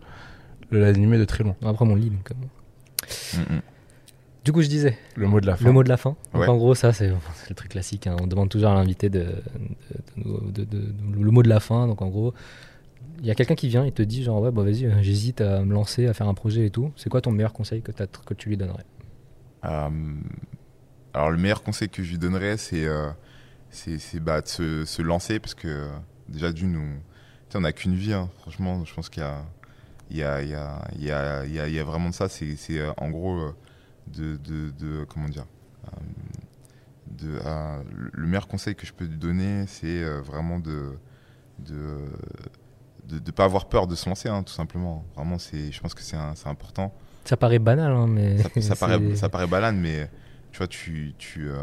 l'animé de très long. Après, on lit. Donc, euh, Mm, mm. Du coup, je disais, Le mot de la fin. le mot de la fin. Donc, Ouais. en gros, ça, c'est le truc classique. hein. On demande toujours à l'invité de, de- de nous- de- de- de- le mot de la fin. Donc, en gros, il y a quelqu'un qui vient et te dit genre, ouais, bah vas-y, euh, j'hésite à me lancer, à faire un projet et tout. C'est quoi ton meilleur conseil que, que tu lui donnerais? Euh, alors le meilleur conseil que je lui donnerais, c'est euh, c'est c'est, bah, de se, se lancer parce que déjà d'une, on tu sais, on n'a qu'une vie. hein. Franchement, je pense qu'il y a il y a, il y, a, il y, a, il y a- vraiment de ça. C'est c'est, euh, en gros euh, de, de, de comment dire. euh, de, euh, le meilleur conseil que je peux lui donner, c'est euh, vraiment de de de ne pas avoir peur de se lancer, hein, tout simplement. Vraiment, c'est, je pense que c'est, important Ça paraît banal, hein, mais. ça, paraît, ça paraît balade, mais tu vois, tu, tu, euh,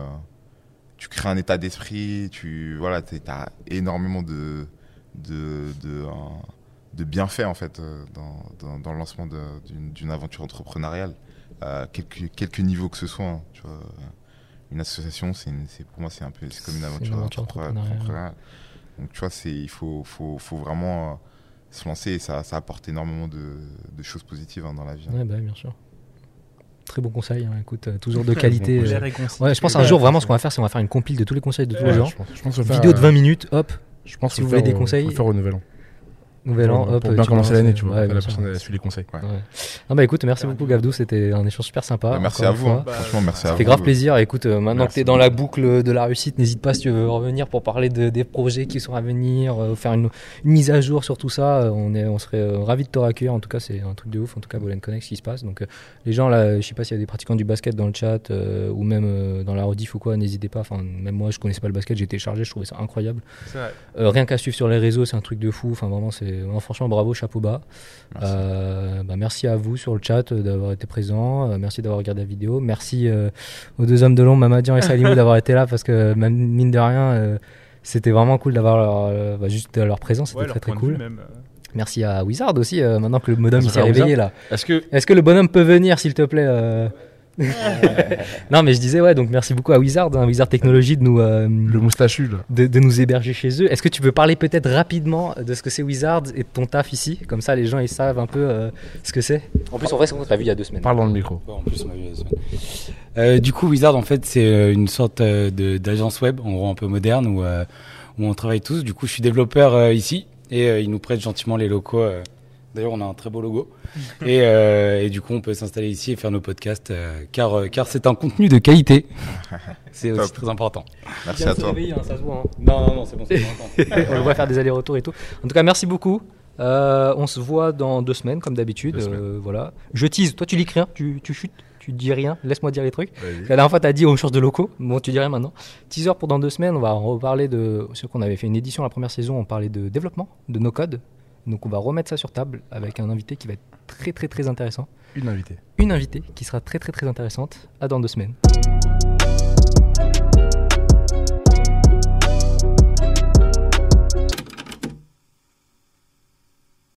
tu crées un état d'esprit, tu voilà, as énormément de, de, de, de bienfaits en fait dans, dans, dans le lancement d'une aventure entrepreneuriale, à quelques, quelques niveaux que ce soit. hein, tu vois. Une association, c'est pour moi, c'est un peu c'est comme une aventure, entrepreneuriale. Donc tu vois, c'est il faut, faut, faut vraiment euh, se lancer et ça, ça apporte énormément de, de choses positives hein, dans la vie. hein. Ouais, bah, bien sûr. Très bon conseil, hein, écoute, euh, toujours de qualité. bon euh. Ouais, je pense un jour, vraiment, ce qu'on va faire, c'est on va faire une compile de tous les conseils de tous les gens. je pense, je pense Vidéo faire, de euh, 20 minutes, hop, Je pense Si qu'il vous faut voulez le des conseils, faire au nouvel an. Nouvel an, Pour- hop. Pour bien commencer l'année, tu vois. ouais, que La sûr. personne suit les conseils. Ouais. Non, bah écoute, merci beaucoup Gavdou, c'était un échange super sympa. Bah, merci à vous. hein. Bah, Franchement, merci à Ça vous. fait grave plaisir. Écoute, euh, maintenant que Merci tu es dans la boucle de la réussite, n'hésite pas si tu veux revenir pour parler de- des projets qui sont à venir, euh, faire une, une mise à jour sur tout ça. Euh, on, est, on serait euh, ravis de te accueillir. En tout cas, c'est un truc de ouf. En tout cas, Bolen Connect, ce qui se passe. Donc, les gens là, je sais pas s'il y a des pratiquants du basket dans le chat ou même dans la rediff ou quoi, n'hésitez pas. Enfin, même moi, je connaissais pas le basket, j'ai téléchargé, je trouvais ça incroyable. rien qu'à suivre sur les réseaux, c'est un truc de fou. Enfin, vraiment, c'est franchement bravo, chapeau bas. Merci. Euh, bah, merci à vous sur le chat euh, d'avoir été présent. Euh, merci d'avoir regardé la vidéo. Merci aux deux hommes de l'ombre, Mamadian et Salimou, d'avoir été là parce que même mine de rien, c'était vraiment cool d'avoir leur, bah, juste leur présence. C'était Ouais, très très cool. même. Merci à Wizard aussi. maintenant que le bonhomme il Merci s'est réveillé là. Est-ce que le bonhomme peut venir, s'il te plaît Non, mais je disais ouais. Donc merci beaucoup à Wizard, hein, Wizard Technology de nous. euh, le moustachu là de, de nous héberger chez eux. Est-ce que tu peux parler peut-être rapidement de ce que c'est Wizards et de ton taf ici? Comme ça, les gens ils savent un peu euh, ce que c'est. En plus, en vrai, c'est qu'on t'a vu il y a deux semaines. Parle dans le micro. Ouais, en plus, on m'a vu la semaine. Euh, du coup, Wizard, en fait, c'est une sorte d'agence web, en gros un peu moderne, où, euh, où on travaille tous. Du coup, je suis développeur euh, ici, et euh, ils nous prêtent gentiment les locaux. D'ailleurs, on a un très beau logo. et, euh, et du coup, on peut s'installer ici et faire nos podcasts, euh, car, euh, car c'est un contenu de qualité. C'est aussi très important. Merci à toi. ça se voit. Non, non, non, c'est bon, c'est bon. on voit faire des allers-retours et tout. En tout cas, merci beaucoup. Euh, on se voit dans deux semaines, comme d'habitude. Euh, voilà. Je tease. Toi, tu lis rien, tu, tu chutes, tu dis rien. Laisse-moi dire les trucs. La dernière fois, tu as dit on change de locaux. Bon, tu dis rien maintenant. Teaser pour dans deux semaines, on va reparler de ce qu'on avait fait une édition la première saison. On parlait de développement, de nos codes. Donc, on va remettre ça sur table avec un invité qui va être très, très, très intéressant. Une invitée. Une invitée qui sera très, très, très intéressante. À dans deux semaines.